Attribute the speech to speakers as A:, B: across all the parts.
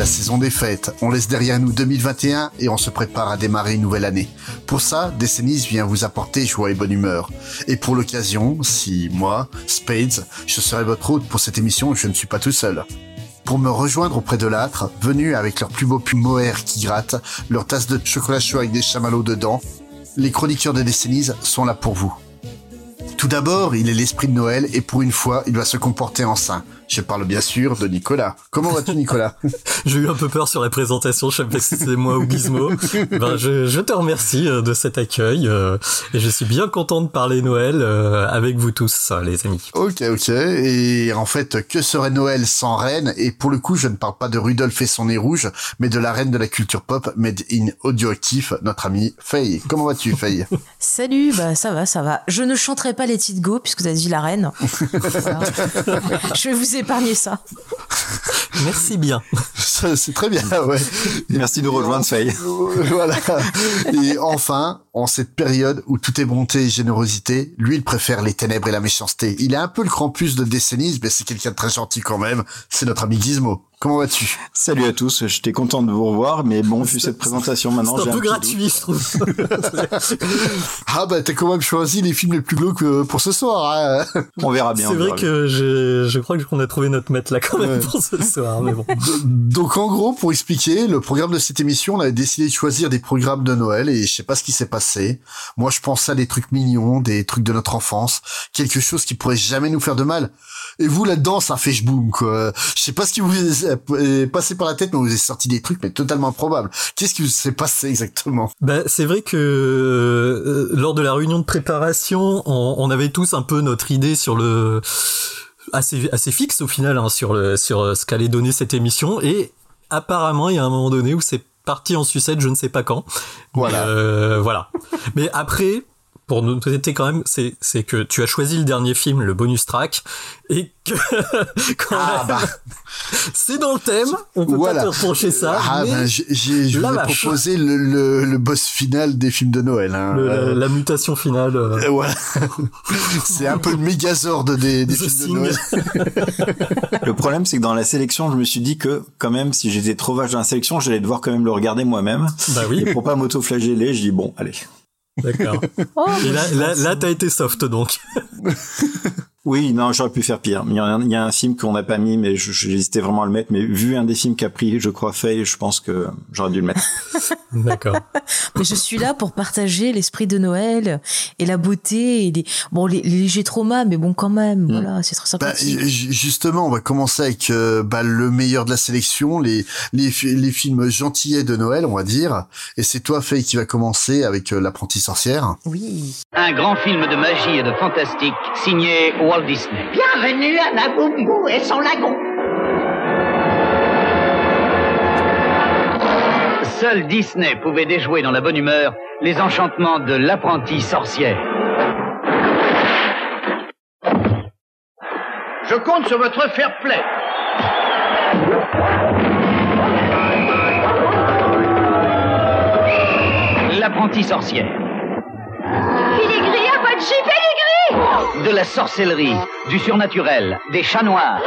A: La saison des fêtes. On laisse derrière nous 2021 et on se prépare à démarrer une nouvelle année. Pour ça, Décennies vient vous apporter joie et bonne humeur. Et pour l'occasion, si moi, Spades, je serai votre hôte pour cette émission, je ne suis pas tout seul. Pour me rejoindre auprès de l'âtre, venus avec leurs plus beaux pulls mohair qui grattent, leur tasse de chocolat chaud avec des chamallows dedans, les chroniqueurs de Décennies sont là pour vous. Tout d'abord, il est l'esprit de Noël et pour une fois, il doit se comporter en saint. Je parle bien sûr de Nicolas. Comment vas-tu Nicolas?
B: J'ai eu un peu peur sur la présentation, je sais pas si c'est moi ou Gizmo. Ben, je, je te remercie euh, de cet accueil euh, et je suis bien content de parler Noël euh, avec vous tous, les amis.
A: Ok, ok. Et en fait, que serait Noël sans reine? Et pour le coup, je ne parle pas de Rudolph et son nez rouge, mais de la reine de la culture pop, made in audioactif, notre amie Faye. Comment vas-tu Faye?
C: Salut, bah ça va, ça va. Je ne chanterai pas les It Go puisque tu as dit la reine. Voilà. Je vais vous épargner ça.
B: Merci bien.
A: C'est très bien, ouais.
D: Merci de nous rejoindre, Faye.
A: voilà. Et enfin, en cette période où tout est bonté et générosité, lui, il préfère les ténèbres et la méchanceté. Il est un peu le Krampus de décennies, mais c'est quelqu'un de très gentil quand même. C'est notre ami Gizmo. Comment vas-tu?
D: Salut à tous, j'étais content de vous revoir, mais bon, vu cette présentation maintenant,
B: C'est
D: j'ai
B: un peu gratuit, je trouve.
A: Ah bah t'as quand même choisi les films les plus glauques euh, pour ce soir. hein.
D: On verra bien.
B: C'est vrai que je, je crois qu'on a trouvé notre maître là quand même
A: Ouais.
B: pour ce soir, mais bon.
A: Donc en gros, pour expliquer le programme de cette émission, on avait décidé de choisir des programmes de Noël et je sais pas ce qui s'est passé. Moi, je pensais à des trucs mignons, des trucs de notre enfance, quelque chose qui pourrait jamais nous faire de mal. Et vous là-dedans, ça fait boum quoi. Je sais pas ce qui vous est passé par la tête, mais vous avez sorti des trucs mais totalement improbables. Qu'est-ce qui vous s'est passé exactement?
B: Bah, c'est vrai que euh, lors de la réunion de préparation, on, on avait tous un peu notre idée sur le assez assez fixe au final hein, sur le sur euh, ce qu'allait donner cette émission et apparemment il y a un moment donné où c'est parti en sucette, je ne sais pas quand.
A: Voilà.
B: Euh, voilà. Mais après. Pour noter quand même, c'est c'est que tu as choisi le dernier film, le bonus track, et que quand
A: Ah
B: même,
A: bah
B: c'est dans le thème. On peut
A: Voilà.
B: pas te reprocher ça.
A: ah
B: mais
A: bah j'ai j'ai- je vous ai proposé le, le, le boss final des films de Noël. Hein.
B: le- la,
A: Euh,
B: la mutation finale. euh,
A: euh, voilà. C'est un peu le mégazord des, des
B: The
A: films de. Noël.
D: Le problème, c'est que dans la sélection, je me suis dit que, quand même, si j'étais trop vache dans la sélection, j'allais devoir quand même le regarder moi-même.
B: Bah oui.
D: Et pour pas m'auto-flageller, je dis bon, allez.
B: D'accord.
C: Oh,
B: là, là, t'as été soft donc.
D: Oui, non, j'aurais pu faire pire. Il y a un, il y a un film qu'on n'a pas mis, mais j'hésitais vraiment à le mettre. Mais vu un des films qu'a pris, je crois, Faye, je pense que j'aurais dû le mettre.
B: D'accord.
C: mais je suis là pour partager l'esprit de Noël et la beauté et les bon les, les légers traumas, mais bon quand même,
D: Mm.
C: voilà, c'est très
A: Bah,
C: sympathique.
A: ju- justement, on va commencer avec euh, bah, le meilleur de la sélection, les, les, les films gentillets de Noël, on va dire. Et c'est toi, Faye, qui va commencer avec euh, L'apprenti sorcière.
C: Oui.
E: Un grand film de magie et de fantastique signé Walt Disney.
F: Bienvenue à Naboubou et son lagon.
E: Seul Disney pouvait déjouer dans la bonne humeur les enchantements de l'apprenti sorcière. Je compte sur votre fair play. L'apprenti sorcière.
F: Filigri à votre chip, Filigri
E: De la sorcellerie, du surnaturel, des chats noirs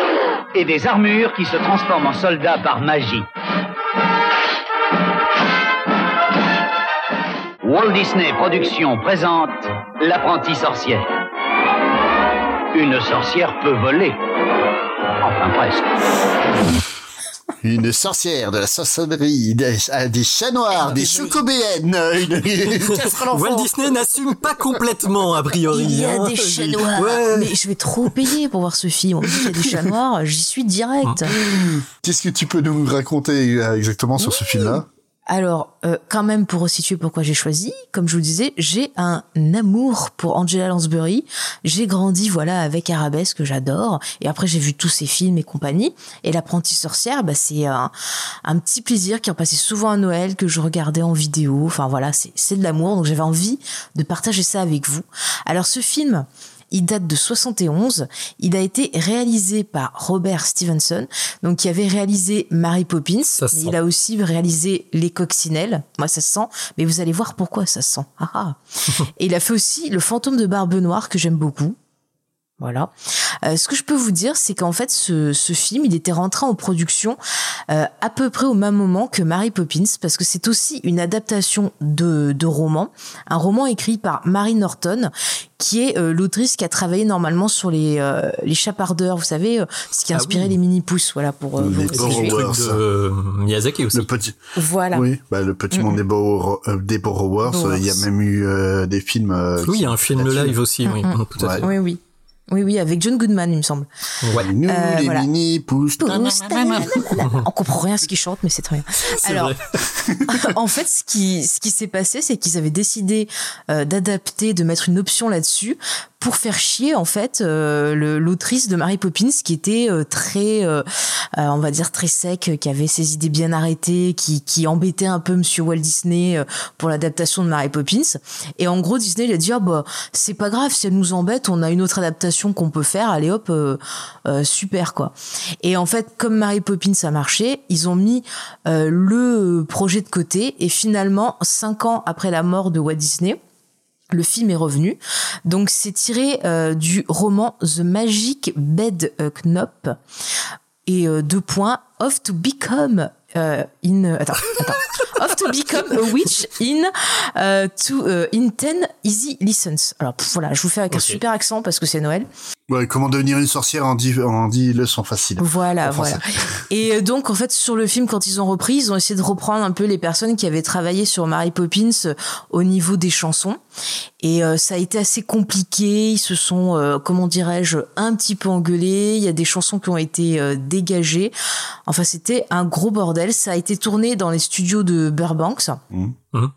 E: et des armures qui se transforment en soldats par magie. Walt Disney Productions présente L'apprenti sorcière. Une sorcière peut voler. Enfin presque.
A: Une sorcière de la sorcellerie, des, ah, des chats noirs, des chocobéennes, une, une casserole
B: Walt. Disney n'assume pas complètement, a priori.
C: Il y a
B: hein.
C: des chats noirs.
B: Ouais.
C: Mais je vais trop payer pour voir ce film. On dit qu'il y a des chats noirs, j'y suis direct.
A: Qu'est-ce que tu peux nous raconter euh, exactement sur ce film-là?
C: Alors, euh, quand même, pour resituer pourquoi j'ai choisi, comme je vous disais, j'ai un amour pour Angela Lansbury. J'ai grandi, voilà, avec Arabesque, que j'adore. Et après, j'ai vu tous ses films et compagnie. Et L'Apprenti sorcière, bah, c'est un, un petit plaisir qui en passait souvent à Noël, que je regardais en vidéo. Enfin, voilà, c'est de l'amour. Donc, j'avais envie de partager ça avec vous. Alors, ce film, il date de 71. Il a été réalisé par Robert Stevenson, donc qui avait réalisé Mary Poppins, mais il a aussi réalisé Les Coccinelles. Moi, ça se sent, mais vous allez voir pourquoi ça se sent. Ah, ah. Et il a fait aussi Le Fantôme de Barbe Noire que j'aime beaucoup. Voilà. Euh, ce que je peux vous dire, c'est qu'en fait, ce, ce film, il était rentré en production euh, à peu près au même moment que Mary Poppins, parce que c'est aussi une adaptation de, de roman, un roman écrit par Mary Norton, qui est euh, l'autrice qui a travaillé normalement sur les, euh, les chapardeurs, vous savez, euh, ce qui a
B: Ah
C: inspiré
B: oui.
C: les mini-pousses, voilà, pour euh,
A: Les. Borrowers.
B: de euh, Miyazaki aussi.
A: Le petit,
C: Voilà.
A: oui, bah, le petit monde des, Borrow- des Borrowers.
C: Borrowers.
A: Il y a même eu euh, des films. euh,
B: Oui, il y a un film live aussi, oui, tout à fait.
C: Oui, oui. Oui, oui, avec John Goodman, il me semble.
B: Ouais.
A: Nous,
C: Euh,
A: les
C: voilà.
A: mini pouces.
C: On comprend rien à ce qu'il chante, mais c'est très bien. Alors,
B: vrai.
C: en fait, ce qui, ce qui s'est passé, c'est qu'ils avaient décidé euh, d'adapter, de mettre une option là-dessus pour faire chier en fait euh, l'autrice de Mary Poppins qui était euh, très, euh, euh, on va dire très sec, qui avait ses idées bien arrêtées, qui, qui embêtait un peu Monsieur Walt Disney euh, pour l'adaptation de Mary Poppins. Et en gros, Disney il a dit ah bah c'est pas grave si elle nous embête, on a une autre adaptation qu'on peut faire. Allez hop, euh, super quoi. Et en fait, comme Mary Poppins a marché, ils ont mis le projet de côté et finalement, cinq ans après la mort de Walt Disney, le film est revenu. Donc c'est tiré euh, du roman The Magic Bed euh, Knop et euh, deux points of to become euh, in attends attends of to become a witch in euh, to euh, in ten easy lessons. Alors pff, voilà, je vous fais avec un super accent parce que c'est Noël.
A: Ouais, comment devenir une sorcière en 10 en 10 leçons faciles.
C: Voilà, voilà. Et donc, en fait, sur le film, quand ils ont repris, ils ont essayé de reprendre un peu les personnes qui avaient travaillé sur Mary Poppins au niveau des chansons. Et euh, ça a été assez compliqué. Ils se sont, euh, comment dirais-je, un petit peu engueulés. Il y a des chansons qui ont été euh, dégagées. Enfin, c'était un gros bordel. Ça a été tourné dans les studios de Burbanks.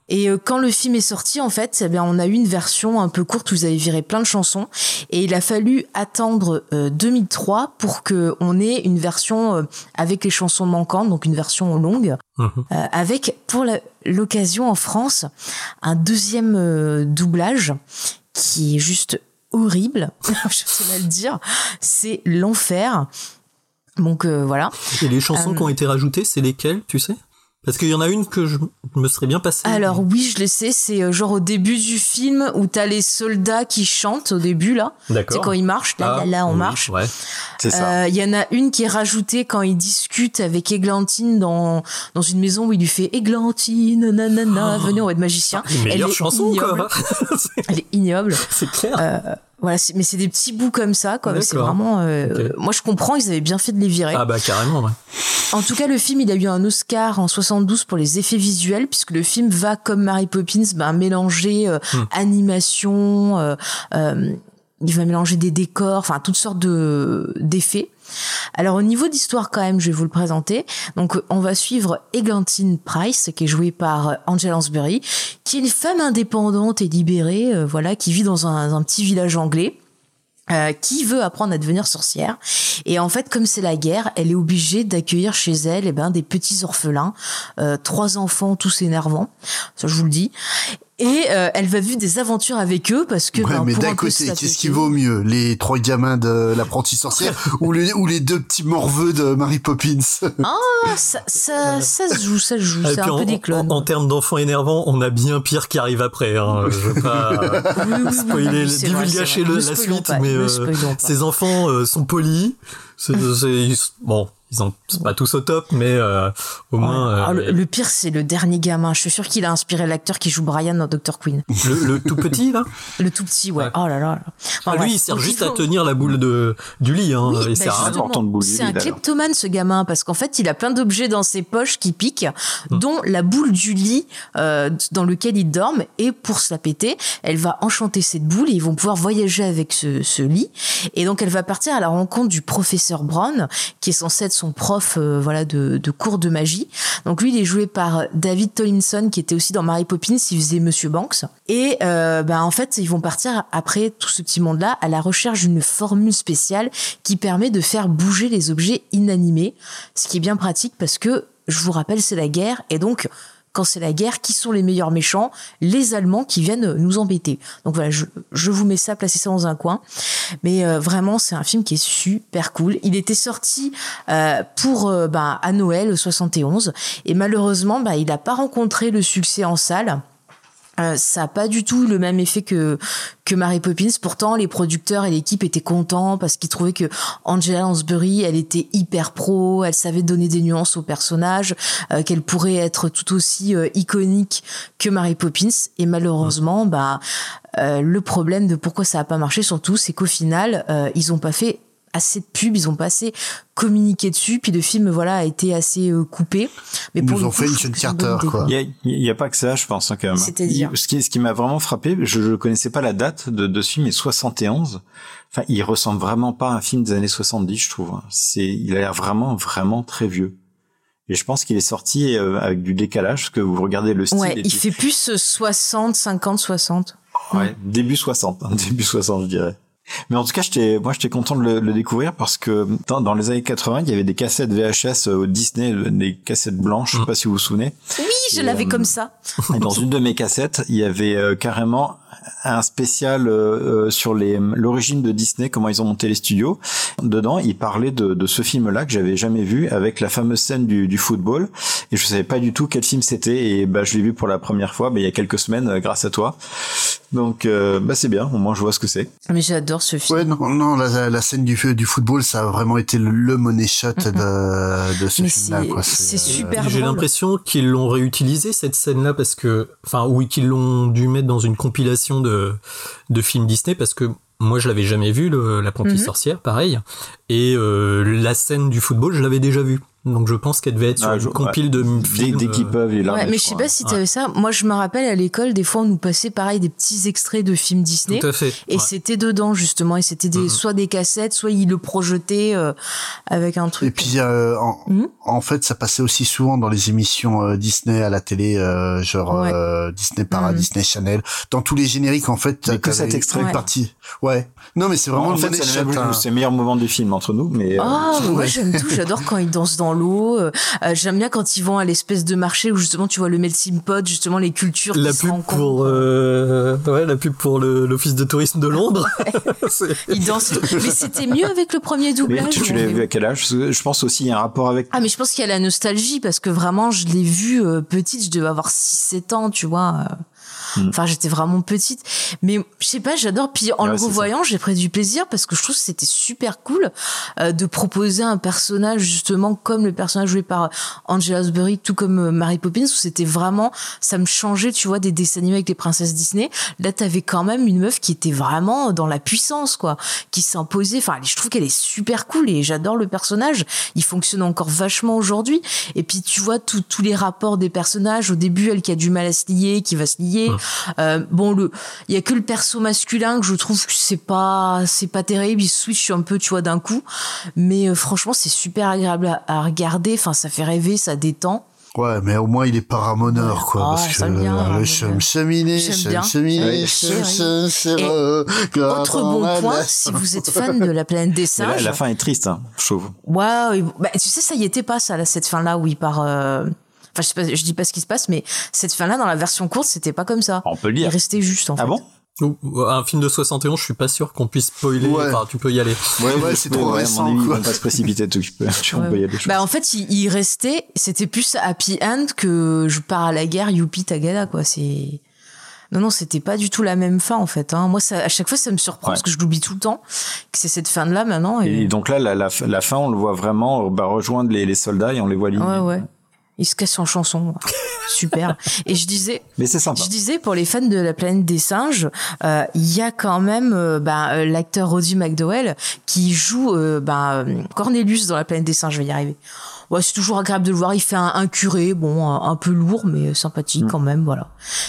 C: Et euh, quand le film est sorti, en fait, eh bien, on a eu une version un peu courte où vous avez viré plein de chansons. Et il a fallu attendre euh, 2003 pour que on ait une version euh, avec les chansons manquantes, donc une version longue, euh, avec pour l'occasion en France un deuxième euh, doublage qui est juste horrible. Je sais mal le dire. C'est l'enfer. Donc euh, voilà.
B: Et les chansons
C: Euh,
B: qui ont été rajoutées, c'est lesquelles, tu sais? Parce qu'il y en a une que je me serais bien passée.
C: Alors oui, je le sais, c'est euh, genre au début du film où t'as les soldats qui chantent au début là.
B: D'accord.
C: C'est quand ils marchent, là,
B: Ah,
C: là, là, on
B: oui,
C: marche.
B: Ouais.
D: C'est ça.
C: Euh, Il y en a une qui est rajoutée quand il discute avec Églantine dans, dans une maison où il lui fait Églantine, nanana, venez, on va être magicien.
B: Les meilleures
C: Elle est ignoble.
B: quoi.
C: Elle est ignoble.
B: c'est clair.
C: Euh, voilà, c'est- mais c'est des petits bouts comme ça, quoi. C'est vraiment. euh,
B: Ok.
C: Moi, je comprends, ils avaient bien fait de les virer.
B: Ah bah carrément, ouais.
C: En tout cas, le film, il a eu un Oscar en 72 pour les effets visuels, puisque le film va, comme Mary Poppins, ben, mélanger euh,
B: Hmm.
C: animation, euh, euh, il va mélanger des décors, enfin toutes sortes de d'effets. Alors au niveau d'histoire quand même, je vais vous le présenter. Donc on va suivre Eglantine Price, qui est jouée par euh, Angela Lansbury, qui est une femme indépendante et libérée, euh, voilà, qui vit dans un, petit village anglais. euh, qui veut apprendre à devenir sorcière et en fait comme c'est la guerre elle est obligée d'accueillir chez elle eh ben des petits orphelins trois enfants tous énervants ça je vous le dis et euh, elle va vivre des aventures avec eux parce que
A: Ouais,
C: ben,
A: mais d'un côté, qu'est-ce qui vaut mieux Les trois gamins de l'apprentie sorcière ou, les, ou les deux petits morveux de Mary Poppins?
C: Ah, ça, ça, ça se joue, ça se joue.
B: Et
C: C'est un
B: en,
C: peu des clones.
B: en- en termes d'enfants énervants, on a bien pire qui arrive après. Hein. Je veux pas
C: Oui, oui, oui,
B: spoiler,
C: oui,
B: divulgacher la suite,
C: pas,
B: mais euh, ces enfants euh, sont polis. C'est- c'est- bon, ils ont sont pas tous au top, mais euh, au moins.
C: Ah,
B: euh,
C: le, le pire, c'est le dernier gamin. Je suis sûr qu'il a inspiré l'acteur qui joue Brian dans Dr. Queen.
B: le, le tout petit là.
C: Le tout petit, ouais.
B: Ouais.
C: Oh là là. Enfin,
B: Ah, lui, il sert
C: Donc,
B: juste
C: faut-
B: à tenir la boule de du lit. Hein.
C: Oui,
B: il
C: bah,
B: sert à
D: de boule
C: C'est un kleptomane ce gamin parce qu'en fait il a plein d'objets dans ses poches qui piquent,
B: Hmm.
C: dont la boule du lit euh, dans lequel il dorme et pour se la péter, elle va enchanter cette boule et ils vont pouvoir voyager avec ce, ce lit et donc elle va partir à la rencontre du professeur Brown qui est censé être son prof euh, voilà de, de cours de magie. Donc lui il est joué par David Tomlinson qui était aussi dans Mary Poppins, il faisait Monsieur Banks. Et euh, bah, en fait ils vont partir après tout ce petit monde là à la recherche d'une formule spéciale qui permet de faire bouger les objets inanimés, ce qui est bien pratique parce que je vous rappelle c'est la guerre. Et donc quand c'est la guerre, qui sont les meilleurs méchants Les Allemands qui viennent nous embêter. Donc voilà, je, vous mets ça, placez ça dans un coin. Mais euh, vraiment, c'est un film qui est super cool. Il était sorti euh, pour euh, bah, à Noël 71 et malheureusement, bah, il n'a pas rencontré le succès en salle. Euh, ça a pas du tout le même effet que que Mary Poppins. Pourtant, les producteurs et l'équipe étaient contents parce qu'ils trouvaient que Angela Lansbury, elle était hyper pro, elle savait donner des nuances au personnage, euh, qu'elle pourrait être tout aussi euh, iconique que Mary Poppins. Et malheureusement, bah euh, le problème de pourquoi ça a pas marché surtout, c'est qu'au final, euh, ils ont pas fait assez de pubs, ils ont pas assez communiqué dessus, puis le film voilà a été assez euh, coupé. Mais
A: Ils
C: pour
A: nous
C: le
A: ont
C: coup,
A: fait une
C: idée,
A: quoi.
D: Il y a, il y a pas que ça, je pense, hein, quand même.
C: C'est-à-dire
D: Ce qui, ce qui m'a vraiment frappé, je ne connaissais pas la date de, de ce film, mais 71. Enfin, il ressemble vraiment pas à un film des années 70, je trouve. C'est, il a l'air vraiment, vraiment très vieux. Et je pense qu'il est sorti euh, avec du décalage, parce que vous regardez le style.
C: Ouais, il
D: tout.
C: fait plus euh, 60, 50, 60.
D: Ouais, début 60, hein, début 60, je dirais. Mais en tout cas, j'étais, moi, j'étais content de le, le découvrir parce que dans, dans les années 80, il y avait des cassettes VHS au Disney, euh, des cassettes blanches, je sais
B: Mm.
D: pas si vous vous souvenez.
C: Oui, je l'avais
D: euh,
C: comme ça.
D: Et dans une de mes cassettes, il y avait euh, carrément un spécial euh, euh, sur les l'origine de Disney, comment ils ont monté les studios. Dedans, il parlait de, de ce film-là que j'avais jamais vu, avec la fameuse scène du, du football. Et je savais pas du tout quel film c'était. Et bah, je l'ai vu pour la première fois, bah, il y a quelques semaines, euh, grâce à toi. Donc, euh, bah, c'est bien. Au moins, je vois ce que c'est.
C: Mais j'adore ce film.
A: Ouais, non, non, la, la scène du, du football, ça a vraiment été le, le money shot de, de ce film-là,
C: c'est-
A: euh,
C: super
B: J'ai l'impression qu'ils l'ont réutilisé cette scène-là parce que, enfin, oui, qu'ils l'ont dû mettre dans une compilation de de films Disney parce que moi je l'avais jamais vu, le, l'apprentie
C: Mhm.
B: sorcière, pareil, et euh, la scène du football je l'avais déjà vue. Donc je pense qu'elle devait être sur
D: Ah,
B: une
D: je-
B: compile de
D: Dès,
B: films.
D: dès qu'ils
B: euh,
D: peuvent,
C: Ouais, mais je sais pas si tu avais ça. Moi, je me rappelle à l'école, des fois, on nous passait pareil des petits extraits de films Disney.
B: Tout à fait.
C: Et
B: ouais.
C: c'était dedans, justement. Et c'était des,
B: Mhm.
C: soit des cassettes, soit ils le projetaient euh, avec un truc.
A: Et puis, euh, en,
C: Mhm.
A: en fait, ça passait aussi souvent dans les émissions euh, Disney à la télé, euh, genre
C: Ouais.
A: euh, Disney Para,
C: Mhm.
A: Disney Channel. Dans tous les génériques, en fait,
D: que
A: t'avais
D: cet extrait.
C: Ouais.
A: partie. Ouais. Non, mais c'est vraiment
D: en
A: le
D: fait, c'est le,
A: hein.
D: c'est le meilleur moment du film entre nous, mais. euh,
C: Ah, mais moi
A: ouais.
C: j'aime tout, j'adore quand ils dansent dans l'eau. euh, euh, J'aime bien quand ils vont à l'espèce de marché où justement tu vois le melting pot, justement les cultures
B: La
C: qui
B: pub pour euh, ouais la pub pour le- l'office de tourisme de Londres.
C: Ils dansent. Mais c'était mieux avec le premier
D: mais
C: doublage.
D: tu, l'as vu à quel âge? Je pense aussi il y a un rapport avec.
C: Ah mais je pense qu'il y a la nostalgie parce que vraiment je l'ai vu euh, petite, je devais avoir 6-7 ans, tu vois. Euh.
D: Mm.
C: Enfin j'étais vraiment petite. Mais je sais pas, j'adore. Puis en
D: Ouais,
C: le revoyant, j'ai pris du plaisir parce que je trouve que c'était super cool euh, de proposer un personnage justement comme le personnage joué par Angela Lansbury, tout comme euh, Mary Poppins, où c'était vraiment, ça me changeait, tu vois, des dessins animés avec les princesses Disney. Là t'avais quand même une meuf qui était vraiment dans la puissance, quoi, qui s'imposait. Enfin je trouve qu'elle est super cool et j'adore le personnage. Il fonctionne encore vachement aujourd'hui. Et puis tu vois tous les rapports des personnages. Au début, elle qui a du mal à se lier, qui va se lier. Euh, bon, le, il y a que le perso masculin que je trouve que c'est pas, c'est pas terrible. Il switch un peu, tu vois, d'un coup. Mais euh, franchement, c'est super agréable à, à regarder. Enfin, ça fait rêver, ça détend.
A: Ouais, mais au moins il est pas ramoneur, quoi.
C: Ah,
A: parce que
C: ça me vient,
A: euh,
C: Ramoneur.
A: le chum cheminé,
C: J'aime
A: chum
C: bien.
A: cheminé,
D: Ouais.
A: chum
C: Oui.
A: chum chum,
C: Et
A: euh,
C: Autre bon point,
A: la-
C: si vous êtes fan de la planète des singes.
D: la fin est triste, hein, je trouve.
C: Waouh, et- bah, tu sais, ça y était pas, ça, là, cette fin-là, où il part. euh, Enfin, je, sais pas, je dis pas ce qui se passe, mais cette fin-là, dans la version courte, c'était pas comme ça.
D: On peut le
C: Il
D: dire.
C: restait juste, en fait.
D: Ah bon
B: Un film de 71, je suis pas sûr qu'on puisse spoiler.
A: Ouais.
B: Enfin, tu peux y aller.
A: Ouais, ouais, c'est trop
D: ouais,
A: récent,
D: avis,
A: quoi.
D: vont pas se précipiter, peux, tu
C: Ouais.
D: peux y aller.
C: Bah en fait, il, il restait, c'était plus happy end que je pars à la guerre, youpi tagada quoi. C'est Non, non, c'était pas du tout la même fin en fait. Hein. Moi, ça, à chaque fois, ça me surprend
D: Ouais.
C: parce que je l'oublie tout le temps que c'est cette fin-là maintenant. Et...
D: Et donc là, la, la, la fin, on le voit vraiment bah, rejoindre les, les soldats et on les voit ligner.
C: Ouais, ouais. Il se casse en chanson. Super. Et je disais,
D: Mais c'est sympa.
C: je disais pour les fans de la planète des singes, euh, il y a quand même euh, bah, euh, l'acteur Roddy McDowell qui joue euh, bah, euh, Cornelius dans la planète des singes. Je vais y arriver. Ouais, c'est toujours agréable de le voir. Il fait un, un curé, bon, un, un peu lourd, mais sympathique
D: Mm.
C: quand même, voilà.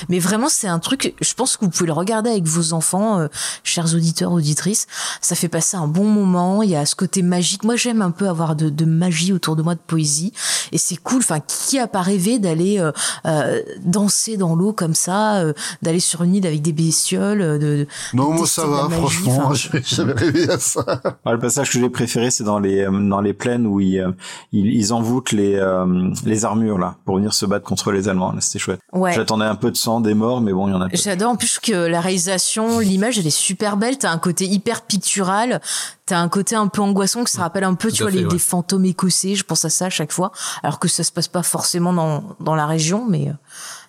C: Mais vraiment, c'est un truc. Je pense que vous pouvez le regarder avec vos enfants, euh, chers auditeurs, auditrices. Ça fait passer un bon moment. Il y a ce côté magique. Moi, j'aime un peu avoir de, de magie autour de moi, de poésie, et c'est cool. Enfin, qui a pas rêvé d'aller euh, euh, danser dans l'eau comme ça, euh, d'aller sur une île avec des bestioles, de, de
A: Non, moi ça va,
C: magie,
A: franchement, jamais rêvé à ça.
D: Ah, le passage que j'ai préféré, c'est dans les dans les plaines où ils ils, ils envoûtent les euh, les armures là pour venir se battre contre les Allemands. Là, c'était chouette.
C: Ouais.
D: J'attendais un peu de sang, des morts, mais bon, il y en a.
C: J'adore en plus que la réalisation, l'image, elle est super belle. T'as un côté hyper pictural. T'as un côté un peu angoissant que ça rappelle un peu,
B: Tout
C: tu vois,
B: fait,
C: les,
B: ouais.
C: des fantômes écossais. Je pense à ça à chaque fois. Alors que ça se passe pas forcément dans, dans la région, mais euh,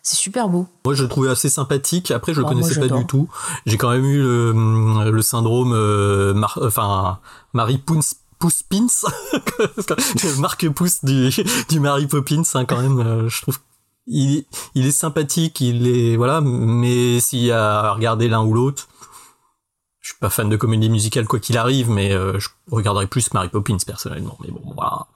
C: c'est super beau.
B: Moi, je le trouvais assez sympathique. Après, je le
C: Ah, moi,
B: connaissais pas du tout. J'ai quand même eu le, le syndrome, euh, Mar- enfin, Marie Poons. Pouspins, Marc Pouce du, du Mary Poppins, hein, quand même, euh, je trouve il, il est sympathique, il est, voilà, mais s'il y a à regarder l'un ou l'autre, je suis pas fan de comédie musicale quoi qu'il arrive, mais euh, je regarderais plus Mary Poppins personnellement, mais bon, voilà.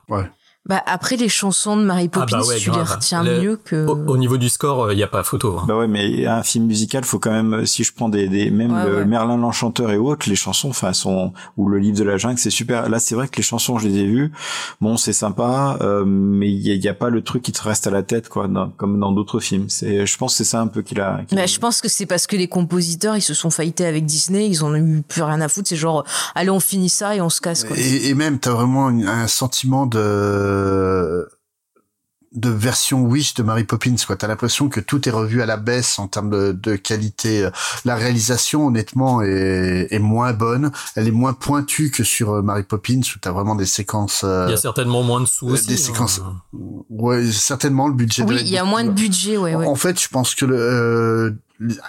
C: Bah, après, les chansons de Mary Poppins,
B: Ah bah ouais,
C: tu les retiens
B: Le-
C: mieux que...
B: Au, au niveau du score, il y a pas photo. hein.
D: Bah ouais, mais un film musical, faut quand même, si je prends des, des même
C: Ouais,
D: le
C: ouais.
D: Merlin l'Enchanteur et autres, les chansons, enfin, sont, ou le livre de la jungle, c'est super. Là, c'est vrai que les chansons, je les ai vues. Bon, c'est sympa, euh, mais il y a, il y a pas le truc qui te reste à la tête, quoi, dans- comme dans d'autres films. C'est, je pense que c'est ça un peu qu'il a. qu'il-
C: Bah, je pense que c'est parce que les compositeurs, ils se sont faillités avec Disney, ils ont eu plus rien à foutre. C'est genre, allez, on finit ça et on se casse, quoi.
A: Et, et même, t'as vraiment un sentiment de de version Wish de Mary Poppins quoi t'as l'impression que tout est revu à la baisse en termes de, de qualité la réalisation honnêtement est, est moins bonne elle est moins pointue que sur euh, Mary Poppins où t'as vraiment des séquences euh,
B: Il y a certainement moins de sous
A: euh,
B: aussi.
A: des
B: hein.
A: séquences ouais certainement le budget
C: Oui, il y a moins de budget, ouais, ouais.
A: en fait, je pense que le, euh,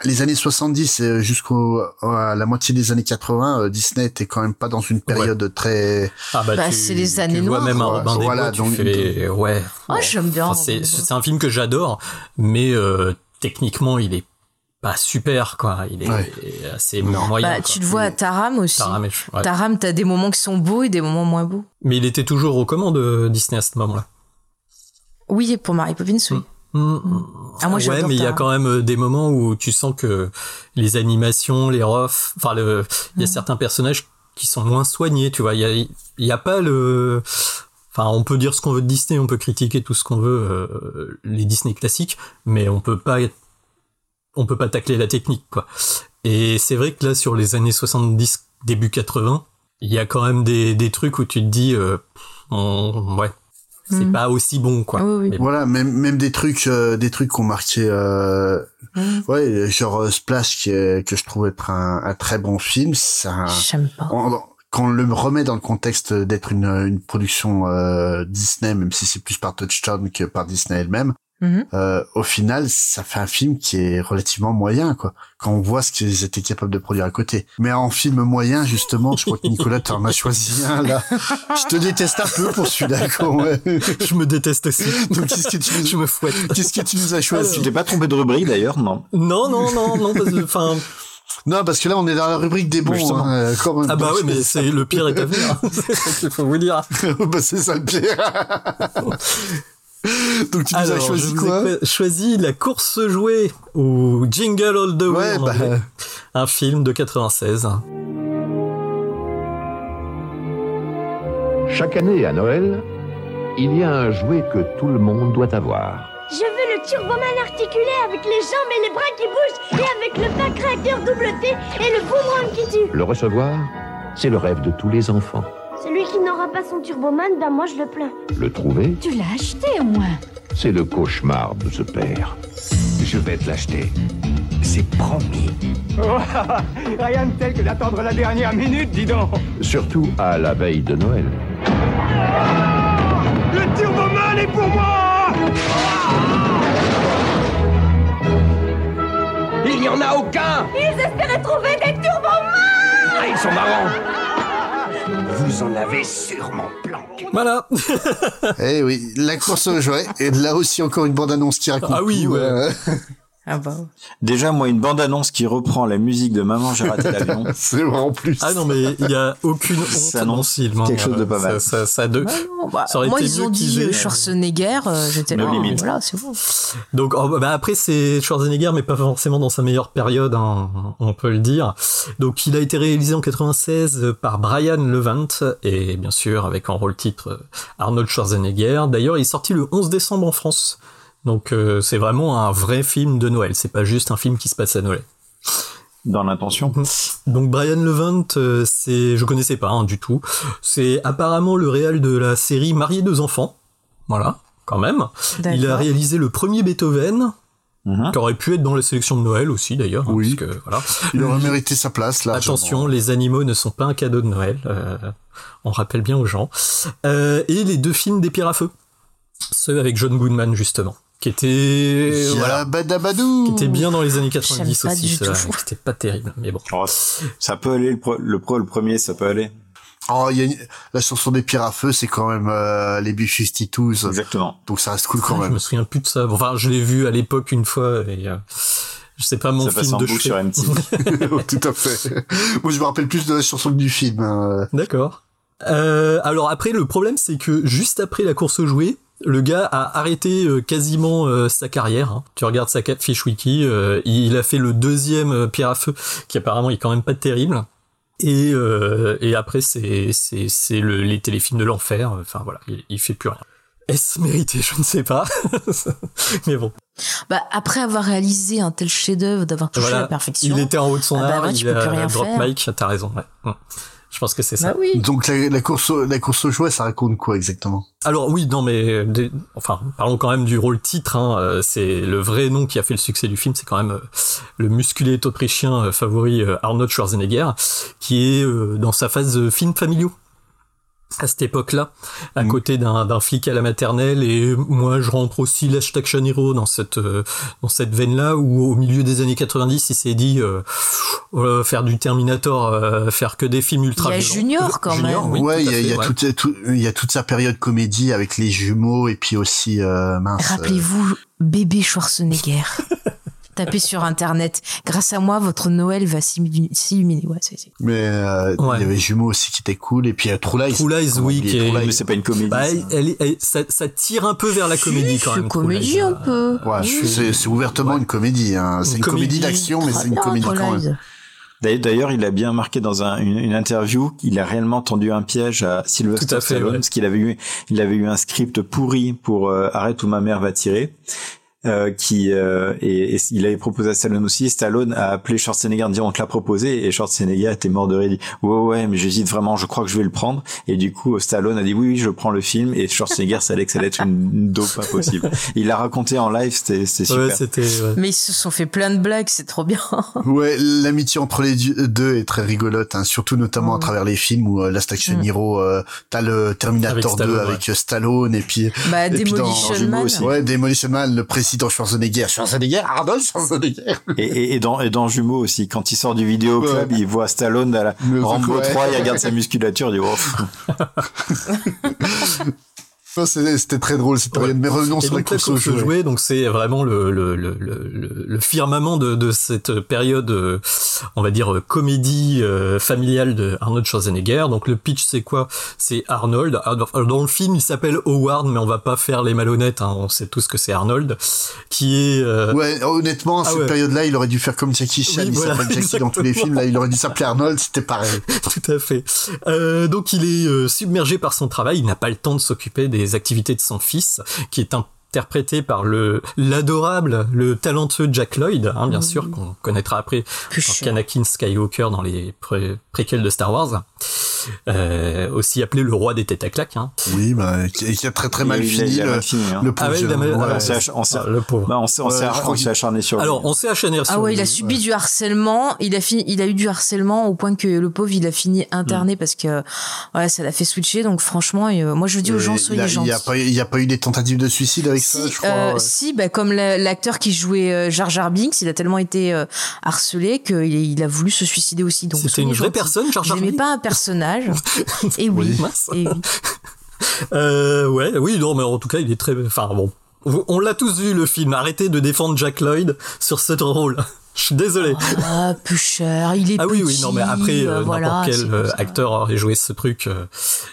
A: les années 70 euh, jusqu'au à la moitié des années 80, euh, Disney était quand même pas dans une période très.
B: Ah bah,
C: Bah, c'est les années
B: tu vois
C: noires,
B: même un. Robin des
A: Voilà,
B: Bois, tu fais ouais.
C: Ah,
B: bon.
C: j'aime bien
B: Enfin, c'est un film que j'adore, mais euh, techniquement il est pas super quoi. Il est
A: Ouais.
B: assez moyen.
C: Bah, tu le vois à Taram aussi.
B: Taram ouais.
C: Taram, t'as des moments qui sont beaux et des moments moins beaux.
B: Mais il était toujours aux commandes de Disney à ce moment-là.
C: Oui, pour Mary Poppins, oui.
B: Mm.
C: Ah, moi,
B: ouais, mais il y a quand même euh, des moments où tu sens que les animations, les refs, enfin, le, il y a
C: Mm.
B: certains personnages qui sont moins soignés, tu vois. Il y a, il y a pas le, enfin, on peut dire ce qu'on veut de Disney, on peut critiquer tout ce qu'on veut, euh, les Disney classiques, mais on peut pas, on peut pas tacler la technique, quoi. Et c'est vrai que là, sur les années 70, début 80, il y a quand même des, des trucs où tu te dis, euh, on- ouais, c'est
C: Mm.
B: pas aussi bon, quoi.
C: Oui, oui.
B: Mais bon.
A: Voilà, même même des trucs euh, des trucs qu'on marqué euh, ouais genre euh, Splash qui est, que je trouve être un, un très bon film.
C: Pas.
A: en- quand on le remet dans le contexte d'être une, une production euh, Disney, même si c'est plus par Touchstone que par Disney elle-même,
C: Mhm.
A: euh, au final, ça fait un film qui est relativement moyen, quoi. Quand on voit ce qu'ils étaient capables de produire à côté. Mais en film moyen, justement, je crois que Nicolas t'en as choisi un là. Je te déteste un peu pour celui-là, quoi. Ouais.
B: Je me déteste aussi.
A: Donc qu'est-ce que tu
B: Je
A: nous,
B: me fouette.
A: qu'est-ce que tu nous as choisi
D: Tu t'es pas trompé de rubrique d'ailleurs, non?
B: Non, non, non, non, parce que, enfin,
A: Non, parce que là, on est dans la rubrique des bons. Hein, euh, quand même.
B: ah bah oui, mais c'est le pire est à venir. c'est ce qu'il faut vous dire.
A: bah, c'est ça le pire. Donc tu nous as
B: Alors,
A: choisi
B: je vous
A: quoi
B: ai choisi La course jouée ou Jingle All the Way
A: Ouais, bah,
B: anglais. un film de 96.
G: Chaque année à Noël, il y a un jouet que tout le monde doit avoir.
H: Je veux le Turboman articulé avec les jambes et les bras qui bougent et avec le pack réacteur double T et le boomerang qui tue.
G: Le recevoir, c'est le rêve de tous les enfants.
H: Celui qui n'aura pas son turboman, ben moi je le plains.
G: Le trouver
I: Tu l'as acheté au moins.
G: C'est le cauchemar de ce père.
J: Je vais te l'acheter. C'est promis.
K: Oh, rien de tel que d'attendre la dernière minute, dis donc.
G: Surtout à la veille de Noël.
K: Le turboman est pour moi
J: Il n'y en a aucun Ils espéraient trouver des turbomans Ah, ils sont marrants vous en avez sûrement planqué.
B: Voilà.
A: Eh oui, la course aux jouets. Et là aussi encore une bande-annonce qui raconte.
B: Ah oui,
A: tout,
B: ouais.
A: euh,
C: Ah bah.
D: Déjà, moi, une bande-annonce qui reprend la musique de Maman, j'ai raté l'avion.
A: C'est vrai en plus.
B: Ah non, mais il y a aucune honte
D: Ça
B: dans le
D: annonce
B: film. hein.
D: quelque chose de pas
B: Ça-
D: mal.
B: Ça, ça, de...
C: Ouais, non, bah,
B: ça aurait
C: moi,
B: été
C: ils ont dit euh, Schwarzenegger, euh, j'étais
D: No
C: là.
D: limit.
C: Voilà, c'est bon.
B: Donc oh, bah, après c'est Schwarzenegger mais pas forcément dans sa meilleure période hein, on peut le dire. Donc il a été réalisé en 96 par Brian Levant et bien sûr avec en rôle titre euh, Arnold Schwarzenegger. D'ailleurs il est sorti le 11 décembre en France. Donc euh, c'est vraiment un vrai film de Noël, c'est pas juste un film qui se passe à Noël.
D: Dans l'intention.
B: Donc Brian Levant, euh, c'est, je connaissais pas hein, du tout. C'est apparemment le réal de la série Marié deux enfants. Voilà, quand même. Il a réalisé le premier Beethoven,
D: Mhm.
B: qui aurait pu être dans la sélection de Noël aussi d'ailleurs. hein,
A: Oui.
B: parce que, voilà.
A: Il aurait mérité sa place là.
B: Attention, les animaux ne sont pas un cadeau de Noël. euh, on rappelle bien aux gens. Euh, et les deux films des Pierres à feu, ceux avec John Goodman justement, qui étaient voilà,
A: Badabadou.
B: qui étaient bien dans les années 90
C: J'aime pas
B: aussi. étaient pas terribles, mais bon.
D: Oh, ça peut aller, le, pro- le pro, le premier, ça peut aller.
A: Oh, il y a une- la chanson des pires à feu, c'est quand même euh, les B-52s.
D: Exactement.
A: Donc ça reste cool quand
B: Je
A: même.
B: me souviens plus de ça. Enfin, je l'ai vu à l'époque une fois et euh, je sais pas mon
D: Ça passe
B: film
D: en
B: de
D: sur MTV.
A: Tout à fait. Moi, je me rappelle plus de la chanson que du film. hein.
B: D'accord. Euh, alors après, le problème, c'est que juste après la course aux jouets, le gars a arrêté euh, quasiment euh, sa carrière. hein. Tu regardes sa fiche wiki, euh, il a fait le deuxième euh, Pierre à feu, qui apparemment est quand même pas terrible. Et, euh, et après, c'est c'est c'est le, les téléfilms de l'enfer. Enfin voilà, il, il fait plus rien. Est-ce mérité? Je ne sais pas. Mais bon,
C: Bah, après avoir réalisé un tel chef-d'œuvre, d'avoir touché
B: voilà.
C: la perfection.
B: Il était en haut de son
C: Ah bah
B: art.
C: ouais,
B: il
C: tu peux
B: a
C: plus rien
B: drop
C: faire.
B: mic. T'as raison. Ouais. Je pense que c'est ça.
C: Bah oui.
A: Donc la, la course, au- la course aux jouets, ça raconte quoi exactement?
B: Alors oui, non mais des- enfin parlons quand même du rôle titre. Hein, euh, c'est le vrai nom qui a fait le succès du film, c'est quand même euh, le musculé autrichien euh, favori euh, Arnold Schwarzenegger, qui est euh, dans sa phase de film familiaux à cette époque-là, à
A: Mhm.
B: côté d'un flic à la maternelle. Et moi, je rentre aussi l'hashtag Action Hero dans cette euh, dans cette veine-là, où au milieu des années 90, il s'est dit euh, euh, faire du Terminator, euh, faire que des films ultra.
C: Il y a
B: violents.
C: Junior, quand
B: Junior,
C: même.
B: oui,
A: Ouais, il y a, il y
B: fait,
A: a
B: ouais.
A: toute, tout- y a toute sa période comédie avec les jumeaux et puis aussi euh, mince. euh,
C: Rappelez-vous, bébé Schwarzenegger. Tapez sur internet. Grâce à moi, votre Noël va s'illuminer. Ouais, c'est, c'est-
A: mais euh,
B: Ouais.
A: il y avait jumeaux aussi qui étaient cool et puis euh, True Lies.
B: True Lies, oui, qui est-
A: True Lies
D: Mais c'est pas une comédie.
B: Bah,
D: ça.
B: elle, est- elle- ça, ça tire un peu vers la comédie quand
C: c'est
B: même. True
C: comédie
B: Lies.
C: un peu.
A: Ouais,
B: Oui.
A: c'est, c'est ouvertement une comédie. Hein. C'est
B: Une
A: une, comédie
B: comédie
A: d'action, mais c'est une
C: bien,
A: comédie
C: True
A: quand
C: Lies.
A: même.
D: D'ailleurs- il a bien marqué dans un- une, une interview qu'il a réellement tendu un piège à Sylvester Stallone
B: ouais.
D: parce qu'il avait eu, il avait eu un script pourri pour euh, Arrête où ma mère va tirer. Euh, qui euh, et, et il avait proposé à Stallone aussi. Stallone a appelé Schwarzenegger en disant on te l'a proposé et Schwarzenegger était mort de rire. Il dit ouais ouais mais j'hésite vraiment, je crois que je vais le prendre. Et du coup Stallone a dit oui oui je prends le film et Schwarzenegger savait que ça allait être une, une dope pas possible. Il l'a raconté en live, c'était c'était
B: Ouais,
D: super.
B: c'était. ouais.
C: Mais ils se sont fait plein de blagues, c'est trop bien.
A: Ouais, l'amitié entre les deux est très rigolote, hein, surtout notamment à
C: Mm.
A: travers les films où euh, Last Action
C: Mm.
A: Hero, euh, t'as le Terminator
B: Avec Stallone,
A: 2
B: ouais.
A: avec euh, Stallone et puis
C: Bah,
A: Et puis dans-
C: Demolition
D: dans Jumeaux
C: Man.
D: aussi.
A: ouais Demolition Man, le président Schwarzenegger, Schwarzenegger, Arnold Schwarzenegger.
D: Et, et, et dans, et dans Jumeaux aussi, quand il sort du vidéo club,
A: Ouais.
D: il voit Stallone à la
A: Le
D: Rambo
A: truc, ouais.
D: 3, il regarde sa musculature, il dit oh,
A: C'était très drôle cette période. Mais revenons sur la course aux jouets.
B: jouets, donc c'est vraiment le, le, le, le, le- firmament de, de cette période, euh, on va dire, euh, comédie euh, familiale de Arnold Schwarzenegger. Donc le pitch c'est quoi? C'est Arnold. Alors, Dans le film il s'appelle Howard, mais on va pas faire les malhonnêtes, hein, on sait tous que c'est Arnold, qui est... euh,
A: Ouais, honnêtement,
B: Ah
A: cette
B: ouais.
A: période-là, il aurait dû faire comme Jackie Chan.
B: Oui,
A: il
B: voilà,
A: s'appelle Jackie dans tous les films. Là, il aurait dû s'appeler Arnold. C'était pareil.
B: Tout à fait. Euh, donc il est submergé par son travail, il n'a pas le temps de s'occuper des activités de son fils, qui est interprété par le l'adorable, le talentueux Jack Lloyd, hein, bien
C: Oui.
B: sûr, qu'on connaîtra après. Anakin Skywalker dans les pré préquels de Star Wars. euh, aussi appelé le roi des têtes à claques. Hein.
A: Oui, bah, qui, qui a très très mal fini. le,
D: hein.
A: le pauvre
D: On s'est
A: Ouais,
D: acharné sur lui.
B: Alors, on s'est acharné sur
C: Ah ouais,
B: lui.
C: il a subi du harcèlement. Il a fini, il a eu du harcèlement au point que le pauvre, il a fini interné parce que ouais, ça l'a fait switcher. Donc franchement, euh, moi je dis aux gens
A: Et
C: soyez gentils.
A: Il n'y a, pas eu- il y a pas eu des tentatives de suicide avec
C: Si,
A: je crois.
C: euh,
A: ouais.
C: si, bah, comme la- l'acteur qui jouait euh, Jar Jar Binks, il a tellement été euh, harcelé qu'il il a voulu se suicider aussi. Donc
B: C'était une vraie personne, Jar Jar Binks
C: pas un personnage Et oui.
B: Mince.
C: Et oui.
B: Euh, ouais, oui, non, mais en tout cas, il est très. Enfin bon, on l'a tous vu le film. Arrêtez de défendre Jack Lloyd sur ce rôle. Je suis désolé.
C: Ah, cher. Il est
B: Ah oui, oui, non, mais après, euh,
C: voilà,
B: n'importe
C: c'est
B: quel euh, acteur aurait joué ce truc, euh,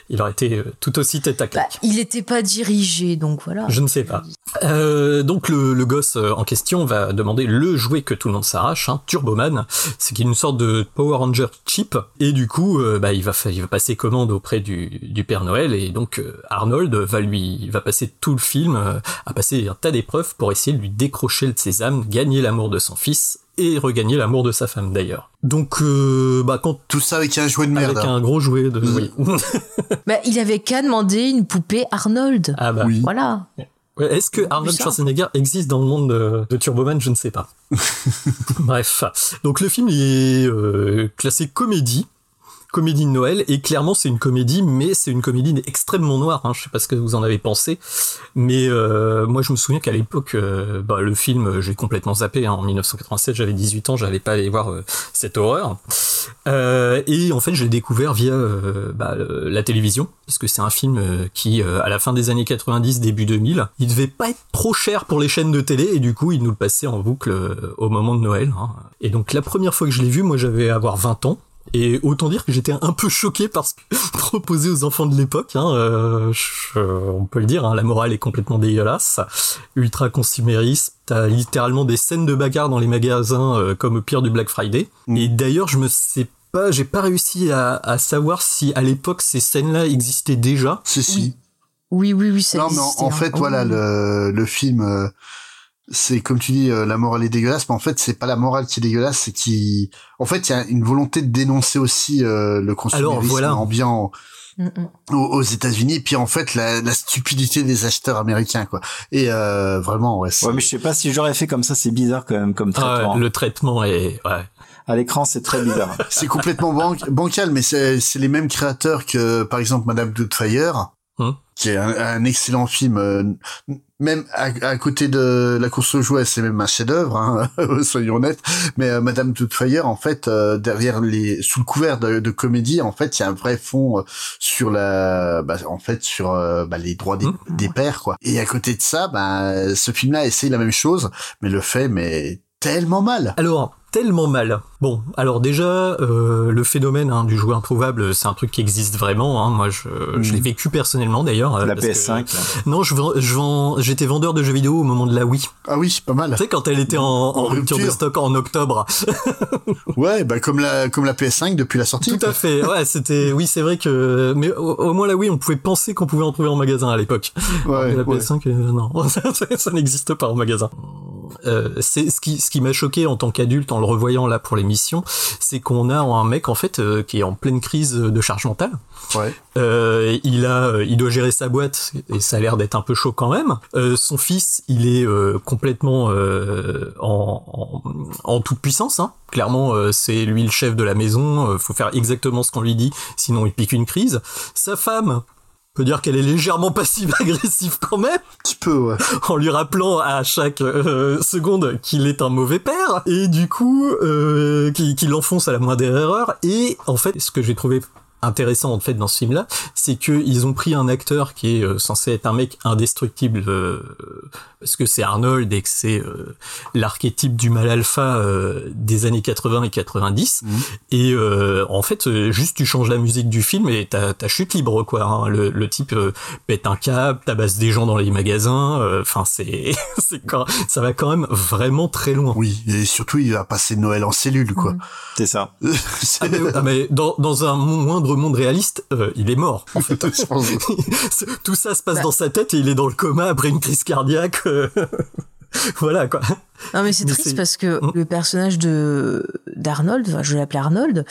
B: il aurait été euh, tout aussi tête à
C: Bah,
B: claque.
C: il n'était pas dirigé, donc voilà.
B: Je ne sais pas. Euh, donc le, le gosse euh, en question va demander le jouet que tout le monde s'arrache, hein, Turboman, c'est une sorte de Power Ranger cheap, et du coup, euh, bah, il va il va passer commande auprès du, du Père Noël, et donc euh, Arnold va lui va passer tout le film euh, à passer un tas d'épreuves pour essayer de lui décrocher de ses âmes, gagner l'amour de son fils et regagner l'amour de sa femme d'ailleurs. Donc, euh, bah quand
A: Tout ça avec un jouet de merde.
B: avec un gros jouet de, oui.
C: Bah, il avait qu'à demander une poupée Arnold.
B: ah bah.
A: Oui.
C: Voilà.
B: Ouais, Est-ce que Arnold. Schwarzenegger existe dans le monde de, de Turboman Je ne sais pas. Bref, donc le film il est euh, classé comédie, comédie de Noël, et clairement c'est une comédie, mais c'est une comédie extrêmement noire. Hein. Je sais pas ce que vous en avez pensé, mais euh, moi je me souviens qu'à l'époque, euh, bah, le film euh, j'ai complètement zappé. hein. En 1987, j'avais 18 ans, j'avais pas allé voir euh, cette horreur. Et en fait, je l'ai découvert via bah, la télévision, parce que c'est un film qui, à la fin des années 90, début 2000, il devait pas être trop cher pour les chaînes de télé, et du coup, ils nous le passaient en boucle au moment de Noël. hein. Et donc, la première fois que je l'ai vu, moi, j'avais avoir 20 ans. Et autant dire que j'étais un peu choqué par ce que proposé aux enfants de l'époque. Hein, euh, je- on peut le dire, hein, la morale est complètement dégueulasse, ultra consumériste. T'as littéralement des scènes de bagarre dans les magasins euh, comme au pire du Black Friday.
A: Mm.
B: Et d'ailleurs, je me sais pas, j'ai pas réussi à, à savoir si à l'époque ces scènes-là existaient déjà.
A: Si, si.
C: Oui, oui, oui, ça
A: Non, mais en,
C: hein.
A: fait,
C: Oh,
A: voilà,
C: oui.
A: le, le film, euh, c'est comme tu dis, euh, la morale est dégueulasse, mais en fait, c'est pas la morale qui est dégueulasse, c'est qui, en fait, il y a une volonté de dénoncer aussi euh, le consumérisme
B: voilà.
A: ambiant
C: Mm, mm.
A: aux, aux États-Unis, puis en fait, la, la stupidité des acheteurs américains, quoi. Et euh, vraiment, ouais.
D: Ouais, mais je sais pas si j'aurais fait comme ça, c'est bizarre quand même comme
B: Ah,
D: traitement.
B: le traitement est... Ouais.
D: À l'écran, c'est très bizarre.
A: C'est complètement ban- bancal, mais c'est c'est les mêmes créateurs que, par exemple, Madame Doubtfire,
B: Hum.
A: qui est un, un excellent film. euh, même à, à côté de La course aux jouets, c'est même un chef-d'œuvre, hein, soyons honnêtes. Mais euh, Madame Doubtfire, en fait, euh, derrière les, sous le couvert de, de comédie, en fait, il y a un vrai fond euh, sur la, bah, en fait, sur euh, bah, les droits des, des pères, quoi. Et à côté de ça, bah, ce film-là essaye la même chose, mais le fait, mais tellement mal.
B: Alors, tellement mal. Bon, alors déjà, euh, le phénomène hein, du jouet introuvable, c'est un truc qui existe vraiment. Hein. Moi, je, je l'ai vécu personnellement d'ailleurs. euh,
D: La
B: parce que-
D: PS5. là.
B: Non, je, vends- je vends- j'étais vendeur de jeux vidéo au moment de la Wii.
A: Ah oui, c'est pas mal.
B: Tu sais, quand elle était en, en rupture de stock en octobre.
A: Ouais, bah comme la comme la PS5 depuis la sortie.
B: Tout à fait. Ouais, c'était. Oui, c'est vrai que. Mais au, au moins la Wii, on pouvait penser qu'on pouvait en trouver en magasin à l'époque.
A: Ouais,
B: la
A: ouais.
B: PS5, euh, non, ça, ça n'existe pas en magasin. Euh, c'est ce qui ce qui m'a choqué en tant qu'adulte en le revoyant là pour l'émission, c'est qu'on a un mec en fait euh, qui est en pleine crise de charge mentale.
A: Ouais.
B: Euh, il a, euh, il doit gérer sa boîte et ça a l'air d'être un peu chaud quand même. Euh, son fils, il est euh, complètement euh, en, en, en toute puissance. Hein. Clairement, euh, c'est lui le chef de la maison. euh, faut faire exactement ce qu'on lui dit, sinon il pique une crise. Sa femme. On peut dire qu'elle est légèrement passive-agressive quand même,
A: petit peu, ouais.
B: en lui rappelant à chaque euh, seconde qu'il est un mauvais père, et du coup, euh, qu'il l'enfonce à la moindre erreur. Et en fait, ce que j'ai trouvé intéressant en fait dans ce film là c'est que ils ont pris un acteur qui est euh, censé être un mec indestructible euh, parce que c'est Arnold et que c'est euh, l'archétype du mal alpha euh, des années 80 et 90 et euh, en fait euh, juste tu changes la musique du film et t'as ta chute libre quoi hein. le, le type euh, pète un câble tabasse des gens dans les magasins euh, enfin c'est c'est quand ça va quand même vraiment très loin.
A: Oui et surtout il va passer Noël en cellule quoi.
D: C'est ça.
B: Ah mais, ah mais dans, dans un moindre monde réaliste, euh, il est mort. En fait. Tout ça se passe bah. dans sa tête et il est dans le coma après une crise cardiaque. euh. voilà quoi.
C: Non mais c'est triste parce que le personnage de d'Arnold, enfin, je l'appelle Arnold,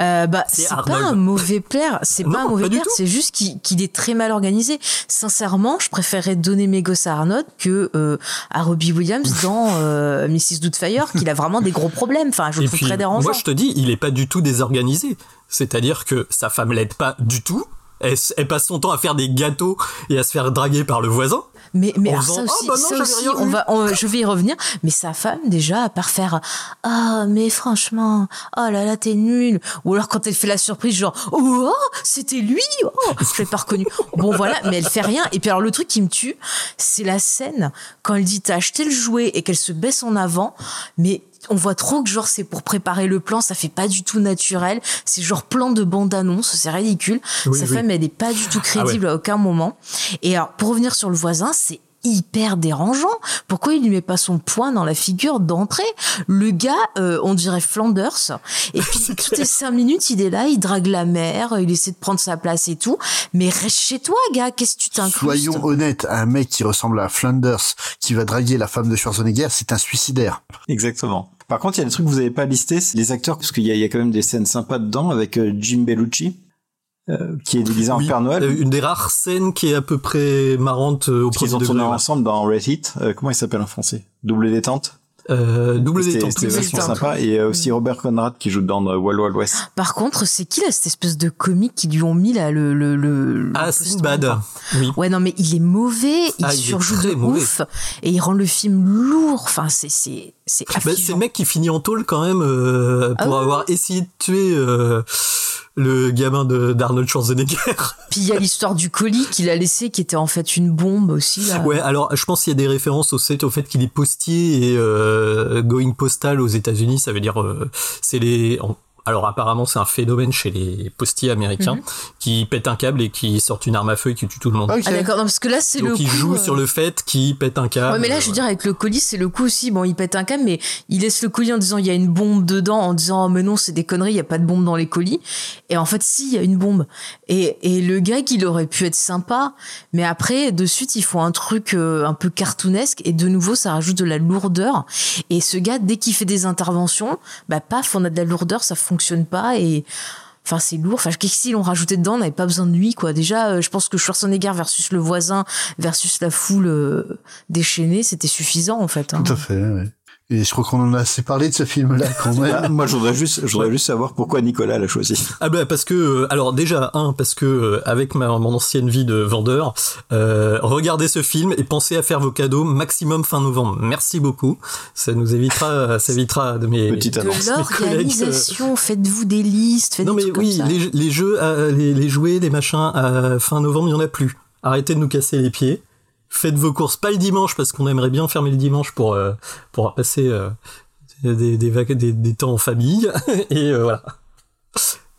C: euh, bah
B: C'est
C: pas
B: Arnold.
C: un mauvais père, c'est pas un mauvais père, c'est juste qu'il est très mal organisé. Sincèrement, je préférerais donner mes gosses à Arnold que euh, à Robbie Williams dans euh, Mrs. Doubtfire, qu'il a vraiment des gros problèmes. Enfin, je le trouve
B: puis,
C: très dérangeant.
B: moi, je te dis, il est pas du tout désorganisé. C'est-à-dire que sa femme l'aide pas du tout. Elle, passe son temps à faire des gâteaux et à se faire draguer par le voisin.
C: Mais, mais alors ça aussi,
B: bah non,
C: ça
B: j'avais
C: aussi,
B: rien
C: on
B: vu.
C: va, on- je vais y revenir. Mais sa femme, déjà, à part faire, ah, mais franchement, oh là là, t'es nul. Ou alors quand elle fait la surprise, genre, oh, c'était lui, oh, je l'ai pas reconnu. Bon, voilà, mais elle fait rien. Et puis alors, le truc qui me tue, c'est la scène quand elle dit, t'as acheté le jouet et qu'elle se baisse en avant, mais on voit trop que genre c'est pour préparer le plan, ça fait pas du tout naturel, c'est genre plan de bande-annonce, c'est ridicule.
B: Oui,
C: Sa
B: oui.
C: femme, elle est pas du tout
B: Ah ouais.
C: crédible à aucun moment. Et alors, pour revenir sur le voisin, c'est hyper dérangeant. Pourquoi il lui met pas son poing dans la figure d'entrée? Le gars, euh, on dirait Flanders. Et puis toutes les cinq minutes, il est là, il drague la mère, il essaie de prendre sa place et tout. Mais reste chez toi, gars. Qu'est-ce que tu t'incrustes?
A: Soyons honnêtes, un mec qui ressemble à Flanders, qui va draguer la femme de Schwarzenegger, c'est un suicidaire.
D: Exactement. Par contre, il y a des trucs que vous avez pas listés, c'est les acteurs, parce qu'il y, a- il y a quand même des scènes sympas dedans avec euh, Jim Bellucci, euh, qui est déguisé en Père Noël.
B: euh, une des rares scènes qui est à peu près marrante euh, au premier
D: ont tourné ensemble dans Red Heat. Euh, comment il s'appelle en français? Double détente?
B: Euh, double détente.
D: c'était
B: oui,
D: vachement sympa. Et euh, aussi Robert Conrad qui joue dans euh, Wild Wild West.
C: Par contre, c'est qui là cette espèce de comique qui lui ont mis là le le le
B: Ah, Sinbad. Oui.
C: Ouais, non, mais il est mauvais, il
B: Ah,
C: surjoue de
B: mauvais.
C: ouf, et il rend le film lourd. Enfin, c'est c'est c'est
B: Bah, le mec qui finit en tôle quand même euh,
C: Ah
B: pour
C: oui,
B: avoir essayé de tuer euh, le gamin de d'Arnold Schwarzenegger.
C: Puis il y a l'histoire du colis qu'il a laissé, qui était en fait une bombe aussi. Là.
B: Ouais, alors je pense qu'il y a des références au fait, au fait qu'il est postier et euh, going postal aux États-Unis, ça veut dire euh, c'est les en- alors apparemment c'est un phénomène chez les postiers américains
C: Mhm.
B: qui pètent un câble et qui sortent une arme à feu et qui tuent tout le monde.
A: Ok.
C: Ah d'accord, non, parce que là c'est le
B: Donc ils
C: coup,
B: jouent
C: euh,
B: sur le fait qu'ils pètent un câble.
C: Ouais, mais là, je veux dire, avec le colis, c'est le coup aussi. Bon, il pète un câble, mais il laisse le colis en disant il y a une bombe dedans, en disant oh, mais non, c'est des conneries, il y a pas de bombe dans les colis. Et en fait, si, il y a une bombe. Et, et le gag, il aurait pu être sympa, mais après, de suite, ils font un truc euh, un peu cartoonesque, et de nouveau, ça rajoute de la lourdeur. Et ce gars, dès qu'il fait des interventions, bah paf, on a de la lourdeur, ça fonctionne pas, et Enfin, c'est lourd. Enfin, qu'est-ce qu'ils l'ont rajouté dedans? On n'avait pas besoin de lui, quoi. Déjà, euh, je pense que Schwarzenegger versus le voisin versus la foule euh, déchaînée, c'était suffisant, en fait. hein.
A: Tout à fait, ouais. Et je crois qu'on en a assez parlé de ce film-là quand
D: Ah,
A: même.
D: moi, je voudrais juste, je voudrais juste savoir pourquoi Nicolas l'a choisi.
B: Ah bah parce que euh, alors déjà un parce que euh, avec ma mon ancienne vie de vendeur, euh, regardez ce film et pensez à faire vos cadeaux maximum fin novembre. Merci beaucoup. Ça nous évitera ça évitera de mes
D: Petite
C: De
D: annonce.
B: mes collègues, euh,
C: l'organisation, faites-vous des listes, faites
B: Non
C: des
B: mais oui,
C: comme ça.
B: les, les jeux, euh, les, les jouets, les machins, à fin novembre, il y en a plus. Arrêtez de nous casser les pieds. Faites vos courses pas le dimanche parce qu'on aimerait bien fermer le dimanche pour euh, pour passer euh, des, des, des, des temps en famille et euh, voilà.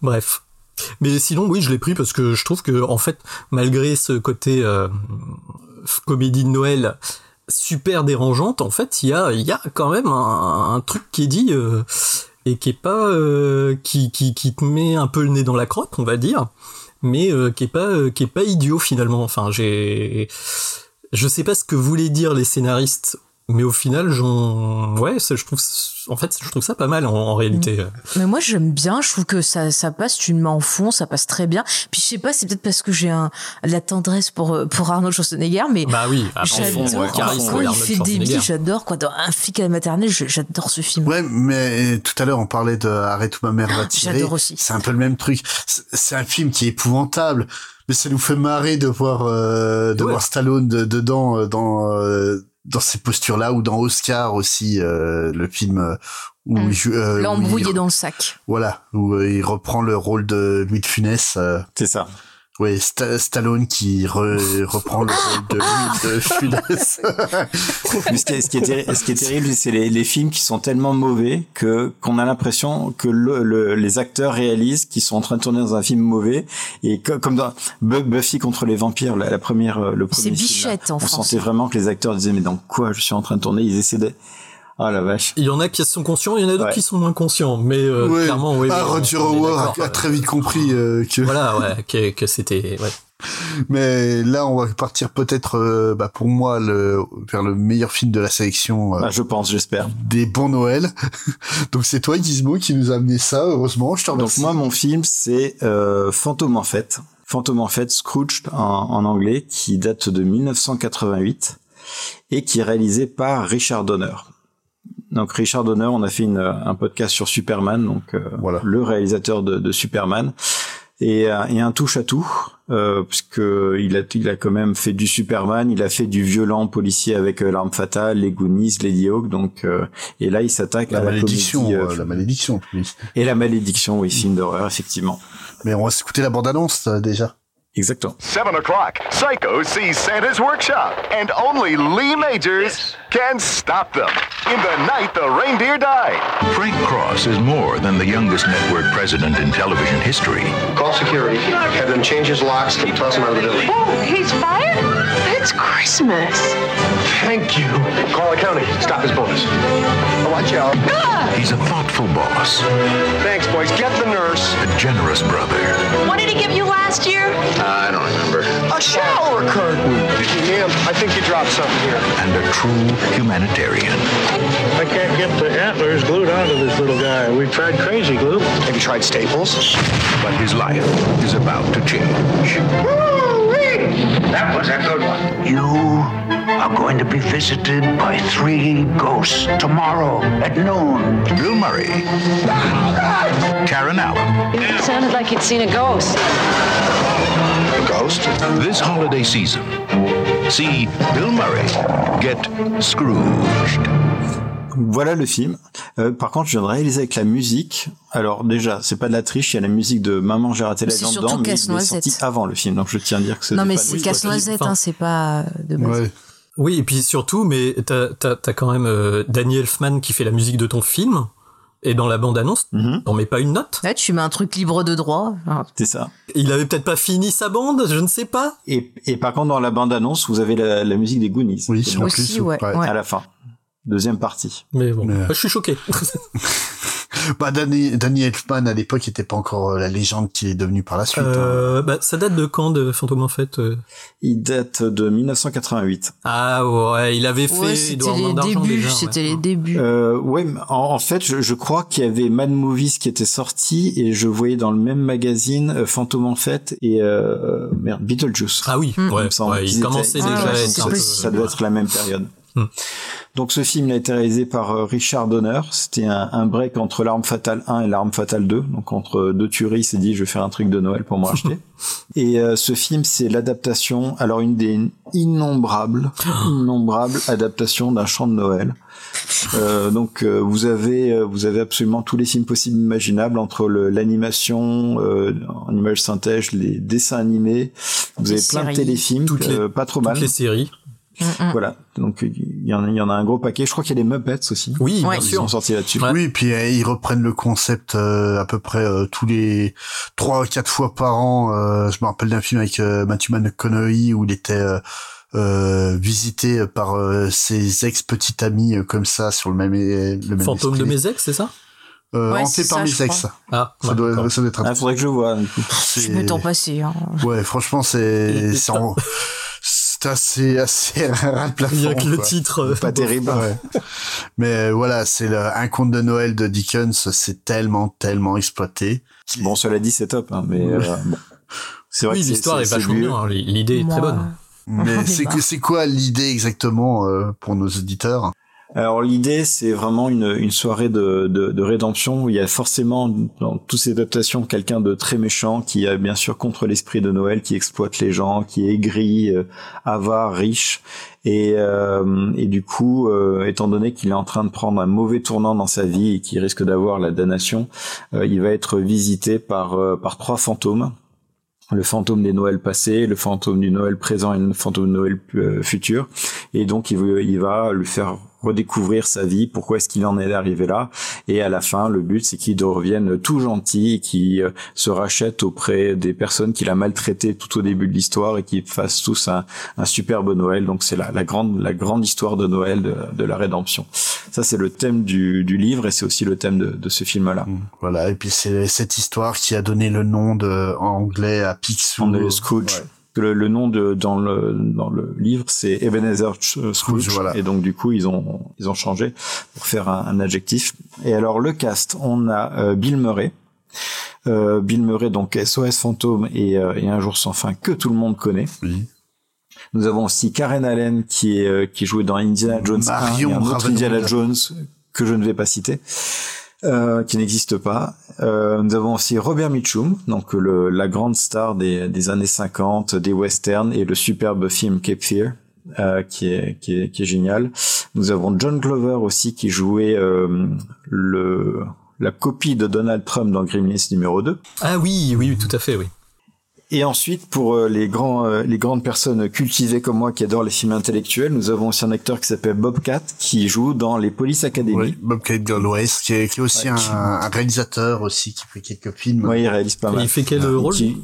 B: Bref. Mais sinon, oui, je l'ai pris parce que je trouve que en fait, malgré ce côté euh, comédie de Noël super dérangeante, en fait, il y a, il y a quand même un, un truc qui est dit euh, et qui est pas euh, qui, qui qui te met un peu le nez dans la crotte, on va dire, mais euh, qui est pas euh, qui est pas idiot finalement. Enfin, j'ai je sais pas ce que voulaient dire les scénaristes, mais au final, j'en ouais, ça, je trouve en fait, je trouve ça pas mal en, en réalité.
C: Mais moi, j'aime bien. Je trouve que ça, ça passe. Tu le mets en fond, ça passe très bien. Puis je sais pas, c'est peut-être parce que j'ai un de la tendresse pour pour Arnold Schwarzenegger, mais
B: Bah oui, à
C: j'adore
B: fond, ouais,
C: quand il fait des billes. J'adore quoi. Dans un flic à la maternelle, j'adore ce film.
A: Ouais, mais tout à l'heure on parlait de Arrête où ma mère va tirer.
C: J'adore aussi.
A: C'est un peu le même truc. C'est c'est un film qui est épouvantable, mais ça nous fait marrer de voir euh, de
B: Ouais.
A: voir Stallone de- dedans euh, dans euh, dans ces postures-là ou dans Oscar aussi euh, le film où
C: Mm.
A: il euh,
C: L'embrouillé
A: il-
C: dans le sac.
A: voilà où euh, il reprend le rôle de Louis de Funès. euh,
D: C'est ça.
A: Oui, Sta- Stallone qui re- reprend le rôle de de Funès.
D: Mais ce qui est, ce qui est terri- ce qui est terrible, c'est les, les films qui sont tellement mauvais que qu'on a l'impression que le, le- les acteurs réalisent qu'ils sont en train de tourner dans un film mauvais et que- comme dans Bu- Buffy contre les vampires, la, la première, euh, le premier
C: C'est
D: film, là,
C: Bichette en
D: on
C: France.
D: sentait vraiment que les acteurs disaient mais dans quoi je suis en train de tourner? Ils essaient de ah la vache.
B: Il y en a qui sont conscients, il y en a d'autres
D: Ouais.
B: qui sont moins conscients, mais euh,
A: Ouais.
B: clairement, oui.
A: ah, Roger Howard a, a très vite compris euh, que
B: Voilà, ouais, que, que c'était. Ouais.
A: Mais là, on va partir peut-être, euh, bah, pour moi, le, vers le meilleur film de la sélection. euh,
D: Ah, je pense, j'espère.
A: des bons Noël. Donc c'est toi, Gizmo, qui nous a amené ça. Heureusement, je te
D: Donc
A: remercie.
D: moi, mon film, c'est euh, Fantôme en fête. Fantôme en fête, Scrooge en, en anglais, qui date de 1988 et qui est réalisé par Richard Donner. Donc Richard Donner, on a fait une, un podcast sur Superman, donc euh,
A: Voilà.
D: le réalisateur de, de Superman, et, euh, et un touche à tout, euh, puisque il a, il a quand même fait du Superman, il a fait du violent policier avec euh, l'arme fatale, les Goonies, Lady Hawk, donc euh, et là il s'attaque
A: la
D: à la
A: malédiction,
D: comédie, euh,
A: euh, la malédiction. oui.
D: et la malédiction, oui, film d'horreur, effectivement.
A: Mais on va s'écouter la bande-annonce euh, déjà.
D: Exactement.
I: 7 o'clock, Psycho sees Santa's workshop, and only Lee Majors can stop them. In the night the reindeer died.
L: Frank Cross is more than the youngest network president in television history.
M: Call security. Have them change his locks and toss him out of the building.
N: Oh, he's fired? It's Christmas.
M: Thank you. Call the county. Stop his bonus. Oh, watch out. Ah!
L: He's a thoughtful boss,
M: Thanks, boys. Get the nurse.
L: a generous brother,
N: What did he give you last year?
M: Uh, I don't remember. A shower curtain. Ma'am, I think you dropped something here.
L: and a true humanitarian.
O: I can't get the antlers glued onto this little guy. We've tried crazy glue.
M: Have you tried staples?
L: But his life is about to change.
J: That was a good one. You are going to be visited by three ghosts tomorrow at noon.
L: Bill Murray, Karen Allen,
N: It sounded like you'd seen a ghost.
M: A ghost?
L: this holiday season. See Bill Murray get Scrooged.
D: Voilà le film. Euh, par contre, je viens de réaliser avec la musique. Alors déjà, c'est pas de la triche, il y a la musique de Maman j'ai raté
C: Mais
D: l'avion
C: c'est
D: dedans, mais il est
C: Casse-Noisette.
D: sorti avant le film, donc je tiens à dire que c'est
C: Non, mais
D: pas-
C: c'est Casse-Noisette, hein, c'est pas euh, de base.
A: Ouais.
B: Oui, et puis surtout, mais t'as t'as t'as quand même euh, Danny Elfman qui fait la musique de ton film. Et dans la bande-annonce,
D: Mhm.
B: on met pas une note?
C: Là, tu mets un truc libre de droit. Enfin,
D: C'est ça.
B: Il avait peut-être pas fini sa bande, je ne sais pas.
D: Et, et par contre, dans la bande-annonce, vous avez la, la musique des Goonies.
A: Oui, en
C: Aussi,
A: plus,
C: ouais, ouais.
D: à la fin. Deuxième partie.
B: Mais bon,
A: Mais-
B: je suis choqué.
A: Bah, Danny, Danny Elfman, à l'époque, était pas encore euh, la légende qu'il est devenu par la suite. hein.
B: Euh, bah, ça date de quand de Fantôme en fait euh?
D: Il date de 1988.
B: Ah ouais, il avait fait
C: Ouais, c'était les débuts,
B: déjà, ouais.
C: c'était les débuts.
D: Euh, ouais, en, en fait, je, je crois qu'il y avait Mad Movies qui était sorti et je voyais dans le même magazine euh, Fantôme en fête et euh, merde Beetlejuice.
B: Ah oui,
C: Mm.
B: ouais, il commençait déjà
C: Ah,
B: à
C: ouais,
B: être
C: c'est
B: un peu-
C: possible.
D: Ça doit être la même période.
B: Hmm.
D: Donc ce film il a été réalisé par euh, Richard Donner. C'était un, un break entre l'arme fatale 1 et l'arme fatale 2. Donc entre deux tueries, il s'est dit je vais faire un truc de Noël pour me racheter. et euh, ce film c'est l'adaptation, alors une des innombrables, innombrables adaptations d'un chant de Noël. Euh, donc euh, vous avez euh, vous avez absolument tous les films possibles imaginables entre l'animation euh, en image synthèse, les dessins animés, vous
C: Les
D: avez plein de téléfilms,
B: Toutes les-
D: pas trop mal.
B: Toutes les séries.
C: Mm, mm.
D: Voilà, donc il y, en a, il y en a un gros paquet. Je crois qu'il y a les Muppets aussi.
B: Oui,
C: Ouais.
B: bien
D: Ils
B: sûr.
D: sont sortis là-dessus.
B: Ouais.
A: Oui, puis euh, ils reprennent le concept euh, à peu près euh, tous les trois quatre fois par an. Euh, je me rappelle d'un film avec euh, Matthew McConaughey où il était euh, euh, visité par euh, ses ex petites amies euh, comme ça sur le même le même
B: Fantôme de
A: esprit.
B: mes ex, c'est ça?
A: Euh,
C: Ouais,
A: hanté
C: c'est
A: par
C: ça,
A: mes ex.
C: crois.
B: Ah,
A: Ça
B: ouais,
A: doit, ça doit être un
D: Ah, faudrait que je vois.
C: Je
A: c'est-
C: me temps passé. Hein.
A: Ouais, franchement,
B: Et-
A: c'est
B: et
A: c'est
B: ça-
A: en- c'est assez ras plafond.
B: Rien que le
A: quoi.
B: titre. euh,
D: Pas terrible.
A: Ouais. Mais euh, voilà, c'est le- un conte de Noël de Dickens, c'est tellement, tellement exploité.
D: Bon, cela dit, c'est top, hein, mais euh, bon. C'est vrai
B: Oui, l'histoire est
D: c'est
B: vachement bien. hein. L'idée est
C: Moi,
B: très bonne.
A: Mais c'est
C: est
A: que c'est quoi l'idée exactement euh, pour nos auditeurs?
D: Alors l'idée, c'est vraiment une, une soirée de, de, de rédemption où il y a forcément dans toutes ces adaptations quelqu'un de très méchant qui a bien sûr contre l'esprit de Noël, qui exploite les gens, qui est aigri, euh, avare, riche. Et, euh, et du coup, euh, étant donné qu'il est en train de prendre un mauvais tournant dans sa vie et qu'il risque d'avoir la damnation, euh, il va être visité par, euh, par trois fantômes. Le fantôme des Noëls passés, le fantôme du Noël présent et le fantôme de Noël euh, futur. Et donc, il, il va lui faire redécouvrir sa vie, pourquoi est-ce qu'il en est arrivé là. Et à la fin, le but, c'est qu'il revienne tout gentil et qu'il euh, se rachète auprès des personnes qu'il a maltraitées tout au début de l'histoire et qu'ils fassent tous un, un superbe Noël. Donc, c'est la, la, grande, la grande histoire de Noël de, de la rédemption. Ça, c'est le thème du, du livre et c'est aussi le thème de, de ce film-là.
A: Voilà, et puis c'est cette histoire qui a donné le nom de en anglais à Picsou.
D: On est le Scrooge.
A: Ouais.
D: Le, le nom de dans le dans le livre c'est Ebenezer Ch- Scrooge
A: voilà.
D: et donc du coup ils ont ils ont changé pour faire un, un adjectif. Et alors le cast, on a euh, Bill Murray. Euh, Bill Murray donc SOS fantôme et, euh, et un jour sans fin que tout le monde connaît. Nous avons aussi Karen Allen qui est euh, qui jouait dans Indiana Jones 1
A: Marion
D: et un autre. Indiana Jones que je ne vais pas citer. Euh, qui n'existe pas. Euh, nous avons aussi Robert Mitchum, donc le, la grande star des, des années 50, des westerns et le superbe film Cape Fear. euh, qui est qui est qui est génial. Nous avons John Glover aussi qui jouait euh, le la copie de Donald Trump dans Gremlins numéro 2.
B: Ah oui, oui, tout à fait, oui.
D: Et ensuite, pour euh, les grands, euh, les grandes personnes cultivées comme moi qui adorent les films intellectuels, nous avons aussi un acteur qui s'appelle Bob Cat qui joue dans les Police Academy.
A: Oui, Bob Kate Galway, qui est, qui est aussi
D: Ouais,
A: un,
D: qui-
A: un réalisateur aussi qui fait quelques films.
D: Oui, il réalise pas
B: Et
D: mal.
B: il fait quel rôle
D: Qui-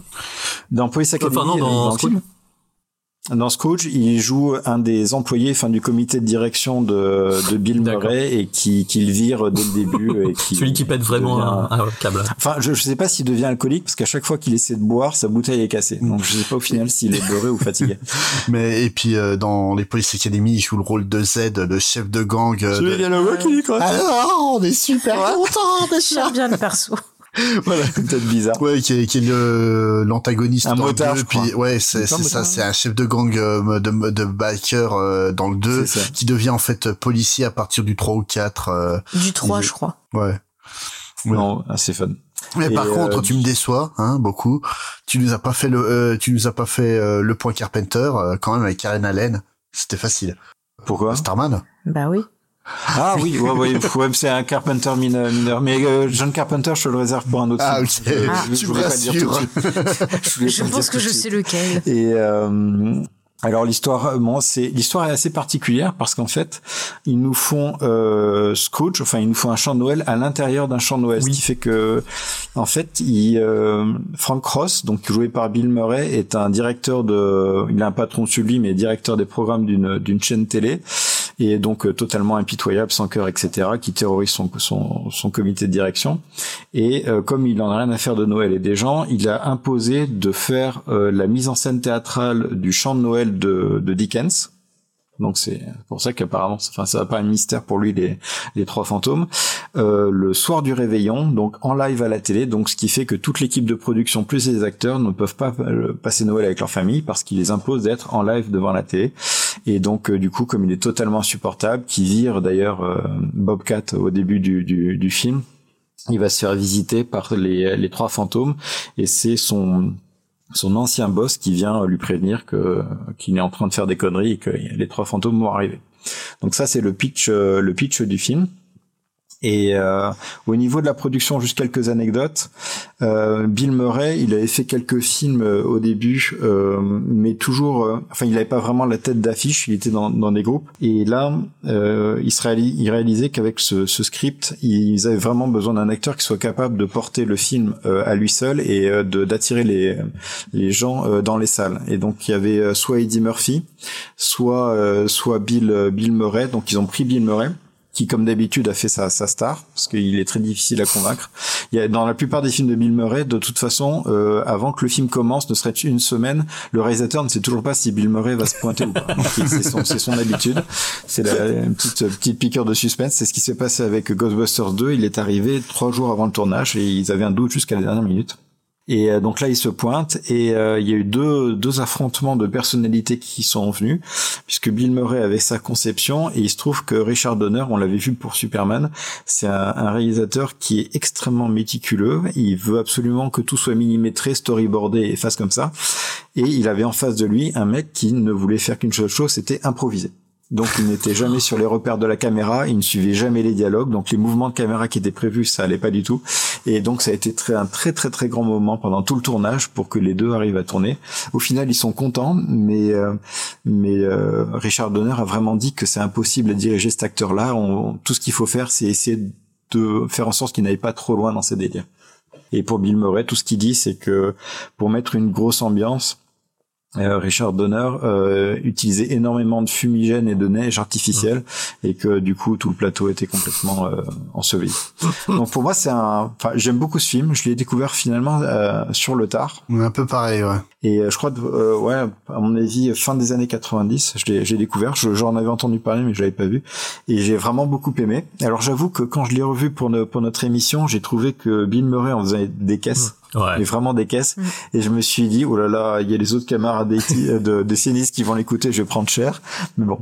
D: Dans Police Academy.
B: Enfin, non, dans
D: le
B: Scrooge.
D: film. Dans Scrooge, il joue un des employés, enfin du comité de direction de, de Bill Murray et qui qu'il vire dès le début. Et qui,
B: Celui qui pète vraiment
D: devient-
B: un, un câble.
D: Enfin, je, je sais pas s'il devient alcoolique parce qu'à chaque fois qu'il essaie de boire, sa bouteille est cassée. Donc je sais pas au final s'il est beurré ou fatigué.
A: Mais et puis euh, dans les Police Academy, il joue le rôle de Z, le chef de gang. euh,
D: Celui
A: de-
D: qui le qui
A: Alors, on est super contents.
C: J'aime bien le perso.
A: Voilà.
D: Peut-être bizarre.
A: Ouais, qui est, qui est le l'antagoniste
D: Un
A: dans
D: motard,
A: le 2,
D: je crois.
A: puis ouais, c'est
D: C'est un
A: c'est ça,
D: motard,
A: c'est un chef de gang euh, de de biker euh, dans le 2
D: C'est ça.
A: qui devient en fait policier à partir du 3 ou 4 euh,
C: Du 3,
A: il-
C: je crois.
A: ouais.
D: Non, assez fun.
A: Mais
D: Et,
A: par
D: euh,
A: contre, tu me déçois, hein, beaucoup. Tu nous as pas fait le, euh, tu nous as pas fait euh, le point Carpenter euh, quand même avec Karen Allen. C'était facile.
D: Pourquoi?
A: Starman?
C: Bah oui.
D: Ah oui, ouais, ouais, ouais, c'est un Carpenter mineur. mineur. Mais euh, John Carpenter, je te le réserve pour un autre
A: Ah,
D: film.
A: ok.
D: Je-
A: Ah,
D: je
A: tu
D: voulais pas le dire tout de suite.
C: Je
D: le
C: pense que je sais lequel.
D: Et euh, alors l'histoire, bon, c'est l'histoire est assez particulière parce qu'en fait, ils nous font euh, Scrooge, enfin ils nous font un chant de Noël à l'intérieur d'un chant de Noël, ce qui fait que, en fait, il, euh, Frank Ross, donc joué par Bill Murray, est un directeur de, il a un patron sur lui, mais directeur des programmes d'une d'une chaîne télé et donc euh, totalement impitoyable, sans cœur, etc., qui terrorise son, son, son comité de direction. Et euh, comme il en a rien à faire de Noël et des gens, il a imposé de faire euh, la mise en scène théâtrale du chant de Noël de, de Dickens. Donc c'est pour ça qu'apparemment, enfin ça va pas un mystère pour lui les trois fantômes. Euh, le soir du réveillon, donc en live à la télé, donc ce qui fait que toute l'équipe de production plus les acteurs ne peuvent pas euh, passer Noël avec leur famille parce qu'il les impose d'être en live devant la télé. Et donc euh, du coup, comme il est totalement insupportable, qui vire d'ailleurs euh, Bobcat au début du, du, du film, il va se faire visiter par les trois fantômes et c'est son son ancien boss qui vient lui prévenir que qu'il est en train de faire des conneries et que les trois fantômes vont arriver. Donc ça c'est le pitch euh, le pitch du film. Et euh, au niveau de la production, juste quelques anecdotes. Euh, Bill Murray, il avait fait quelques films euh, au début, euh, mais toujours, euh, enfin, il n'avait pas vraiment la tête d'affiche. Il était dans, dans des groupes. Et là, il, se réalisait qu'avec ce, ce script, ils avaient vraiment besoin d'un acteur qui soit capable de porter le film à lui seul et d'attirer les les gens dans les salles. Et donc, il y avait soit Eddie Murphy, soit soit Bill Bill Murray. Donc, ils ont pris Bill Murray qui comme d'habitude a fait sa, sa star parce qu'il est très difficile à convaincre. Il y a, dans la plupart des films de Bill Murray, de toute façon, euh, avant que le film commence, ne serait une semaine, le réalisateur ne sait toujours pas si Bill Murray va se pointer ou pas. C'est son, son habitude. C'est la une petite petite piqûre de suspense. C'est ce qui s'est passé avec Ghostbusters 2. Il est arrivé trois jours avant le tournage et ils avaient un doute jusqu'à la dernière minute. Et euh, donc là, il se pointe et euh, il y a eu deux, deux affrontements de personnalités qui sont venus, puisque Bill Murray avait sa conception et il se trouve que Richard Donner, on l'avait vu pour Superman, c'est un, réalisateur qui est extrêmement méticuleux. Il veut absolument que tout soit millimétré, storyboardé et fasse comme ça. Et il avait en face de lui un mec qui ne voulait faire qu'une seule chose, c'était improviser. Donc il n'était jamais sur les repères de la caméra, il ne suivait jamais les dialogues, donc les mouvements de caméra qui étaient prévus, ça allait pas du tout. Et donc ça a été très, un très très très grand moment pendant tout le tournage pour que les deux arrivent à tourner. Au final ils sont contents, mais euh, mais euh, Richard Donner a vraiment dit que c'est impossible de diriger cet acteur-là. Tout ce qu'il faut faire, c'est essayer de faire en sorte qu'il n'aille pas trop loin dans ses délires. Et pour Bill Murray, tout ce qu'il dit, c'est que pour mettre une grosse ambiance, Richard Donner euh, utilisait énormément de fumigène et de neige artificielle et que du coup tout le plateau était complètement euh, enseveli. Donc pour moi c'est un, enfin j'aime beaucoup ce film. Je l'ai découvert finalement euh, sur le tard.
A: Un peu pareil, ouais.
D: Et euh, je crois, euh, ouais, à mon avis, fin des années 90, je l'ai- j'ai découvert. Je- J'en avais entendu parler, mais je l'avais pas vu. Et j'ai vraiment beaucoup aimé. Alors j'avoue que quand je l'ai revu pour, pour notre émission, j'ai trouvé que Bill Murray en faisait des caisses.
B: Ouais.
D: Mais vraiment des caisses. Et je me suis dit, oh là là, il y a les autres camarades des, de, des qui vont l'écouter, je vais prendre cher. Mais bon.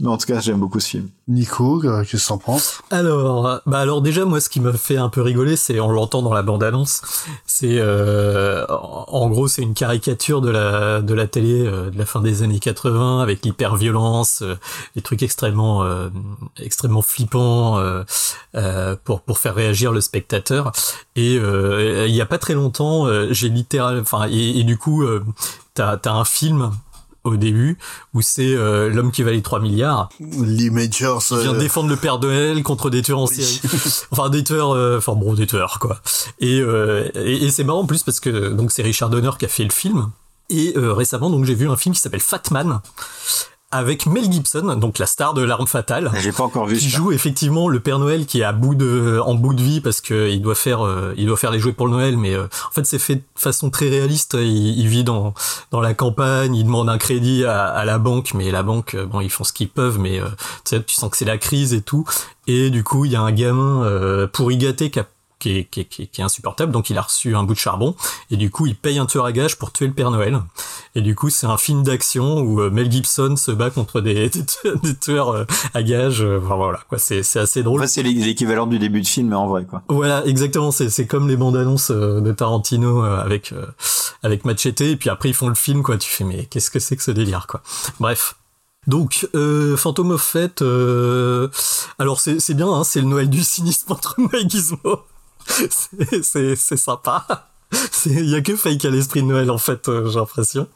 D: Mais en tout cas, j'aime beaucoup ce film.
A: Nico, euh, qu'est-ce que t'en penses?
B: Alors, euh, bah alors déjà moi ce qui m'a fait un peu rigoler, c'est on l'entend dans la bande annonce, c'est euh, en gros c'est une caricature de la de la télé euh, de la fin des années 80 avec l'hyper violence, des trucs extrêmement euh, extrêmement flippants euh, euh, pour pour faire réagir le spectateur. Et euh, il y a pas très longtemps, euh, j'ai littéral, enfin et, et du coup euh, t'as t'as un film au début où c'est euh, l'homme qui valait 3 milliards
A: Majors.
B: qui vient
A: euh,
B: défendre le père de Noël contre des tueurs en série. enfin des tueurs, euh, enfin bon des tueurs quoi. Et, euh, et, et c'est marrant en plus parce que donc c'est Richard Donner qui a fait le film. Et euh, récemment donc j'ai vu un film qui s'appelle Fatman avec Mel Gibson, donc la star de l'arme fatale,
D: J'ai pas encore vu.
B: qui joue effectivement le Père Noël qui est à bout de, en bout de vie parce que il doit faire, euh, il doit faire les jouets pour le Noël, mais euh, en fait c'est fait de façon très réaliste. Il, il vit dans dans la campagne, il demande un crédit à, à la banque, mais la banque, euh, bon, ils font ce qu'ils peuvent, mais euh, tu sens que c'est la crise et tout. Et du coup, il y a un gamin euh, pourri gâté qui a qui est, qui, est, qui est- qui est insupportable, donc il a reçu un bout de charbon, et du coup il paye un tueur à gage pour tuer le Père Noël. Et du coup c'est un film d'action où euh, Mel Gibson se bat contre des, des, tueurs- euh, à gages. euh, Enfin voilà, quoi, c'est c'est assez drôle.
D: En fait, c'est l'é- l'équivalent du début de film, mais en vrai, quoi.
B: Voilà, exactement. C'est c'est comme les bandes annonces de Tarantino avec avec Machete, et puis après ils font le film, quoi. Tu fais mais qu'est-ce que c'est que ce délire, quoi. Bref. Donc, euh, Phantom of Fête, euh, alors c'est c'est bien, hein, c'est le Noël du cynisme entre Mike Gizmo. C'est- C'est sympa. C'est- Il y a que Fake à l'esprit de Noël en fait, euh, j'ai l'impression.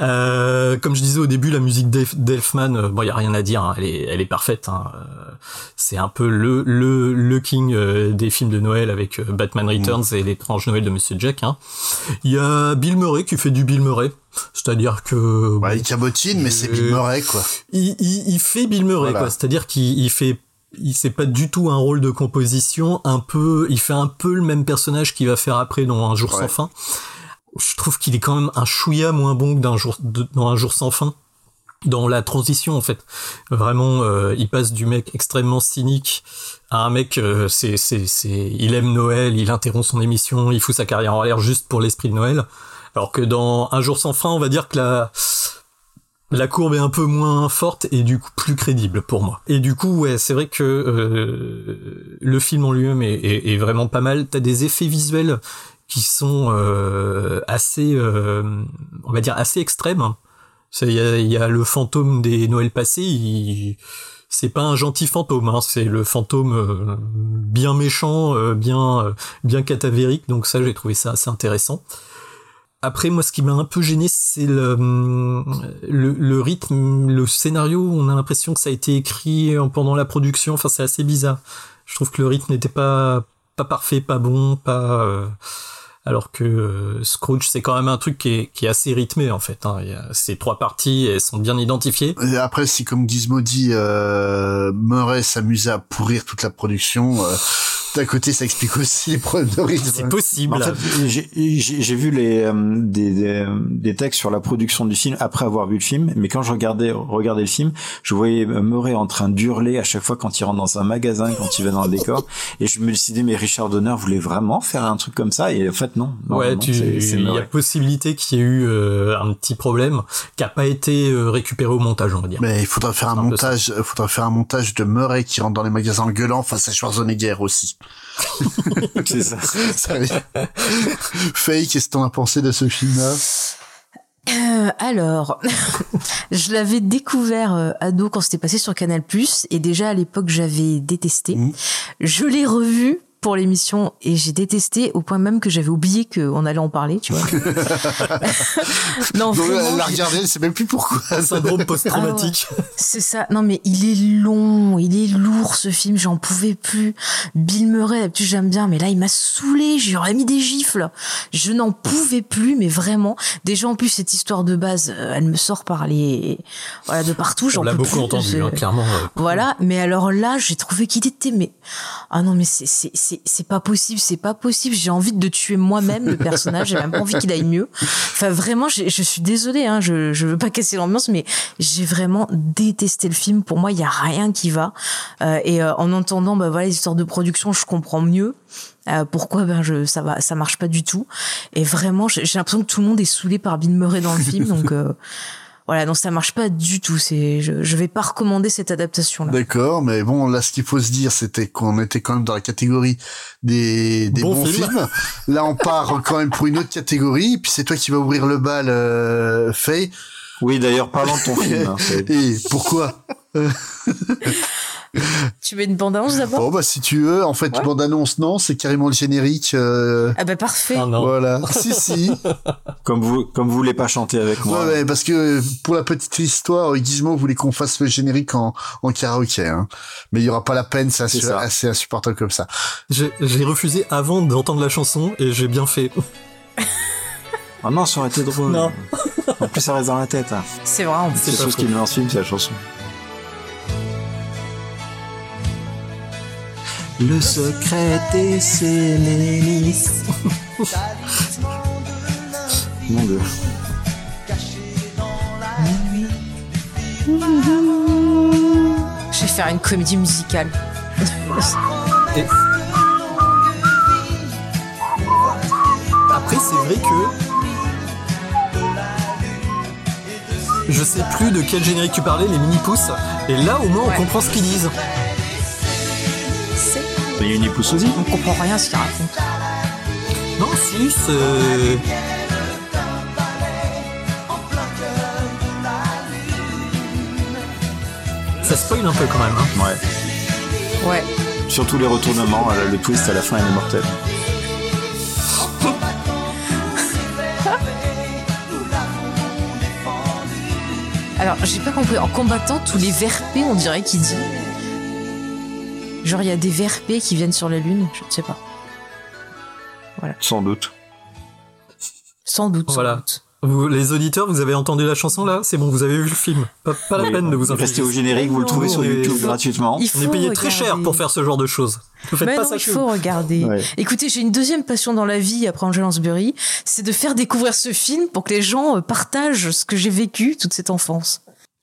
B: Euh, comme je disais au début, la musique d'Elf- d'Elfman, euh, bon, il y a rien à dire, hein, elle est, elle est parfaite. Hein, euh, c'est un peu le le le king des films de Noël avec Batman Returns et l'étrange Noël de Monsieur Jack. Hein. Il y a Bill Murray qui fait du Bill Murray, c'est-à-dire que
A: bah, il cabotine, mais c'est Bill Murray, quoi.
B: il, il, il fait Bill Murray,
A: Voilà.
B: quoi. C'est-à-dire qu'il il fait, il c'est pas du tout un rôle de composition, un peu, il fait un peu le même personnage qu'il va faire après dans Un jour
A: Ouais.
B: sans fin. Je trouve qu'il est quand même un chouïa moins bon que d'un jour, de- dans Un jour sans fin. Dans la transition, en fait, vraiment, euh, il passe du mec extrêmement cynique à un mec, euh, c'est, c'est, c'est, il aime Noël, il interrompt son émission, il fout sa carrière en l'air juste pour l'esprit de Noël. Alors que dans Un jour sans fin, on va dire que la, la courbe est un peu moins forte et du coup plus crédible pour moi. Et du coup, ouais, c'est vrai que euh, le film en lui-même est, vraiment pas mal. T'as des effets visuels qui sont euh, assez, euh, on va dire assez extrêmes. Il y a, le fantôme des Noëls passés. c'est pas un gentil fantôme, hein, c'est le fantôme bien méchant, bien bien catavérique. Donc ça, j'ai trouvé ça assez intéressant. Après, moi, ce qui m'a un peu gêné, c'est le, le, le rythme, le scénario. On a l'impression que ça a été écrit en- pendant la production. Enfin, c'est assez bizarre. Je trouve que le rythme n'était pas pas parfait, pas bon, pas. euh, alors que euh, Scrooge, c'est quand même un truc qui est, qui est assez rythmé en fait. Hein. Il y a ces trois parties, elles sont bien identifiées.
A: Après, si comme Gizmo dit, euh, Murray s'amusait à pourrir toute la production, euh, d'un côté, ça explique aussi les problèmes de rythme.
B: C'est possible.
D: En fait, j'ai- j'ai j'ai vu les euh, des, des, des textes sur la production du film après avoir vu le film, mais quand je regardais regardais le film, je voyais Murray en train d'hurler à chaque fois quand il rentre dans un magasin, quand il va dans le décor, et je me suis dit mais Richard Donner voulait vraiment faire un truc comme ça, et en fait non. non
B: ouais, il y a
D: Murray.
B: possibilité qu'il y ait eu euh, un petit problème qui a pas été euh, récupéré au montage, on va dire.
A: Mais il faudra faire un montage, il faudra faire un montage de Murray qui rentre dans les magasins en gueulant face à Schwarzenegger aussi.
D: c'est ça.
A: Faye, qu'est-ce que t'en as pensé de ce film-là?
C: Euh, alors, je l'avais découvert euh, ado quand c'était passé sur Canal+, et déjà à l'époque j'avais détesté. Je l'ai revu pour l'émission et j'ai détesté au point même que j'avais oublié qu'on allait en parler, tu vois.
A: non, Donc, la elle sait même plus pourquoi.
B: Syndrome post-traumatique.
C: Ah ouais. C'est ça. Non, mais il est long, il est lourd ce film, j'en pouvais plus. Bill Murray, d'habitude j'aime bien, mais là il m'a saoulé, j'aurais mis des gifles. Je n'en pouvais plus, mais vraiment. Déjà en plus cette histoire de base, euh, elle me sort par les, voilà, de partout.
B: On l'a beaucoup entendu, hein, clairement. Euh,
C: voilà, mais alors là, j'ai trouvé qu'il était, mais ah non, mais c'est c'est pas possible, c'est pas possible. J'ai envie de tuer moi-même le personnage. J'ai même pas envie qu'il aille mieux. Enfin vraiment, je suis désolée, hein, je je veux pas casser l'ambiance, mais j'ai vraiment détesté le film. Pour moi, il y a rien qui va. Euh, et euh, en entendant, bah voilà, les histoires de production, je comprends mieux. Euh, pourquoi? Ben je ça va ça marche pas du tout et vraiment j'ai l'impression que tout le monde est saoulé par Bill Murray dans le film donc voilà, donc ça marche pas du tout. C'est, je, je vais pas recommander cette adaptation là.
A: D'accord, mais bon, là, ce qu'il faut se dire, c'était qu'on était quand même dans la catégorie des, des
B: Bon
A: bons
B: film.
A: films. Là, on part quand même pour une autre catégorie. Puis c'est toi qui vas ouvrir le bal, euh, Faye.
D: Oui, d'ailleurs, parlons de ton film. hein.
A: Et pourquoi?
C: Tu mets une bande annonce d'abord
A: Bon, bah si tu veux, en fait,
C: Ouais.
A: bande annonce, non, c'est carrément le générique. euh,
C: Ah bah parfait.
B: Ah non.
A: Voilà. si, si.
D: Comme vous, comme vous voulez pas chanter avec moi.
A: Ouais, ouais, parce que pour la petite histoire, Gizmo voulait qu'on fasse le générique en, en karaoké, hein. Mais il y aura pas la peine, c'est assez insupportable comme ça.
B: J'ai j'ai refusé avant d'entendre la chanson et j'ai bien fait.
D: Ah non, ça aurait été drôle.
B: Non.
D: En plus, ça reste dans la tête. hein.
C: C'est vrai. en plus.
D: C'est la chose qui me en film, c'est la chanson. Le secret des Sélénis. Mon dieu.
C: Je vais faire une comédie musicale.
B: Et- Après, c'est vrai que. Je sais plus de quel générique tu parlais, les mini-pouces. Et là, au moins, on comprend ce qu'ils disent.
D: Il y a une épouse aussi.
C: On comprend rien à ce qu'il raconte.
B: Non, si, c'est. Ça spoil un peu quand même. hein.
D: Ouais.
C: Ouais.
D: Surtout les retournements, euh, le twist à la fin, il est mortel.
C: Alors, j'ai pas compris. En combattant tous les VRP, on dirait qu'il dit. Genre, il y a des VRP qui viennent sur la Lune, je ne sais pas.
D: Sans doute.
C: Sans doute. sans
B: Voilà.
C: doute.
B: Vous, les auditeurs, vous avez entendu la chanson là? C'est bon, vous avez vu le film. Pas, pas la
D: Oui.
B: peine de vous
D: Restez
B: infliger.
D: au générique, vous le trouvez sur YouTube
B: faut-
D: gratuitement.
C: Il
B: On est
C: faut
B: payé très cher
C: regarder.
B: pour faire ce genre de choses. Ne faites
C: Mais
B: pas
C: non,
B: ça
C: il faut regarder.
D: Ouais.
C: Écoutez, j'ai une deuxième passion dans la vie après Angela Lansbury, c'est de faire découvrir ce film pour que les gens euh, partagent ce que j'ai vécu toute cette enfance.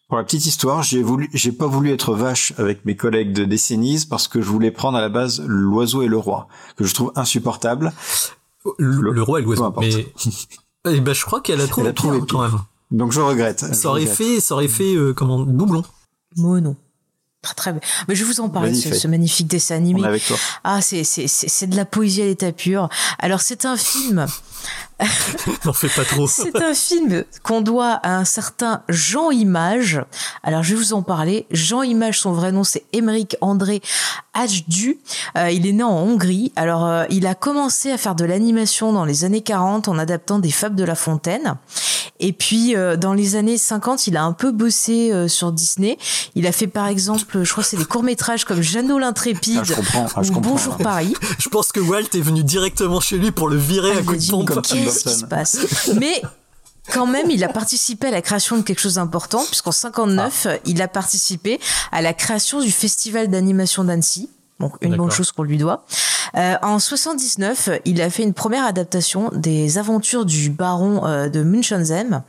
D: Pour la petite histoire, j'ai voulu, j'ai pas voulu être vache avec mes collègues de décennies parce que je voulais prendre à la base l'oiseau et le roi, que je trouve insupportable.
B: Le, le roi et l'oiseau. Mais eh ben, je crois qu'elle a trouvé,
D: Elle a trouvé
B: pire, quand même.
D: Donc je regrette. Je
B: Ça aurait
D: regrette.
B: fait, ça aurait fait euh, comment doublon.
C: Moi, non. Très, très bien. Mais je vais vous en parler de ce,
D: Magnifique.
C: ce magnifique dessin animé.
D: On est avec toi.
C: Ah, c'est, c'est, c'est, c'est de la poésie à l'état pur. Alors, c'est un film.
B: N'en fais pas trop.
C: C'est un film qu'on doit à un certain Jean Image. Alors, je vais vous en parler. Jean Image, son vrai nom, c'est Émeric André Hajdu. Euh, il est né en Hongrie. Alors, euh, il a commencé à faire de l'animation dans les années 40 en adaptant des fables de La Fontaine. Et puis, euh, dans les années 50, il a un peu bossé euh, sur Disney. Il a fait, par exemple, je crois que c'est des courts-métrages comme Jeannot l'Intrépide
D: Ah, je comprends. Ah, je
C: ou
D: comprends.
C: Bonjour Paris.
B: Je pense que Walt est venu directement chez lui pour le virer à
C: Ah, a
B: coup de pompe.
D: Comme
C: Qu'est-ce qui
D: Burton.
C: se passe Mais quand même, il a participé à la création de quelque chose d'important, puisqu'en 59,
B: Ah.
C: il a participé à la création du Festival d'animation d'Annecy. Donc une bonne chose qu'on lui doit. Euh, en 79, il a fait une première adaptation des aventures du baron euh, de Munchausen,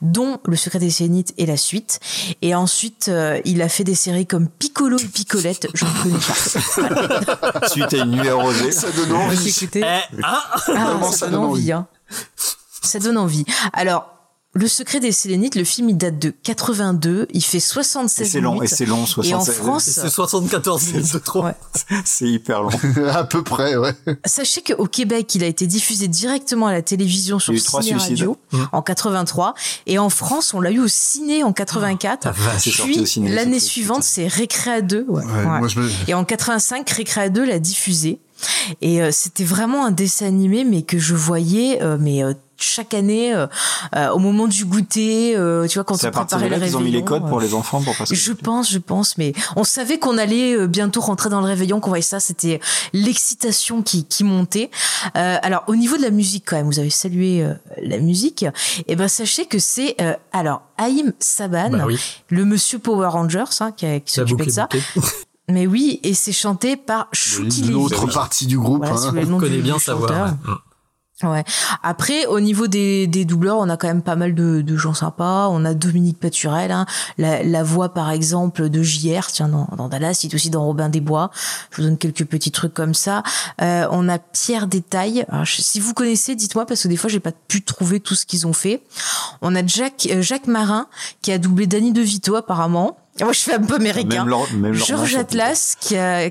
C: dont Le secret des Sénites et la suite. Et ensuite, euh, il a fait des séries comme Piccolo et Piccolette. Je ne connais pas.
D: Suite à une nuit arrosée.
A: Ça donne envie.
B: Eh, hein
C: Ah, ça, donne envie. Hein. Ça donne envie. Alors, Le secret des Sélénites, le film, il date de 82. Il fait 76
D: Et c'est long,
C: minutes.
D: et c'est long,
C: Et en
D: 76.
C: France,
B: C'est 74 minutes de trop.
C: Ouais.
D: C'est hyper long.
A: à peu près, ouais.
C: Sachez qu'au Québec, il a été diffusé directement à la télévision sur Ciné. Radio
B: Mmh.
C: en 83 et en France, on l'a eu au ciné en 84.
B: la vache.
D: C'est sorti
C: Puis
D: au ciné,
C: l'année suivante, c'est Récréa 2. Ouais,
A: Ouais,
C: ouais.
A: moi, je me-
C: Et en 85, Récréa 2 l'a diffusé. Et euh, c'était vraiment un dessin animé, mais que je voyais, euh, mais euh, chaque année, euh, euh, au moment du goûter, euh, tu vois, quand
D: C'est
C: on
D: à partir
C: préparait
D: de
C: le
D: là qu'ils
C: réveillon.
D: ont mis les codes pour
C: euh,
D: les enfants pour passer.
C: je pense, je pense, mais on savait qu'on allait euh, bientôt rentrer dans le réveillon, qu'on voyait ça, c'était l'excitation qui, qui montait. Euh, alors, au niveau de la musique, quand même, vous avez salué euh, la musique, et ben sachez que c'est euh, alors Haïm Saban,
B: Bah oui.
C: le monsieur Power Rangers, hein, qui, a- qui
B: boucle
C: de ça. Mais oui, et c'est chanté par Shuki.
A: L'autre partie du groupe.
C: Voilà,
A: hein.
B: On connaît bien sa voix. ouais.
C: Ouais. Après, au niveau des, des doubleurs, on a quand même pas mal de, de gens sympas. On a Dominique Paturel, hein, la, la voix par exemple de JR, tiens dans, dans Dallas, il est aussi dans Robin des Bois. Je vous donne quelques petits trucs comme ça. Euh, on a Pierre Détail. Alors, je- si vous connaissez, dites-moi parce que des fois j'ai pas pu trouver tout ce qu'ils ont fait. On a Jack, euh, Jacques Marin qui a doublé Danny DeVito apparemment. Moi, je fais un peu américain. Georges
D: sont
C: Atlas qui a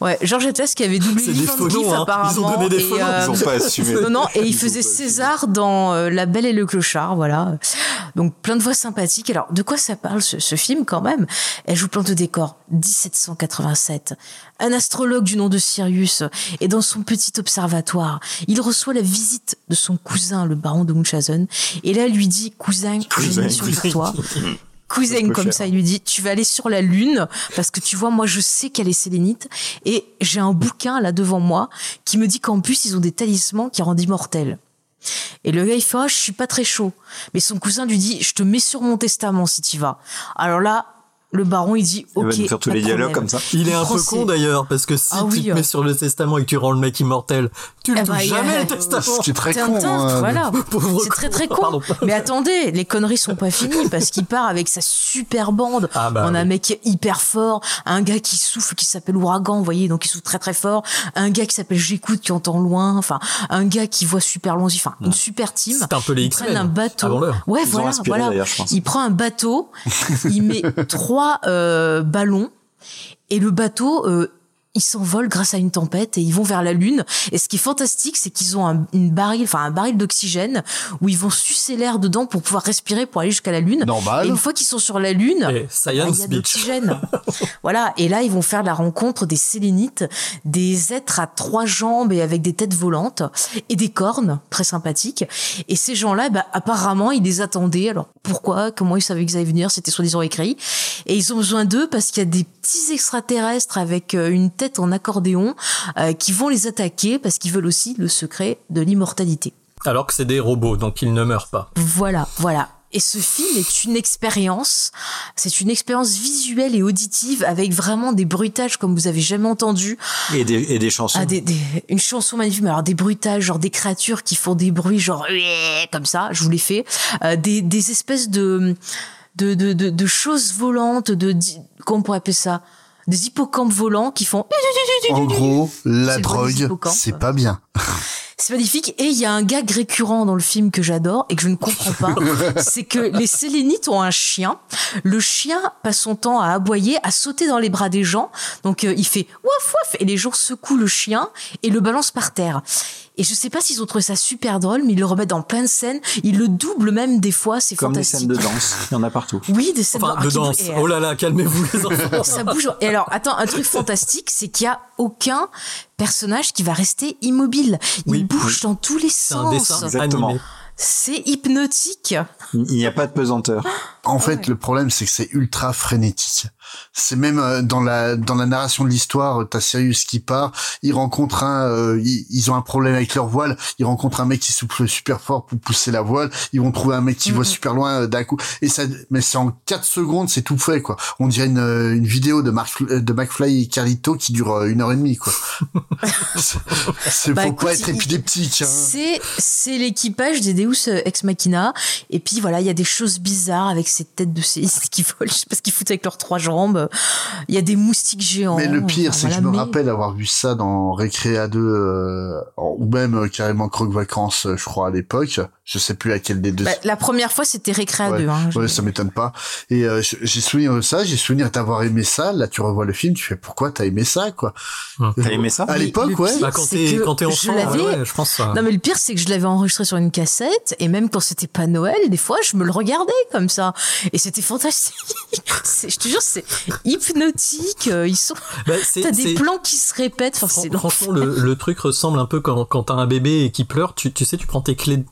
C: Ouais, Georges Atlas qui avait doublé Cleef,
B: noms, hein.
C: apparemment.
B: Ils ont donné des faux noms.
D: Ils ont pas assumé.
C: Non, non, et il
D: Ils
C: faisait. César dans euh, La Belle et le Clochard, voilà. Donc plein de voix sympathiques. Alors, de quoi ça parle ce, ce film quand même? Elle joue plante de décor. 1787. Un astrologue du nom de Sirius est dans son petit observatoire. Il reçoit la visite de son cousin, le baron de Munchausen, et là lui dit cousin, j'ai
D: Cousin,
C: une mission
D: cousin.
C: pour toi. Cousin, comme
D: cher.
C: ça, il lui dit, tu vas aller sur la lune, parce que tu vois, moi, je sais qu'elle est sélénite, et j'ai un bouquin là devant moi qui me dit qu'en plus, ils ont des talismans qui rendent immortels. Et le gars, il fait, Ah, je suis pas très chaud. Mais son cousin lui dit, je te mets sur mon testament si tu vas. Alors là, le baron, il dit,
D: Il va
C: ok.
D: nous faire tous les dialogues
C: problème.
D: comme ça.
B: Il est un peu con d'ailleurs, parce que si
C: Ah
B: tu
C: oui,
B: te
C: euh.
B: mets sur le testament et que tu rends le mec immortel, tu le
C: Eh
B: touches
C: bah, a-
B: jamais le testament.
A: Ce qui est très con. Hein.
C: voilà. C'est très très con.
B: Pardon.
C: Mais attendez, les conneries sont pas finies parce qu'il part avec sa super bande.
B: Ah bah
C: On a un mec hyper fort, un gars qui souffle qui s'appelle Ouragan, vous voyez, donc il souffle très très fort, un gars qui s'appelle J'écoute qui entend loin, enfin un gars qui voit super loin, enfin une super team.
B: C'est un peu les
C: Ils
B: X-Men,
C: prennent un bateau. Ouais,
D: Ils
C: voilà, voilà. Il prend un bateau, il met trois euh, ballons. Et le bateau euh, il s'envole grâce à une tempête et ils vont vers la lune. Et ce qui est fantastique, c'est qu'ils ont un, une baril, enfin un baril d'oxygène où ils vont sucer l'air dedans pour pouvoir respirer pour aller jusqu'à la lune.
A: Normal.
C: Et une fois qu'ils sont sur la lune,
B: Et
C: bah,
B: Science
C: il y a de l'oxygène. voilà. Et là, ils vont faire la rencontre des sélénites, des êtres à trois jambes et avec des têtes volantes et des cornes très sympathiques. Et ces gens-là, bah, apparemment, ils les attendaient. Alors, pourquoi? Comment ils savaient qu'ils allaient venir? C'était soi-disant écrit. Et ils ont besoin d'eux parce qu'il y a des petits extraterrestres avec euh, une tête en accordéon euh, qui vont les attaquer parce qu'ils veulent aussi le secret de l'immortalité.
B: Alors que c'est des robots, donc ils ne meurent pas.
C: Voilà, voilà. Et ce film est une expérience, c'est une expérience visuelle et auditive avec vraiment des bruitages comme vous avez jamais entendu.
D: Et des, et des chansons.
C: Ah, des, des- une chanson magnifique, mais alors des bruitages, genre des créatures qui font des bruits, genre Ué comme ça, je vous l'ai fait. Euh, des, des espèces de, de, de, de, de choses volantes, de, comment on pourrait appeler ça? Des hippocampes volants qui font.
A: En gros, la drogue, c'est pas bien.
C: C'est magnifique. Et il y a un gag récurrent dans le film que j'adore et que je ne comprends pas. c'est que les Sélénites ont un chien. Le chien passe son temps à aboyer, à sauter dans les bras des gens. Donc euh, il fait waf waf et les gens secouent le chien et le balancent par terre. Et je sais pas s'ils ont trouvé ça super drôle, mais ils le remettent dans plein de scènes. Ils le doublent même des fois. C'est
D: Comme des
C: fantastique.
D: scènes de danse. Il y en a partout.
C: Oui, des scènes
B: Enfin,
C: ah,
B: de danse. Oh là là, calmez-vous les enfants.
C: ça bouge. Et alors, attends, un truc fantastique, c'est qu'il y a aucun personnage qui va rester immobile. Il
B: Oui,
C: bouge
B: oui.
C: dans tous les
B: C'est un
C: sens.
B: dessin
D: Exactement.
B: animé.
C: C'est hypnotique.
D: Il n'y a pas de pesanteur.
A: En fait, le problème, c'est que c'est ultra frénétique. C'est même euh, dans la dans la narration de l'histoire, euh, t'as Sirius qui part, il rencontre un, euh, ils, ils ont un problème avec leur voile, ils rencontrent un mec qui souffle super fort pour pousser la voile, ils vont trouver un mec qui voit super loin euh, d'un coup, et ça, mais c'est en 4 secondes, c'est tout fait quoi. On dirait une, une vidéo de Mark, de McFly et Carlito qui dure une heure et demie quoi. c'est
C: Bah,
A: faut
C: écoute,
A: pas être
C: il-
A: épileptique. Hein.
C: C'est c'est l'équipage des Deus Ex Machina et puis voilà il y a des choses bizarres avec ces têtes de séistes qui volent je sais pas ce qu'ils foutent avec leurs trois jambes il y a des moustiques géants
A: Mais le pire,
C: Enfin,
A: c'est que je me rappelle avoir vu ça dans Récréa 2, euh, ou même euh, carrément Croque Vacances, euh, je crois, à l'époque. Je sais plus à quel des deux.
C: Bah, la première fois, c'était Récréa
A: ouais,
C: 2. Hein,
A: ouais, ça m'étonne pas. Et euh, j'ai souvenir de ça, j'ai souvenir d'avoir aimé ça. Là, tu revois le film, tu fais pourquoi t'as aimé ça, quoi?
D: T'as aimé ça?
A: À l'époque, ouais.
B: Bah, quand t'es quand t'es enfant,
C: je
B: ouais, ouais, je pense. Ça...
C: Non, mais le pire, c'est que je l'avais enregistré sur une cassette, et même quand c'était pas Noël, des fois, je me le regardais comme ça, et c'était fantastique. je te jure, c'est hypnotique. euh, Ils sont.
B: Bah,
C: T'as des plans qui se répètent. Enfin,
B: Franchement, le, le truc ressemble un peu quand, quand t'as un bébé et qui pleure, tu, tu sais, tu prends tes clés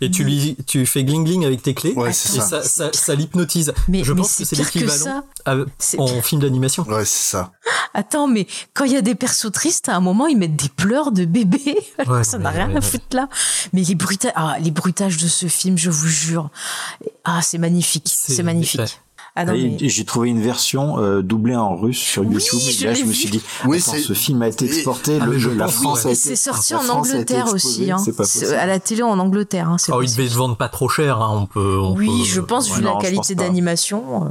B: et tu lui tu fais gling gling avec tes clés
A: Ouais,
B: et
A: c'est
B: ça, ça, ça, l'hypnotise.
C: Mais-
B: Je
C: mais
B: pense que
C: c'est
B: l'équivalent en film d'animation.
A: Ouais, c'est ça.
C: Attends, mais quand il y a des persos tristes, à un moment, ils mettent des pleurs de bébé.
B: Ouais,
C: ça n'a
B: mais-
C: rien
B: ouais,
C: à foutre là. Mais les bruitages, ah, les bruitages de ce film, je vous jure. Ah, c'est magnifique. C'est magnifique. Ah non,
D: Et
C: mais...
D: J'ai trouvé une version euh, doublée en russe sur YouTube.
C: je
D: et là,
C: l'ai
D: je me
C: vu.
D: suis dit,
A: Oui,
D: attends, ce film a été exporté.
B: Ah,
D: le,
B: je
D: la France a été.
C: c'est sorti en Angleterre aussi. Hein. À la télé en Angleterre. Hein,
B: Oh, il
C: possible.
B: devait se vendre pas trop cher, hein, on peut. on
C: Oui,
B: peut-
C: je pense,
D: Ouais,
C: vu
D: non,
C: la
D: je
C: qualité d'animation. euh.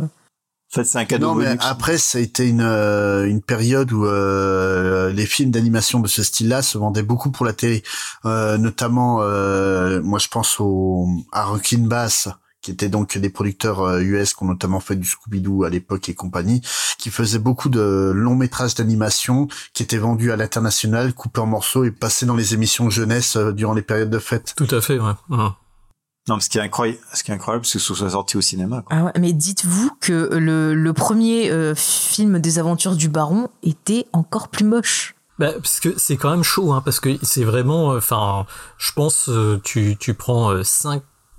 D: En fait, c'est un cadeau
A: Non, mais après, ça a été une, euh, une période où euh, les films d'animation de ce style-là se vendaient beaucoup pour la télé. Euh, notamment, euh, moi, je pense au, à Rockin' Bass, qui étaient donc des producteurs euh, US qui ont notamment fait du Scooby-Doo à l'époque et compagnie, qui faisaient beaucoup de longs métrages d'animation qui étaient vendus à l'international, coupés en morceaux et passés dans les émissions jeunesse euh, durant les périodes de fête.
B: Tout à fait, ouais.
D: Non, ce qui est incroyable, ce qui est incroyable, c'est que ce soit sorti au cinéma. Quoi.
C: Ah ouais, mais dites-vous que le, le premier euh, film des aventures du baron était encore plus moche.
B: Bah, parce que c'est quand même chaud, hein, parce que c'est vraiment, euh, enfin, je pense, euh, tu, tu prends euh,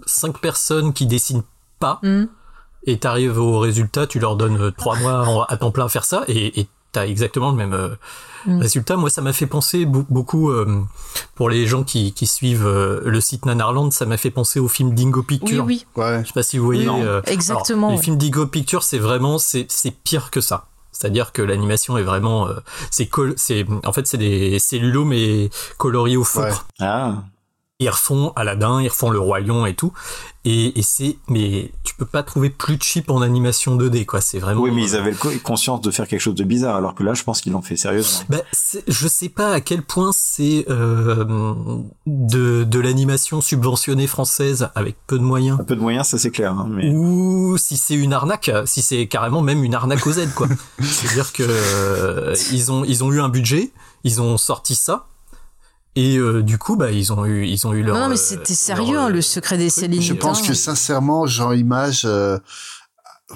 B: cinq, personnes qui dessinent pas,
C: Hmm.
B: et t'arrives au résultat, tu leur donnes euh, trois mois à temps plein à faire ça, et et t'as exactement le même euh,
C: Mm.
B: résultat. Moi, ça m'a fait penser beau- beaucoup, euh, pour les gens qui, qui suivent euh, le site Nanarland, ça m'a fait penser au film Dingo Picture.
C: Oui, oui.
A: Ouais.
B: Je sais pas si vous voyez. Euh,
C: exactement,
B: alors, les
C: ouais.
B: films Dingo Picture, c'est vraiment, c'est, c'est pire que ça. C'est-à-dire que l'animation est vraiment, euh, c'est col- c'est, en fait, c'est des cellulos mais coloriés au feutre.
D: Ah.
B: Ils refont Aladdin, ils refont le Roi Lion et tout. Et, et c'est, mais tu peux pas trouver plus cheap en animation 2D, quoi. C'est vraiment.
D: Oui, mais ils avaient conscience de faire quelque chose de bizarre, alors que là, je pense qu'ils l'ont fait sérieusement.
B: Bah, c'est- je sais pas à quel point c'est euh, de, de l'animation subventionnée française avec peu de moyens.
D: Un peu de moyens, ça c'est clair. Hein, mais...
B: Ou si c'est une arnaque, si c'est carrément même une arnaque aux aides, quoi. C'est-à-dire que euh, ils ont ils ont eu un budget, ils ont sorti ça. Et euh, du coup, bah, ils ont eu, ils ont eu leur.
C: non, mais
B: euh,
C: c'était sérieux,
B: leur,
C: hein,
B: euh,
C: le secret des Céline.
A: Je pense que sincèrement, Jean Image euh,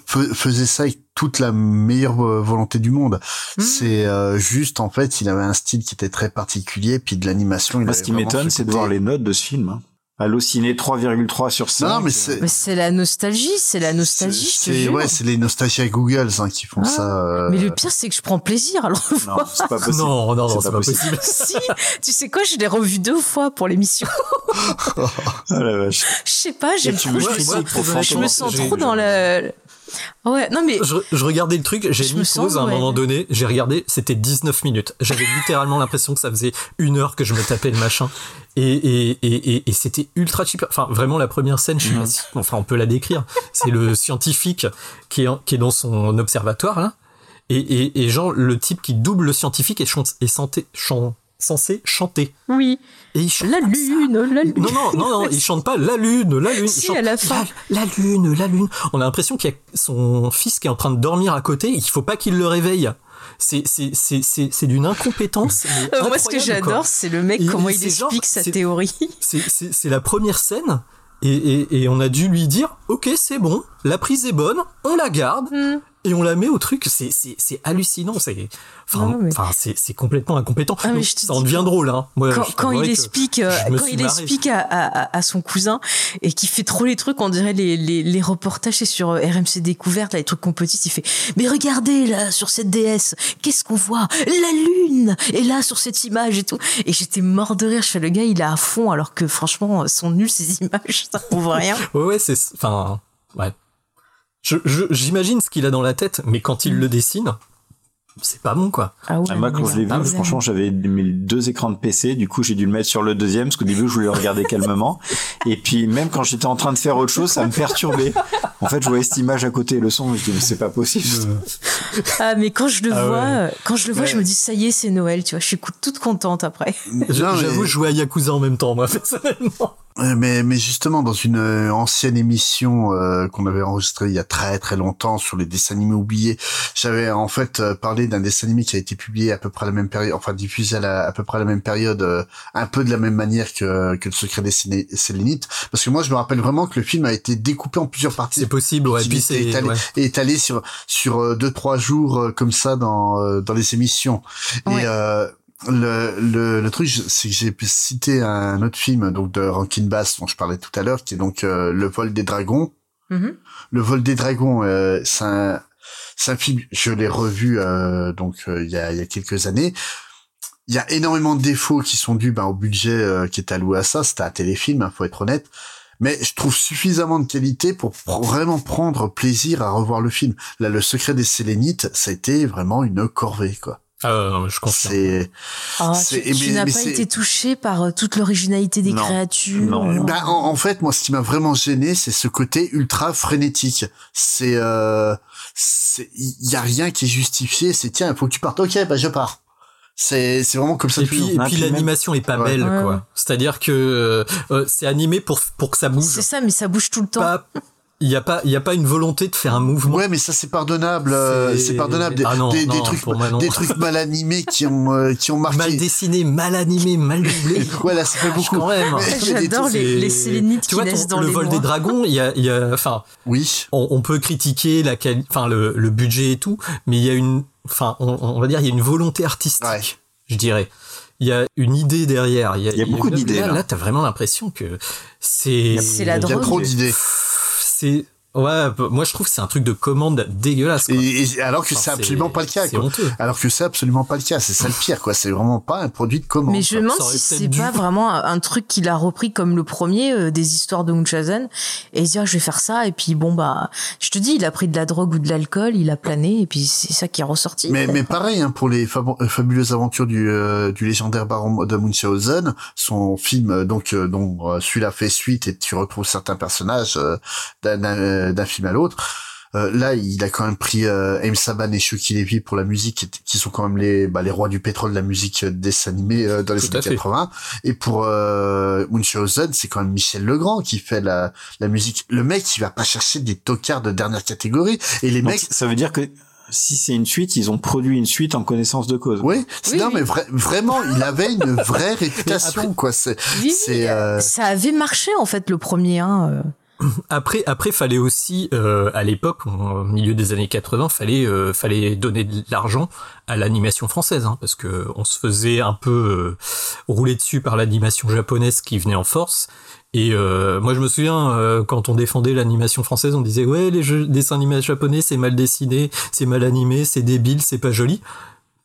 A: faisait ça avec toute la meilleure euh, volonté du monde.
C: Hmm.
A: C'est euh, juste en fait, il avait un style qui était très particulier, puis de l'animation.
D: ce qui m'étonne,
A: ce
D: c'est de voir les notes de ce film. Hein. Allociné 3,3 sur 5.
A: Non, mais c'est
C: Mais c'est la nostalgie, c'est la nostalgie, je te
A: c'est
C: jure.
A: ouais, c'est les nostalgiques Google hein, qui font
C: Ah.
A: ça. euh,
C: Mais le pire, c'est que je prends plaisir à le revoir.
D: Non, c'est pas possible.
B: Non, non, non, c'est pas possible.
C: si, tu sais quoi, je l'ai revu deux fois pour l'émission.
D: Ah la vache.
C: Je sais pas, trop.
D: me
C: Je, me-
D: profondément.
C: je me sens
B: J'ai-
C: trop dans le. Ouais, non mais
B: Je, je regardais le truc, j'ai mis pause à un
C: ouais.
B: moment donné, j'ai regardé, c'était 19 minutes. J'avais littéralement l'impression que ça faisait une heure que je me tapais le machin. Et, et, et, et, et c'était ultra cheap. Enfin, vraiment, la première scène, je sais pas si, enfin, on peut la décrire. C'est le scientifique qui est, en- qui est dans son observatoire, là. Et, et, et genre, le type qui double le scientifique est, chan- est santé- chan- censé chanter.
C: oui,
B: Et il chante
C: la
B: ça.
C: lune, la lune.
B: Non, non, non, non, il chante pas la lune, la lune.
C: Si,
B: il chante
C: à la fin.
B: La, la lune, la lune. On a l'impression qu'il y a son fils qui est en train de dormir à côté et qu'il faut pas qu'il le réveille. C'est, c'est, c'est, c'est, d'une incompétence.
C: Euh, moi, ce que j'adore, c'est le mec
B: Et-
C: comment il
B: genre-
C: explique sa théorie.
B: C'est, la première scène et, et, et on a dû lui dire, ok, c'est bon, la prise est bonne, on la garde.
C: Hmm.
B: Et on la met au truc, c'est, c'est, c'est hallucinant, c'est, enfin,
C: mais-
B: enfin, c'est, c'est complètement incompétent.
C: Ah,
B: Donc, ça en devient drôle, hein. Moi,
C: quand, quand il
B: que
C: explique, euh, quand il
B: marré.
C: explique à, à, à son cousin et qui fait trop les trucs, on dirait les, les, les reportages c'est sur euh, RMC Découverte, là, les trucs compétitifs, il fait Mais regardez là sur cette déesse, qu'est-ce qu'on voit? La lune Et là sur cette image et tout. Et j'étais mort de rire. Je fais le gars, il est à fond alors que franchement, sont nuls ces images, ça prouve rien.
B: Ouais, ouais, c'est, enfin, ouais. Je, je- j'imagine ce qu'il a dans la tête, mais quand il le dessine, c'est pas bon, quoi.
C: Ah ouais,
D: Ah, moi, quand je l'ai vu, franchement, j'avais mes deux écrans de PC. Du coup, j'ai dû le mettre sur le deuxième parce qu'au début, je voulais le regarder calmement. Et puis, même quand j'étais en train de faire autre chose, ça me perturbait. En fait, je voyais cette image à côté et le son. Je me dis, mais c'est pas possible.
C: Ah, mais quand je le
B: Ah
C: vois,
B: ouais.
C: euh, quand je le vois, je me dis ça y est, c'est Noël, tu vois. Je suis toute contente après.
B: Je-
A: Non, mais-
B: J'avoue, je jouais à Yakuza en même temps, moi, personnellement.
A: Mais, mais justement, dans une euh, ancienne émission euh, qu'on avait enregistrée il y a très très longtemps sur les dessins animés oubliés, j'avais en fait euh, parlé d'un dessin animé qui a été publié à peu près à la même période, enfin diffusé à, la- à peu près à la même période, euh, un peu de la même manière que, que le secret des Sélénites, parce que moi je me rappelle vraiment que le film a été découpé en plusieurs parties.
B: C'est possible, ouais. Puis c'est
A: étalé,
B: ouais.
A: et étalé sur sur euh, deux trois jours euh, comme ça dans euh, dans les émissions.
C: Ouais.
A: Et euh, le, le, le truc, c'est que j'ai cité un autre film donc de Rankin Bass dont je parlais tout à l'heure, qui est donc euh, Le vol des dragons.
C: Mhm.
A: Le vol des dragons, euh, c'est un, un film, je l'ai revu euh, donc euh, il y, a, il y a quelques années. Il y a énormément de défauts qui sont dus ben, au budget euh, qui est alloué à ça. C'était un téléfilm, hein, faut être honnête. Mais je trouve suffisamment de qualité pour pr- vraiment prendre plaisir à revoir le film. Là, Le secret des Sélénites, ça a été vraiment une corvée, quoi.
B: Ah, non, je confirme.
A: C'est,
C: Ah,
A: c'est-
C: tu n'as pas été touché par euh, toute l'originalité des
A: Non.
C: créatures. euh,
A: Ben, en, en fait, moi, ce qui m'a vraiment gêné, c'est ce côté ultra frénétique. C'est, euh, c'est, il y a rien qui est justifié. C'est tiens, il faut que tu partes. Ok, bah je pars. C'est, c'est vraiment comme ça.
B: Et puis, et puis l'animation est pas
A: Ouais.
B: belle,
C: Ouais,
B: quoi. C'est-à-dire que euh, euh, c'est animé pour pour que ça bouge.
C: C'est ça, mais ça bouge tout le temps.
B: Pas, il y a pas, il y a pas une volonté de faire un mouvement.
A: Ouais, mais ça c'est pardonnable. euh,
B: C'est-
A: pardonnable. Des,
B: Ah non,
A: des, des
B: non,
A: trucs,
B: pour moi,
A: des trucs mal animés qui ont, euh, qui ont marqué.
B: Mal dessiné, mal animé, mal doublé.
A: Ouais, là, ça fait beaucoup.
B: Quand même.
C: J'adore les, les sélénites
B: tu
C: qui
B: vois,
C: naissent
B: ton-
C: dans
B: le
C: les
B: vol
C: mois.
B: des dragons, il y a, il y a, enfin,
A: oui,
B: on, on peut critiquer la enfin le, le budget et tout, mais il y a une, enfin, on, on va dire, il y a une volonté artistique, je dirais. Il y a une idée derrière. Il y a,
D: Il y a beaucoup d'idées,
B: Là,
D: là.
B: là, t'as vraiment l'impression que c'est.
C: C'est la
A: il y a
C: drogue.
A: trop d'idées.
B: C'est ouais, moi je trouve que c'est un truc de commande dégueulasse. quoi.
A: Et, et alors que
B: Enfin,
A: c'est absolument pas le cas.
B: C'est
A: quoi.
B: honteux.
A: Alors que c'est absolument pas le cas. C'est ça le pire, quoi. C'est vraiment pas un produit de commande.
C: Mais je me demande si c'est
B: dû.
C: pas vraiment un truc qu'il a repris comme le premier euh, des histoires de Munchausen et se dire je vais faire ça et puis bon bah je te dis il a pris de la drogue ou de l'alcool il a plané et puis c'est ça qui est ressorti.
A: Mais, mais pareil hein, pour les euh, fabuleuses aventures du, euh, du légendaire baron de Munchausen, son film donc euh, dont euh, celui-là fait suite et tu retrouves certains personnages euh, d'un- d'un d'un film à l'autre. Euh, là, il a quand même pris euh, Aim Saban et Chucky Levy pour la musique, qui, qui sont quand même les bah, les rois du pétrole de la musique euh, dessin animé euh, dans les
B: Tout
A: années
B: fait.
A: 80. Et pour euh, Munchausen, c'est quand même Michel Legrand qui fait la la musique. Le mec, il va pas chercher des tocards de dernière catégorie. Et les
D: Donc,
A: mecs,
D: ça veut dire que si c'est une suite, ils ont produit une suite en connaissance de cause.
A: Oui,
C: Oui,
A: non
C: oui.
A: mais vra- vraiment, il avait une vraie réputation quoi. C'est,
C: Oui,
A: c'est, euh,
C: ça avait marché en fait le premier hein. Euh.
B: Après, après, fallait aussi, euh, à l'époque, au milieu des années 80, fallait, euh, fallait donner de l'argent à l'animation française, hein, parce que on se faisait un peu euh, rouler dessus par l'animation japonaise qui venait en force. Et euh, moi, je me souviens euh, quand on défendait l'animation française, on disait ouais, les jeux, dessins animés japonais, c'est mal dessiné, c'est mal animé, c'est débile, c'est pas joli.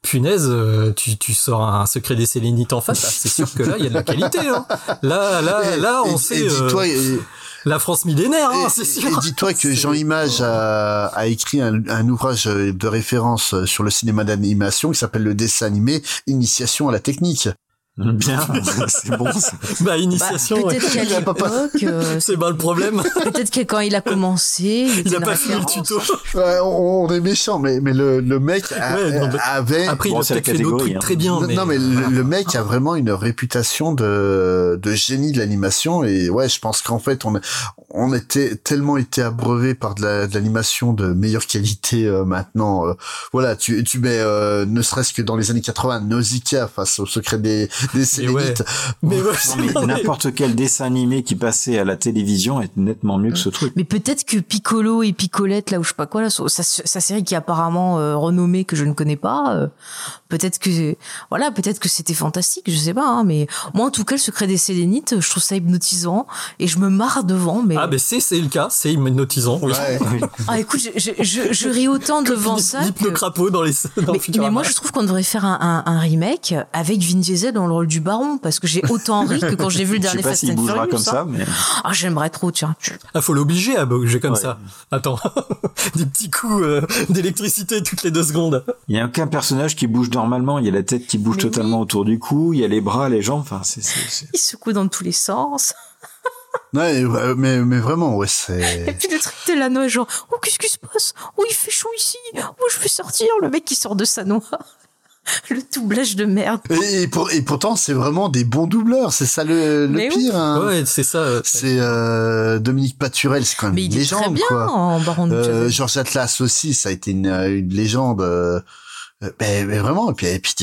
B: Punaise, euh, tu, tu sors un secret des Sélénites en face, ah, c'est sûr que là, il y a de la qualité. Hein. Là, là, là, on
A: et-
B: sait.
A: et
B: euh,
A: dis-toi, et-
B: la France millénaire, hein,
A: et-
B: c'est
A: et
B: sûr.
A: dis-toi que Jean Image a, a écrit un, un ouvrage de référence sur le cinéma d'animation qui s'appelle Le dessin animé, Initiation à la technique.
D: Bien, c'est bon. ça.
B: Bah, initiation.
C: Bah, peut-être
B: ouais.
C: l'époque euh,
B: C'est pas le problème.
C: peut-être que quand il a commencé il,
B: Il a pas fini le tuto.
A: Ouais, on, on est méchant, mais, mais le, le mec a-
B: Ouais, non, mais-
A: avait.
B: Après,
D: Bon,
B: il a peut-être fait d'autres trucs
D: hein.
B: très bien.
A: non,
B: mais,
A: non, mais le, le mec a vraiment une réputation de, de génie de l'animation et ouais, je pense qu'en fait on on était tellement été abreuvé par de la- de l'animation de, meilleure qualité euh, maintenant. euh, voilà, tu tu mets euh, ne serait-ce que dans les années 80 Nausicaa face au secret des des Sélénites.
B: Mais ouais,
D: mais
B: mais-
D: n'importe quel dessin animé qui passait à la télévision est nettement mieux que ce truc.
C: Mais peut-être que Piccolo et Piccolette, là où je sais pas quoi, là, sa, sa série qui est apparemment euh, renommée que je ne connais pas, euh, peut-être que voilà, peut-être que c'était fantastique, je sais pas. hein, mais moi, en tout cas, le secret des Sélénites, je trouve ça hypnotisant et je me marre devant. Mais
B: Ah, ben c'est c'est le cas, c'est hypnotisant. Oui.
A: Ouais.
C: ah, écoute, je, je, je, je ris autant devant ça. Que-
B: crapaud dans les. Dans
C: Mais, mais moi, je trouve qu'on devrait faire un, un, un remake avec Vin Diesel dans le rôle du baron, parce que j'ai autant ri que quand j'ai vu le dernier
D: pas
C: Fast and
D: bougera
C: Furious.
D: comme
C: hein.
D: ça, mais
C: Ah, j'aimerais trop, tiens.
B: Ah, faut l'obliger à bouger comme
D: Ouais.
B: ça. Attends, des petits coups euh, d'électricité toutes les deux secondes.
D: il y a aucun personnage qui bouge normalement. Il y a la tête qui bouge
C: Mais
D: totalement autour du cou. Il y a les bras, les jambes. Enfin, c'est,
C: Il secoue dans tous les sens.
A: Ouais, mais mais vraiment ouais
C: Et
A: c'est.
C: puis le truc de la noix, genre, oh, qu'est-ce qui se passe? Oh, il fait chaud ici Oh, je vais sortir. Le mec qui sort de sa noix. le doublage de merde.
A: Et, et pour, et pourtant, c'est vraiment des bons doubleurs. C'est ça le, le pire. hein.
B: Ouais, c'est ça. euh,
A: C'est euh, Dominique Paturel, c'est quand même
C: Mais
A: une
C: il est
A: légende,
C: très bien
A: quoi.
C: en Baron de
A: Euh. Georges Atlas aussi, ça a été une, une légende. Euh, euh, ben, ben vraiment, et puis, et puis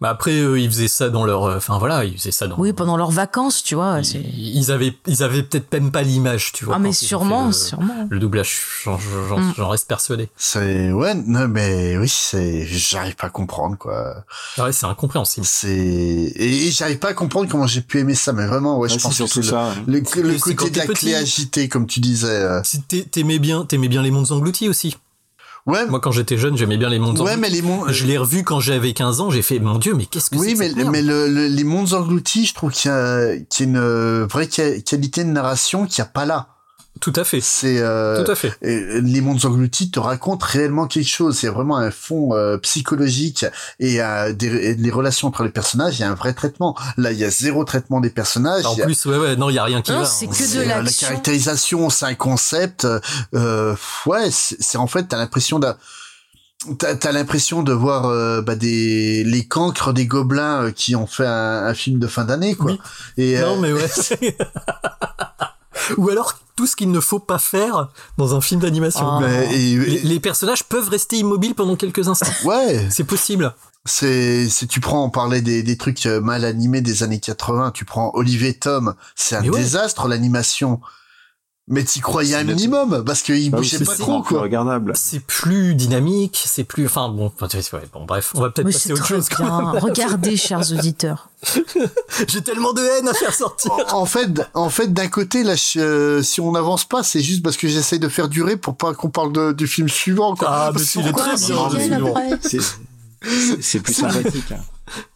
B: Bah après, eux, ils faisaient ça dans leur, euh, enfin voilà, ils faisaient ça dans.
C: Oui, pendant leurs vacances, tu vois. c'est-
B: Ils avaient, ils avaient peut-être même pas l'image, tu vois.
C: Ah, mais
B: ils
C: sûrement,
B: le,
C: sûrement.
B: Le doublage, j'en, j'en-
C: Mm.
B: j'en reste persuadé.
A: c'est ouais, non mais oui, c'est j'arrive pas à comprendre quoi.
B: Ah Ouais, c'est incompréhensible.
A: C'est et, et j'arrive pas à comprendre comment j'ai pu aimer ça, mais vraiment ouais,
D: Ah,
A: je pense que
D: surtout
A: c'est
D: ça,
A: le, côté de la
B: petit.
A: clé agitée comme tu disais. euh.
B: T'aimais bien, t'aimais bien les mondes engloutis aussi.
A: Ouais,
B: Moi, quand j'étais jeune, j'aimais bien les mondes
A: ouais, mais les mondes.
B: Je l'ai revu quand j'avais 15 ans, j'ai fait, mon dieu, mais qu'est-ce que c'est
A: Oui,
B: que
A: mais,
B: cette merde
A: mais le, le- les mondes engloutis, je trouve qu'il y y a une euh, vraie qua- qualité de narration qu'il n'y a pas là.
B: Tout à fait.
A: C'est euh,
B: Tout à fait.
A: et les mondes engloutis te racontent réellement quelque chose. C'est vraiment un fond euh, psychologique et, euh, des, et les relations entre les personnages. Il y a un vrai traitement. Là, il y a zéro traitement des personnages.
B: En
A: Il y a-
B: plus, ouais, ouais, non, il y a rien qui
C: Non,
B: va.
C: c'est
B: hein.
C: que de
A: euh, la
C: l'action.
A: caractérisation, c'est un concept. Euh, ouais, c'est, c'est en fait, t'as l'impression d'un T'as, t'as l'impression de voir euh, bah, des les cancres des gobelins euh, qui ont fait un, un film de fin d'année quoi.
B: Oui.
A: Et
B: Non,
A: euh,
B: mais ouais. Ou alors tout ce qu'il ne faut pas faire dans un film d'animation.
C: Ah.
A: mais- et-
B: Les, les personnages peuvent rester immobiles pendant quelques instants.
A: ouais,
B: C'est possible.
A: c'est si tu prends on parlait des, des trucs euh, mal animés des années 80, tu prends Olivier Tom, c'est un
B: Mais ouais.
A: désastre l'animation. Mais t'y croyais un minimum parce qu'il
D: Bah
A: bougeait pas trop quoi.
D: regardable.
B: C'est plus dynamique, c'est plus. Enfin bon, enfin, ouais, bon bref, on va peut-être
C: Mais
B: passer à autre
C: très
B: chose. quand
C: bien.
B: même.
C: Regardez, chers auditeurs.
B: J'ai tellement de haine à faire sortir.
A: En fait, en fait, d'un côté, là, je- euh, si on n'avance pas, c'est juste parce que j'essaye de faire durer pour pas qu'on parle de- du film suivant. Quoi.
B: Ah, mais il est très bien.
D: c'est plus sympathique. hein.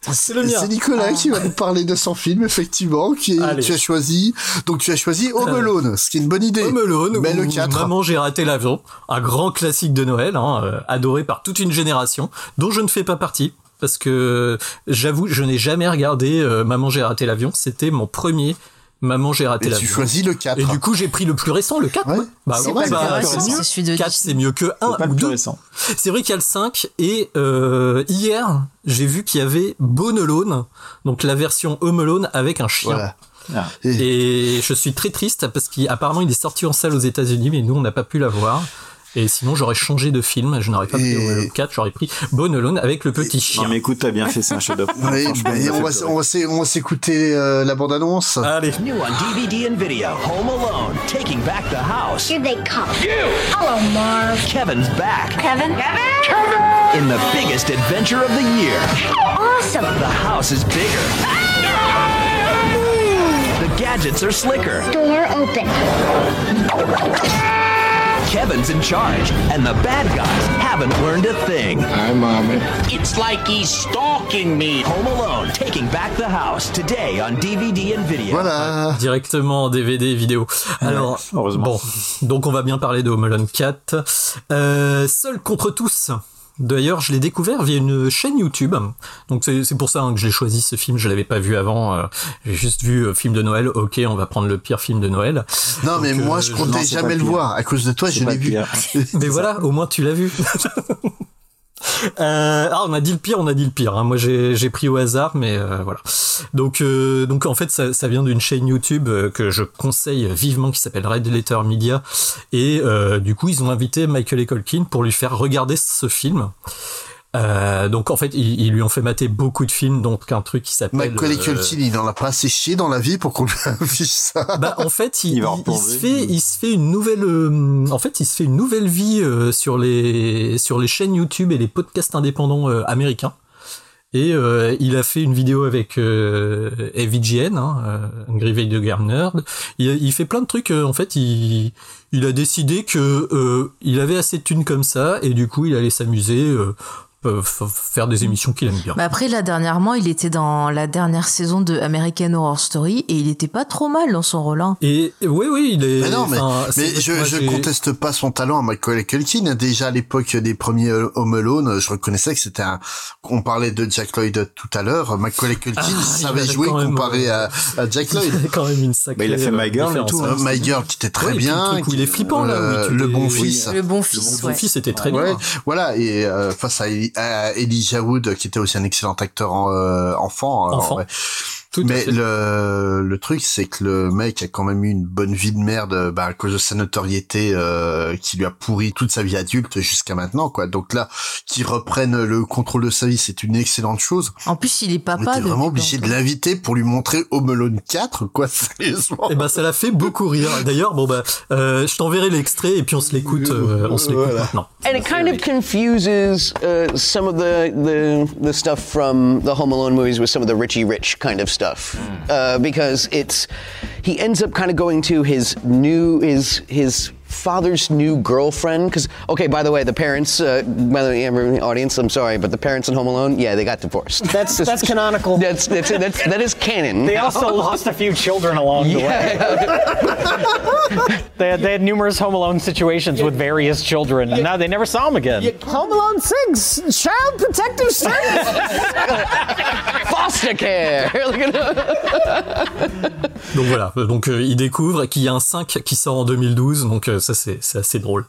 B: C'est le mien.
A: C'est Nicolas qui va nous parler de son film, effectivement, qui
B: Allez.
A: tu as choisi. Donc tu as choisi Home Alone, ce qui est une bonne idée.
B: Home Alone,
A: Mais le
B: ou
A: 4.
B: Maman, j'ai raté l'avion. Un grand classique de Noël, hein, euh, adoré par toute une génération, dont je ne fais pas partie. Parce que j'avoue, je n'ai jamais regardé euh, Maman, j'ai raté l'avion. C'était mon premier Maman, j'ai raté
A: Et tu
B: l'avion.
A: choisis le 4.
B: Et du coup, j'ai pris le plus récent, le 4.
A: Ouais.
B: ouais. Bah,
A: C'est
B: ouais, bah, mieux.
C: c'est celui de
B: 4,
C: Disney.
B: c'est mieux que 1
D: C'est pas
B: ou
D: le plus
B: 2.
D: récent.
B: C'est vrai qu'il y a le 5 et euh, hier, j'ai vu qu'il y avait Bone Alone, donc la version Home Alone avec un chien.
A: Voilà.
D: Ah.
B: Et je suis très triste parce qu'apparemment il est sorti en salle aux États-Unis, mais nous on n'a pas pu la voir. Et sinon j'aurais changé de film, je n'aurais pas pris
A: Et-
B: le 4, j'aurais pris Bone Alone avec le petit chien.
D: Non mais écoute, t'as bien fait, c'est un.
A: Oui,
D: Franchement,
A: ben,
D: il m'a
A: on, va, s'écouter euh, la bande-annonce.
B: Allez,
P: New on DVD and video, Home Alone, taking back the house.
H: Here they come. Hello, Marv.
P: Kevin's back
H: Kevin? Kevin?
P: in the biggest adventure of the year.
H: Awesome.
P: The house is bigger. The gadgets are slicker.
H: Door open.
P: Kevin's in charge, and the bad guys haven't learned a thing.
M: Hi, Mommy.
Q: It's like he's stalking me.
P: Home Alone, taking back the house today on DVD and video.
A: Voilà.
B: directement en DVD vidéo. Alors,
D: heureusement.
B: bon, donc on va bien parler de Home Alone 4. Euh, Seul contre tous. D'ailleurs, je l'ai découvert via une chaîne YouTube. Donc c'est pour ça hein, que j'ai choisi ce film. Je l'avais pas vu avant. euh, j'ai juste vu euh, film de Noël. Ok, on va prendre le pire film de Noël.
A: Non, mais moi,
B: euh,
A: je comptais
D: non,
A: jamais
D: le pire.
A: voir. À cause de toi, je
D: pas
A: l'ai vu.
B: Mais voilà, au moins tu l'as vu. Euh, ah, on a dit le pire, on a dit le pire. hein. Moi, j'ai pris au hasard, mais euh, voilà. Donc, euh, donc en fait, ça, ça vient d'une chaîne YouTube euh, que je conseille vivement, qui s'appelle Red Letter Media. Et euh, du coup, ils ont invité Michael Colkin pour lui faire regarder ce film. Euh, donc en fait, ils, ils lui ont fait mater beaucoup de films, donc un truc qui s'appelle.
A: Macaulay
B: euh,
A: Culkin, il en a pas assez chié dans la vie pour qu'on lui affiche ça.
B: bah en fait il,
D: Il va
B: il- il
D: replonger.
B: se fait il se fait une nouvelle euh, en fait il se fait une nouvelle vie euh, sur les sur les chaînes YouTube et les podcasts indépendants euh, américains et euh, il a fait une vidéo avec euh, AVGN, hein, euh, Angry Video Game Nerd. Il, il fait plein de trucs. euh, en fait, il, il a décidé que euh, il avait assez de thunes comme ça et du coup, il allait s'amuser, euh, faire des émissions qu'il aime bien.
C: Mais après, là, dernièrement, il était dans la dernière saison de American Horror Story et il était pas trop mal dans son rôle. hein.
B: Et oui, oui, il est.
A: Mais non, mais, je,
B: moi,
A: je conteste pas son talent à Michael Culkin. Déjà à l'époque des premiers euh, Home Alone, je reconnaissais que c'était un. On parlait de Jack Lloyd tout à l'heure. Michael Culkin
B: Ah, il
A: savait
B: avait
A: jouer comparé à, à Jack
B: Il
A: Lloyd.
B: avait quand même une sacrée.
D: Bah, il a fait
B: euh,
D: My Girl et tout,
B: hein.
D: hein.
A: My Girl qui était très
B: Ouais,
A: bien.
B: le truc où il est flippant, là,
A: Euh,
B: il
A: le bon fils.
C: Le bon fils,
B: Mon
C: ouais.
B: fils était très
A: Ouais,
B: bien.
A: voilà et euh, face à Eli- euh, Elijah Wood, qui était aussi un excellent acteur en, euh, enfant. ouais.
B: Tout
A: Mais le, le truc, c'est que le mec a quand même eu une bonne vie de merde bah, à cause de sa notoriété euh, qui lui a pourri toute sa vie adulte jusqu'à maintenant. quoi. Donc là, qu'il reprenne le contrôle de sa vie, c'est une excellente chose.
C: En plus, il est
A: On
C: papa.
A: était
C: depuis
A: vraiment obligé de l'inviter pour lui montrer Home Alone 4, quoi, sérieusement.
B: Et ben ça l'a fait beaucoup rire. D'ailleurs, bon bah, euh, je t'enverrai l'extrait et puis on se l'écoute, euh, on se l'écoute
A: Voilà.
B: maintenant.
R: And it kind of confuses uh, some of the, the the stuff from the Home Alone movies with some of the Richie Rich kind of stuff, uh, because it's he ends up kind of going to his new his his father's new girlfriend. Because okay, by the way, the parents, uh, by the way, everyone, audience, I'm sorry, but the parents in Home Alone, yeah, they got divorced.
S: That's that's canonical.
R: That's that's that's that is canon.
S: They also lost a few children along the way. they, had, they had numerous Home Alone situations with various children, and now they never saw them again.
K: Home Alone 6, Child Protective Service.
R: Foster care.
B: Donc voilà, donc euh, il découvre qu'il y a un 5 qui sort en 2012, donc euh, ça c'est c'est assez drôle.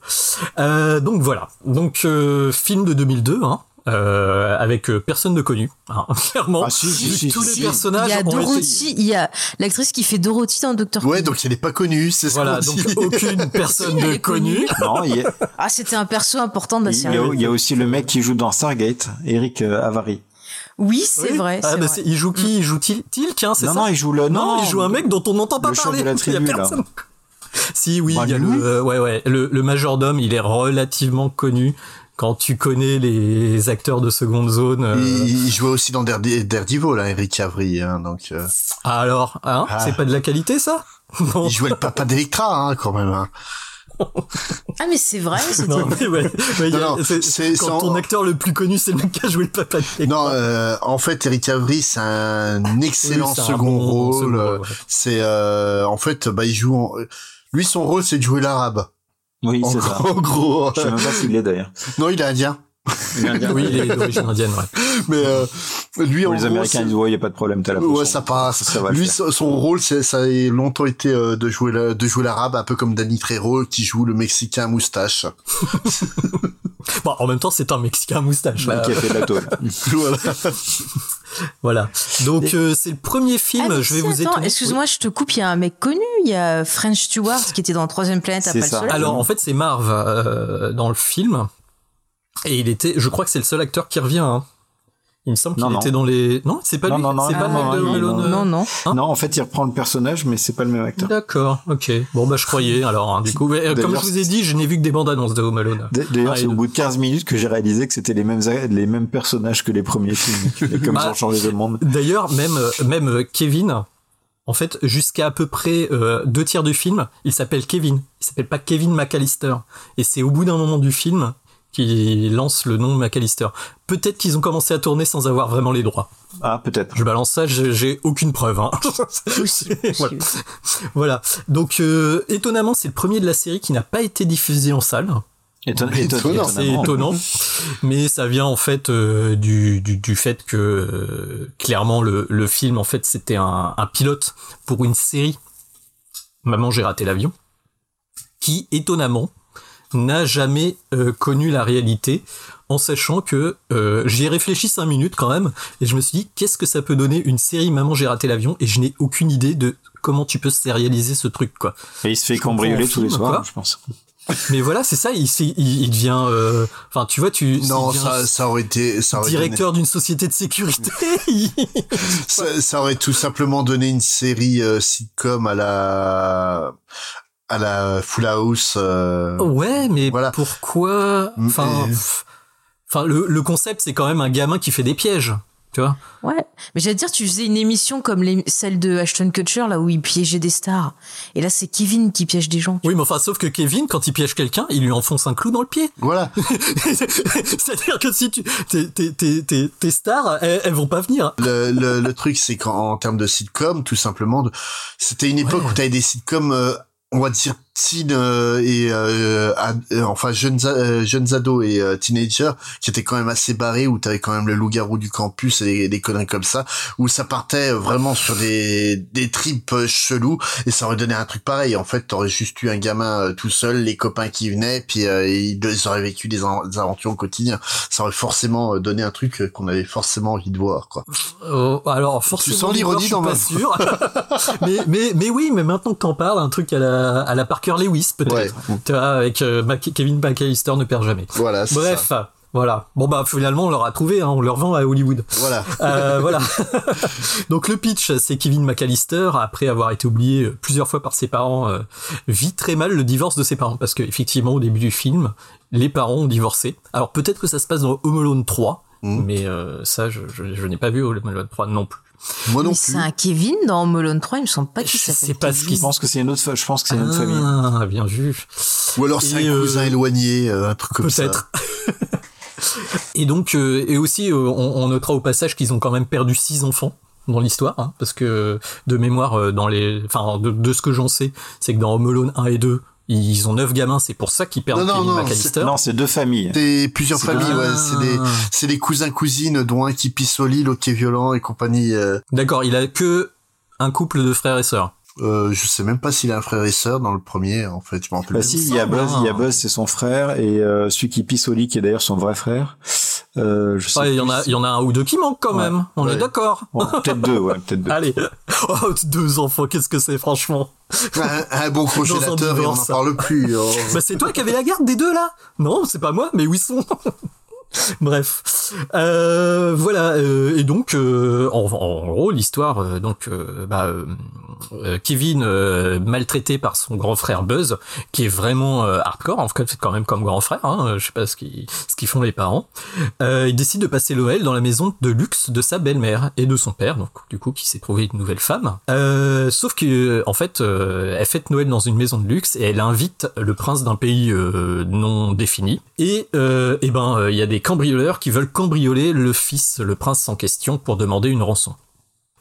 B: Euh, donc voilà, donc euh, film de 2002, hein. euh, avec euh, personne de connu, hein, clairement.
D: Ah, si, si,
B: Vu
D: si,
B: tous
D: si,
B: les
D: si.
B: personnages
C: Il y a
B: ont été-
C: Dorothy, il y a l'actrice qui fait Dorothy dans Doctor
A: Ouais, donc elle est pas connue, c'est
B: Voilà,
A: qu'on
B: donc aucune personne de
C: connue.
B: connue.
D: Non, il y, a,
C: Ah, c'était un perso important de la série.
D: il y a aussi le mec qui joue dans Stargate, Eric euh, Avary.
C: Oui, c'est
B: Oui.
C: vrai.
B: Ah,
C: c'est
B: bah,
C: vrai.
B: il joue qui? Il joue Til- Tilk, hein, c'est
D: Non,
B: ça
D: non, il joue le- non,
B: il joue un mec dont on n'entend pas
D: le chef
B: parler.
D: de la
B: Il y a
D: tribu, là.
B: Si, oui,
D: Bah,
B: il y a le, euh, ouais, ouais, le, le majordome, il est relativement connu quand tu connais les acteurs de seconde zone. euh.
A: Il, il jouait aussi dans Daredevil, là, Eric Avery, hein, donc. euh,
B: Ah, alors, hein,
A: Ah.
B: c'est pas de la qualité, ça? Non.
A: Il jouait le papa d'Electra, hein, quand même. Hein.
C: Ah, mais c'est vrai,
B: ouais, ouais, c'est-
A: c'est-
B: quand
A: en-
B: ton acteur le plus connu, c'est le mec qui a joué le papa de
A: Non, euh, en fait, Eric Avery, c'est un excellent
B: Oui, c'est un
A: second
B: bon
A: rôle.
B: second rôle, ouais.
A: C'est, euh, en fait, bah, il joue. En... Lui, son rôle, c'est de jouer l'arabe.
D: Oui,
A: En
D: c'est ça.
A: gros, en gros.
D: Je sais même pas s'il l'est d'ailleurs.
A: Non, il est indien.
B: Oui, il est d'origine indienne, ouais.
A: Mais euh, lui, en
D: les
A: gros,
D: Américains
A: c'est-
D: disent ouais, y a pas de problème, t'as la
A: Ouais, ça passe.
D: Ça va
A: Lui, son rôle, c'est, ça a longtemps été euh, de jouer la- de jouer l'arabe, un peu comme Danny Trejo qui joue le Mexicain à moustache.
B: Bon, en même temps, c'est un Mexicain à moustache.
D: Bah, qui a fait de la tôle.
A: voilà.
B: Voilà. Donc, euh, c'est le premier film,
C: Ah,
B: je vais
C: si,
B: vous
C: attends,
B: étonner.
C: Excuse-moi, je te coupe, il y a un mec connu, il y a French Stewart qui était dans Troisième Planète
D: C'est
C: après le
D: ça.
C: soleil.
B: Alors en fait c'est Marv euh, dans le film et il était, je crois que c'est le seul acteur qui revient. hein. Il me semble qu'il était dans les. Non, c'est pas
D: Non,
B: lui.
D: non, non,
B: c'est
D: non,
B: pas le mec
D: non,
B: de
D: non, non,
B: euh,
C: non, non.
B: hein
D: non, en fait, il reprend le personnage, mais c'est pas le même acteur.
B: D'accord, ok. Bon bah je croyais alors. hein, du coup, mais, euh, comme je vous ai dit, je n'ai vu que des bandes annonces de Home Alone.
D: D'ailleurs,
B: Ah,
D: c'est au bout de 15 minutes que j'ai réalisé que c'était les mêmes, les mêmes personnages que les premiers films. Et comme
B: Bah,
D: ils ont changé de monde.
B: D'ailleurs, même euh, même Kevin, en fait, jusqu'à à peu près euh, deux tiers du film, il s'appelle Kevin. Il s'appelle pas Kevin McAllister. Et c'est au bout d'un moment du film qu'il lance le nom McAllister. Peut-être qu'ils ont commencé à tourner sans avoir vraiment les droits.
D: Ah, peut-être.
B: Je balance ça, j'ai aucune preuve. Hein. voilà. Voilà. Donc, euh, étonnamment, c'est le premier de la série qui n'a pas été diffusé en salle.
D: Éton-
A: Étonnant.
D: étonnant.
B: C'est étonnant, mais ça vient en fait euh, du, du, du fait que euh, clairement le, le film en fait c'était un, un pilote pour une série Maman j'ai raté l'avion qui étonnamment n'a jamais euh, connu la réalité en sachant que euh, j'y ai réfléchi cinq minutes quand même et je me suis dit qu'est-ce que ça peut donner une série Maman j'ai raté l'avion et je n'ai aucune idée de comment tu peux sérialiser ce truc quoi.
D: Et il se fait
B: Je
D: cambrioler tous les soirs,
B: quoi.
D: je pense.
B: Mais voilà, c'est ça, il, il, il devient, euh, enfin, tu vois, tu,
A: Non, ça, ça aurait été, ça aurait
B: directeur d'une société de sécurité.
A: Ça, ça aurait tout simplement donné une série euh, sitcom à la, à la Full House. euh,
B: ouais, mais
A: Voilà.
B: pourquoi Enfin,
A: Mais-
B: pff, enfin, le, le concept, c'est quand même un gamin qui fait des pièges, tu vois.
C: Ouais, mais j'allais dire, tu faisais une émission comme les, celle de Ashton Kutcher, là où il piégeait des stars. Et là, c'est Kevin qui piège des gens.
B: Oui, mais enfin, sauf que Kevin, quand il piège quelqu'un, il lui enfonce un clou dans le pied.
A: Voilà.
B: C'est-à-dire que si tu, tes, tes, tes, tes, tes stars, elles, elles vont pas venir.
A: Le, le, le truc, c'est qu'en en termes de sitcom, tout simplement, c'était une époque
B: Ouais.
A: où t'avais des sitcoms, euh, on va dire teen euh, et euh, ad- euh, enfin jeunes euh, jeunes ados et euh, teenagers qui étaient quand même assez barrés où t'avais quand même le loup-garou du campus et des, des conneries comme ça où ça partait vraiment sur des des tripes euh, chelous et ça aurait donné un truc pareil. En fait t'aurais juste eu un gamin euh, tout seul les copains qui venaient puis euh, ils, ils auraient vécu des, des aventures au quotidien. Ça aurait forcément euh, donné un truc euh, qu'on avait forcément envie de voir quoi.
B: Oh, alors forcément,
A: sens l'ironie dans
B: pas
A: ma
B: sûr. mais mais mais oui, mais maintenant que t'en parles, un truc à la à la Parker Lewis peut-être. Tu vois, avec euh, Mac- Kevin McAllister ne perd jamais.
A: Voilà.
B: Bref.
A: ça.
B: Voilà. Bon bah finalement on leur a trouvé, hein, on leur vend à Hollywood.
A: Voilà.
B: Euh, voilà. Donc le pitch, c'est Kevin McAllister, après avoir été oublié plusieurs fois par ses parents, euh, vit très mal le divorce de ses parents parce que effectivement au début du film, les parents ont divorcé. Alors peut-être que ça se passe dans Home Alone 3,
A: Mm.
B: mais euh, ça je, je, je n'ai pas vu Home Alone 3 non plus.
A: Moi
C: Mais c'est un Kevin dans Molone 3, il me semble pas qu'il
B: Je sais
C: s'appelle
B: pas ce qu'il
D: Je pense que c'est une autre, je pense que c'est une autre famille.
B: Ah, bien vu.
A: ou alors c'est un
B: euh,
A: cousin éloigné euh, un truc comme ça
B: Peut-être. et donc, euh, et aussi, euh, on, on notera au passage qu'ils ont quand même perdu six enfants dans l'histoire, hein, parce que de mémoire, dans les, enfin, de, de ce que j'en sais, c'est que dans Home Alone 1 et 2, ils ont neuf gamins, c'est pour ça qu'ils perdent
A: Non, non,
B: Kevin
A: non,
B: McAllister.
D: Non, c'est deux familles.
A: C'est plusieurs familles, ouais. C'est des, c'est des cousins cousines, dont un qui pisse au lit, l'autre qui est violent et compagnie. Euh,
B: D'accord, il a que un couple de frères et sœurs.
A: euh, je sais même pas s'il a un frère et sœur dans le premier. En fait, je m'en rappelle.
D: Bah si, il y a Buzz, il y a
B: Ah.
D: Buzz, c'est son frère, et euh, celui qui pisse au lit, qui est d'ailleurs son vrai frère. Euh, je sais
B: Ouais, il y en a, il y en a un ou deux qui manquent quand
D: Ouais.
B: même. On
A: Ouais.
B: est d'accord.
D: Ouais, peut-être deux, ouais, peut-être deux.
B: Allez. Oh, deux enfants, qu'est-ce que c'est, franchement?
A: un, un bon congélateur et on n'en parle plus. oh.
B: Bah c'est toi qui avais la garde des deux là Non, c'est pas moi, mais où ils sont? Bref, euh, voilà. euh, et donc, euh, en, gros, l'histoire, euh, donc, euh, bah, euh, Kevin maltraité par son grand frère Buzz, qui est vraiment hardcore. En fait, c'est quand même comme grand frère. Hein, je sais pas ce qu'ils ce font les parents. Il décide de passer Noël dans la maison de luxe de sa belle-mère et de son père, donc du coup, qui s'est trouvé une nouvelle femme. Sauf que, en fait, elle fête Noël dans une maison de luxe et elle invite le prince d'un pays non défini. Et, eh ben, il y a des cambrioleurs qui veulent cambrioler le fils, le prince en question, pour demander une rançon.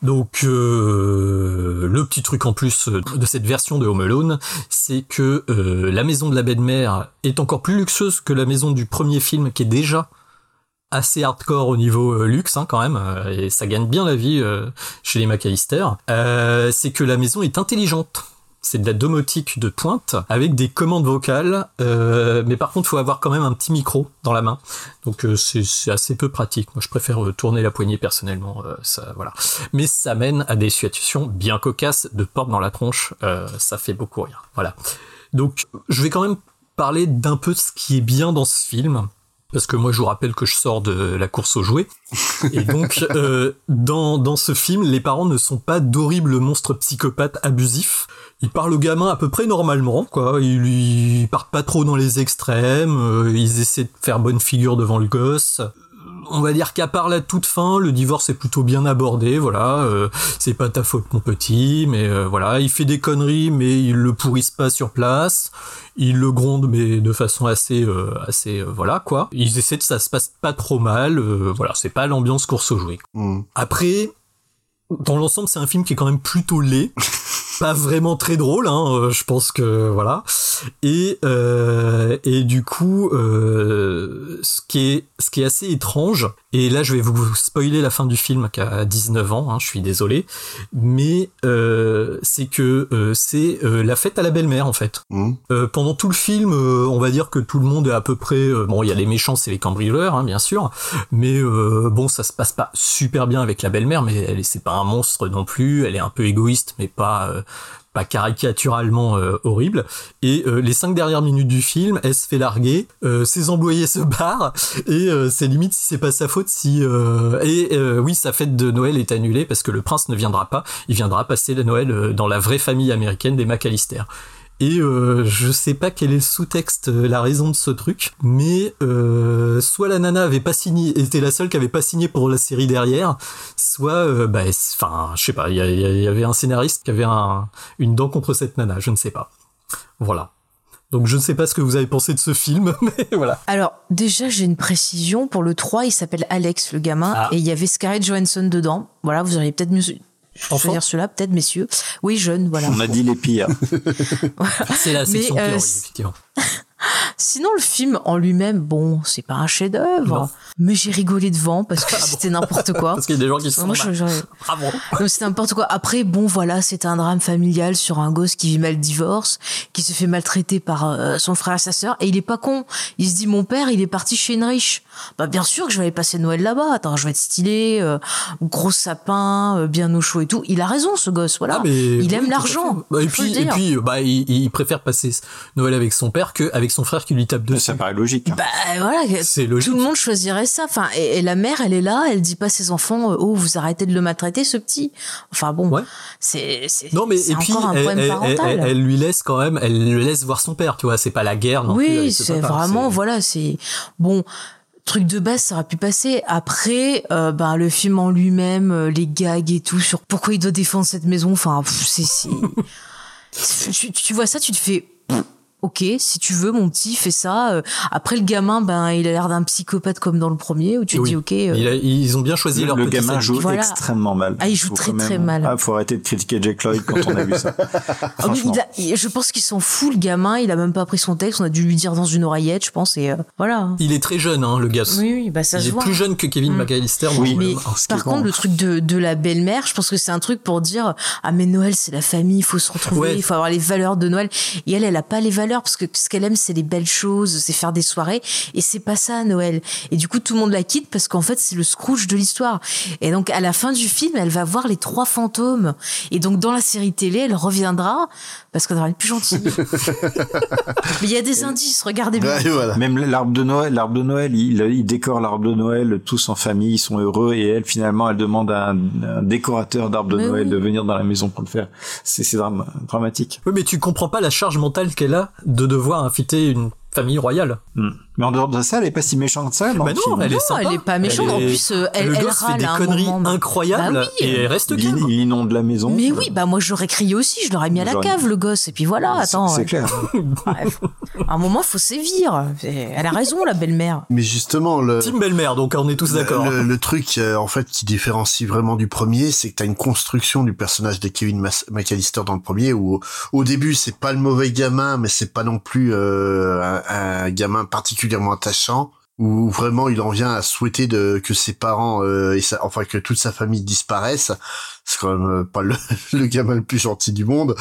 B: Donc euh, le petit truc en plus euh, de cette version de Home Alone, c'est que euh, la maison de la belle-mère est encore plus luxueuse que la maison du premier film qui est déjà assez hardcore au niveau luxe hein, quand même et ça gagne bien la vie chez les McAllister. C'est que la maison est intelligente. C'est de la domotique de pointe avec des commandes vocales, euh, mais par contre, faut avoir quand même un petit micro dans la main. Donc euh, c'est assez peu pratique. Moi, je préfère euh, tourner la poignée personnellement. euh, ça, voilà. Mais ça mène à des situations bien cocasses de porte dans la tronche. ça fait beaucoup rire. Voilà. Donc, je vais quand même parler d'un peu ce qui est bien dans ce film. Parce que moi, je vous rappelle que je sors de la course aux jouets. Et donc, euh, dans, dans ce film, les parents ne sont pas d'horribles monstres psychopathes abusifs. Ils parlent au gamin à peu près normalement, quoi. Ils lui ils partent pas trop dans les extrêmes. euh, ils essaient de faire bonne figure devant le gosse. On va dire qu'à part la toute fin, le divorce est plutôt bien abordé, voilà. euh, c'est pas ta faute, mon petit, mais euh, voilà. Il fait des conneries, mais il le pourrissent pas sur place. Il le gronde, mais de façon assez, euh, assez, euh, voilà quoi. Ils essaient de ça se passe pas trop mal, euh, voilà. C'est pas l'ambiance course aux jouets.
A: Mm.
B: Après, dans l'ensemble, c'est un film qui est quand même plutôt laid. pas vraiment très drôle, hein, euh, je pense que voilà. Et euh, et du coup, euh, ce qui est ce qui est assez étrange. Et là, je vais vous spoiler la fin du film qui a 19 ans. Hein, je suis désolé, mais euh, c'est que euh, c'est euh, la fête à la belle-mère en fait.
A: Mm.
B: Euh, pendant tout le film, euh, on va dire que tout le monde est à peu près. bon, il y a les méchants, c'est les cambrioleurs, hein, bien sûr, mais euh, bon, ça se passe pas super bien avec la belle-mère, mais elle, c'est pas un monstre non plus. Elle est un peu égoïste, mais pas pas caricaturalement euh, horrible. Et euh, les cinq dernières minutes du film, elle se fait larguer, euh, ses employés se barrent, et c'est limite si c'est pas sa faute si... et oui, sa fête de Noël est annulée parce que le prince ne viendra pas, il viendra passer la Noël dans la vraie famille américaine des McAllister. Et euh, je sais pas quel est le sous-texte, euh, la raison de ce truc, mais euh, soit la nana avait pas signé, était la seule qui avait pas signé pour la série derrière, soit, euh, bah, enfin, je sais pas, il y, avait un scénariste qui avait un, une dent contre cette nana, je ne sais pas. Voilà. Donc je ne sais pas ce que vous avez pensé de ce film, mais voilà.
C: Alors, déjà, j'ai une précision. Pour le 3, il s'appelle Alex, le gamin,
B: Ah.
C: et il y avait Scarlett Johansson dedans. Voilà, vous auriez peut-être mieux. Je vais choisir cela, peut-être, messieurs. Oui, jeune, voilà.
D: On a dit les pires.
B: C'est la section
C: Mais, euh,
B: théorie,
C: c-
B: effectivement.
C: Sinon, le film en lui-même, bon, c'est pas un chef-d'œuvre, mais j'ai rigolé devant parce que c'était n'importe quoi.
B: Ah Parce qu'il y a des gens qui se
C: Moi,
B: sont
C: je-
B: mal.
C: je-
B: Bravo.
C: Donc c'était n'importe quoi. Après, bon, voilà, c'est un drame familial sur un gosse qui vit mal le divorce, qui se fait maltraiter par euh, son frère et sa sœur, et il est pas con. Il se dit, mon père, il est parti chez une riche. Bah bien sûr que je vais aller passer Noël là-bas. Attends, je vais être stylé, euh, gros sapin, euh, bien au chaud et tout. Il a raison, ce gosse. Voilà.
B: Ah, mais
C: il
B: oui,
C: aime l'argent.
B: Bah, et puis, et puis bah, il, il préfère passer Noël avec son père qu'avec son frère qui lui tape dessus.
D: Ça paraît logique. hein.
C: Bah voilà,
B: C'est logique.
C: tout le monde choisirait ça. Enfin, et, et la mère, elle est là, elle dit pas à ses enfants, euh, oh, vous arrêtez de le maltraiter, ce petit. Enfin bon, c'est c'est
B: Non mais
C: c'est
B: et puis
C: encore un
B: elle,
C: problème
B: elle-
C: parental.
B: elle- elle lui laisse quand même, elle le laisse voir son père, tu vois, c'est pas la guerre non plus
C: oui,
B: avec ce
C: c'est vraiment voilà, c'est bon. Truc de base, ça aurait pu passer. Après, euh, ben le film en lui-même, euh, les gags et tout sur pourquoi il doit défendre cette maison. Enfin, c'est- tu, tu vois ça, tu te fais. Ok, si tu veux, mon petit, fais ça. Euh, Après, le gamin, ben, il a l'air d'un psychopathe comme dans le premier, où tu te
B: Oui.
C: dis, ok. euh,
B: Il a- ils ont bien choisi
D: Le,
B: leur
D: le
B: petit
D: gamin joue
C: Voilà.
D: extrêmement mal.
C: Ah, il joue
D: Faut
C: très, très mal.
D: Ah, faut arrêter de critiquer Jack Lloyd quand on a vu ça.
C: A- il- je pense qu'il s'en fout, le gamin. Il a même pas pris son texte. On a dû lui dire dans une oreillette, je pense. Et euh, voilà.
B: Il est très jeune, hein, le gars.
C: Oui, oui, bah ça
B: il
C: se
B: est
C: voit.
B: plus jeune que Kevin
C: Mm.
B: McAllister.
D: Oui.
C: Mais par contre,
B: bon.
C: le truc de, de la belle-mère, je pense que c'est un truc pour dire ah mais Noël c'est la famille, il faut se retrouver,
B: Ouais.
C: il faut avoir les valeurs de Noël. Et elle, elle a pas les valeurs parce que ce qu'elle aime c'est les belles choses, c'est faire des soirées et c'est pas ça Noël. Et du coup tout le monde la quitte parce qu'en fait c'est le Scrooge de l'histoire. Et donc à la fin du film, elle va voir les trois fantômes. Et donc dans la série télé, elle reviendra parce qu'elle devra être plus gentille. mais il y a des indices, regardez bien.
D: Même l'arbre de Noël, l'arbre de Noël, il, il décore l'arbre de Noël tous en famille, ils sont heureux et elle finalement elle demande à un, un décorateur d'arbre de
C: Mais
D: Noël
C: oui.
D: de venir dans la maison pour le faire. C'est c'est dram- dramatique.
B: Oui, mais tu comprends pas la charge mentale qu'elle a de devoir inviter une famille royale.
D: Hmm. Mais en dehors de ça, elle est pas si méchante que ça.
B: Bah non, elle est sympa.
C: elle est pas méchante. En plus, euh, elle-
B: le
C: elle
B: gosse fait des conneries
C: moment.
B: incroyables
C: Bah oui.
B: et elle reste
D: il,
B: calme.
D: il inonde la maison.
C: Mais oui, bah moi j'aurais crié aussi, je l'aurais mis à la cave le gosse et puis voilà, attends.
D: c'est
C: ouais.
D: clair.
C: Bref. À un moment, faut sévir. Elle a raison, la belle-mère.
A: Mais justement, le,
B: Team belle-mère, donc on est tous d'accord.
A: le, le truc euh, en fait qui différencie vraiment du premier, c'est que t'as une construction du personnage de Kevin Mas- McAllister dans le premier où au début c'est pas le mauvais gamin, mais c'est pas non plus euh, un, gamin particulièrement attachant. Où vraiment il en vient à souhaiter de que ses parents euh, et sa, enfin que toute sa famille disparaissent. C'est quand même euh, pas le, le gamin le plus gentil du monde.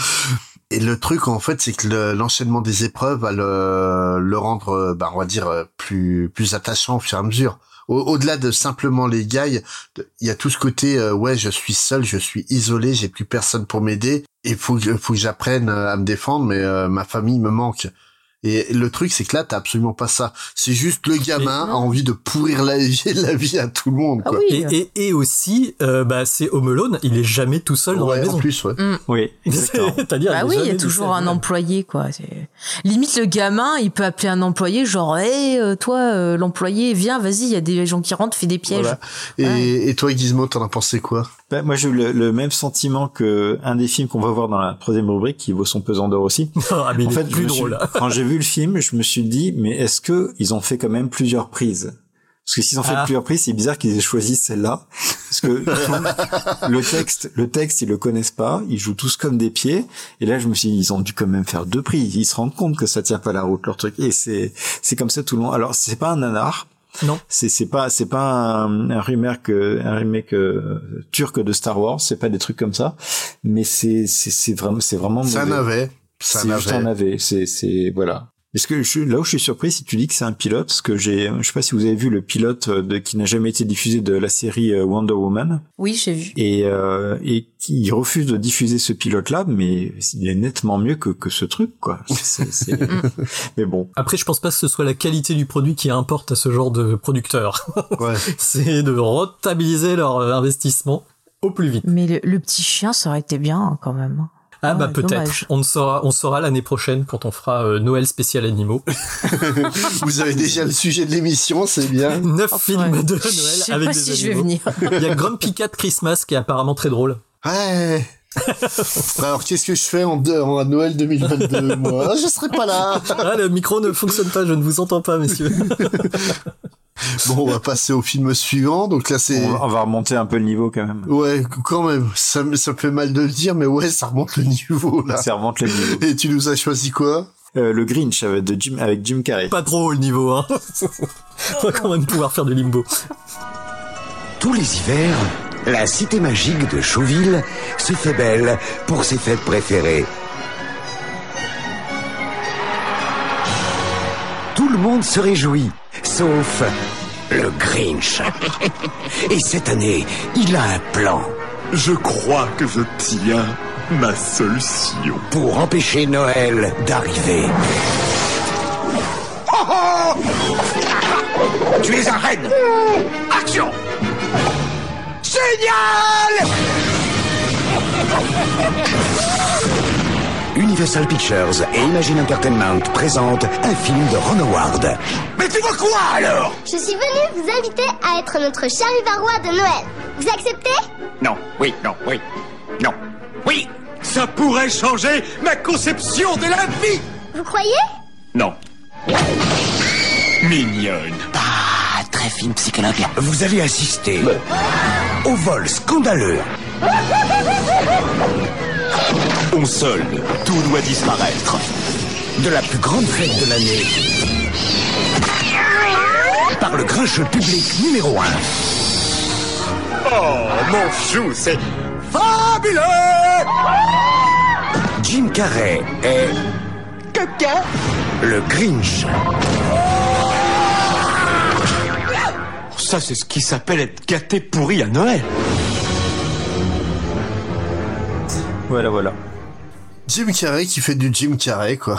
A: Et le truc en fait, c'est que le- l'enchaînement des épreuves va le, le rendre, euh, bah, on va dire, euh, plus plus attachant au fur et à mesure. Au- Au-delà de simplement les gags, de- il y a tout ce côté, ouais, je suis seul, je suis isolé, j'ai plus personne pour m'aider, et faut que faut que j'apprenne à me défendre, mais euh, ma famille me manque. Et le truc, c'est que là, t'as absolument pas ça. C'est juste le gamin a envie de pourrir la vie, la vie à tout le monde,
C: Ah
A: quoi.
B: Et, et, et aussi, euh, bah, c'est Home Alone, il est jamais tout seul dans
A: Ouais,
B: la maison.
A: en plus, ouais.
D: Oui, exactement.
B: C'est-à-dire,
C: Bah
B: est
C: oui, il y a toujours un employé, quoi. Limite, le gamin, il peut appeler un employé, genre, hé, toi, euh, l'employé, viens, vas-y, il y a des gens qui rentrent, fais des pièges.
A: Voilà. Et, et toi, Gizmo, t'en as pensé quoi?
D: Ben, moi, j'ai eu le, le même sentiment que un des films qu'on va voir dans la troisième rubrique, qui vaut son pesant d'or aussi.
B: Ah, mais
D: en
B: il
D: fait,
B: plus
D: suis-
B: drôle.
D: quand j'ai vu le film, je me suis dit, mais est-ce que ils ont fait quand même plusieurs prises? Parce que s'ils ont fait
B: Ah.
D: plusieurs prises, c'est bizarre qu'ils aient choisi celle-là. Parce que le texte, le texte, ils le connaissent pas. Ils jouent tous comme des pieds. Et là, je me suis dit, ils ont dû quand même faire deux prises. Ils se rendent compte que ça tient pas la route, leur truc. Et c'est, c'est comme ça tout le long. Alors, c'est pas un nanar.
B: Non.
D: C'est, c'est pas, c'est pas un, un remake, euh, un remake euh, turc de Star Wars. C'est pas des trucs comme ça. Mais c'est, c'est, c'est vraiment, c'est vraiment.
A: Ça n'avait. Ça
D: C'est juste un navet. C'est, c'est, voilà. Est-ce que je, là où je suis surpris, si tu dis que c'est un pilote, parce que j'ai, je sais pas si vous avez vu le pilote euh, de, qui n'a jamais été diffusé de la série euh, Wonder Woman,
C: Oui, j'ai vu.
D: et, euh, et qui refuse de diffuser ce pilote-là, mais il est nettement mieux que, que ce truc, quoi. C'est- c'est- mais bon.
B: Après, je pense pas que ce soit la qualité du produit qui importe à ce genre de producteur.
A: Ouais.
B: c'est de rentabiliser leur euh, investissement au plus vite.
C: Mais le, le petit chien, ça aurait été bien, hein, quand même.
B: Ah bah
C: Ouais,
B: peut-être. On ne saura, on saura l'année prochaine quand on fera euh, Noël spécial animaux.
A: Vous avez déjà le sujet de l'émission, c'est bien.
B: Neuf
C: Oh,
B: films
C: ouais.
B: de Noël avec
C: pas
B: des
C: si je vais
B: animaux.
C: venir.
B: Il y a Grumpy Cat Christmas qui est apparemment très drôle.
A: Ouais. Alors, qu'est-ce que je fais en, deux- en Noël 2022, moi? Je serai pas là.
B: Ah, le micro ne fonctionne pas, je ne vous entends pas, messieurs.
A: Bon, on va passer au film suivant. Donc là, c'est.
D: On, va- on va remonter un peu le niveau quand même.
A: Ouais, quand même. Ça, me- ça me fait mal de le dire, mais ouais, ça remonte le niveau là.
D: Ça remonte le niveau.
A: Et tu nous as choisi quoi?
D: Euh, le Grinch avec, de Jim, avec Jim Carrey.
B: Pas trop haut le niveau, hein. On va quand même pouvoir faire du limbo.
T: Tous les hivers, la cité magique de Chauville se fait belle pour ses fêtes préférées. Tout le monde se réjouit, sauf le Grinch. Et cette année, il a un plan.
U: Je crois que je tiens ma solution.
T: Pour empêcher Noël d'arriver.
U: Oh oh tu es un reine Action Génial
T: Universal Pictures et Imagine Entertainment présentent un film de Ron Howard.
U: Mais tu veux quoi alors?
H: Je suis venue vous inviter à être notre charivarois de Noël. Vous acceptez?
U: Non, oui, non, oui, non, oui Ça pourrait changer ma conception de la vie
H: Vous croyez?
U: Non. Mignonne.
T: Ah, très fine psychologue. Vous allez assister au vol scandaleux
U: On solde, tout doit disparaître.
T: de la plus grande fête de l'année par le grincheux public numéro 1.
U: Oh, mon chou, c'est fabuleux
T: Jim Carrey est
U: Caca
T: le Grinch.
U: Ça, c'est ce qui s'appelle être gâté pourri à Noël.
D: Voilà, voilà.
A: Jim Carrey qui fait du Jim Carrey, quoi.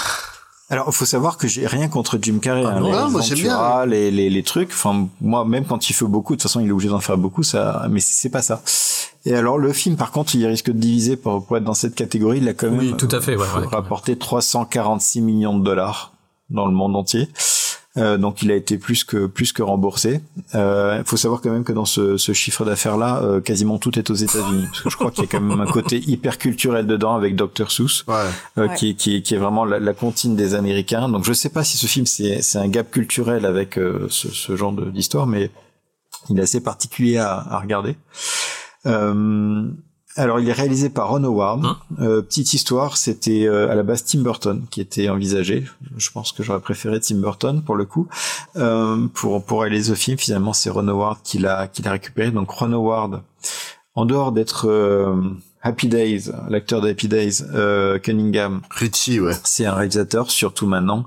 D: Alors, faut savoir que j'ai rien contre Jim Carrey. hein,
A: non,
D: les
A: ah, moi, j'aime
D: Ventura, Les, les, les trucs. Enfin, moi, même quand il fait beaucoup, de toute façon, il est obligé d'en faire beaucoup, ça, mais c'est pas ça. Et alors, le film, par contre, il risque de diviser pour, pour être dans cette catégorie. Il a quand même
B: Oui, tout à fait, ouais,
D: euh,
B: ouais.
D: rapporté 346 millions de dollars dans le monde entier. Euh, donc il a été plus que plus que remboursé. Il faut savoir quand même que dans ce, ce chiffre d'affaires là, euh, quasiment tout est aux États-Unis, parce que je crois qu'il y a quand même un côté hyper culturel dedans avec Dr Seuss, euh,
A: Ouais.
D: qui, est- qui, qui est vraiment la, la comptine des Américains. Donc je sais pas si ce film c'est c'est un gap culturel avec euh, ce, ce genre d'histoire, mais il est assez particulier à, à regarder. Euh, alors, il est réalisé par Ron Howard. Euh, petite histoire, c'était euh, à la base Tim Burton qui était envisagé. Je pense que j'aurais préféré Tim Burton pour le coup. Euh, pour pour réaliser le film, finalement, c'est Ron Howard qui l'a qui l'a récupéré. Donc Ron Howard, en dehors d'être euh, Happy Days, l'acteur de Happy Days, euh, Cunningham,
A: Richie, ouais,
D: c'est un réalisateur surtout maintenant.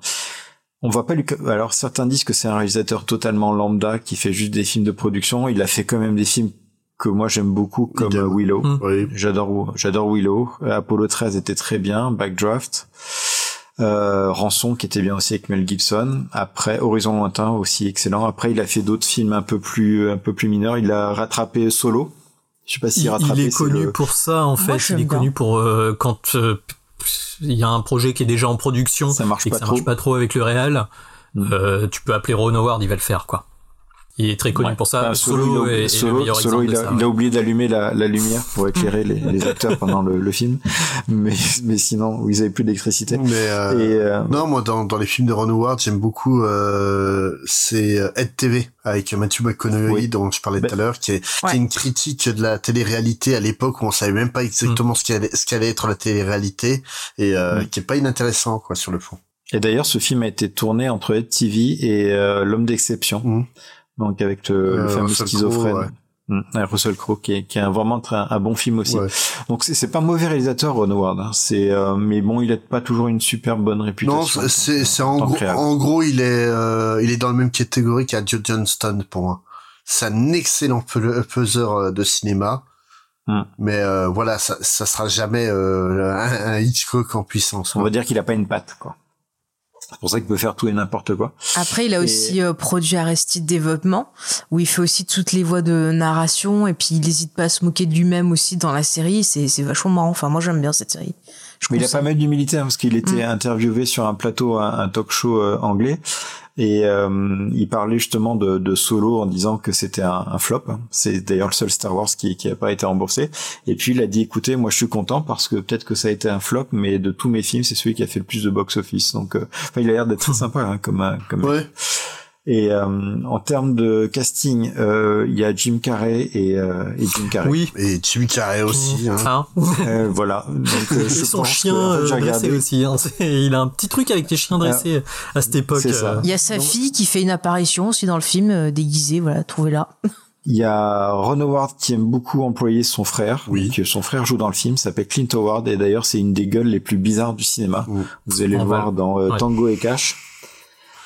D: On va pas lui. Alors certains disent que c'est un réalisateur totalement lambda qui fait juste des films de production. Il a fait quand même des films que moi j'aime beaucoup comme euh, Willow. J'adore j'adore Willow. Euh, Apollo 13 était très bien. Backdraft. Euh, Rançon qui était bien aussi avec Mel Gibson. Après Horizon lointain aussi excellent. Après il a fait d'autres films un peu plus un peu plus mineurs. Il a rattrapé Solo. Je sais pas s'il rattrapé.
B: il est connu
D: le-
B: pour ça en fait. il est
D: bien.
B: connu pour euh, quand euh, il y a un projet qui est déjà en production
D: Ça marche
B: et que
D: pas
B: ça marche
D: trop. Mm.
B: pas trop avec le réel. euh, tu peux appeler Ron Howard, il va le faire quoi. Il est très connu
D: Ouais.
B: pour ça. Solo,
D: il a,
B: est, est le
D: Solo,
B: meilleur
D: Solo,
B: exemple
D: il
B: de
D: a,
B: ça.
D: il
B: ouais.
D: a oublié d'allumer la, la lumière pour éclairer les, les acteurs pendant le, le film, mais, mais sinon, ils avaient plus d'électricité.
A: Mais euh,
D: Et, euh,
A: non, moi dans, dans les films de Ron Howard, j'aime beaucoup euh, c'est euh, Ed TV avec Matthew McConaughey
D: Oui.
A: dont je parlais
D: Ben,
A: tout à l'heure, qui est, qui est une critique de la télé-réalité à l'époque où on savait même pas
D: Mm.
A: exactement ce qu'allait ce qu'allait être la télé-réalité et euh, qui est pas inintéressant quoi sur le fond.
D: Et d'ailleurs, ce film a été tourné entre Ed TV et euh, L'homme d'exception, donc avec le, le
A: Euh,
D: fameux
A: Russell
D: schizophrène.
A: Ouais.
D: Mm, Russell Crowe, qui est, qui est un, vraiment un bon film aussi.
A: Ouais.
D: Donc c'est pas un mauvais réalisateur, Ron Howard. hein. C'est, euh, mais bon, il a pas toujours une super bonne réputation.
A: Non, c'est en gros,
D: réal.
A: en gros il est euh, il est dans la même catégorie Joe Johnston pour moi. C'est un excellent euh, de cinéma.
D: Hmm.
A: Mais euh, voilà, ça, ça sera jamais un, un Hitchcock en puissance.
D: On va dire qu'il a pas une patte, quoi. C'est pour ça qu'il peut faire tout et n'importe quoi.
C: Après, il a
D: Et-
C: aussi euh, produit Arrested Development, où il fait aussi toutes les voix de narration, et puis il n'hésite pas à se moquer de lui-même aussi dans la série. C'est c'est vachement marrant. Enfin, moi, j'aime bien cette série. Je
D: Mais il a pas mal d'humilité hein, parce qu'il était
C: Mm.
D: interviewé sur un plateau, un, un talk show euh, anglais, et euh, il parlait justement de, de Solo en disant que c'était un, un flop. C'est d'ailleurs le seul Star Wars qui qui a pas été remboursé. Et puis il a dit écoutez, moi je suis content parce que peut-être que ça a été un flop, mais de tous mes films, c'est celui qui a fait le plus de box office. Donc, euh, enfin, il a l'air d'être très sympa hein, comme euh, comme.
A: Ouais.
D: Et euh, en termes de casting, euh, il y a Jim Carrey et, euh, et Jim Carrey.
B: Oui.
A: Et Jim Carrey aussi. Hein.
B: Hein
D: Euh, voilà. Donc, euh,
B: Et
D: je
B: son
D: pense que,
B: chien
D: en fait,
B: euh,
D: j'ai
B: dressé aussi. Hein. Il a un petit truc avec les chiens dressés à cette époque. euh.
C: Il y a sa fille qui fait une apparition aussi dans le film, euh, déguisée, voilà, trouvez-la.
D: Il y a Ron Howard qui aime beaucoup employer son frère.
A: Oui.
D: Que son frère joue dans le film, s'appelle Clint Howard et d'ailleurs c'est une des gueules les plus bizarres du cinéma. Vous allez le voir
B: val.
D: dans euh,
B: Ouais.
D: Tango et Cash.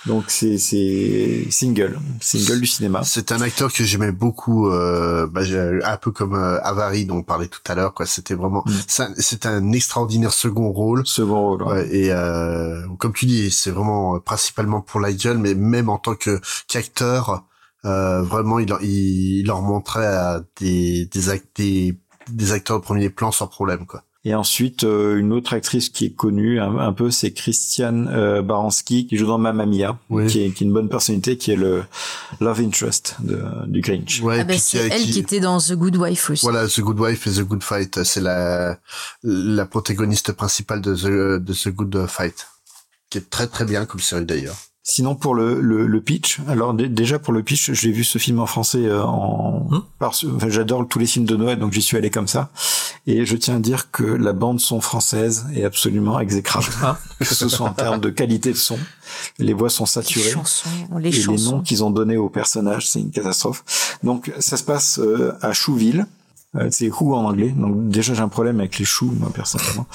D: Donc c'est c'est une gueule du cinéma.
A: C'est un acteur que j'aimais beaucoup, euh, bah, un peu comme euh, Avary dont on parlait tout à l'heure. quoi. C'était vraiment, c'est un- c'est un extraordinaire second rôle.
D: Second rôle. ouais.
A: Ouais, et euh, comme tu dis, c'est vraiment euh, principalement pour la gueule, mais même en tant que qu'acteur, euh, vraiment, il, il, il leur montrait à des des, act- des des acteurs de premier plan sans problème, quoi.
D: Et ensuite euh, une autre actrice qui est connue un, un peu, c'est Christiane euh, Baranski qui joue dans Mamma Mia,
A: Oui.
D: qui, est, qui est une bonne personnalité, qui est le love interest de, du Grinch.
A: Ouais,
C: Ah bah,
A: puis
C: c'est elle
A: qui-
C: qui était dans The Good Wife aussi.
A: Voilà, The Good Wife et The Good Fight, c'est la la protagoniste principale de The, de The Good Fight, qui est très très bien comme série d'ailleurs.
D: Sinon pour le, le, le pitch, alors dé- déjà pour le pitch, j'ai vu ce film en français euh, en
B: Hmm?
D: parce enfin, j'adore tous les films de Noël donc j'y suis allé comme ça et je tiens à dire que la bande son française est absolument exécrable.
B: Ah.
D: que ce soit en termes de qualité de son, les voix sont
C: Les
D: saturées.
C: chansons, les
D: et les noms qu'ils ont donnés aux personnages, c'est une catastrophe. Donc ça se passe euh, à Chouville. Euh, c'est Who en anglais. Donc déjà j'ai un problème avec les choux, moi personnellement.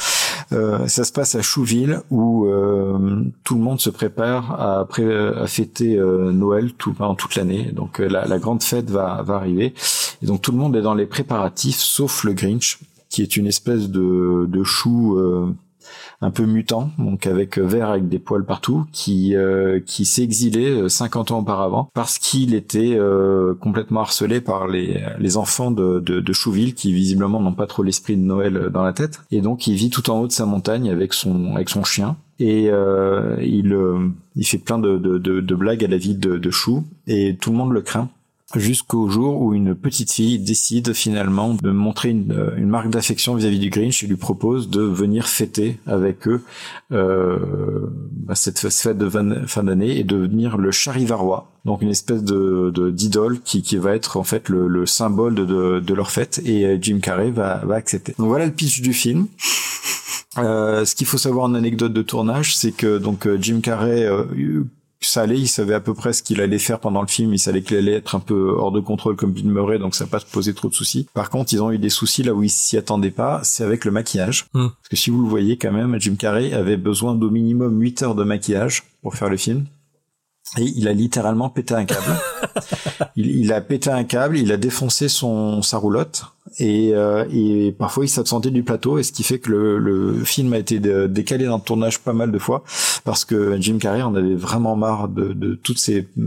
D: Euh, ça se passe à Chouville où euh, tout le monde se prépare à, fêter euh, Noël tout, pendant toute l'année. Donc euh, la, grande fête va, va arriver. Et donc tout le monde est dans les préparatifs, sauf le Grinch, qui est une espèce de, de chou un peu mutant, donc avec euh, vert avec des poils partout, qui euh, qui s'est exilé euh, 50 ans auparavant parce qu'il était euh, complètement harcelé par les les enfants de de, de Chouville qui visiblement n'ont pas trop l'esprit de Noël euh, dans la tête. Et donc il vit tout en haut de sa montagne avec son avec son chien. Et euh, il euh, il fait plein de, de de de blagues à la vie de de Chou. Et tout le monde le craint jusqu'au jour où une petite fille décide finalement de montrer une, euh, une marque d'affection vis-à-vis du Grinch et lui propose de venir fêter avec eux euh, bah, cette fête de fin d'année et de devenir le charivarois, donc une espèce de de- d'idole qui, qui va être en fait le, le symbole de, de, de leur fête et euh, Jim Carrey va, va accepter. Donc voilà le pitch du film. Euh, ce qu'il faut savoir en anecdote de tournage, c'est que donc euh, Jim Carrey euh, ça allait, il savait à peu près ce qu'il allait faire pendant le film, il savait qu'il allait être un peu hors de contrôle comme Bill Murray, donc ça n'a pas posé trop de soucis. Par contre, ils ont eu des soucis là où ils s'y attendaient pas, c'est avec le maquillage.
B: Hmm.
D: Parce que si vous le voyez quand même, Jim Carrey avait besoin d'au minimum 8 heures de maquillage pour faire le film. Et il a littéralement pété un câble. il, il a pété un câble, il a défoncé son sa roulotte et, euh, et parfois il s'absentait du plateau et ce qui fait que le, le film a été décalé dans le tournage pas mal de fois parce que Jim Carrey en avait vraiment marre de, de toutes ces mm,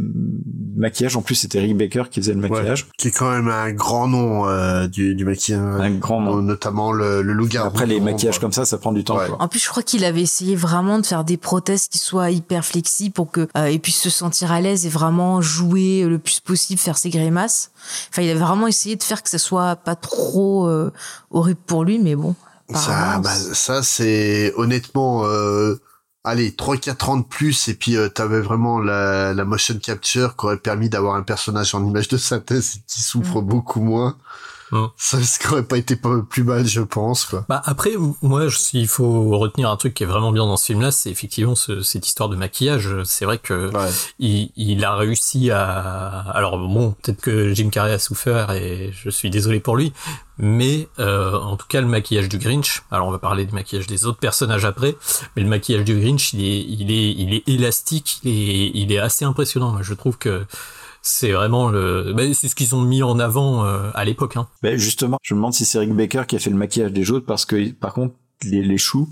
D: maquillages. En plus c'était Rick Baker qui faisait le maquillage.
A: Qui est quand même un grand nom euh, du, du maquillage.
D: Un grand nom.
A: Notamment le, le loup-garou.
D: Après les maquillages comme ça, ça prend du temps.
A: Ouais.
D: quoi.
C: En plus, je crois qu'il avait essayé vraiment de faire des prothèses qui soient hyper flexibles pour que euh, il puisse se sentir à l'aise et vraiment jouer le plus possible, faire ses grimaces. Enfin, il avait vraiment essayé de faire que ça soit pas trop euh, horrible pour lui, mais bon.
A: Ça, bah, ça c'est honnêtement, euh, allez, 3-4 ans de plus, et puis euh, t'avais vraiment la, la motion capture qui aurait permis d'avoir un personnage en image de synthèse qui souffre
C: Mm.
A: beaucoup moins.
B: Mm.
A: Ça, ça aurait pas été plus mal, je pense, quoi.
B: Bah après, moi, s'il faut retenir un truc qui est vraiment bien dans ce film-là, c'est effectivement ce- cette histoire de maquillage. C'est vrai que il, il a réussi à. Alors bon, peut-être que Jim Carrey a souffert et je suis désolé pour lui, mais euh, en tout cas le maquillage du Grinch. Alors on va parler du maquillage des autres personnages après, mais le maquillage du Grinch, il est, il est, il est élastique, il est, il est assez impressionnant. Moi, je trouve que c'est vraiment le. bah, c'est ce qu'ils ont mis en avant euh, à l'époque. Hein.
D: Ben justement, je me demande si c'est Rick Baker qui a fait le maquillage des autres parce que par contre les, les choux,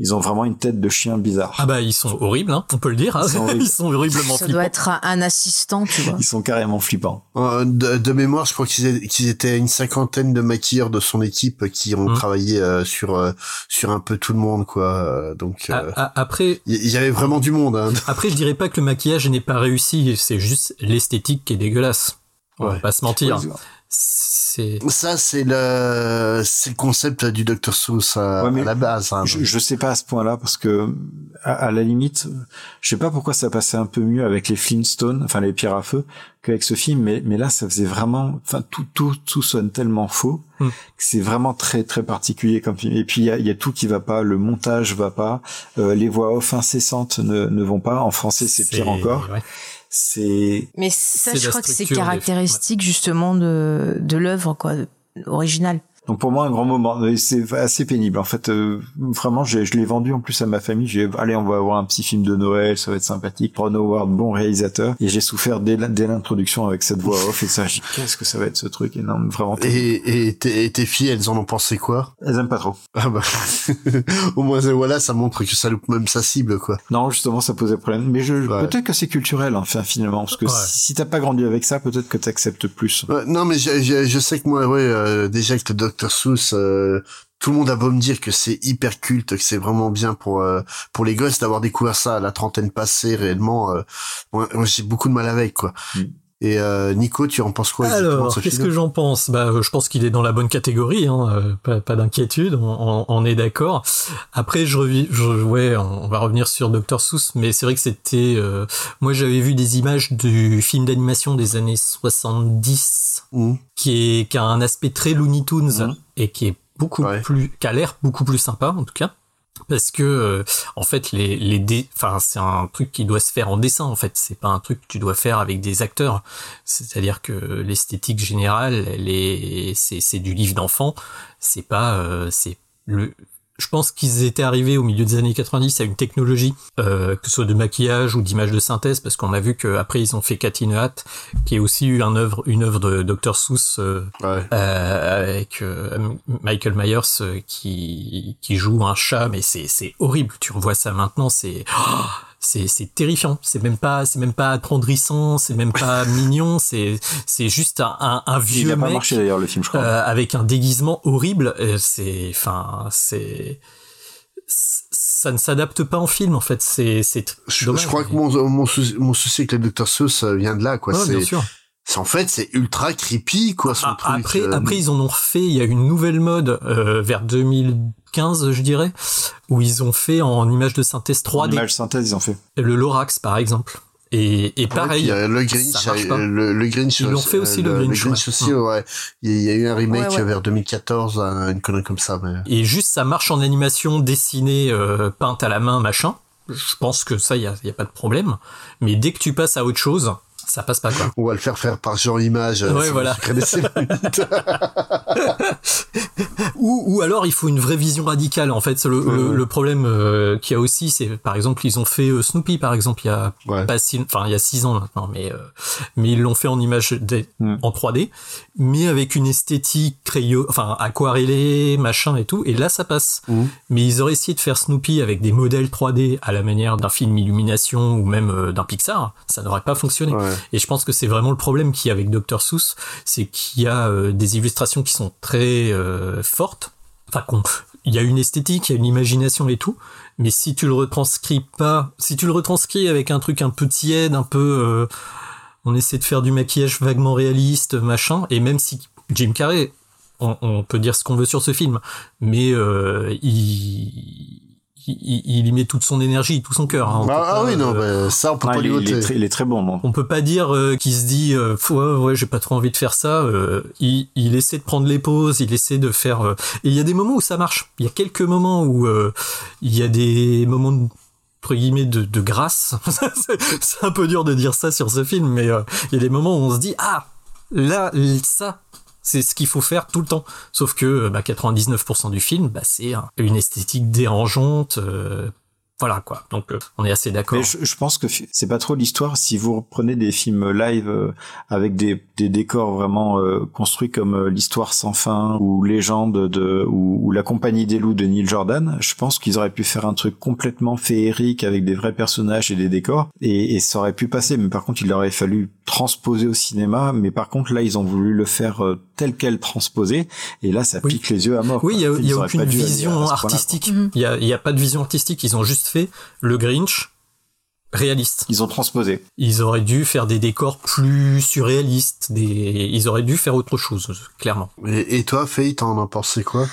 D: ils ont vraiment une tête de chien bizarre.
B: Ah bah ils sont horribles, hein, on peut le dire. hein.
D: Ils sont.
B: Ils sont horriblement
C: ça
B: flippants.
C: doit être un, assistant, tu vois.
D: Ils sont carrément flippants.
A: Euh, de, de mémoire, je crois qu'ils étaient, qu'ils étaient une cinquantaine de maquilleurs de son équipe qui ont
B: Mm.
A: travaillé euh, sur euh, sur un peu tout le monde, quoi. Donc,
B: A-
A: euh,
B: a- après,
A: il y, y avait vraiment du monde. Hein.
B: après, je dirais pas que le maquillage n'est pas réussi, c'est juste l'esthétique qui est dégueulasse. On va pas se mentir.
D: Ouais,
A: ça c'est le c'est le concept du Dr Seuss à,
D: Ouais, mais
A: à la base. hein.
D: Je, je sais pas à ce point-là parce que à, à la limite, je sais pas pourquoi ça passait un peu mieux avec les Flintstones, enfin les pierres à feu, qu'avec ce film. Mais mais là, ça faisait vraiment, enfin tout tout tout sonne tellement faux
B: Hmm.
D: que c'est vraiment très très particulier comme film. Et puis il y a, il y a tout qui va pas, le montage va pas, euh, les voix off incessantes ne ne vont pas. En français, c'est pire encore.
B: ouais.
D: C'est
C: Mais ça, je crois que c'est
B: des-
C: caractéristique justement de, de l'œuvre quoi, originale.
D: Donc pour moi un grand moment, c'est assez pénible en fait. euh, vraiment, je l'ai vendu en plus à ma famille. J'ai allez, on va avoir un petit film de Noël, ça va être sympathique. Ron Howard, bon réalisateur. Et j'ai souffert dès l'introduction avec cette voix off et ça. Qu'est-ce que ça va être ce truc non, vraiment.
A: Et, et, tes, et tes filles, elles en ont pensé quoi?
D: Elles aiment pas trop.
A: Ah bah, au moins voilà, ça montre que ça loupe même sa cible quoi.
D: Non, justement, ça posait problème. Mais je
A: Ouais.
D: peut-être que c'est culturel, enfin finalement, parce que
A: Ouais.
D: si, t'as pas grandi avec ça, peut-être que t'acceptes plus.
A: Ouais, non mais je, je, je sais que moi, ouais, euh, déjà que le Dr Seuss, euh, tout le monde a beau me dire que c'est hyper culte, que c'est vraiment bien pour euh, pour les gosses d'avoir découvert ça à la trentaine passée réellement. euh, moi, j'ai beaucoup de mal avec quoi. Et euh, Nico, tu en penses quoi
B: Alors,
A: ce
B: qu'est-ce que j'en pense? Bah, euh, je pense qu'il est dans la bonne catégorie, hein, euh, pas, pas d'inquiétude, on, on- est d'accord. Après, je, revis, je ouais, on va revenir sur Dr Seuss, mais c'est vrai que c'était, euh, moi j'avais vu des images du film d'animation des années 70,
A: Mmh.
B: qui est qui a un aspect très Looney Tunes et qui est beaucoup plus, qui a l'air beaucoup plus sympa en tout cas. Parce que euh, en fait les les enfin c'est un truc qui doit se faire en dessin en fait. C'est pas un truc que tu dois faire avec des acteurs. C'est-à-dire que l'esthétique générale c'est c'est du livre d'enfant. C'est pas euh, c'est le je pense qu'ils étaient arrivés au milieu des années 90 à une technologie, euh, que ce soit de maquillage ou d'image de synthèse, parce qu'on a vu qu'après ils ont fait Cat in a Hat, qui est aussi eu un œuvre, une œuvre de Dr. Seuss euh, euh, avec euh, Michael Myers euh, qui, qui joue un chat, mais c'est c'est horrible. Tu revois ça maintenant, c'est oh, c'est c'est terrifiant. C'est même pas c'est même pas attendrissant, c'est même pas mignon. C'est c'est juste un, un, un vieux
D: Il a pas
B: mec
D: marché d'ailleurs le film, je crois.
B: euh, avec un déguisement horrible. Euh, C'est, enfin, c'est, ça ne s'adapte pas en film en fait. C'est, c'est
A: Je, crois que mon, mon, souci, mon souci avec le Dr Seuss vient de là quoi.
B: Ouais,
A: c'est
B: bien sûr.
A: C'est en fait c'est ultra creepy quoi son
B: Ah,
A: truc.
B: après,
A: euh,
B: après, ils en ont refait. Il y a une nouvelle mode euh, vers 2015, je dirais, où ils ont fait en image de synthèse 3D.
D: Image synthèse, ils ont fait.
B: Le Lorax, par exemple. Et, et pareil,
A: euh, le
B: ça
A: Grinch,
B: marche pas.
A: euh, le, le Grinch,
B: Ils l'ont fait aussi, le
A: le
B: Grinch, ouais.
A: aussi, ouais. Il y a- eu un remake
B: Ouais, ouais.
A: vers 2014, un- une connerie comme ça. Mais...
B: Et juste, ça marche en animation dessinée, euh, peinte à la main, machin. Je pense que ça, il y a, y a pas de problème. Mais dès que tu passes à autre chose, ça passe pas quoi.
A: On va le faire faire par Jean Image. euh,
B: Ouais, voilà. ou, ou alors il faut une vraie vision radicale. En fait, le, le,
A: Ouais.
B: le problème euh, qu'il y a aussi, c'est par exemple ils ont fait euh, Snoopy par exemple il y a pas si, enfin il y a six ans maintenant, mais euh, mais ils l'ont fait en image d- en 3D, mais avec une esthétique crayo, enfin aquarellée, machin et tout. Et là ça passe. Mais ils auraient essayé de faire Snoopy avec des modèles 3D à la manière d'un film Illumination ou même euh, d'un Pixar, ça n'aurait pas fonctionné. Et je pense que c'est vraiment le problème qu'il y a avec Dr Seuss, c'est qu'il y a euh, des illustrations qui sont très euh, fortes. Enfin, il y a une esthétique, il y a une imagination et tout. Mais si tu le retranscris pas, si tu le retranscris avec un truc un peu tiède, un peu, euh, on essaie de faire du maquillage vaguement réaliste, machin. Et même si Jim Carrey, on, on peut dire ce qu'on veut sur ce film, mais euh, il, il, il y met toute son énergie, tout son cœur. hein. On
A: Ah,
B: peut
A: ah
B: pas,
A: oui, non,
B: euh,
A: bah, ça, on peut
D: Ah,
A: pas
D: il,
A: lui
D: est, il est
A: ôter.
D: très, il est très bon, non
B: on peut pas dire euh, qu'il se dit euh, ouais, ouais j'ai pas trop envie de faire ça. euh, il, il essaie de prendre les pauses, il essaie de faire. euh, et il y a des moments où ça marche. Il y a quelques moments où euh, il y a des moments de entre guillemets de, de grâce. c'est c'est un peu dur de dire ça sur ce film, mais euh, il y a des moments où on se dit ah là ça c'est ce qu'il faut faire tout le temps. Sauf que euh, bah, 99% du film, bah, c'est un- une esthétique dérangeante. euh, voilà quoi. Donc euh, on est assez d'accord.
D: Je, je pense que c'est pas trop l'histoire si vous reprenez des films live euh, avec des, décors vraiment construits comme l'histoire sans fin ou légende de ou, la compagnie des loups de Neil Jordan. Je pense qu'ils auraient pu faire un truc complètement féerique avec des vrais personnages et des décors et, et ça aurait pu passer. Mais par contre, il aurait fallu transposer au cinéma. Mais par contre, là, ils ont voulu le faire euh, tel quel transposé et là, ça pique les yeux à mort.
B: Oui, il y a, y aucune vision artistique. Il y a, il y a pas de vision artistique. Ils ont juste fait le Grinch réaliste.
D: Ils ont transposé.
B: Ils auraient dû faire des décors plus surréalistes, des... ils auraient dû faire autre chose, clairement.
A: Et, et toi, Faye, t'en as pensé quoi?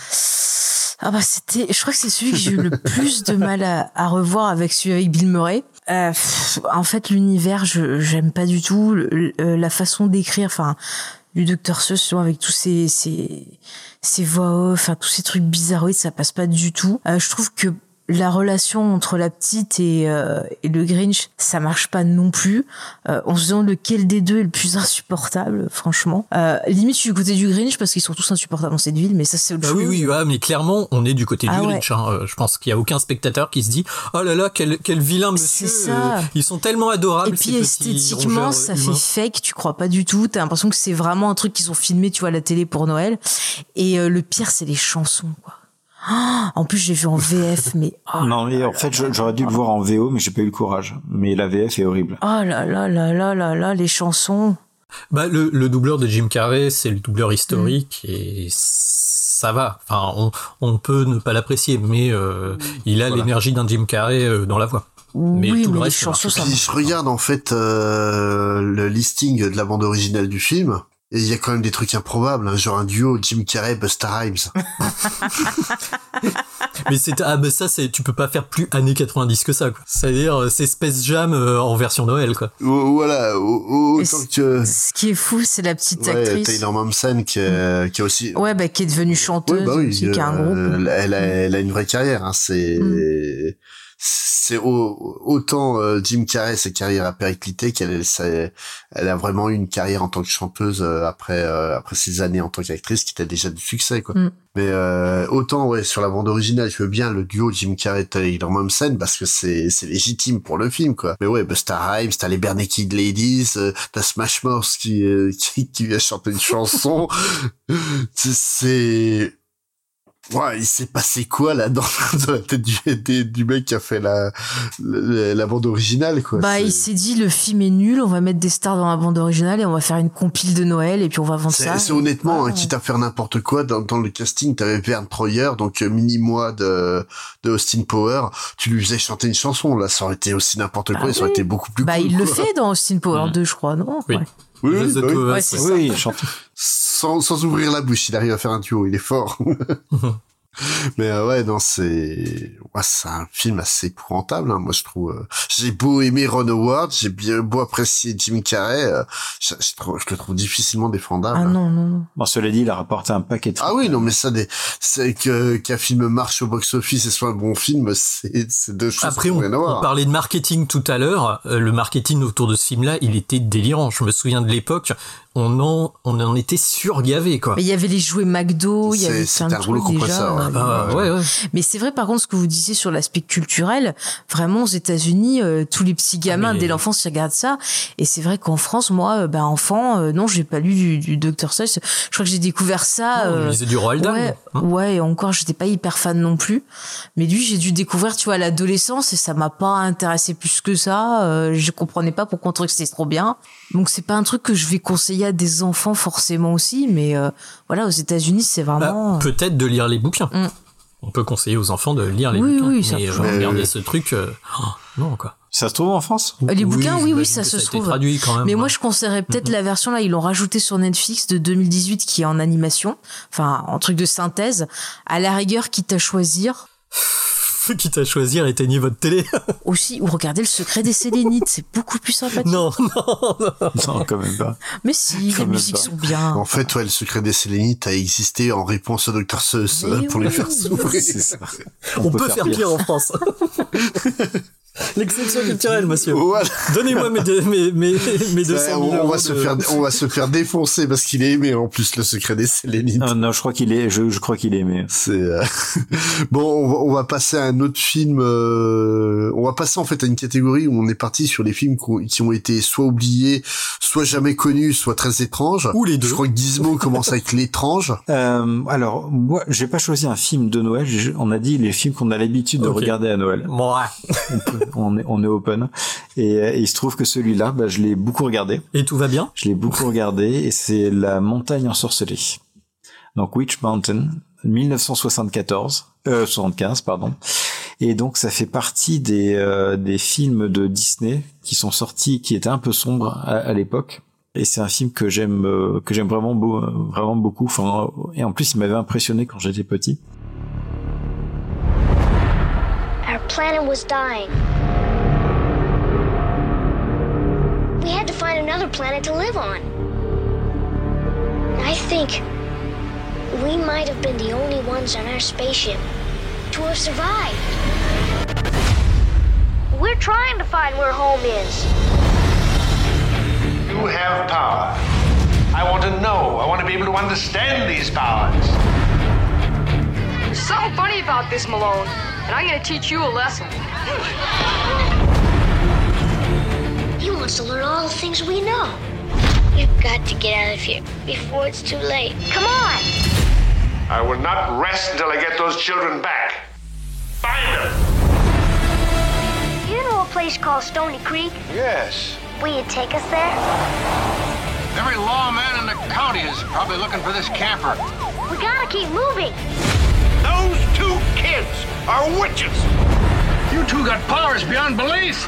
C: Ah bah c'était, je crois que c'est celui que j'ai eu le plus de mal à, à revoir avec celui avec Bill Murray. Euh, en fait, l'univers, je j'aime pas du tout le- la façon d'écrire, enfin du Docteur Seuss, avec tous ces ces ces voix off, enfin tous ces trucs bizarroïdes, ça passe pas du tout. Euh, je trouve que la relation entre la petite et, euh, et le Grinch, ça marche pas non plus. Euh, on se demande lequel des deux est le plus insupportable, franchement. Euh, limite, je suis du côté du Grinch parce qu'ils sont tous insupportables dans cette ville, mais ça c'est autre
B: Bah
C: chose.
B: oui, oui, ouais, mais clairement, on est du côté
C: Ah
B: du
C: ouais.
B: Grinch. hein. Euh, Je pense qu'il y a aucun spectateur qui se dit oh là là, quel, quel vilain monsieur.
C: ça.
B: euh, ils sont tellement adorables.
C: Et puis
B: ces
C: esthétiquement, ça
B: humains.
C: fait fake, tu crois pas du tout. T'as l'impression que c'est vraiment un truc qu'ils ont filmé, tu vois, à la télé pour Noël. Et euh, le pire, c'est les chansons, quoi. Ah, en plus, j'ai vu en VF, mais oh,
D: Non, mais en fait, j'aurais dû le voir en VO, mais j'ai pas eu le courage. Mais la VF est horrible.
C: oh là là là là là là, les chansons.
B: Bah, le, le doubleur de Jim Carrey, c'est le doubleur historique
C: Mm.
B: et ça va. Enfin, on, on peut ne pas l'apprécier, mais euh, il a
A: Voilà.
B: l'énergie d'un Jim Carrey euh, dans la voix. Mais
C: oui,
B: tout
C: mais
B: le
C: les
B: reste, ça
C: chansons, ça
A: Puis je regarde en fait euh, le listing de la bande originale du film. Il y a quand même des trucs improbables, hein, genre un duo Jim Carrey, Busta Rhymes.
B: Mais c'est ah bah ça c'est tu peux pas faire plus années 90 que ça quoi. C'est-à-dire euh, c'est Space Jam euh, en version Noël quoi.
A: Voilà,
C: Et
A: autant que
C: Ce qui est fou, c'est la petite
A: ouais,
C: actrice.
A: Taylor Momsen qui, a- qui a aussi
C: Ouais, bah, qui est devenue chanteuse,
A: Ouais, bah oui,
C: aussi, qui a un
A: euh,
C: groupe.
A: Elle, a, elle a une vraie carrière. Hein, c'est
C: Mm.
A: C'est au- autant euh, Jim Carrey sa carrière a périclité qu'elle ça- elle a vraiment eu une carrière en tant que chanteuse euh, après euh, après ses années en tant qu'actrice qui était déjà du succès quoi.
C: Mm.
A: Mais euh, autant ouais sur la bande originale je veux bien le duo Jim Carrey Taylor Momsen parce que c'est c'est légitime pour le film quoi. Mais ouais Busta Rhymes t'as les Bare Naked Ladies euh, t'as Smash Mouth qui, euh, qui qui vient chanter une chanson c'est Ouais, il s'est passé quoi là dans, dans la tête du, des- du mec qui a fait la, la, la bande originale quoi?
C: Bah, il s'est dit, le film est nul, on va mettre des stars dans la bande originale et on va faire une compile de Noël et puis on va vendre ça.
A: c'est honnêtement, hein, quitte à faire n'importe quoi, dans, dans le casting, t'avais Vern Troyer, donc euh, mini-moi de, de Austin Power, tu lui faisais chanter une chanson, là, ça aurait été aussi n'importe quoi,
C: Bah
A: et ça aurait
C: oui.
A: été beaucoup plus
C: Bah,
A: cool,
C: il le fait dans Austin Power 2, je crois, non?
B: Oui.
C: Ouais.
A: Oui, oui, bah oui.
C: Ouais.
A: Sans, sans ouvrir la bouche, il arrive à faire un duo, il est fort. Mais euh, ouais, non, c'est ouais, c'est un film assez épouvantable, hein, moi je trouve. euh. J'ai beau aimer Ron Howard, j'ai bien beau apprécier Jim Carrey, euh, je, je trouve- je le trouve difficilement défendable.
C: Ah non, non, non.
D: Bon, cela dit, il a rapporté un paquet de
A: Ah oui, non, mais ça, des, c'est que qu'un film marche au box-office et soit un bon film, c'est c'est deux choses
B: Après on, parlait de marketing tout à l'heure, Euh, le marketing autour de ce film là, il était délirant. Je me souviens de l'époque, on en on en était surgavé quoi.
C: Mais il y avait les jouets McDo, il y
A: C'est-
C: avait plein de
A: un rouleau
C: trucs déjà.
A: ouais.
C: euh,
B: Ah, ouais, ouais.
C: Mais c'est vrai, par contre, ce que vous disiez sur l'aspect culturel, vraiment aux États-Unis, euh, tous les petits gamins
B: Ah, mais-
C: dès l'enfance ils regardent ça. Et c'est vrai qu'en France, moi, euh, ben enfant, euh, non, j'ai pas lu du, du Dr Seuss. Je crois que j'ai découvert ça.
B: Non, on
C: euh,
B: lisait du Roald Dahl,
C: Ouais,
B: hein.
C: ouais. Et encore, j'étais pas hyper fan non plus. Mais lui, j'ai dû découvrir, tu vois, à l'adolescence et ça m'a pas intéressé plus que ça. Euh, je comprenais pas pourquoi on trouvait que c'était trop bien. Donc c'est pas un truc que je vais conseiller à des enfants forcément aussi. Mais euh, voilà, aux États-Unis, c'est
B: Bah,
C: vraiment.
B: peut-être de lire les bouquins.
C: Mm.
B: On peut conseiller aux enfants de lire les
C: Oui,
B: bouquins.
C: oui, ça
B: mais euh, regarder
A: euh,
B: ce truc, euh, oh, non quoi.
D: Ça se trouve en France?
C: Euh, Les bouquins, oui, oui, ça
B: que
C: se
B: a été
C: trouve.
B: traduit quand même.
C: Mais
B: ouais.
C: moi, je conseillerais peut-être la version là, ils l'ont rajouté sur Netflix de 2018 qui est en animation, enfin en truc de synthèse. À la rigueur, quitte à choisir
B: Quitte à choisir, éteignez votre télé.
C: aussi ou regardez le secret des Sélénites, c'est beaucoup plus sympathique.
B: non, non, non.
D: Non, quand même pas.
C: Mais si,
D: Quand
C: les musiques
D: pas.
C: sont bien.
A: En fait, ouais, le secret des Sélénites a existé en réponse au Dr Seuss
C: Mais
A: euh, pour les
C: oui.
A: faire souffrir.
D: C'est ça.
B: On, peut, faire pire. en France. L'exception culturelle, monsieur.
A: Voilà.
B: Donnez-moi mes, deux- mes, mes, mes 200
A: Ouais,
B: 000
A: on, va se faire, on va se faire défoncer parce qu'il est aimé en plus le secret des Sélénites.
D: Ah, non, je crois qu'il est, je, je crois qu'il est aimé.
A: C'est euh, bon. On va, on va passer à un autre film. euh, On va passer en fait à une catégorie où on est parti sur les films qui ont- qui ont été soit oubliés, soit jamais connus, soit très étranges.
B: Ou les deux.
A: Je crois que Gizmo commence avec l'étrange.
D: Euh, alors, moi, j'ai pas choisi un film de Noël. On a dit les films qu'on a l'habitude de regarder à Noël.
B: Ouais.
D: On, est, on est open. Et, euh, et il se trouve que celui-là, bah, je l'ai beaucoup regardé.
B: Et tout va bien?
D: Je l'ai beaucoup regardé et c'est La montagne ensorcelée. Donc Witch Mountain, 1974, euh, 75 pardon. Et donc ça fait partie des euh, des films de Disney qui sont sortis, qui étaient un peu sombres à, à l'époque. Et c'est un film que j'aime euh, que j'aime vraiment beau, vraiment beaucoup. Enfin, et en plus il m'avait impressionné quand j'étais petit.
H: Our planet was dying. We had to find another planet to live on. I think we might have been the only ones on our spaceship to have survived. We're trying to find where home is.
U: You have power. I want to know. I want to be able to understand these powers.
N: There's something funny about this, Malone, and I'm gonna teach you a lesson.
H: He wants to learn all the things we know. You've got to get out of here before it's too late. Come on!
U: I will not rest until I get those children back. Find them!
H: You know a place called Stony Creek?
U: Yes.
H: Will you take us there?
U: Every lawman in the county is probably looking for this camper.
H: We gotta keep moving.
U: Those two kids are witches. You two got powers beyond belief.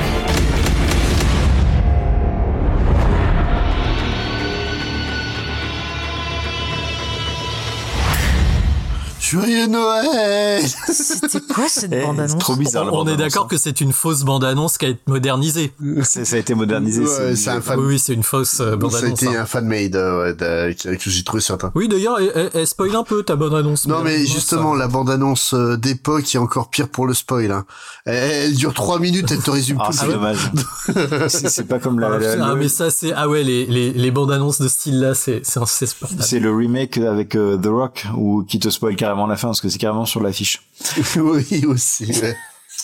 A: Joyeux Noël
C: C'était quoi cette
D: Eh,
C: bande-annonce
D: c'est trop bizarre. la
B: On est d'accord que c'est une fausse bande-annonce qui a été modernisée.
D: hein. C'est- ça a été modernisé.
A: Ouais, c'est un fan.
B: Oui, oui, c'est une fausse euh,
A: Ça a
B: bande-annonce.
A: été
B: hein.
A: un fan-made euh, ouais, de- que j'ai trouvé certain.
B: Oui, d'ailleurs, elle, elle- spoil un peu ta bande-annonce.
A: Non mais justement
B: ça.
A: la bande-annonce euh, d'époque est encore pire pour le spoil. Hein. Elle, elle dure trois minutes, elle te résume
D: Ah,
A: tout
D: c'est dommage. c'est pas comme la.
B: Ah,
D: la-
B: ah, mais ça, c'est ah ouais, les les, les bandes-annonces de ce style-là, c'est c'est insupportable.
D: C'est le remake avec euh, The Rock ou qui te spoil carrément la fin parce que c'est carrément sur l'affiche.
A: oui aussi. ouais.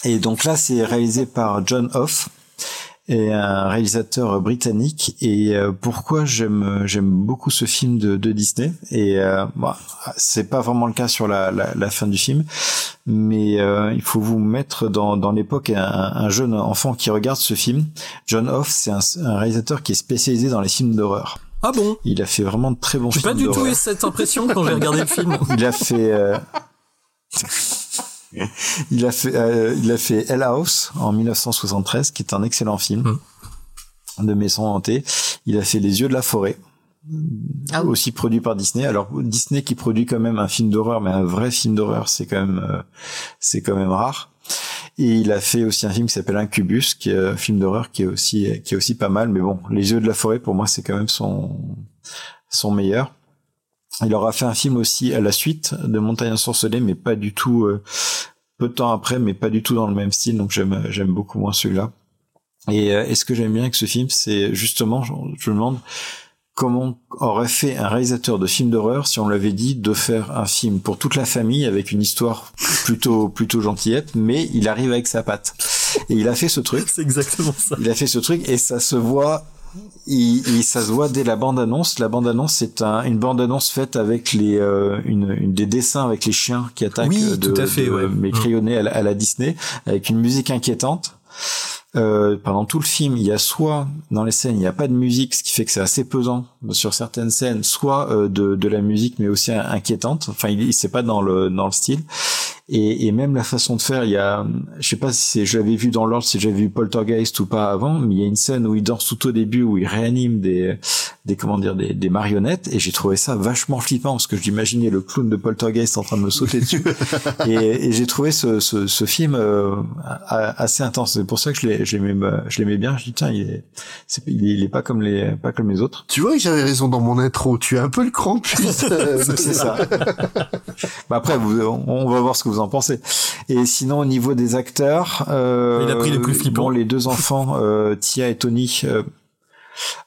D: Et donc là, c'est réalisé par John Hoff, et un réalisateur britannique. Et euh, pourquoi j'aime j'aime beaucoup ce film de, de Disney Et euh, bah, c'est pas vraiment le cas sur la, la, la fin du film, mais euh, il faut vous mettre dans, dans l'époque un, un jeune enfant qui regarde ce film. John Hoff, c'est un, un réalisateur qui est spécialisé dans les films d'horreur.
B: Ah bon
D: Il a fait vraiment de très bons
B: J'ai
D: films
B: pas du tout eu cette impression quand j'ai regardé le film.
D: Il a fait. euh, il a fait. euh, il a fait Hell House en 1973, qui est un excellent film de maison hantée. Il a fait Les Yeux de la forêt. aussi produit par Disney. Alors Disney qui produit quand même un film d'horreur, mais un vrai film d'horreur, c'est quand même euh, c'est quand même rare. Et il a fait aussi un film qui s'appelle Incubus, qui est un film d'horreur qui est aussi qui est aussi pas mal. Mais bon, Les Yeux de la forêt pour moi c'est quand même son son meilleur. Il aura fait un film aussi à la suite de Montagne ensorcelée, mais pas du tout euh, peu de temps après, mais pas du tout dans le même style. Donc j'aime j'aime beaucoup moins celui-là. Et, euh, et ce que j'aime bien avec ce film, c'est justement, je, je me demande comment aurait fait un réalisateur de film d'horreur si on lui avait dit de faire un film pour toute la famille avec une histoire plutôt plutôt gentillette, mais il arrive avec sa patte. Et il a fait ce truc.
B: C'est exactement ça.
D: Il a fait ce truc et ça se voit. Il, il- ça se voit dès la bande annonce. La bande annonce, c'est un, une bande annonce faite avec les, euh, une, une- des dessins avec les chiens qui attaquent,
B: Oui,
D: euh, de,
B: tout à fait,
D: de-
B: ouais.
D: mais
B: Mm.
D: crayonnés à la, à la Disney, avec une musique inquiétante. Euh, pendant tout le film, il y a soit dans les scènes, il n'y a pas de musique, ce qui fait que c'est assez pesant sur certaines scènes, soit euh, de, de la musique, mais aussi inquiétante. Enfin, il, c'est pas dans le dans le style. Et, et même la façon de faire, il y a, je sais pas si c'est, je l'avais vu dans l'ordre, si j'avais vu Poltergeist ou pas avant, mais il y a une scène où il danse tout au début, où il réanime des, des comment dire, des, des marionnettes, et j'ai trouvé ça vachement flippant parce que j'imaginais le clown de Poltergeist en train de me sauter dessus, et, et j'ai trouvé ce, ce, ce film euh, assez intense. C'est pour ça que je l'ai- je l'aimais, je l'aimais bien. Je dis tiens, il est, il est, il est pas comme les, pas comme les autres.
A: Tu vois que j'avais raison dans mon intro. Tu es un peu le crampus.
D: C'est ça. bah après, vous, on va voir ce que vous en pensez. Et sinon, au niveau des acteurs, euh,
B: Il a pris les plus flippants.
D: Bon, les deux enfants, euh, Tia et Tony. euh,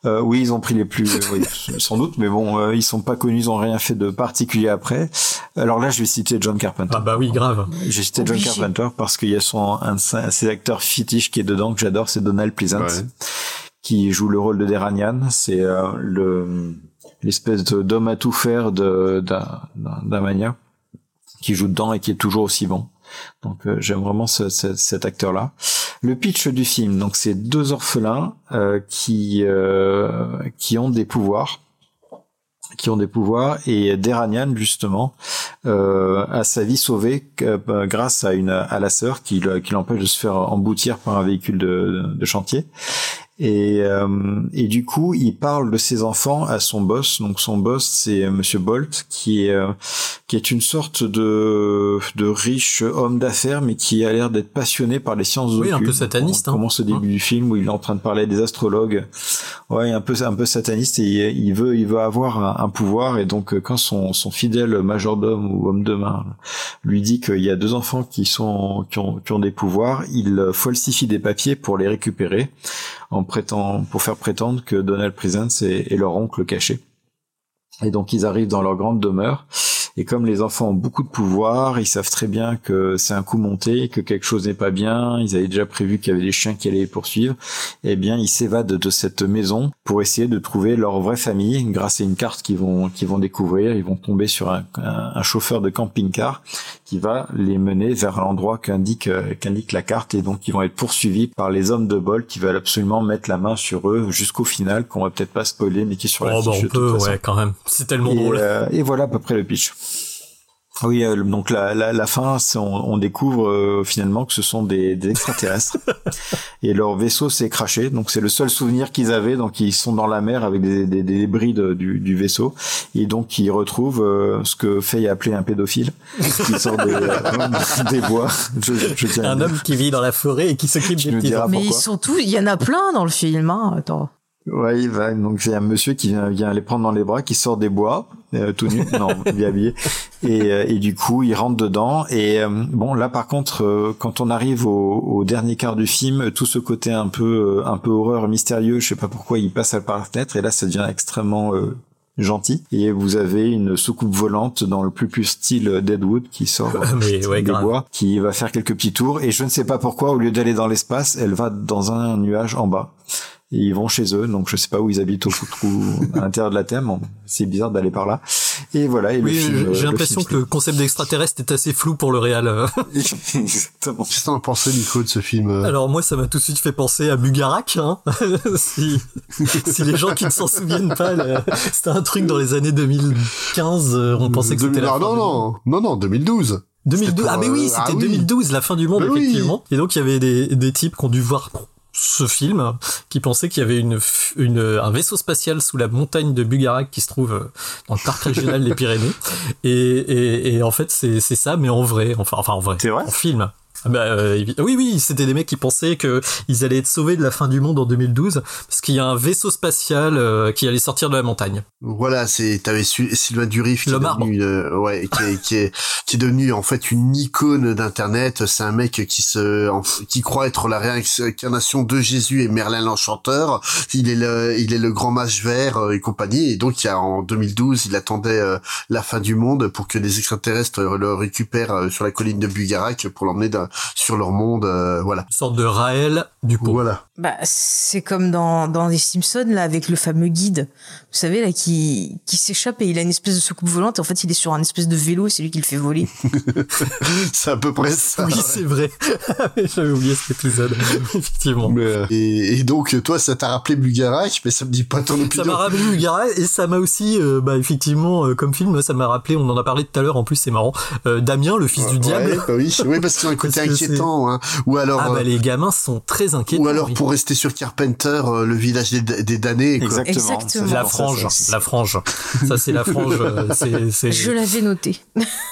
D: euh, oui, ils ont pris les plus, oui, sans doute, mais bon, euh, ils sont pas connus, ils ont rien fait de particulier après. Alors là, je vais citer John Carpenter.
B: Ah bah oui, grave.
D: J'ai cité John. Carpenter parce qu'il y a son un de ses- acteurs fétiches qui est dedans que j'adore, c'est Donald Pleasance, qui joue le rôle de Deranian. C'est euh, le l'espèce d'homme à tout faire de d'un d'un- d'un mania qui joue dedans et qui est toujours aussi bon. Donc euh, j'aime vraiment ce- ce- cet acteur-là. Le pitch du film, donc c'est deux orphelins euh, qui euh, qui ont des pouvoirs qui ont des pouvoirs et Deranian justement euh, a sa vie sauvée euh, grâce à une à la sœur qui, qui l'empêche de se faire emboutir par un véhicule de, de chantier. Et, euh, et du coup, il parle de ses enfants à son boss. Donc son boss, c'est euh, Monsieur Bolt, qui est euh, qui est une sorte de de riche homme d'affaires, mais qui a l'air d'être passionné par les sciences
B: Oui, un
D: occultes.
B: peu sataniste,
D: On
B: hein.
D: commence au début du film où il est en train de parler des astrologues. Ouais, un peu un peu sataniste et il, il veut il veut avoir un, un pouvoir et donc euh, quand son son fidèle majordome ou homme de main lui dit qu'il y a deux enfants qui sont qui ont qui ont des pouvoirs, il euh, falsifie des papiers pour les récupérer en prétend pour faire prétendre que Donald Pleasance est, est leur oncle caché. Et donc ils arrivent dans leur grande demeure. Et comme les enfants ont beaucoup de pouvoir, ils savent très bien que c'est un coup monté, que quelque chose n'est pas bien. Ils avaient déjà prévu qu'il y avait des chiens qui allaient les poursuivre. Eh bien, ils s'évadent de cette maison pour essayer de trouver leur vraie famille grâce à une carte qu'ils vont qu'ils vont découvrir. Ils vont tomber sur un, un- un chauffeur de camping-car qui va les mener vers l'endroit qu'indique euh, qu'indique la carte. Et donc, ils vont être poursuivis par les hommes de bol qui veulent absolument mettre la main sur eux jusqu'au final, qu'on va peut-être pas spoiler, mais qui est sur la
B: Oh, bah, on
D: de toute
B: peut,
D: façon.
B: ouais, quand même. C'est tellement
D: Et,
B: drôle.
D: euh, et voilà à peu près le pitch. Oui, euh, donc la, la, la fin, c'est- on, on découvre euh, finalement que ce sont des, des extraterrestres et leur vaisseau s'est craché. Donc c'est le seul souvenir qu'ils avaient. Donc ils sont dans la mer avec des, des, des débris de- du, du vaisseau et donc ils retrouvent euh, ce que Faye a appelé un pédophile qui sort des, euh, des bois. Je, je tiens à
B: Un homme qui vit dans la forêt et qui s'occupe des petits.
C: Mais
D: pourquoi.
C: surtout, il y en a plein dans le film. Hein. Attends.
D: Ouais, il va. Donc a un monsieur qui vient, vient les prendre dans les bras, qui sort des bois, euh, tout nu, non, est habillé, et, euh, et du coup il rentre dedans. Et euh, bon, là par contre, euh, quand on arrive au, au dernier quart du film, tout ce côté un peu, euh, un peu horreur mystérieux, je sais pas pourquoi, il passe par la fenêtre, et là ça devient extrêmement euh, gentil. Et vous avez une soucoupe volante dans le plus pur style Deadwood qui sort
B: ouais,
D: des bois, qui va faire quelques petits tours. Et je ne sais pas pourquoi, au lieu d'aller dans l'espace, elle va dans un nuage en bas. Et ils vont chez eux, donc je sais pas où ils habitent au trou à l'intérieur de la Terre, mais c'est bizarre d'aller par là. Et voilà, et le
B: Oui,
D: euh,
B: j'ai
D: le
B: l'impression que le concept d'extraterrestre est assez flou pour le réal. euh.
D: Exactement.
A: Qu'est-ce que t'en as pensé, Nico, de ce film euh?
B: Alors moi, ça m'a tout de suite fait penser à Bugarak. Hein. si, si les gens qui ne s'en souviennent pas, c'était un truc dans les années 2015. euh, On pensait que c'était la
A: Ah, non, non, non, non, 2012.
B: 2012. Ah mais oui,
A: euh, ah
B: c'était
A: oui.
B: 2012, la fin du monde
A: Mais oui.
B: effectivement. Et donc il y avait des, des types qui ont dû voir ce film, qui pensaient qu'il y avait une, une, un vaisseau spatial sous la montagne de Bugarak qui se trouve euh, dans le parc régional des Pyrénées. Et, et, et en fait c'est c'est ça, mais en vrai, enfin enfin en vrai, en film. Ah Bah, euh, oui, oui, c'était des mecs qui pensaient que ils allaient être sauvés de la fin du monde en 2012 parce qu'il y a un vaisseau spatial euh, qui allait sortir de la montagne.
A: Voilà, c'est t'avais Su- Sylvain Durif qui est devenu euh, ouais qui est, qui est qui est devenu en fait une icône d'internet. C'est un mec qui se qui croit être la réincarnation de Jésus et Merlin l'enchanteur. Il est le il est le grand mage vert euh, et compagnie. Et donc il y a en 2012, il attendait euh, la fin du monde pour que des extraterrestres le récupèrent euh, sur la colline de Bugarak pour l'emmener dans- sur leur monde. euh, voilà.
B: Une sorte de Raël du pot.
A: Voilà.
C: Bah, c'est comme dans, dans les Simpsons, là, avec le fameux guide. Vous savez, là, qui, qui s'échappe et il a une espèce de soucoupe volante. Et en fait, il est sur un espèce de vélo et c'est lui qui le fait voler.
A: c'est à peu près ça.
B: Oui, c'est vrai. J'avais oublié cet épisode. Effectivement.
A: Mais, euh, et, et donc toi, ça t'a rappelé Bugarak, mais ça me dit pas ton opinion.
B: Ça m'a rappelé Bulgaria et ça m'a aussi, euh, bah effectivement, euh, comme film, ça m'a rappelé, on en a parlé tout à l'heure, en plus c'est marrant, euh, Damien, le fils du diable.
A: Ouais, bah oui, oui, parce qu'il y a un côté inquiétant, hein. Ou alors,
B: Ah bah
A: euh,
B: les gamins sont très inquiétants.
A: ou alors
B: oui.
A: pour rester sur Carpenter, euh, le village des, des damnés. Quoi.
D: Exactement.
C: Exactement.
B: La frange, la frange. Ça c'est la frange. euh, c'est- c'est-
C: Je l'avais noté.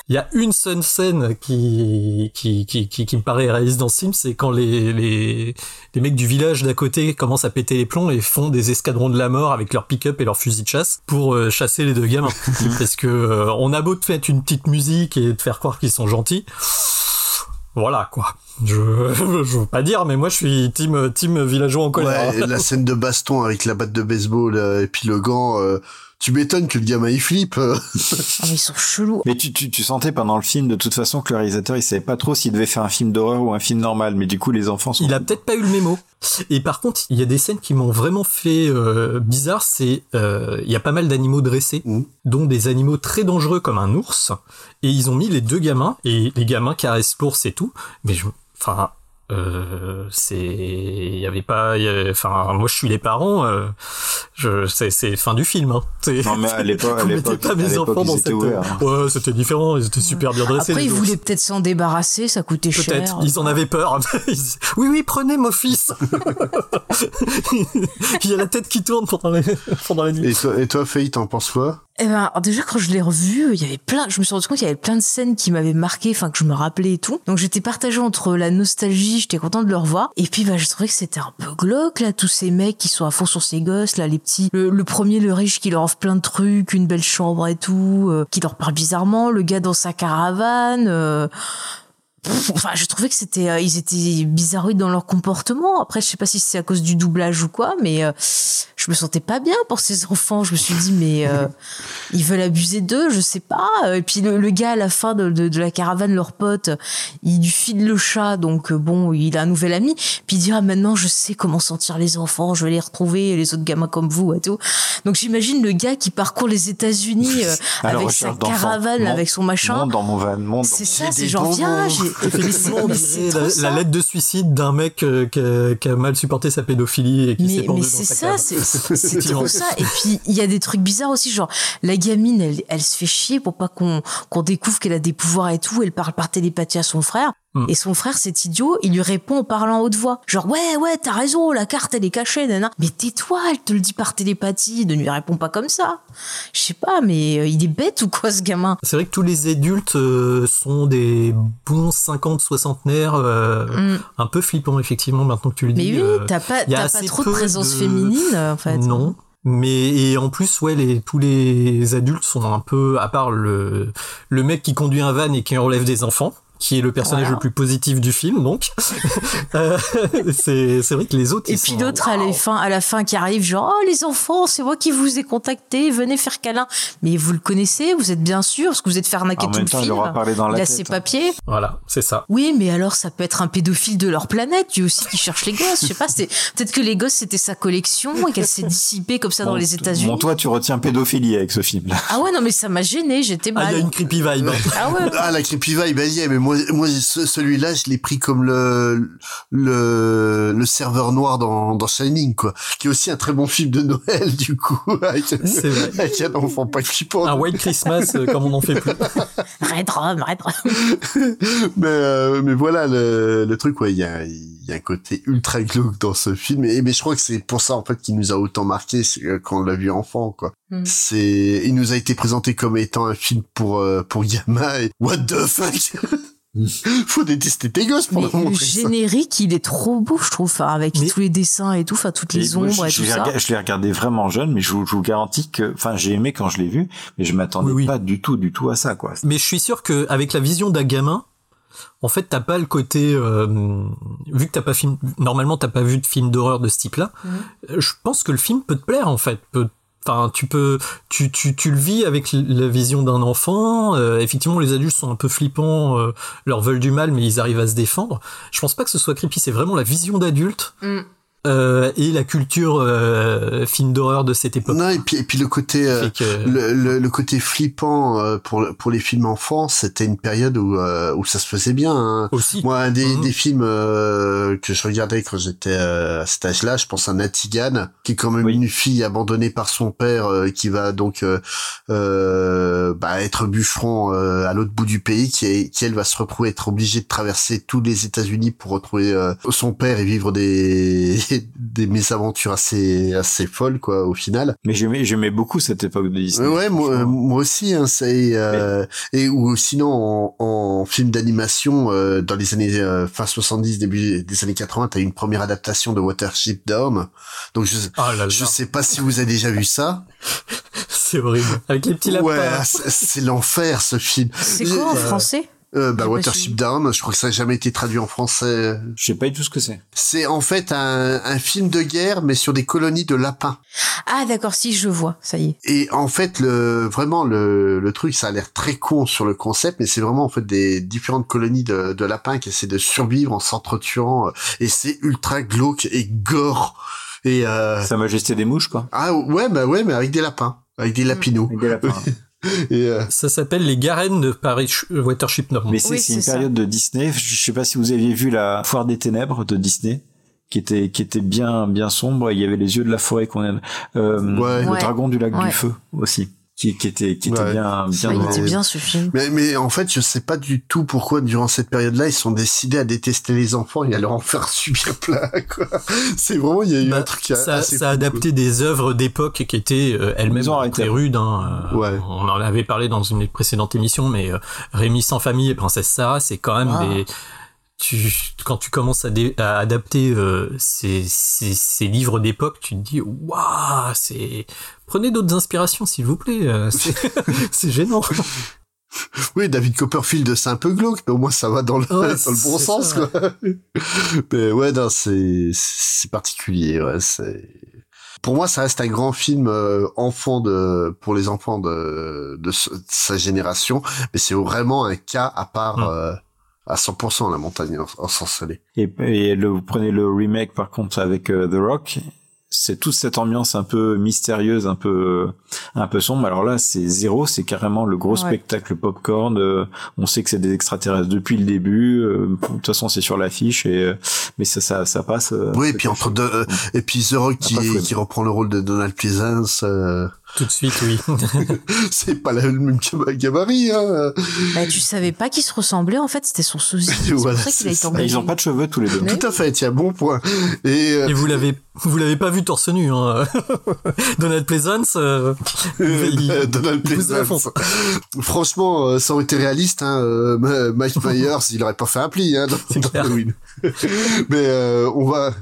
B: Il y a une seule scène qui qui qui qui, qui me paraît réaliste dans ce film, c'est quand les les les mecs du village d'à côté commencent à péter les plombs et font des escadrons de la mort avec leur pick-up et leur fusil de chasse pour euh, chasser les deux gamins. Parce que euh, on a beau te faire une petite musique et te faire croire qu'ils sont gentils. Voilà quoi. Je je veux pas dire, mais moi je suis team team villageois en colère.
A: Ouais, la scène de baston avec la batte de baseball euh, et puis le gant. euh, tu m'étonnes que le gamin il flippe.
C: Ah, mais ils sont chelous.
D: Mais tu, tu, tu sentais pendant le film de toute façon que le réalisateur il savait pas trop s'il devait faire un film d'horreur ou un film normal. Mais du coup les enfants sont.
B: Il a peut-être pas eu le mémo. Et par contre, il y a des scènes qui m'ont vraiment fait euh, bizarre. C'est euh, il y a pas mal d'animaux dressés, dont des animaux très dangereux comme un ours. Et ils ont mis les deux gamins et les gamins caressent l'ours et tout. Mais je, enfin, Euh, c'est, il y avait pas, y avait- enfin, moi je suis les parents, euh, je, c'est, c'est fin du film. Hein.
D: Non, mais à l'époque- à
B: vous mettez
D: l'époque-
B: pas mes enfants dans cette.
D: ouverts, hein.
B: Ouais, c'était différent. Ils étaient super bien dressés.
C: Après, ils voulaient peut-être s'en débarrasser, ça coûtait cher.
B: Peut-être, ils en avaient peur. Ils oui, oui, prenez mon fils. il y a la tête qui tourne pendant, les, pendant la nuit.
A: Et toi, et toi Faye, t'en penses quoi?
C: Eh ben, déjà quand je l'ai revu, il y avait plein, je me suis rendu compte qu'il y avait plein de scènes qui m'avaient marqué, enfin que je me rappelais et tout. Donc j'étais partagée entre la nostalgie, j'étais contente de le revoir, et puis bah je trouvais que c'était un peu glauque là, tous ces mecs qui sont à fond sur ces gosses là, les petits. Le, le premier, le riche qui leur offre plein de trucs, une belle chambre et tout, euh, qui leur parle bizarrement, le gars dans sa caravane. euh, Pff, Enfin, je trouvais que c'était, euh, ils étaient bizarroïdes dans leur comportement. Après, je sais pas si c'est à cause du doublage ou quoi, mais euh, je me sentais pas bien pour ces enfants. Je me suis dit, mais euh, ils veulent abuser d'eux, je sais pas. Et puis le, le gars à la fin de, de, de la caravane, leur pote, il lui file le chat, donc euh, bon, il a un nouvel ami. Puis il dit, ah maintenant, je sais comment sentir les enfants, je vais les retrouver, les autres gamins comme vous et tout. Donc j'imagine le gars qui parcourt les États-Unis euh, avec sa caravane, avec son machin.
D: dans mon van,
C: C'est ça, c'est genre, viens, j'ai,
B: La, lettre de suicide d'un mec euh, qui, a, qui a mal supporté sa pédophilie et qui s'est pendu
C: mais
B: dans
C: c'est
B: sa
C: ça, c'est trop ça. Et puis il y a des trucs bizarres aussi, genre la gamine, elle, elle se fait chier pour pas qu'on qu'on découvre qu'elle a des pouvoirs et tout. Elle parle par télépathie à son frère.
B: Hmm.
C: Et son frère, cet idiot, il lui répond en parlant haute voix. Genre, ouais, ouais, t'as raison, la carte, elle est cachée, nana. Mais tais-toi, elle te le dit par télépathie, ne lui réponds pas comme ça. Je sais pas, mais euh, il est bête ou quoi, ce gamin?
B: C'est vrai que tous les adultes euh, sont des bons 50 soixantenaires, euh,
C: Mm.
B: un peu flippants effectivement maintenant que tu le
C: Mais
B: dis.
C: oui,
B: euh,
C: t'as pas, t'as pas trop de présence féminine, en fait.
B: Non. Mais et en plus ouais les tous les adultes sont un peu à part le le mec qui conduit un van et qui enlève des enfants qui est le personnage
C: Voilà.
B: le plus positif du film donc Euh, c'est c'est vrai que les autres
C: Et
B: ils
C: puis d'autres à la fin, à la fin qui arrivent, genre oh les enfants, c'est moi qui vous ai contacté, venez faire câlin. Mais vous le connaissez, vous êtes bien sûr, parce que vous êtes fait arnaquer
D: En
C: tout
D: même
C: le
D: temps, il
C: film.
D: aura parlé dans la
C: il a
D: tête.
C: ses papiers.
B: voilà c'est ça
C: Oui, mais alors ça peut être un pédophile de leur planète, lui aussi qui cherche les gosses. Je sais pas, peut-être que les gosses c'était sa collection et qu'elle s'est dissipée comme ça dans
D: Bon,
C: les États-Unis.
D: Bon, toi, tu retiens pédophilie avec ce film-là.
C: Ah ouais, non mais ça m'a gêné, j'étais
B: ah il
C: mal.
B: y a une creepy vibe hein.
C: Ah ouais.
A: Ah, la creepy vibe, elle y est, mais moi, moi, ce- celui-là, je l'ai pris comme le, le, le serveur noir dans, dans Shining, quoi. Qui est aussi un très bon film de Noël, du coup. Avec,
B: C'est vrai.
A: avec un enfant pas flippant.
B: un White Christmas euh, comme on en fait plus
C: Red Rum, Red Rum.
A: mais, euh, mais voilà, le, le truc, ouais, il y a, il y a un côté ultra glauque dans ce film. Et, mais je crois que c'est pour ça, en fait, qu'il nous a autant marqué c'est, euh, quand on l'a vu enfant, quoi.
C: Mm.
A: C'est, il nous a été présenté comme étant un film pour, euh, pour gamins et what the fuck? Faut détester tes gosses pour
C: le
A: ça.
C: générique, il est trop beau, je trouve, enfin, avec tous les dessins et tout, enfin toutes les
D: Et moi,
C: ombres
D: je,
C: et
D: je
C: tout
D: l'ai
C: ça.
D: je l'ai regardé vraiment jeune, mais je vous, je vous garantis que, enfin, j'ai aimé quand je l'ai vu, mais je m'attendais pas du tout, du tout à ça, quoi.
B: Mais je suis sûr que avec la vision d'un gamin, en fait, t'as pas le côté euh, vu que t'as pas film. Normalement, t'as pas vu de film d'horreur de ce type-là. euh, Je pense que le film peut te plaire en fait. Peut- tu peux, tu, tu, tu le vis avec la vision d'un enfant. Euh, effectivement, les adultes sont un peu flippants, euh, leur veulent du mal, mais ils arrivent à se défendre. Je pense pas que ce soit creepy. C'est vraiment la vision d'adulte
C: Mm.
B: Euh, et la culture euh, film d'horreur de cette époque.
A: Non, et puis, et puis le côté, euh,
B: que-
A: le, le, le côté flippant euh, pour, pour les films enfants, c'était une période où, euh, où ça se faisait bien. hein.
B: Aussi.
A: Moi, un des,
B: Mhm.
A: des films euh, que je regardais quand j'étais euh, à cet âge-là, je pense à Natigan, qui est quand même une fille abandonnée par son père, euh, qui va donc bah, être bûcheron euh, à l'autre bout du pays, qui, est, qui elle va se retrouver être obligée de traverser tous les États-Unis pour retrouver euh, son père et vivre des des mésaventures assez assez folles quoi au final.
D: Mais j'aimais, j'aimais beaucoup cette époque de Disney.
A: Ouais, moi, moi aussi, hein, c'est euh, et ou sinon en, en film d'animation euh, dans les années euh, fin 70 début des années 80, t'as eu une première adaptation de Watership Down. Donc je
B: là là.
A: je sais pas si vous avez déjà vu ça.
B: C'est horrible. Avec les petits lapins.
A: Ouais, c'est c'est l'enfer ce film.
C: C'est quoi en
A: Euh,
C: français?
A: Euh, bah, Watership
C: suivi.
A: Down, je crois que ça n'a jamais été traduit en français.
D: Je sais pas du tout ce que c'est.
A: C'est en fait un, un film de guerre, mais sur des colonies de lapins.
C: Ah d'accord, si je vois, ça y est.
A: Et en fait, le vraiment le, le truc, ça a l'air très con sur le concept, mais c'est vraiment en fait des différentes colonies de, de lapins qui essaient de survivre en s'entretuant, euh, et c'est ultra glauque et gore. Et euh...
D: Sa Majesté des mouches, quoi.
A: ah ouais, bah ouais, mais avec des lapins, avec des lapinous.
D: Avec des lapins.
A: Et euh,
B: Ça s'appelle les Garennes de Paris Watership North.
D: Mais c'est c'est une période de Disney. Je sais pas si vous aviez vu la Foire des Ténèbres de Disney qui était qui était bien bien sombre. Il y avait les yeux de la forêt qu'on aime. Euh,
A: Ouais.
D: Le
A: Ouais.
D: dragon du lac
A: Ouais.
D: du feu aussi, qui qui était qui était
A: Ouais.
D: bien bien.
C: il était bien ce film.
A: Mais, mais en fait, je sais pas du tout pourquoi durant cette période-là, ils sont décidés à détester les enfants et à leur en faire subir plein. Quoi. C'est vraiment, il y a eu un truc
B: Bah, ça,
A: assez
B: ça a adapté des œuvres d'époque qui étaient euh, elles-mêmes très rudes. hein. Euh, On en avait parlé dans une des précédentes émissions, mais euh, Rémi sans famille et Princesse Sarah, c'est quand même
A: Ah.
B: des. Tu, quand tu commences à, dé- à adapter euh, ces, ces, ces livres d'époque, tu te dis waouh, c'est prenez d'autres inspirations s'il vous plaît. euh, c'est c'est gênant.
A: Oui, David Copperfield, c'est un peu glauque, mais au moins ça va dans le,
B: Ouais,
A: dans le bon sens.
B: ça,
A: Quoi. mais ouais, non, c'est c'est particulier. Ouais, c'est pour moi, ça reste un grand film euh, enfant de pour les enfants de de, ce- de sa génération, mais c'est vraiment un cas à part. euh, à 100% la montagne en- ensorcelée.
D: Et, et le, vous prenez le remake par contre avec euh, The Rock, c'est toute cette ambiance un peu mystérieuse, un peu un peu sombre. Alors là, c'est zéro, c'est carrément le gros
A: Ouais.
D: spectacle popcorn. euh, on sait que c'est des extraterrestres depuis le début. euh, de toute façon, c'est sur l'affiche et euh, mais ça ça ça passe. euh,
A: Oui, et puis entre deux, euh, et puis The Rock qui,
D: pas fou,
A: qui reprend le rôle de Donald Pleasance. euh,
B: Tout de suite, oui.
A: c'est pas la- le même gab- gabarit, hein.
C: Bah, tu savais pas qu'ils se ressemblaient, en fait, c'était son sosie. C'est
A: Voilà,
C: pour ça qu'il a
A: c'est
C: été
A: ça.
C: engagé.
D: Ils ont pas de cheveux tous les deux.
A: Tout à fait, tiens, bon point. Et, euh,
B: Et vous l'avez, vous l'avez pas vu torse nu, hein. Donald Pleasance, euh, il-
A: Euh, Donald
B: il
A: Pleasance. Franchement, euh, ça aurait été réaliste. Hein, euh, Mike Myers, il aurait pas fait un pli hein, dans, dans Halloween. Mais euh, on va,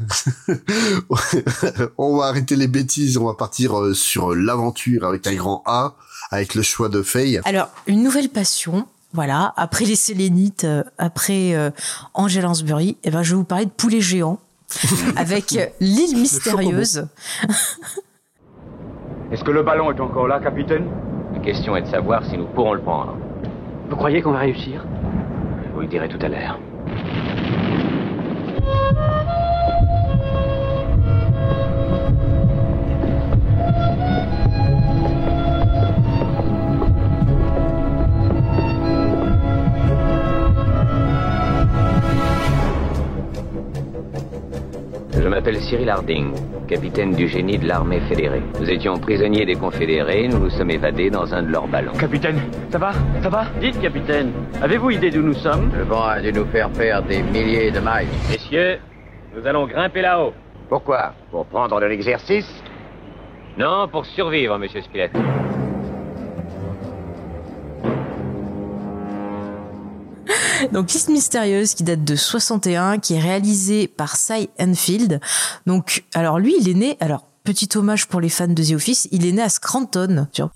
A: on va arrêter les bêtises. On va partir euh, sur l'aventure avec un grand A, avec le choix de Faye.
C: Alors, une nouvelle passion. Voilà, après les Sélénites, euh, après euh, Angel Lansbury, eh ben, je vais vous parler de poulet géant avec euh, l'île mystérieuse.
K: Est-ce que le ballon est encore là, capitaine?
V: La question est de savoir si nous pourrons le prendre.
K: Vous croyez qu'on va réussir?
V: Je vous le dirai tout à l'heure. M'appelle Cyril Harding, capitaine du génie de l'armée fédérée. Nous étions prisonniers des confédérés, nous nous sommes évadés dans un de leurs ballons.
K: Capitaine, ça va? Ça va?
W: Dites, capitaine, avez-vous idée d'où nous sommes?
V: Le vent a dû nous faire faire des milliers de miles.
W: Messieurs, nous allons grimper là-haut.
V: Pourquoi? Pour prendre de l'exercice?
W: Non, pour survivre, monsieur Spilett.
C: Donc, liste mystérieuse qui date de 61, qui est réalisée par Cy Enfield. Donc, alors lui, il est né, alors, petit hommage pour les fans de The Office, il est né à Scranton, tu vois.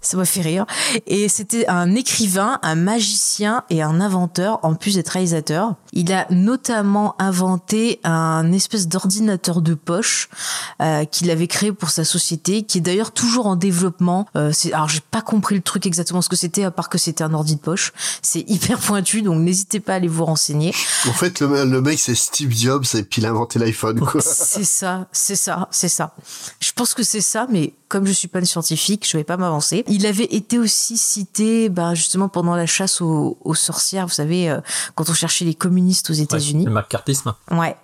C: Ça m'a fait rire. Et c'était un écrivain, un magicien et un inventeur, en plus d'être réalisateur. Il a notamment inventé un espèce d'ordinateur de poche euh, qu'il avait créé pour sa société, qui est d'ailleurs toujours en développement. Euh, alors j'ai pas compris le truc exactement ce que c'était, à part que c'était un ordi de poche. C'est hyper pointu, donc n'hésitez pas à aller vous renseigner.
A: En fait, le, le mec, c'est Steve Jobs et puis il a inventé l'iPhone.
C: C'est ça, c'est ça, c'est ça. Je pense que c'est ça, mais comme je suis pas une scientifique, je vais pas m'avancer. Il avait été aussi cité, bah, justement pendant la chasse aux, aux sorcières, vous savez, euh, quand on cherchait les communistes aux États-Unis.
B: Le macartisme.
C: Ouais.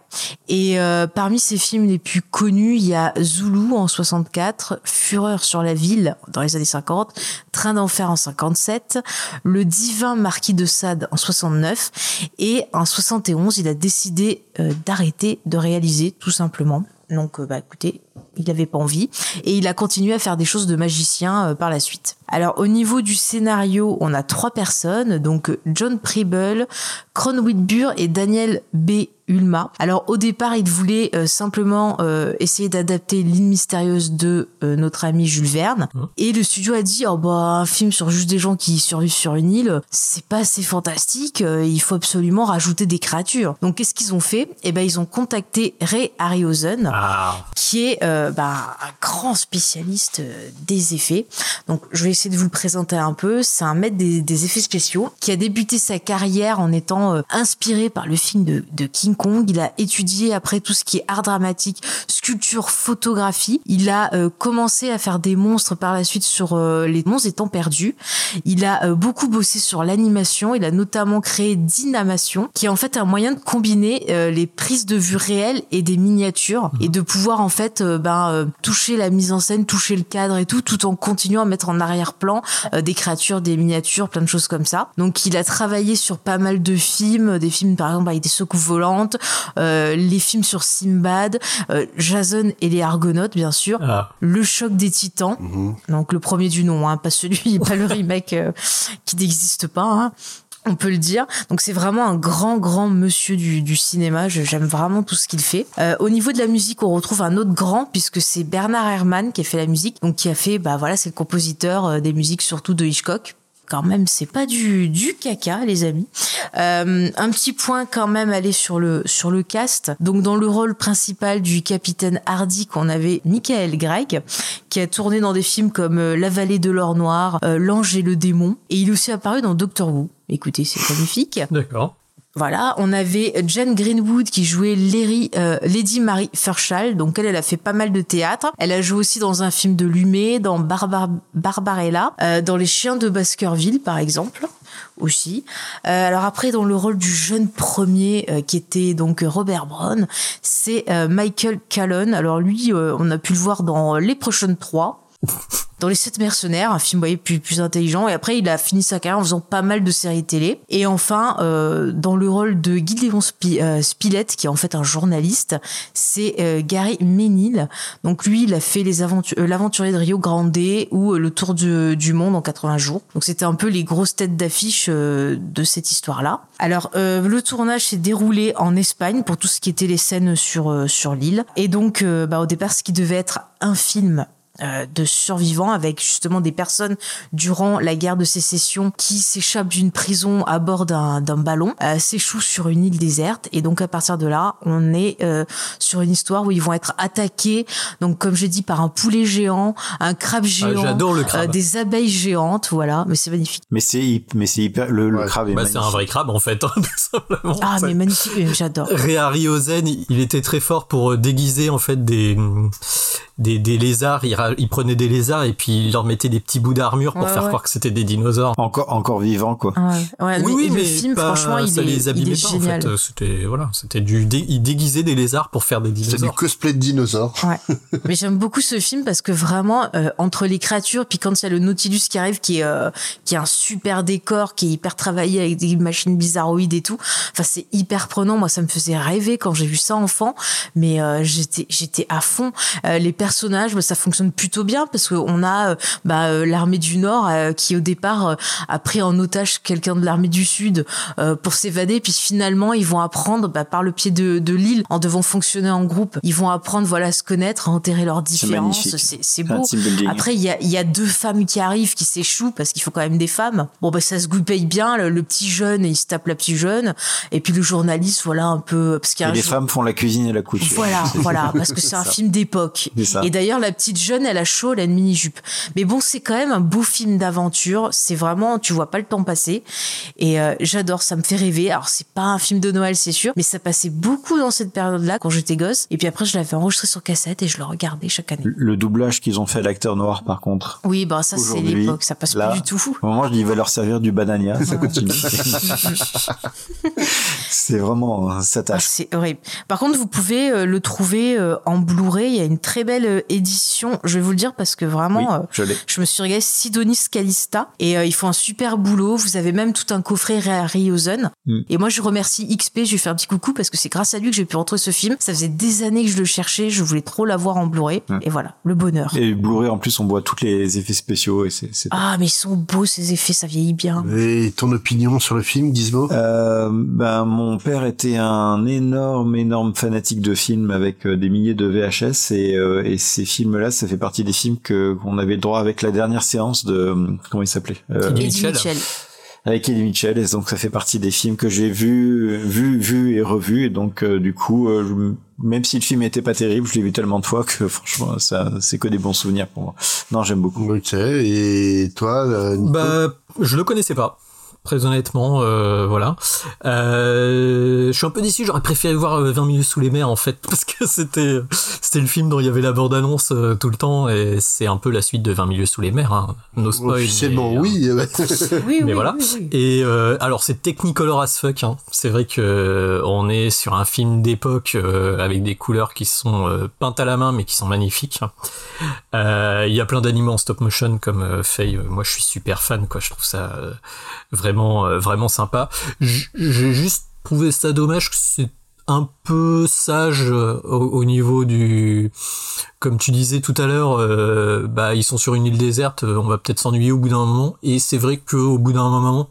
C: Et euh, parmi ses films les plus connus, il y a Zulu en 64, Fureur sur la ville dans les années 50, Train d'enfer en 57, Le divin marquis de Sade en 69 et en 71, il a décidé euh, d'arrêter de réaliser tout simplement. Donc euh, bah écoutez, il n'avait pas envie et il a continué à faire des choses de magicien euh, par la suite. Alors au niveau du scénario, on a trois personnes, donc John Preble, Cron Whitbur et Daniel B. Ulma. Alors au départ, il voulait euh, simplement euh, essayer d'adapter l'île mystérieuse de euh, notre ami Jules Verne. Et le studio a dit oh bah un film sur juste des gens qui survivent sur une île, c'est pas assez fantastique. euh, il faut absolument rajouter des créatures. Donc qu'est-ce qu'ils ont fait? Eh ben ils ont contacté Ray Harryhausen, qui est euh, bah, un grand spécialiste euh, des effets. Donc, je vais essayer de vous le présenter un peu. C'est un maître des, des effets spéciaux qui a débuté sa carrière en étant euh, inspiré par le film de, de King Kong. Il a étudié après tout ce qui est art dramatique, sculpture, photographie. Il a euh, commencé à faire des monstres par la suite sur les monstres étant perdus. Il a beaucoup bossé sur l'animation. Il a notamment créé Dynamation, qui est en fait un moyen de combiner les prises de vue réelles et des miniatures et de pouvoir en fait euh, ben, euh, toucher la mise en scène, toucher le cadre et tout, tout en continuant à mettre en arrière-plan euh, des créatures, des miniatures, plein de choses comme ça. Donc il a travaillé sur pas mal de films, des films par exemple avec des secousses volantes, euh, les films sur Simbad, euh, Jason et les Argonautes bien sûr,
B: Ah.
C: le choc des Titans, donc le premier du nom, hein, pas celui, pas le remake euh, qui n'existe pas. Hein. On peut le dire. Donc c'est vraiment un grand, grand monsieur du, du cinéma. J'aime vraiment tout ce qu'il fait. Euh, au niveau de la musique, on retrouve un autre grand puisque c'est Bernard Herrmann qui a fait la musique. Donc qui a fait, bah voilà, c'est le compositeur euh, des musiques surtout de Hitchcock. Quand même, c'est pas du, du caca, les amis. Euh, un petit point quand même aller sur le sur le cast. Donc dans le rôle principal du capitaine Hardy, qu'on avait Michael Gregg, qui a tourné dans des films comme euh, La vallée de l'or noir, euh, L'ange et le démon, et il est aussi apparu dans Doctor Who. Écoutez, c'est magnifique.
B: D'accord.
C: Voilà, on avait Jane Greenwood qui jouait Larry, euh, Lady Mary Fairchild. Donc elle, elle a fait pas mal de théâtre. Elle a joué aussi dans un film de Lumet, dans Barbar Barbarella, euh, dans Les Chiens de Baskerville par exemple aussi. Euh, alors après, dans le rôle du jeune premier euh, qui était donc Robert Brown, c'est euh, Michael Callan. Alors lui, on a pu le voir dans Les Prochaines 3 dans Les Sept Mercenaires, un film voyez, plus, plus intelligent. Et après, il a fini sa carrière en faisant pas mal de séries télé. Et enfin, euh, dans le rôle de Guy Léon euh, Spilett, qui est en fait un journaliste, c'est euh, Gary Ménil. Donc lui, il a fait les aventu- l'aventurier de Rio Grande ou le tour du, monde en 80 jours. Donc c'était un peu les grosses têtes d'affiche de cette histoire-là. Alors le tournage s'est déroulé en Espagne pour tout ce qui était les scènes sur sur l'île. Et donc bah, au départ, ce qui devait être un film de survivants avec justement des personnes durant la guerre de sécession qui s'échappent d'une prison à bord d'un ballon, euh, s'échouent sur une île déserte et donc à partir de là, on est euh, sur une histoire où ils vont être attaqués, donc comme j'ai dit par un poulet géant, un crabe géant,
B: j'adore le crabe.
C: euh, des abeilles géantes, voilà, mais c'est magnifique.
D: Mais c'est, mais c'est hyper, le, le crabe est
B: Bah, c'est un vrai crabe en fait, hein, tout simplement.
C: Ah
B: C'est-
C: mais magnifique, j'adore.
B: Ray Harryhausen, il était très fort pour euh, déguiser en fait des des, des lézards. Il, il prenait des lézards et puis il leur mettait des petits bouts d'armure pour
C: Ouais,
B: faire
C: ouais.
B: croire que c'était des dinosaures.
D: Encore, encore vivant, quoi.
C: Ouais, ouais,
B: oui,
C: mais-
B: oui,
C: et
B: mais
C: le film,
B: pas-
C: franchement, il
B: ça
C: est,
B: les
C: il
B: abîmait
C: est
B: pas
C: génial.
B: en fait. C'était voilà, c'était du dé- il déguisait des lézards pour faire des
A: C'est du
B: dinosaures.
A: cosplay de dinosaures.
C: Ouais. Mais j'aime beaucoup ce film parce que vraiment euh, entre les créatures puis quand il y a le Nautilus qui arrive qui est euh, qui est un super décor qui est hyper travaillé avec des machines bizarroïdes et tout. Enfin c'est hyper prenant. Moi ça me faisait rêver quand j'ai vu ça enfant. Mais euh, j'étais j'étais à fond. Euh, les personnages bah, ça fonctionne plutôt bien parce qu'on a euh, bah, euh, l'armée du Nord euh, qui au départ a pris en otage quelqu'un de l'armée du Sud pour s'évader puis finalement ils vont apprendre bah, par le pied de, de l'île en devant fonctionner en groupe. Ils vont apprendre voilà à se connaître, à enterrer leurs différences. C'est beau. Après il y a, y a deux femmes qui arrivent qui s'échouent parce qu'il faut quand même des femmes. Bon bah ça se goupille bien. Le, le petit jeune il se tape la petite jeune et puis le journaliste voilà un peu parce qu'il
D: Et les
C: jour-
D: femmes font la cuisine et la couture.
C: voilà, voilà, parce que c'est un film d'époque. Et d'ailleurs, la petite jeune, elle a chaud, elle a une mini-jupe. Mais bon, c'est quand même un beau film d'aventure. C'est vraiment, tu vois pas le temps passer. Et euh, j'adore, ça me fait rêver. Alors, c'est pas un film de Noël, c'est sûr, mais ça passait beaucoup dans cette période-là quand j'étais gosse. Et puis après, je l'avais enregistré sur cassette et je le regardais chaque année.
D: Le doublage qu'ils ont fait à l'acteur noir, par contre.
C: Oui, bah ça, c'est l'époque, ça passe
D: là,
C: plus du tout.
D: Au moment, je dis, il va leur servir du banania, ça continue. c'est vraiment, euh, ça
C: Ah,
D: tâche.
C: c'est horrible. Par contre, vous pouvez euh, le trouver euh, en Blu-ray. Il y a une très belle euh, édition. Je vais vous le dire parce que vraiment,
D: Oui,
C: euh,
D: je
C: je me suis regardé Sidonis Calista et euh, ils font un super boulot. Vous avez même tout un coffret Ray Harryhausen.
D: Mm.
C: Et moi, je remercie XP. Je lui fais un petit coucou parce que c'est grâce à lui que j'ai pu retrouver ce film. Ça faisait des années que je le cherchais. Je voulais trop l'avoir en Blu-ray.
D: Mm.
C: Et voilà, le bonheur.
D: Et Blu-ray, en plus, on voit tous les effets spéciaux et c'est,
C: Ah, mais ils sont beaux ces effets. Ça vieillit bien.
A: Et ton opinion sur le film, Gizmo?
D: Euh, ben, mon père était un énorme, énorme fanatique de films avec des milliers de VHS et, euh, et ces films-là, ça fait partie des films que qu'on avait le droit avec la dernière séance de comment il s'appelait euh,
B: Eddie Mitchell.
C: Mitchell.
D: avec Eddie Mitchell et donc ça fait partie des films que j'ai vu vu vu et revu et donc euh, du coup euh, je- même si le film était pas terrible je l'ai vu tellement de fois que franchement ça c'est que des bons souvenirs pour moi non j'aime beaucoup
A: ok et toi euh, Nico?
B: Bah, je le connaissais pas. Très honnêtement, euh, voilà. Euh, je suis un peu déçu. J'aurais préféré voir euh, 20 minutes sous les mers en fait, parce que c'était c'était le film dont il y avait la bande annonce euh, tout le temps, et c'est un peu la suite de 20 milieux sous les mers. Hein. No spoil.
A: Officiellement,
B: mais, euh,
A: oui.
B: mais
C: oui,
B: voilà.
C: oui, oui.
B: Et euh, alors c'est Technicolor as fuck. Hein. C'est vrai que euh, on est sur un film d'époque euh, avec des couleurs qui sont euh, peintes à la main mais qui sont magnifiques. Euh, Il y a plein d'animaux en stop motion comme euh, Faye. Euh, Moi je suis super fan quoi. Je trouve ça euh, vraiment euh, vraiment sympa. J'ai juste trouvé ça dommage que c'est un peu sage euh, au, au niveau du comme tu disais tout à l'heure euh, bah ils sont sur une île déserte on va peut-être s'ennuyer au bout d'un moment et c'est vrai que au bout d'un moment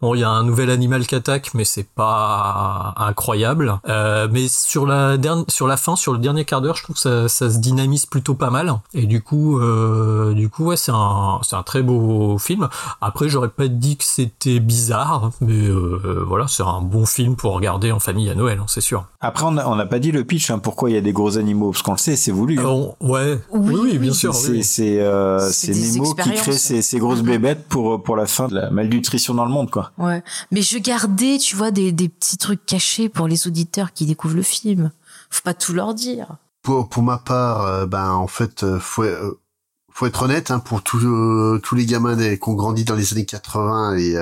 B: Bon, il y a un nouvel animal qui attaque, mais c'est pas incroyable. Euh, mais sur la dernière, sur la fin, sur le dernier quart d'heure, je trouve que ça, ça se dynamise plutôt pas mal. Et du coup, euh, du coup, ouais, c'est un, c'est un très beau film. Après, j'aurais pas dit que c'était bizarre, mais euh, voilà, c'est un bon film pour regarder en famille à Noël, hein, c'est sûr.
D: après on a- on n'a pas dit le pitch hein, pourquoi il y a des gros animaux parce qu'on le sait c'est voulu hein.
B: Euh, on- ouais, oui, oui, bien sûr.
D: c'est
B: oui.
D: c'est euh,
C: C'est
D: c'est
C: des
D: Nemo qui crée ces, ces grosses bébêtes pour pour la fin de la malnutrition dans le monde quoi
C: Ouais. Mais je gardais, tu vois, des, des petits trucs cachés pour les auditeurs qui découvrent le film. Faut pas tout leur dire.
A: pour pour ma part euh, ben en fait euh, faut euh, faut être honnête hein, pour tous euh, tous les gamins des- qui ont grandi dans les années 80 et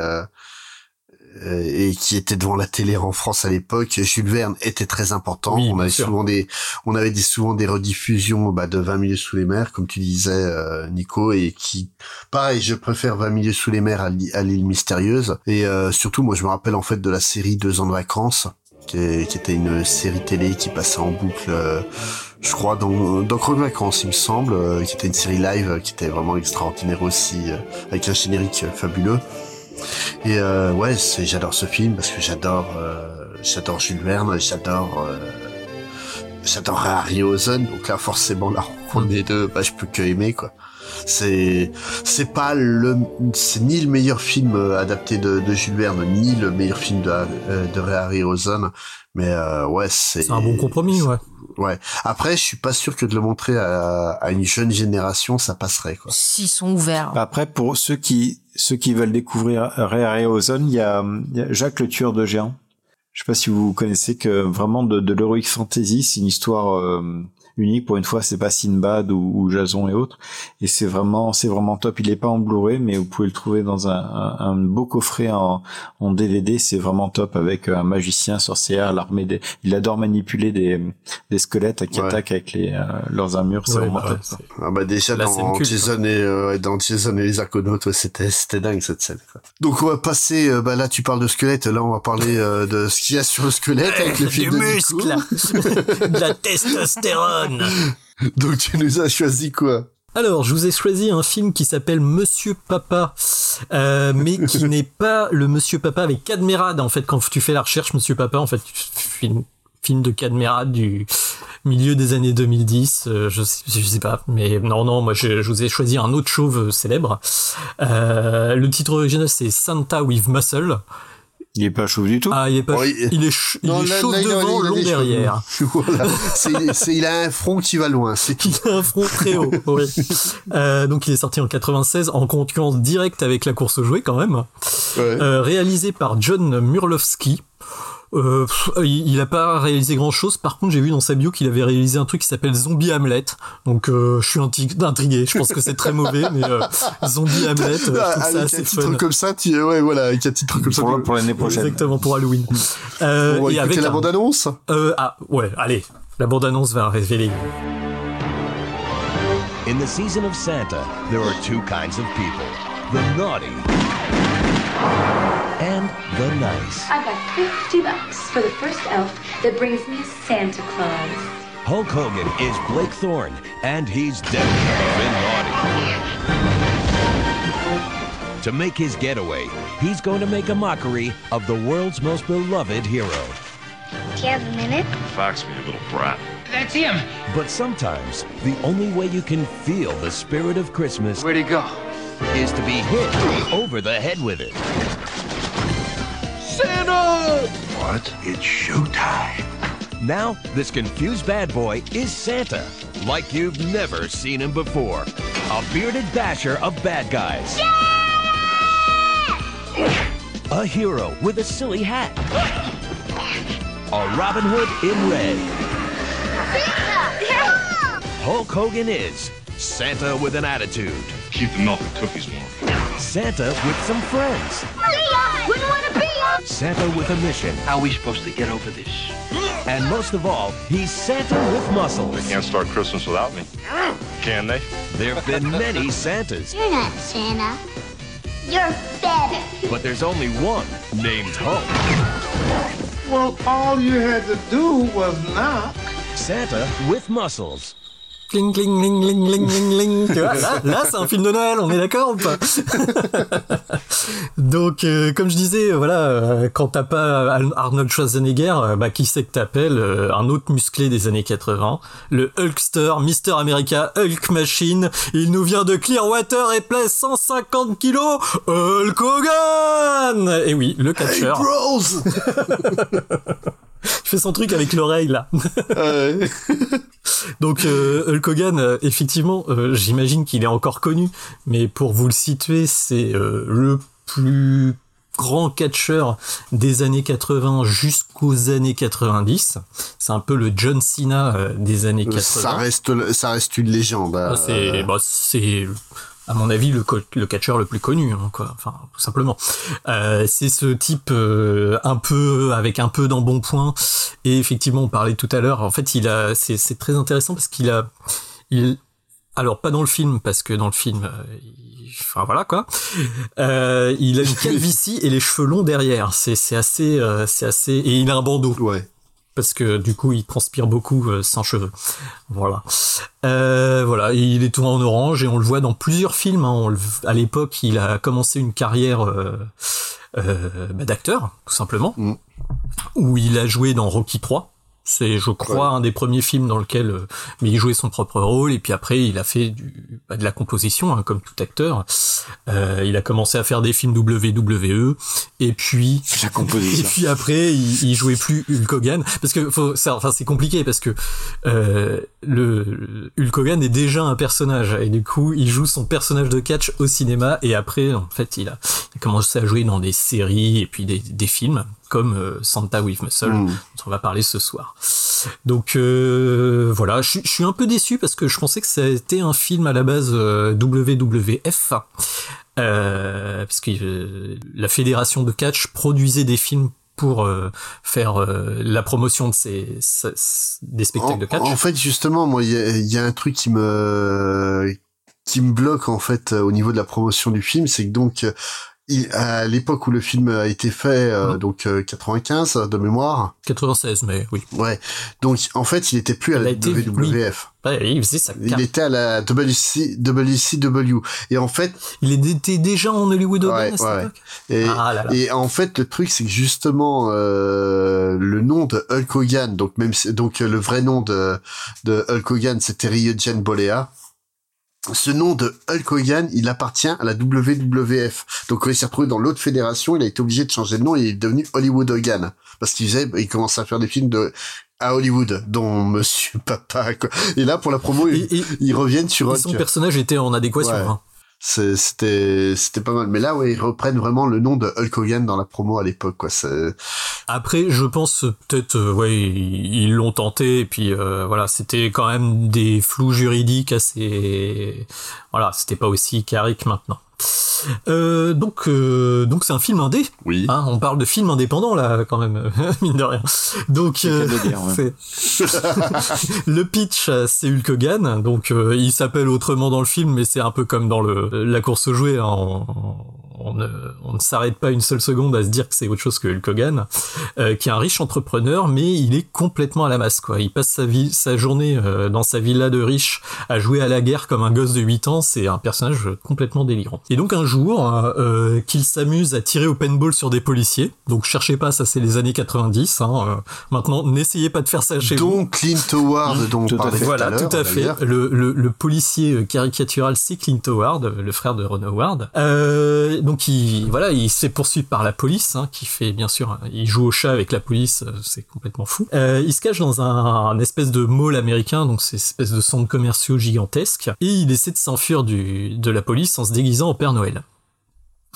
A: et qui étaient devant la télé en France à l'époque, Jules Verne était très important.
B: Oui,
A: on avait
B: sûr.
A: souvent des, on avait des, souvent des rediffusions bah, de 20 milieux sous les mers, comme tu disais, euh, Nico, et qui, pareil, je préfère 20 milieux sous les mers à, l'île- mystérieuse. Et euh, surtout, moi, je me rappelle en fait de la série Deux ans de vacances, qui, est- qui était une série télé qui passait en boucle. euh, je crois dans dans de vacances, il me semble, euh, qui était une série live euh, qui était vraiment extraordinaire aussi, euh, avec un générique euh, fabuleux. Et euh, ouais, c'est j'adore ce film parce que j'adore euh, j'adore Jules Verne, j'adore euh, j'adore Harryhausen. Donc là, forcément, la rencontre des deux, bah, je peux que aimer quoi. C'est c'est pas le c'est ni le meilleur film euh, adapté de, de Jules Verne ni le meilleur film de euh, de Ray Harryhausen, mais euh, ouais c'est
B: C'est un bon compromis, ouais.
A: Ouais. Après, je suis pas sûr que de le montrer à, à une jeune génération, ça passerait quoi.
C: S'ils sont ouverts.
D: Après, pour ceux qui ceux qui veulent découvrir il y a, il y a Jacques le tueur de géants. Je sais pas si vous connaissez que vraiment de, de l'heroic fantasy, c'est une histoire euh, unique pour une fois. C'est pas Sinbad ou, ou Jason et autres. Et c'est vraiment c'est vraiment top. Il est pas en Blu-ray, mais vous pouvez le trouver dans un, un, un beau coffret en, en DVD. C'est vraiment top avec un magicien, sorcière, l'armée des. Il adore manipuler des des squelettes qui
A: Ouais.
D: attaquent avec les euh, leurs armures. C'est
B: Ouais,
D: vraiment
B: bah
D: top.
B: ouais, c'est-
A: Ah bah déjà
B: La
A: dans
B: culte,
A: Jason et euh, dans Jason et les Argonautes, ouais, c'était c'était dingue cette scène. Quoi. Donc on va passer. euh, bah là tu parles de squelette, là on va parler euh, de ce qu'il y a sur le squelette avec le film
B: du
A: de
B: muscle, de la testostérone.
A: Donc tu nous as choisi quoi?
B: Alors, je vous ai choisi un film qui s'appelle Monsieur Papa, euh, mais qui n'est pas le Monsieur Papa avec Cadmerade. En fait, quand tu fais la recherche Monsieur Papa, en fait, film, film de Cadmerade du milieu des années 2010, euh, je, sais, je sais pas, mais non, non, moi je, je vous ai choisi un autre chauve célèbre. Euh, le titre original c'est Santa with Muscle.
D: Il est pas chauve du tout.
B: Ah, il est pas,
A: Oh, il-
B: il est, ch- il
A: Non,
B: est
A: là-
B: chauve
A: là, il a-
B: devant, long derrière.
A: voilà. C'est, c'est, il a un front qui va loin, c'est.
B: Il a un front très haut, oui. Euh, donc il est sorti en 96 en concurrence directe avec la course aux jouets quand même. Euh, réalisé par John Murlowski. Euh, il, il a pas réalisé grand chose. Par contre, j'ai vu dans sa bio qu'il avait réalisé un truc qui s'appelle Zombie Hamlet. Donc, euh, je suis intrigué. Je pense que c'est très mauvais, mais euh, Zombie Hamlet, euh, je trouve
A: Ah,
B: ça assez
A: un titre comme ça, tu, ouais, voilà, avec un titre comme ça.
D: Pour, pour l'année prochaine.
B: Exactement pour Halloween. Euh,
A: On va
B: et
A: écouter
B: avec
A: la
B: un-
A: bande-annonce
B: Euh, ah ouais, allez, la bande annonce va révéler.
P: In the season of Santa, there are two kinds of people the naughty and the nice.
X: I got 50 bucks for the first elf that brings me a Santa Claus.
P: Hulk Hogan is Blake Thorne, and he's definitely naughty. To make his getaway, he's going to make a mockery of the world's most beloved hero.
H: Do you have a minute?
L: Fox me, a little brat.
H: That's him.
P: But sometimes, the only way you can feel the spirit of Christmas
Q: Where'd he go?
P: is to be hit over the head with it.
T: Santa!
J: What? It's showtime.
P: Now, this confused bad boy is Santa, like you've never seen him before. A bearded basher of bad guys. Yeah! A hero with a silly hat. A Robin Hood in red. Santa! Hulk Hogan is Santa with an attitude.
Y: Keep the milk and cookies warm.
P: Santa with some friends.
H: Leon! Wouldn't want to be on!
P: Santa with a mission.
Q: How are we supposed to get over this?
P: And most of all, he's Santa with muscles.
Y: They can't start Christmas without me. Can they?
P: There have been many Santas,
H: You're not Santa. You're better.
P: but there's only one named Hulk.
T: Well, all you had to do was knock.
P: Santa with muscles.
B: Cling, cling, ling, ling, ling, ling, ling. Tu vois, là, là c'est un film de Noël, on est d'accord ou pas? Donc, euh, comme je disais, voilà, euh, quand t'as pas Arnold Schwarzenegger, euh, bah, qui c'est que t'appelles euh, Un autre musclé des années 80, le Hulkster, Mister America, Hulk Machine. Il nous vient de Clearwater et pèse 150 kilos, Hulk Hogan Et oui, le catcheur.
A: Bros
B: Il fait son truc avec l'oreille là. Donc euh, Hulk Hogan, euh, effectivement, euh, j'imagine qu'il est encore connu, mais pour vous le situer, c'est euh, le plus grand catcheur des années 80 jusqu'aux années 90. C'est un peu le John Cena des années 80.
A: Ça reste, ça reste une légende.
B: Ah, C'est, bah, c'est, à mon avis, le, le catcheur le plus connu, hein, quoi. Enfin, tout simplement. Euh, c'est ce type euh, un peu avec un peu d'embonpoint. Et effectivement, on parlait tout à l'heure. En fait, il a, c'est, très intéressant parce qu'il a, il, alors pas dans le film parce que dans le film, euh, il- enfin voilà quoi. Euh, il a une calvitie et les cheveux longs derrière. C'est, c'est assez, euh, c'est assez, et il a un bandeau.
A: Ouais.
B: Parce que du coup, il transpire beaucoup euh, sans cheveux. Voilà. Euh, voilà, il est tout en orange et on le voit dans plusieurs films. hein. On le- à l'époque, il a commencé une carrière euh, euh, bah, d'acteur, tout simplement, où il a joué dans Rocky 3. C'est, je crois, un des premiers films dans lequel euh, mais il jouait son propre rôle. Et puis après, il a fait du, bah, de la composition, hein, comme tout acteur. Euh, il a commencé à faire des films WWE. Et puis,
A: La composition.
B: et puis après, il, il jouait plus Hulk Hogan parce que faut, ça, enfin c'est compliqué parce que euh, le, le Hulk Hogan est déjà un personnage et du coup il joue son personnage de catch au cinéma et après en fait il a, il a commencé à jouer dans des séries et puis des, des films comme euh, Santa with Muscle
A: Mm.
B: dont on va parler ce soir. Donc euh, voilà, je, suis- je suis un peu déçu parce que je pensais que ça était un film à la base euh, WWF. Euh, parce que euh, la fédération de catch produisait des films pour euh, faire euh, la promotion de ces, ces- des spectacles de catch.
A: En fait, justement, moi, il y y a un truc qui me qui me bloque en fait euh, au niveau de la promotion du film, c'est que donc euh, il, à l'époque où le film a été fait, euh, donc euh, 95 de mémoire.
B: 96, mais oui.
A: Ouais. Donc en fait, il était plus à
B: Il
A: la
B: été-
A: WWF.
B: Ouais, il faisait sa
A: Il était à la WC, WCW. Et en fait,
B: Il était déjà en Hollywood
A: Ouais,
B: à cette
A: ouais.
B: époque?
A: Et,
B: Ah là là.
A: et en fait, le truc, c'est que justement, euh, le nom de Hulk Hogan, donc même si- donc euh, le vrai nom de, de Hulk Hogan, c'était Ryogen Bolea. Ce nom de Hulk Hogan, il appartient à la WWF. Donc quand il s'est retrouvé dans l'autre fédération, il a été obligé de changer de nom et il est devenu Hollywood Hogan. Parce qu'il faisait, il commençait à faire des films de à Hollywood, dont Monsieur Papa. Quoi. Et là, pour la promo, ils, ils reviennent sur
B: Et
A: Hulk.
B: son personnage était en adéquation.
A: Ouais.
B: hein.
A: C'était c'était pas mal. Mais là, ouais, ils reprennent vraiment le nom de Hulk Hogan dans la promo à l'époque, quoi.
B: Après, je pense peut-être, euh, ouais, ils l'ont tenté et puis euh, voilà, c'était quand même des flous juridiques assez, voilà, c'était pas aussi carré que maintenant. Euh, donc, euh, donc c'est un film indé.
A: Oui.
B: Hein, on parle de film indépendant là, quand même, mine de rien. Donc, euh,
D: ouais.
B: le pitch, c'est Hulk Hogan. Donc, euh, il s'appelle autrement dans le film, mais c'est un peu comme dans le la course aux jouets. hein. On, on ne, on ne s'arrête pas une seule seconde à se dire que c'est autre chose que Hulk Hogan, euh, qui est un riche entrepreneur, mais il est complètement à la masse. Quoi. Il passe sa vie, sa journée euh, dans sa villa de riche à jouer à la guerre comme un gosse de 8 ans. C'est un personnage complètement délirant. Et donc un jour, euh, qu'il s'amuse à tirer au paintball sur des policiers. Donc cherchez pas, ça c'est les années 90. Hein. Euh, maintenant, n'essayez pas de faire ça chez vous.
A: Donc Clint Howard, dont on parlait
B: Voilà,
A: tout à l'heure,
B: tout à fait. Le, le, le policier euh, caricatural, c'est Clint Howard, euh, le frère de Ron Howard. Euh, donc il, voilà, il se fait poursuivre par la police, hein, qui fait bien sûr, il joue au chat avec la police, euh, c'est complètement fou. Euh, il se cache dans un, un espèce de mall américain, donc c'est espèce de centre commerciaux gigantesque, et il essaie de s'enfuir du de la police en se déguisant au Noël.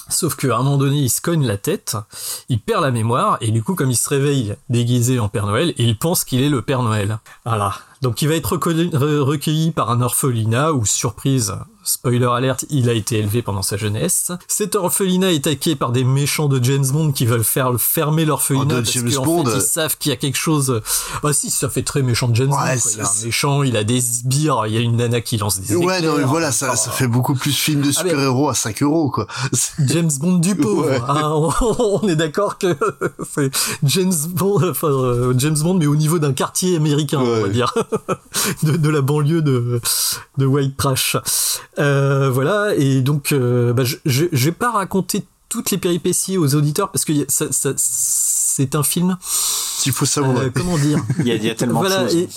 B: Sauf qu'à un moment donné, il se cogne la tête, il perd la mémoire, et du coup, comme il se réveille déguisé en Père Noël, il pense qu'il est le Père Noël. Voilà. Donc il va être recueilli, re- recueilli par un orphelinat, où, surprise, spoiler alerte, il a été élevé pendant sa jeunesse. Cet orphelinat est attaqué par des méchants de James Bond qui veulent faire
A: Oh,
B: l'orphelinat
A: de
B: parce qu'en
A: Bond.
B: fait, ils savent qu'il y a quelque chose... Bah si, ça fait très méchant de James Bond. quoi. Il y a un méchant, il a des sbires, il y a une nana qui lance des
A: Ouais, non, mais voilà, ça, ça fait beaucoup plus film de
B: Ah, mais-
A: super-héros à 5 euros, quoi.
B: James Bond du pauvre.
A: Ouais.
B: hein, on, on est d'accord que c'est James Bond, enfin, euh, James Bond, mais au niveau d'un quartier américain, on va dire, de, de la banlieue de, de White Trash. Euh, voilà, et donc, euh, bah, je, je, je vais pas raconter toutes les péripéties aux auditeurs parce que y a- ça, ça- c'est un film.
A: Il faut savoir.
B: Euh, comment dire
D: Il y a- il y a tellement de
B: voilà,
D: choses.
B: et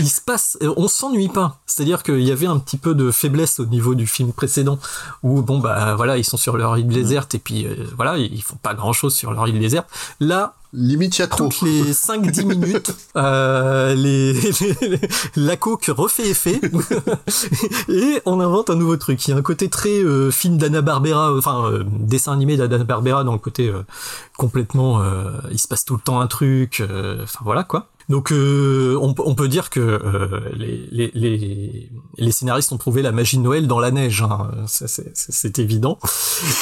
B: il se passe, on s'ennuie pas. C'est-à-dire qu'il y avait un petit peu de faiblesse au niveau du film précédent, où bon bah voilà, ils sont sur leur île déserte et puis euh, voilà, ils font pas grand-chose sur leur île déserte. Là,
A: limite il y a trop.
B: Toutes les 5-10 minutes, euh, les, les- la coke refait effet et on invente un nouveau truc. Il y a un côté très euh, film d'Anna Barbera, enfin euh, dessin animé d'Anna Barbera dans le côté euh, complètement, euh, il se passe tout le temps un truc, euh, enfin voilà quoi. Donc euh, on, peut- on peut dire que euh, les, les, les, les scénaristes ont trouvé la magie de Noël dans la neige, hein. C'est évident.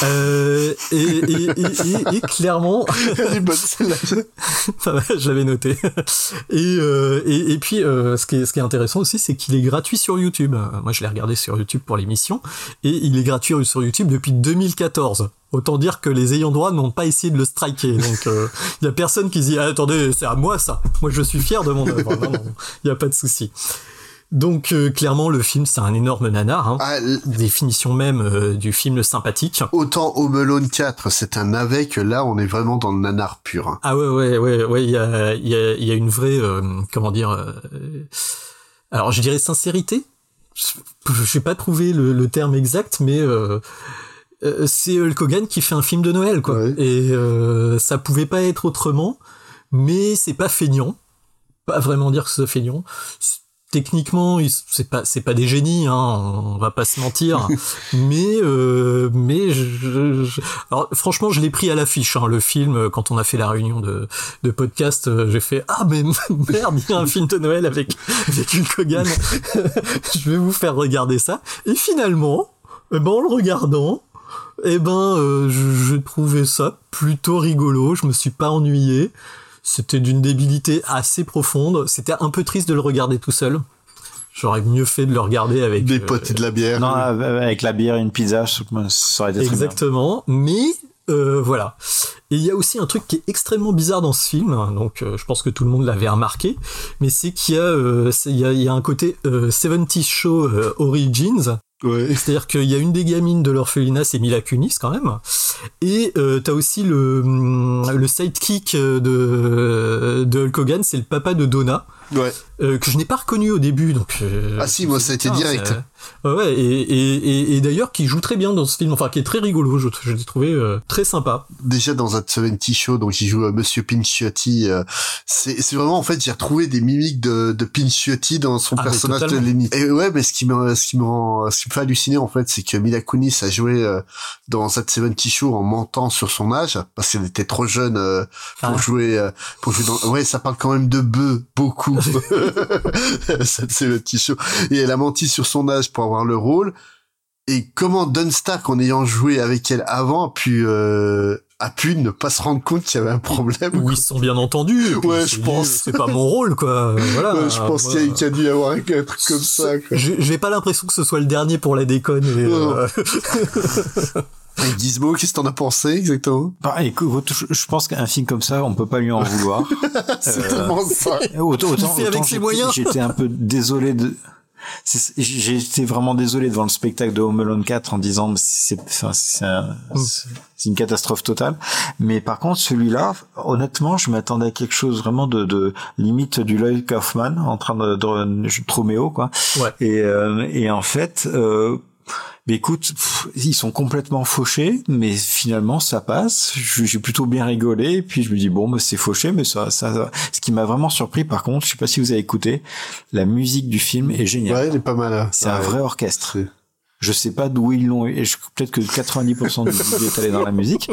B: Euh, et, et, et, et- clairement, l'avais noté. Et, euh, et, et puis, euh, ce, qui est, ce qui est intéressant aussi, c'est qu'il est gratuit sur YouTube. Moi, je l'ai regardé sur YouTube pour l'émission, et il est gratuit sur YouTube depuis 2014. Autant dire que les ayants droit n'ont pas essayé de le striker. Donc, euh, il y a personne qui se dit, ah, attendez, c'est à moi ça. Moi, je suis fier de mon œuvre. Il n'y a pas de souci. Donc, euh, clairement, le film, c'est un énorme nanar. Hein. Définition même euh, du film sympathique.
A: Autant Home Alone 4, c'est un navet que là, on est vraiment dans le nanar pur. hein.
B: Ah ouais ouais ouais ouais il y a il y a y a une vraie euh, comment dire alors je dirais sincérité je vais pas trouver le, le terme exact mais c'est Hulk Hogan qui fait un film de Noël quoi et ça pouvait pas être autrement mais c'est pas feignant pas vraiment dire que c'est feignant Techniquement, c'est pas c'est pas des génies, hein, on va pas se mentir. mais euh, mais je, je- alors franchement, je l'ai pris à l'affiche hein, le film quand on a fait la réunion de de podcast. euh, J'ai fait ah mais merde, il y a un film de Noël avec avec Hulk Hogan. je vais vous faire regarder ça. Et finalement, eh ben en le regardant, eh ben euh, je, je trouvais ça plutôt rigolo. Je me suis pas ennuyé. C'était d'une débilité assez profonde. C'était un peu triste de le regarder tout seul. J'aurais mieux fait de le regarder avec
A: des potes et de la bière.
D: Non, avec la bière et une pizza, je trouve que ça aurait été très bien.
B: Exactement, mais euh, voilà. Et il y a aussi un truc qui est extrêmement bizarre dans ce film, hein, donc euh, je pense que tout le monde l'avait remarqué, mais c'est qu'il y, a, euh, c'est- il y, a, il y a un côté euh, 70 Show euh, C'est-à-dire qu'il y a une des gamines de l'orphelinat, c'est Mila Kunis quand même. Et euh, t'as aussi le, hum, sidekick de, de Hulk Hogan, c'est le papa de Donna. Euh, que je n'ai pas reconnu au début. Donc, euh,
A: Ah si, moi, ça a été direct.
B: ça- Ouais, ouais, et, et, et, et d'ailleurs qui joue très bien dans ce film, enfin qui est très rigolo, je, je l'ai trouvé euh, très sympa.
A: Déjà dans un 70 show, donc il joue euh, Monsieur Pinchiotti. euh, c'est c'est vraiment en fait j'ai retrouvé des mimiques de, de Pinchiotti dans son
B: Ah,
A: personnage de. Lenny. Et ouais, mais ce qui me ce qui me rend- ce qui me fait halluciner en fait, c'est que Mila Kunis a joué euh, dans cette 70 show en mentant sur son âge parce qu'elle était trop jeune euh, pour
B: Ah.
A: jouer euh, pour jouer dans. Ouais, ça parle quand même de bœufs beaucoup. cette 70 show et elle a menti sur son âge pour avoir le rôle. Et comment Dunstark, en ayant joué avec elle avant, a pu, euh, a pu ne pas se rendre compte qu'il y avait un problème.
B: Oui, ils se sont bien entendus.
A: Ouais, je pense.
B: C'est pas mon rôle, quoi. Voilà.
A: Ouais, je pense qu'il y a- y, dû y avoir un truc comme ça.
B: J'ai pas l'impression que ce soit le dernier pour la déconne. Et, euh,
A: Gizmo, qu'est-ce que t'en as pensé exactement?
D: Bah, écoute, je, je pense qu'un film comme ça, on peut pas lui en vouloir.
A: C'est
D: Euh,
A: tellement ça.
D: Autant, autant,
B: Il fait avec
D: autant
B: ses
D: j'étais-
B: moyens.
D: J'étais un peu désolé de. été vraiment désolé devant le spectacle de Home Alone 4 en disant c'est enfin, c'est un- c'est- c'est une catastrophe totale mais par contre celui-là honnêtement je m'attendais à quelque chose vraiment de, de limite du Lloyd Kaufman en train de, de, Troméo quoi et euh, et en fait euh, mais écoute, pff, ils sont complètement fauchés, mais finalement ça passe. J'ai plutôt bien rigolé, et puis je me dis bon, bah, c'est fauché, mais ça, ça. Ce qui m'a vraiment surpris, par contre, je sais pas si vous avez écouté, la musique du film est géniale.
A: Ouais, elle est pas mal. hein.
D: C'est un vrai orchestre. Je sais pas d'où ils l'ont eu. et je- Peut-être que 90% du budget est allé dans la musique,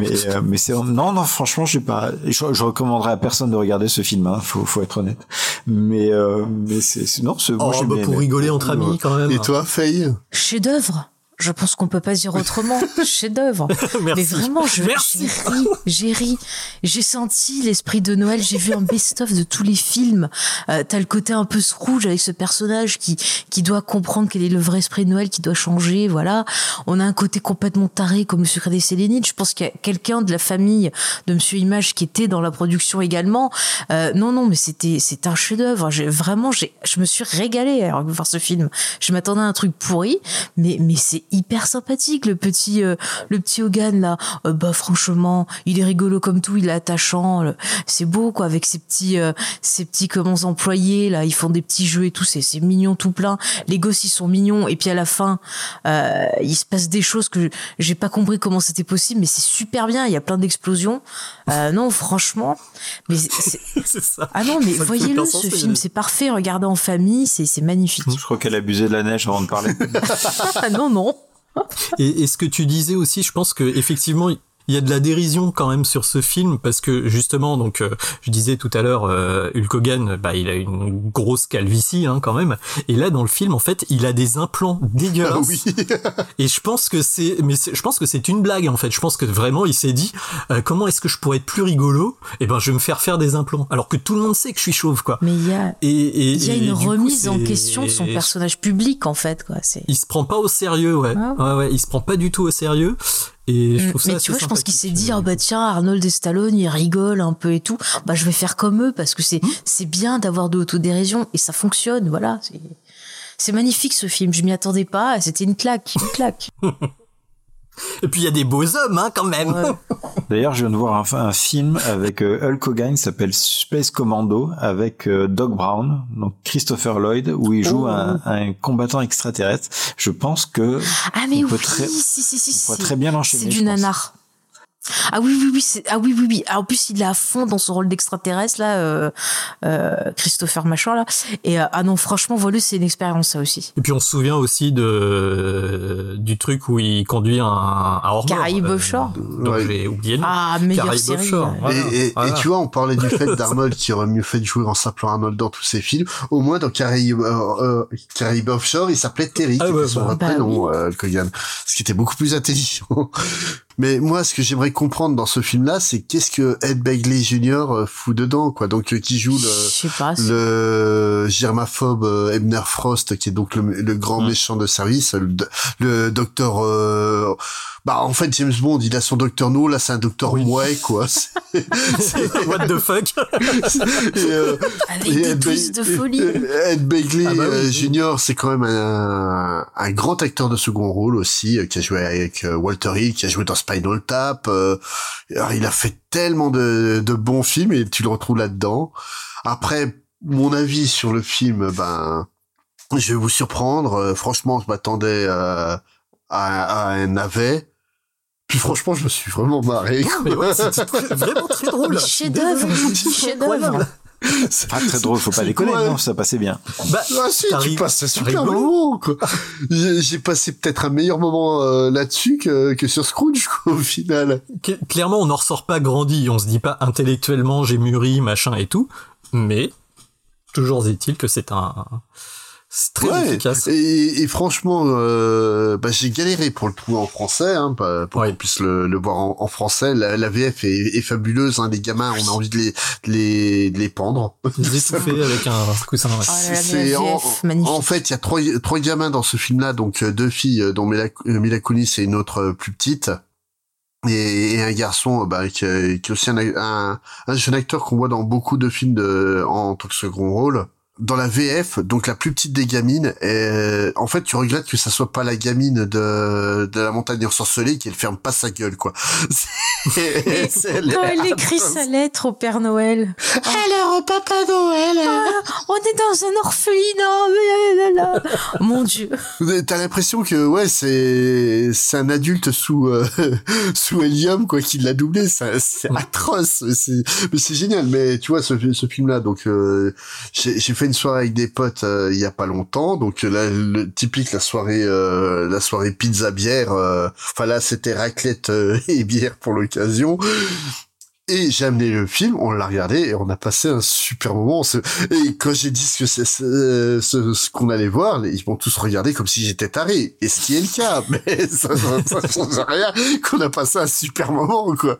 D: mais euh, mais c'est non non franchement j'ai pas. Je, je recommanderais à personne de regarder ce film. Hein, faut faut être honnête. Mais euh, mais c'est non c'est moi
B: Oh, bah, pour rigoler entre amis, quand même.
A: Et toi, Faye?
C: Chef-d'œuvre. Je pense qu'on peut pas dire autrement. Chef-d'œuvre. Mais vraiment, je, j'ai ri, j'ai ri. J'ai senti l'esprit de Noël. J'ai vu un best-of de tous les films. Euh, T'as le côté un peu Scrooge avec ce personnage qui qui doit comprendre quel est le vrai esprit de Noël, qui doit changer. Voilà. On a un côté complètement taré comme le secret des Sélénites. Je pense qu'il y a quelqu'un de la famille de Monsieur Image qui était dans la production également. Euh, non, non, mais c'était c'est un chef-d'œuvre. J'ai vraiment, j'ai, je me suis régalée à voir ce film. Je m'attendais à un truc pourri, mais mais c'est hyper sympathique le petit euh, le petit Hogan là. Euh, bah franchement, il est rigolo comme tout, il est attachant. C'est beau quoi avec ses petits euh, ses petits comment employés là, ils font des petits jeux et tout, c'est c'est mignon tout plein. Les gosses ils sont mignons et puis à la fin euh, il se passe des choses que j'ai pas compris comment c'était possible, mais c'est super bien. Il y a plein d'explosions. Euh, non franchement, mais c'est ah non mais
D: Ça
C: voyez-le ce
D: sens,
C: film, c'est parfait. Regardez en famille, c'est c'est magnifique.
D: Je crois qu'elle abusait de la neige avant de parler.
C: Ah non non.
B: Et, et ce que tu disais aussi, je pense que effectivement, il y a de la dérision quand même sur ce film parce que justement, donc euh, je disais tout à l'heure, euh, Hulk Hogan, bah il a une grosse calvitie hein, quand même. Et là dans le film, en fait, il a des implants dégueulasses. et je pense que c'est, mais je pense que c'est une blague en fait. Je pense que vraiment il s'est dit euh, comment est-ce que je pourrais être plus rigolo? Et ben je vais me faire faire des implants, alors que tout le monde sait que je suis chauve quoi.
C: Mais il y a
B: Et, et-
C: il y a
B: et
C: une
B: coup,
C: remise en question de son personnage public en fait quoi.
B: Il se prend pas au sérieux, ouais.
C: Ah.
B: Ouais, ouais, il se prend pas du tout au sérieux. Et je trouve ça
C: mais tu vois, je pense qu'il s'est dit, ah bah tiens, Arnold et Stallone, ils rigolent un peu et tout. Bah je vais faire comme eux parce que c'est c'est bien d'avoir de l'autodérision et ça fonctionne. Voilà, c'est c'est magnifique ce film. Je m'y attendais pas. C'était une claque, une claque.
B: Et puis il y a des beaux hommes, hein, quand même.
D: D'ailleurs, je viens de voir un, un film avec euh, Hulk Hogan, qui s'appelle Space Commando, avec euh, Doc Brown, donc Christopher Lloyd, où il joue
C: Oh.
D: un, un combattant extraterrestre. Je pense que
C: Ah mais
D: on peut
C: oui,
D: très,
C: si si si,
D: on pourrait
C: c'est-
D: très bien l'enchaîner.
C: C'est du
D: pense.
C: Nanar. Ah oui oui oui c'est ah oui oui oui Ah, en plus il est à fond dans son rôle d'extraterrestre là euh, euh, Christopher machin là et euh, ah non franchement voilà c'est une expérience ça aussi
B: Et puis on se souvient aussi de du truc où il conduit un, un hors
C: Caraïbes Offshore
B: Donc j'ai oublié le nom.
C: Ah, meilleure série,
B: Offshore,
C: ouais.
B: voilà,
A: et, et-
B: voilà.
A: et tu vois, on parlait du fait d'Arnold qui aurait mieux fait de jouer en s'appelant Arnold dans tous ses films. Au moins, dans Caraïbes, euh, euh, Caraïbes Offshore, il s'appelait Terry,
B: Ah
A: qui
B: ouais,
A: était son
B: bah.
A: prénom, euh, Hulk Hogan. Ce qui était beaucoup plus intelligent. Mais moi, ce que j'aimerais comprendre dans ce film-là, c'est qu'est-ce que Ed Begley Jr. euh, fout dedans, quoi. Donc, euh, qui joue
C: sais pas
A: le, le germaphobe euh, Ebner Frost, qui est donc le, le grand méchant de service, le, le docteur, euh, bah, en fait, James Bond, il a son docteur No, là, c'est un docteur Mouet, quoi. C'est-
B: What the fuck
A: et, euh,
C: Avec
A: et
C: des
A: Ed
C: twists de folie.
A: Ed Begley
B: Ah bah oui,
A: euh,
B: oui.
A: Junior, c'est quand même un, un grand acteur de second rôle aussi, euh, qui a joué avec euh, Walter Hill, qui a joué dans Spinal Tap. euh, alors, il a fait tellement de, de bons films et tu le retrouves là-dedans. Après, mon avis sur le film, ben, je vais vous surprendre. Euh, franchement, je m'attendais euh, à, à un navet. Puis franchement, je me suis vraiment marré.
B: ouais, c'était vraiment très drôle.
C: Je vous dis chef-d'œuvre.
D: Pas très drôle, faut pas
A: C'est
D: déconner,
A: quoi
D: non, ça passait bien.
B: Bah,
A: Ah si, tu passes un super moment, quoi. J'ai passé peut-être un meilleur moment euh, là-dessus que, que sur Scrooge, quoi, au final.
B: Cl- Clairement, on n'en ressort pas grandi. On se dit pas intellectuellement j'ai mûri, machin et tout. Mais toujours est-il que c'est un c'est très
A: Ouais.
B: efficace.
A: Et, et franchement, euh, bah, j'ai galéré pour le trouver en français, hein, pour qu'on puisse le, le voir en, en français. La, la VF est, est fabuleuse, hein, les gamins, on a envie de les, de les, de les pendre.
B: Avec un coussin. ouais.
C: Oh
A: C'est en, en fait, il y a trois, trois gamins dans ce film-là, donc euh, deux filles, euh, dont Mila, euh, Mila Kunis et une autre plus petite, et, et un garçon bah, qui, est- qui est aussi un, un, un jeune acteur qu'on voit dans beaucoup de films de, en tant que second rôle. Dans la VF, donc la plus petite des gamines, euh, en fait, tu regrettes que ça soit pas la gamine de, de la montagne ensorcelée qui elle ferme pas sa gueule, quoi.
C: Et elle écrit sa lettre au Père Noël.
A: Alors, Papa Noël.
C: Ah, on est dans un orphelinat. Mon Dieu.
A: T'as l'impression que ouais, c'est c'est un adulte sous euh, sous hélium quoi qui l'a doublé. C'est c'est atroce. C'est mais c'est génial. Mais tu vois ce ce film là, donc euh, j'ai j'ai fait une soirée avec des potes euh, il y a pas longtemps. Donc là, le typique la soirée euh, la soirée pizza bière. euh, Enfin là, c'était raclette euh, et bière pour l'occasion. Et j'ai amené le film, on l'a regardé et on a passé un super moment. Se- Et quand j'ai dit ce que c'est, ce, ce- ce qu'on allait voir, ils m'ont tous regardé comme si j'étais taré. Et ce qui est le cas, mais ça, ça, ça change rien qu'on a passé un super moment, quoi.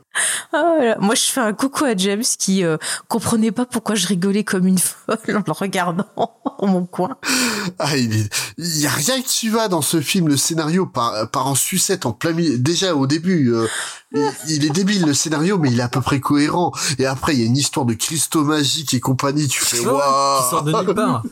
C: Ah, voilà. Moi, je fais un coucou à James qui euh, comprenait pas pourquoi je rigolais comme une folle en le regardant en mon coin.
A: Ah, il, il y a rien qui va dans ce film. Le scénario part, part en sucette en plein milieu. Déjà au début, euh, il, est débile le scénario, mais il est à peu près cohérent. Et après, il y a une histoire de cristaux magiques et compagnie. Tu fais waouh.
B: qui sort de nulle part.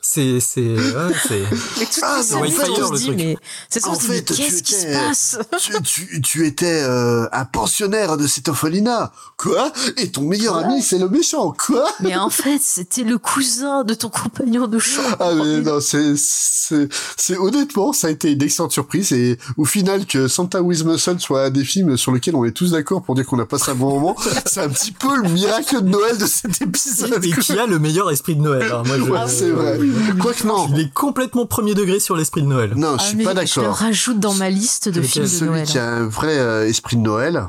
B: C'est, c'est, ouais, c'est.
C: Mais tout
A: Ah, en
C: on se
B: le
C: dit,
B: truc.
C: mais c'est ça,
A: En
C: on se dit, mais
A: fait, tu
C: qu'est-ce qui se
A: étais-
C: passe
A: tu, tu, tu étais euh, un pensionnaire de cette orphelinat. Quoi? Et ton meilleur ami, c'est le méchant. Quoi?
C: Mais en fait, c'était le cousin de ton compagnon de chambre.
A: Ah mais non, c'est c'est c'est honnêtement, ça a été une excellente surprise et au final que Santa with Muscle soit un des films sur lequel on est tous d'accord pour dire qu'on a passé un bon moment, c'est un petit peu le miracle de Noël de cet épisode.
B: Et qui a le meilleur esprit de Noël. hein. Moi, je-
A: Ouais, c'est vrai. Quoique non.
B: Il est complètement premier degré sur l'esprit de Noël.
A: Non, je
C: Ah,
A: suis pas
C: Je le
A: d'accord.
C: rajoute dans ma liste de films de
A: Celui
C: Noël.
A: qui a un vrai euh, esprit de Noël,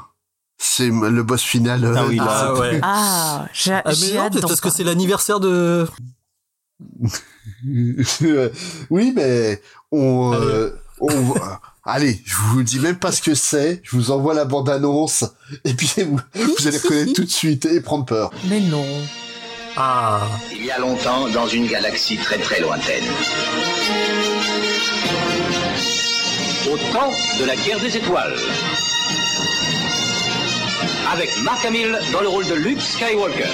A: c'est le boss final. euh,
D: Ah oui, là.
B: Ah ouais.
C: Ah, j'ai
B: Ah, mais
C: j'ai
B: non,
C: hâte
B: peut-être
C: d'en
B: parce que c'est l'anniversaire de.
A: oui, mais on, euh, Allez, je vous dis même pas ce que c'est. Je vous envoie la bande-annonce et puis vous, vous allez reconnaître tout de suite et prendre peur.
C: Mais non.
B: Ah.
Q: Il y a longtemps, dans une galaxie très très lointaine. Au temps de la guerre des étoiles. Avec Mark Hamill dans le rôle de Luke Skywalker.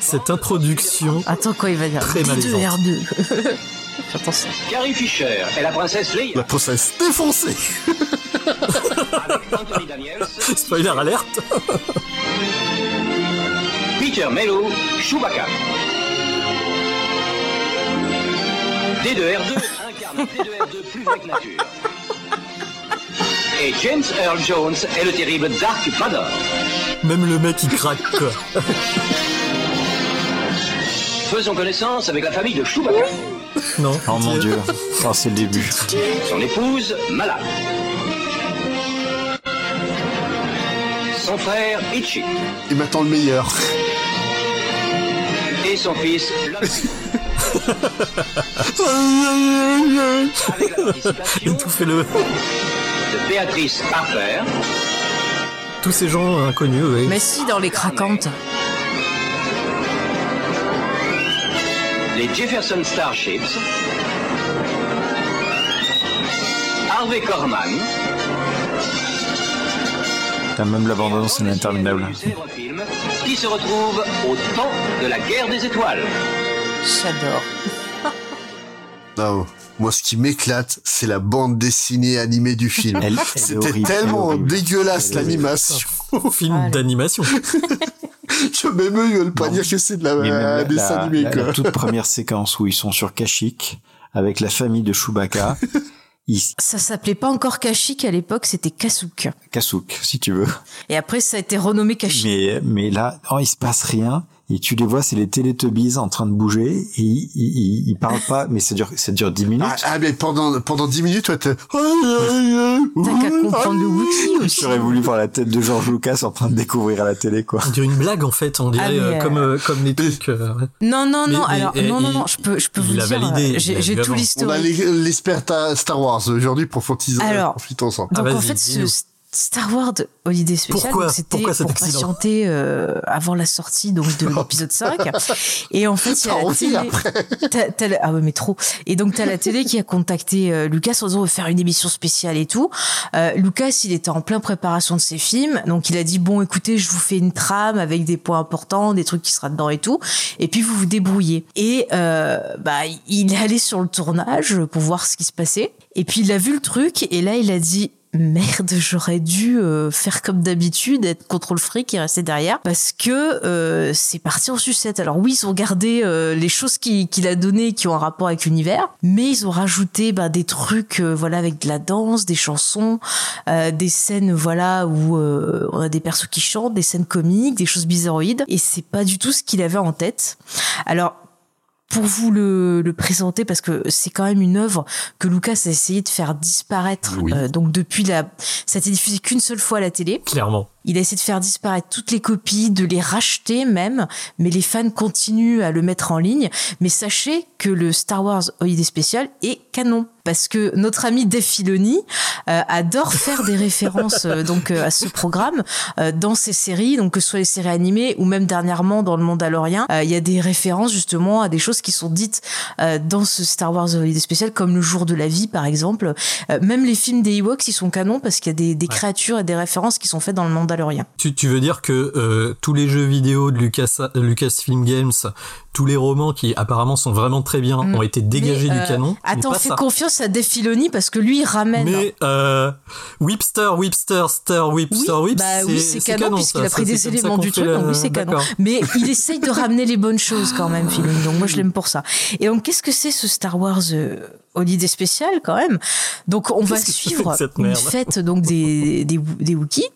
B: Cette introduction.
C: Attends, quoi, il va dire
B: Très malaisante.
C: D2R2. Fais attention.
Q: Carrie Fisher et la princesse Leia.
A: La princesse défoncée.
Q: Avec Anthony Daniels,
B: Spoiler alerte.
Q: Peter Mello, Chewbacca. D2R2 incarne D2R2 plus vrai que nature. Et James Earl Jones est le terrible Dark Vador.
B: Même le mec il craque quoi.
Q: Faisons connaissance avec la famille de Chewbacca.
B: Non.
D: Oh mon dieu. Oh, c'est le début.
Q: Son épouse, malade. Son frère, Itchy.
A: Il m'attend le meilleur.
Q: Et son fils,
B: Étouffez-le.
Q: de Béatrice Harper,
B: Tous ces gens inconnus, oui.
C: Mais si, dans les craquantes.
Q: Les Jefferson Starships, Harvey Korman,
D: T'as même l'abandon, c'est interminable.
Q: qui se retrouve au temps de la guerre des étoiles.
C: J'adore.
A: Non, moi ce qui m'éclate, c'est la bande dessinée animée du film.
D: Elle- elle est
A: C'était tellement
D: horrible.
A: dégueulasse l'animation.
B: Film d'animation.
A: Je même eux, ils veulent pas dire que c'est de la,
D: la,
A: dessin
D: la-
A: animé,
D: la-
A: quoi.
D: la toute première séquence où ils sont sur Kashyyyk avec la famille de Chewbacca, ils...
C: Ça s'appelait pas encore Kashyyyk à l'époque, c'était Kasuk.
D: Kassouk, si tu veux.
C: Et après, ça a été renommé Kashyyyk.
D: Mais, mais là, oh, il se passe rien. Et tu les vois, c'est les Teletubbies en train de bouger et ils, ils, ils parlent pas, mais ça dure, ça dure 10 minutes.
A: Ah, ah, mais pendant, pendant 10 minutes, toi, t'es...
C: T'as qu'à comprendre le wiki aussi.
D: J'aurais voulu voir la tête de George Lucas en train de découvrir à la télé, quoi.
B: On dirait une blague en fait, on dirait
C: Ah,
B: euh,
C: euh,
B: comme euh, comme les trucs. euh.
C: Non, non,
B: Mais-
C: non,
B: mais-
C: alors,
B: et-
C: non, non, non, je peux, je peux vous dire,
B: validé,
C: euh, j'ai tout
B: avant.
A: On a l'expert à Star Wars aujourd'hui pour
C: Alors,
A: profite ensemble.
B: Ah,
C: Donc en fait, ce. Star Wars Holiday Special, c'était pour patienter euh, avant la sortie donc de l'épisode 5. Et en fait, il y a la télé.
A: après.
C: t'as- t'as la- ah ouais, mais trop. Et donc, t'as la télé qui a contacté euh, Lucas en disant on veut faire une émission spéciale et tout. Euh, Lucas, il était en plein préparation de ses films. Donc, il a dit bon, écoutez, je vous fais une trame avec des points importants, des trucs qui sera dedans et tout. Et puis, vous vous débrouillez. Et euh, bah, il est allé sur le tournage pour voir ce qui se passait. Et puis, il a vu le truc. Et là, il a dit merde, j'aurais dû euh, faire comme d'habitude, être contrôle fric et rester derrière, parce que euh, c'est parti en sucette. Alors oui, ils ont gardé euh, les choses qui- qu'il a données qui ont un rapport avec l'univers, mais ils ont rajouté bah, des trucs, voilà, avec de la danse, des chansons, des scènes, voilà, où on a des persos qui chantent, des scènes comiques, des choses bizarroïdes, et c'est pas du tout ce qu'il avait en tête. Alors pour vous le, le présenter parce que c'est quand même une œuvre que Lucas a essayé de faire disparaître. euh, donc depuis la, ça a été diffusé qu'une seule fois à la télé.
B: Clairement.
C: Il a essayé de faire disparaître toutes les copies, de les racheter même, mais les fans continuent à le mettre en ligne. Mais sachez que le Star Wars Holiday Special est canon parce que notre ami Dave Filoni euh, adore faire des références euh, donc euh, à ce programme dans ses séries, donc que ce soit les séries animées ou même dernièrement dans le Mandalorian, il y a des références justement à des choses qui sont dites dans ce Star Wars Holiday Special, comme le jour de la vie par exemple. Même les films des Ewoks, ils sont canons parce qu'il y a des, des créatures et des références qui sont faites dans le Mandalorian.
B: Tu, tu veux dire que euh, tous les jeux vidéo de Lucas, Lucasfilm Games, tous les romans qui apparemment sont vraiment très bien, ont été dégagés
C: Mais,
B: du
C: euh,
B: canon
C: Attends, fais confiance à Dave Filoni parce que lui, il ramène.
B: Mais euh, Whipster, Whipster, Star, Whipster, Whips,
C: Bah oui, c'est canon, puisqu'il
B: ça.
C: a pris
B: Ça,
C: des éléments du truc,
B: la-
C: donc oui, c'est canon. Mais il essaye de ramener les bonnes choses quand même, Filoni. Donc moi, je l'aime pour ça. Et donc, qu'est-ce que c'est ce Star Wars euh, Holiday Special quand même Donc, on va suivre une fête donc des des, des Wookiees,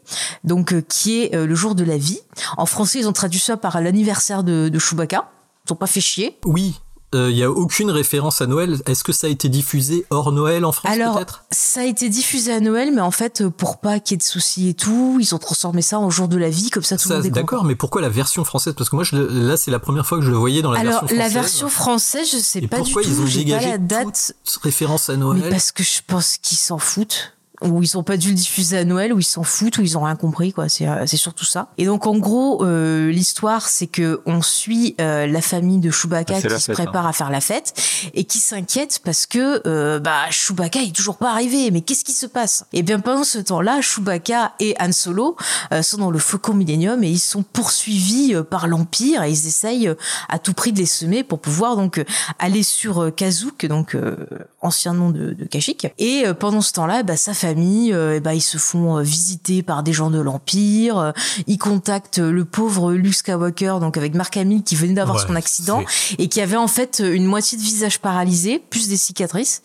C: donc euh, qui est euh, le jour de la vie. En français, ils ont traduit ça par l'anniversaire de, de Chewbacca. Ils ont pas fait chier.
B: Oui, il n'y a aucune référence à Noël. Est-ce que ça a été diffusé hors Noël en France
C: Alors, ça a été diffusé à Noël, mais en fait, euh, pour pas qu'il y ait de soucis et tout, ils ont transformé ça en jour de la vie, comme ça tout le
B: Ça,
C: monde est.
B: D'accord, mais pourquoi la version française? Parce que moi, je, le- là, c'est la première fois que je le voyais dans la
C: Alors,
B: version française.
C: la version française, je sais
B: Et
C: pas du
B: pourquoi ils
C: tout,
B: ont
C: j'ai pas
B: dégagé
C: la date.
B: référence à Noël?
C: Mais parce que je pense qu'ils s'en foutent. Ou ils ont pas dû le diffuser à Noël, ou ils s'en foutent, ou ils ont rien compris, quoi. C'est euh, c'est surtout ça. Et donc en gros, euh, l'histoire, c'est que on suit euh, la famille de Chewbacca
D: Ah,
C: qui se
D: fête,
C: prépare à faire la fête et qui s'inquiète parce que euh, bah Chewbacca est toujours pas arrivé. Mais qu'est-ce qui se passe? Et bien pendant ce temps-là, Chewbacca et Han Solo euh, sont dans le Faucon Millennium et ils sont poursuivis euh, par l'Empire et ils essayent euh, à tout prix de les semer pour pouvoir donc aller sur Kashyyyk, donc euh, ancien nom de, de Kashyyyk. Et euh, pendant ce temps-là, bah, sa famille, euh, eh bah, ils se font euh, visiter par des gens de l'Empire. euh, ils contactent le pauvre Luke Skywalker, donc avec Mark Hamill qui venait d'avoir
B: Ouais,
C: son accident et qui avait en fait une moitié de visage paralysé, plus des cicatrices.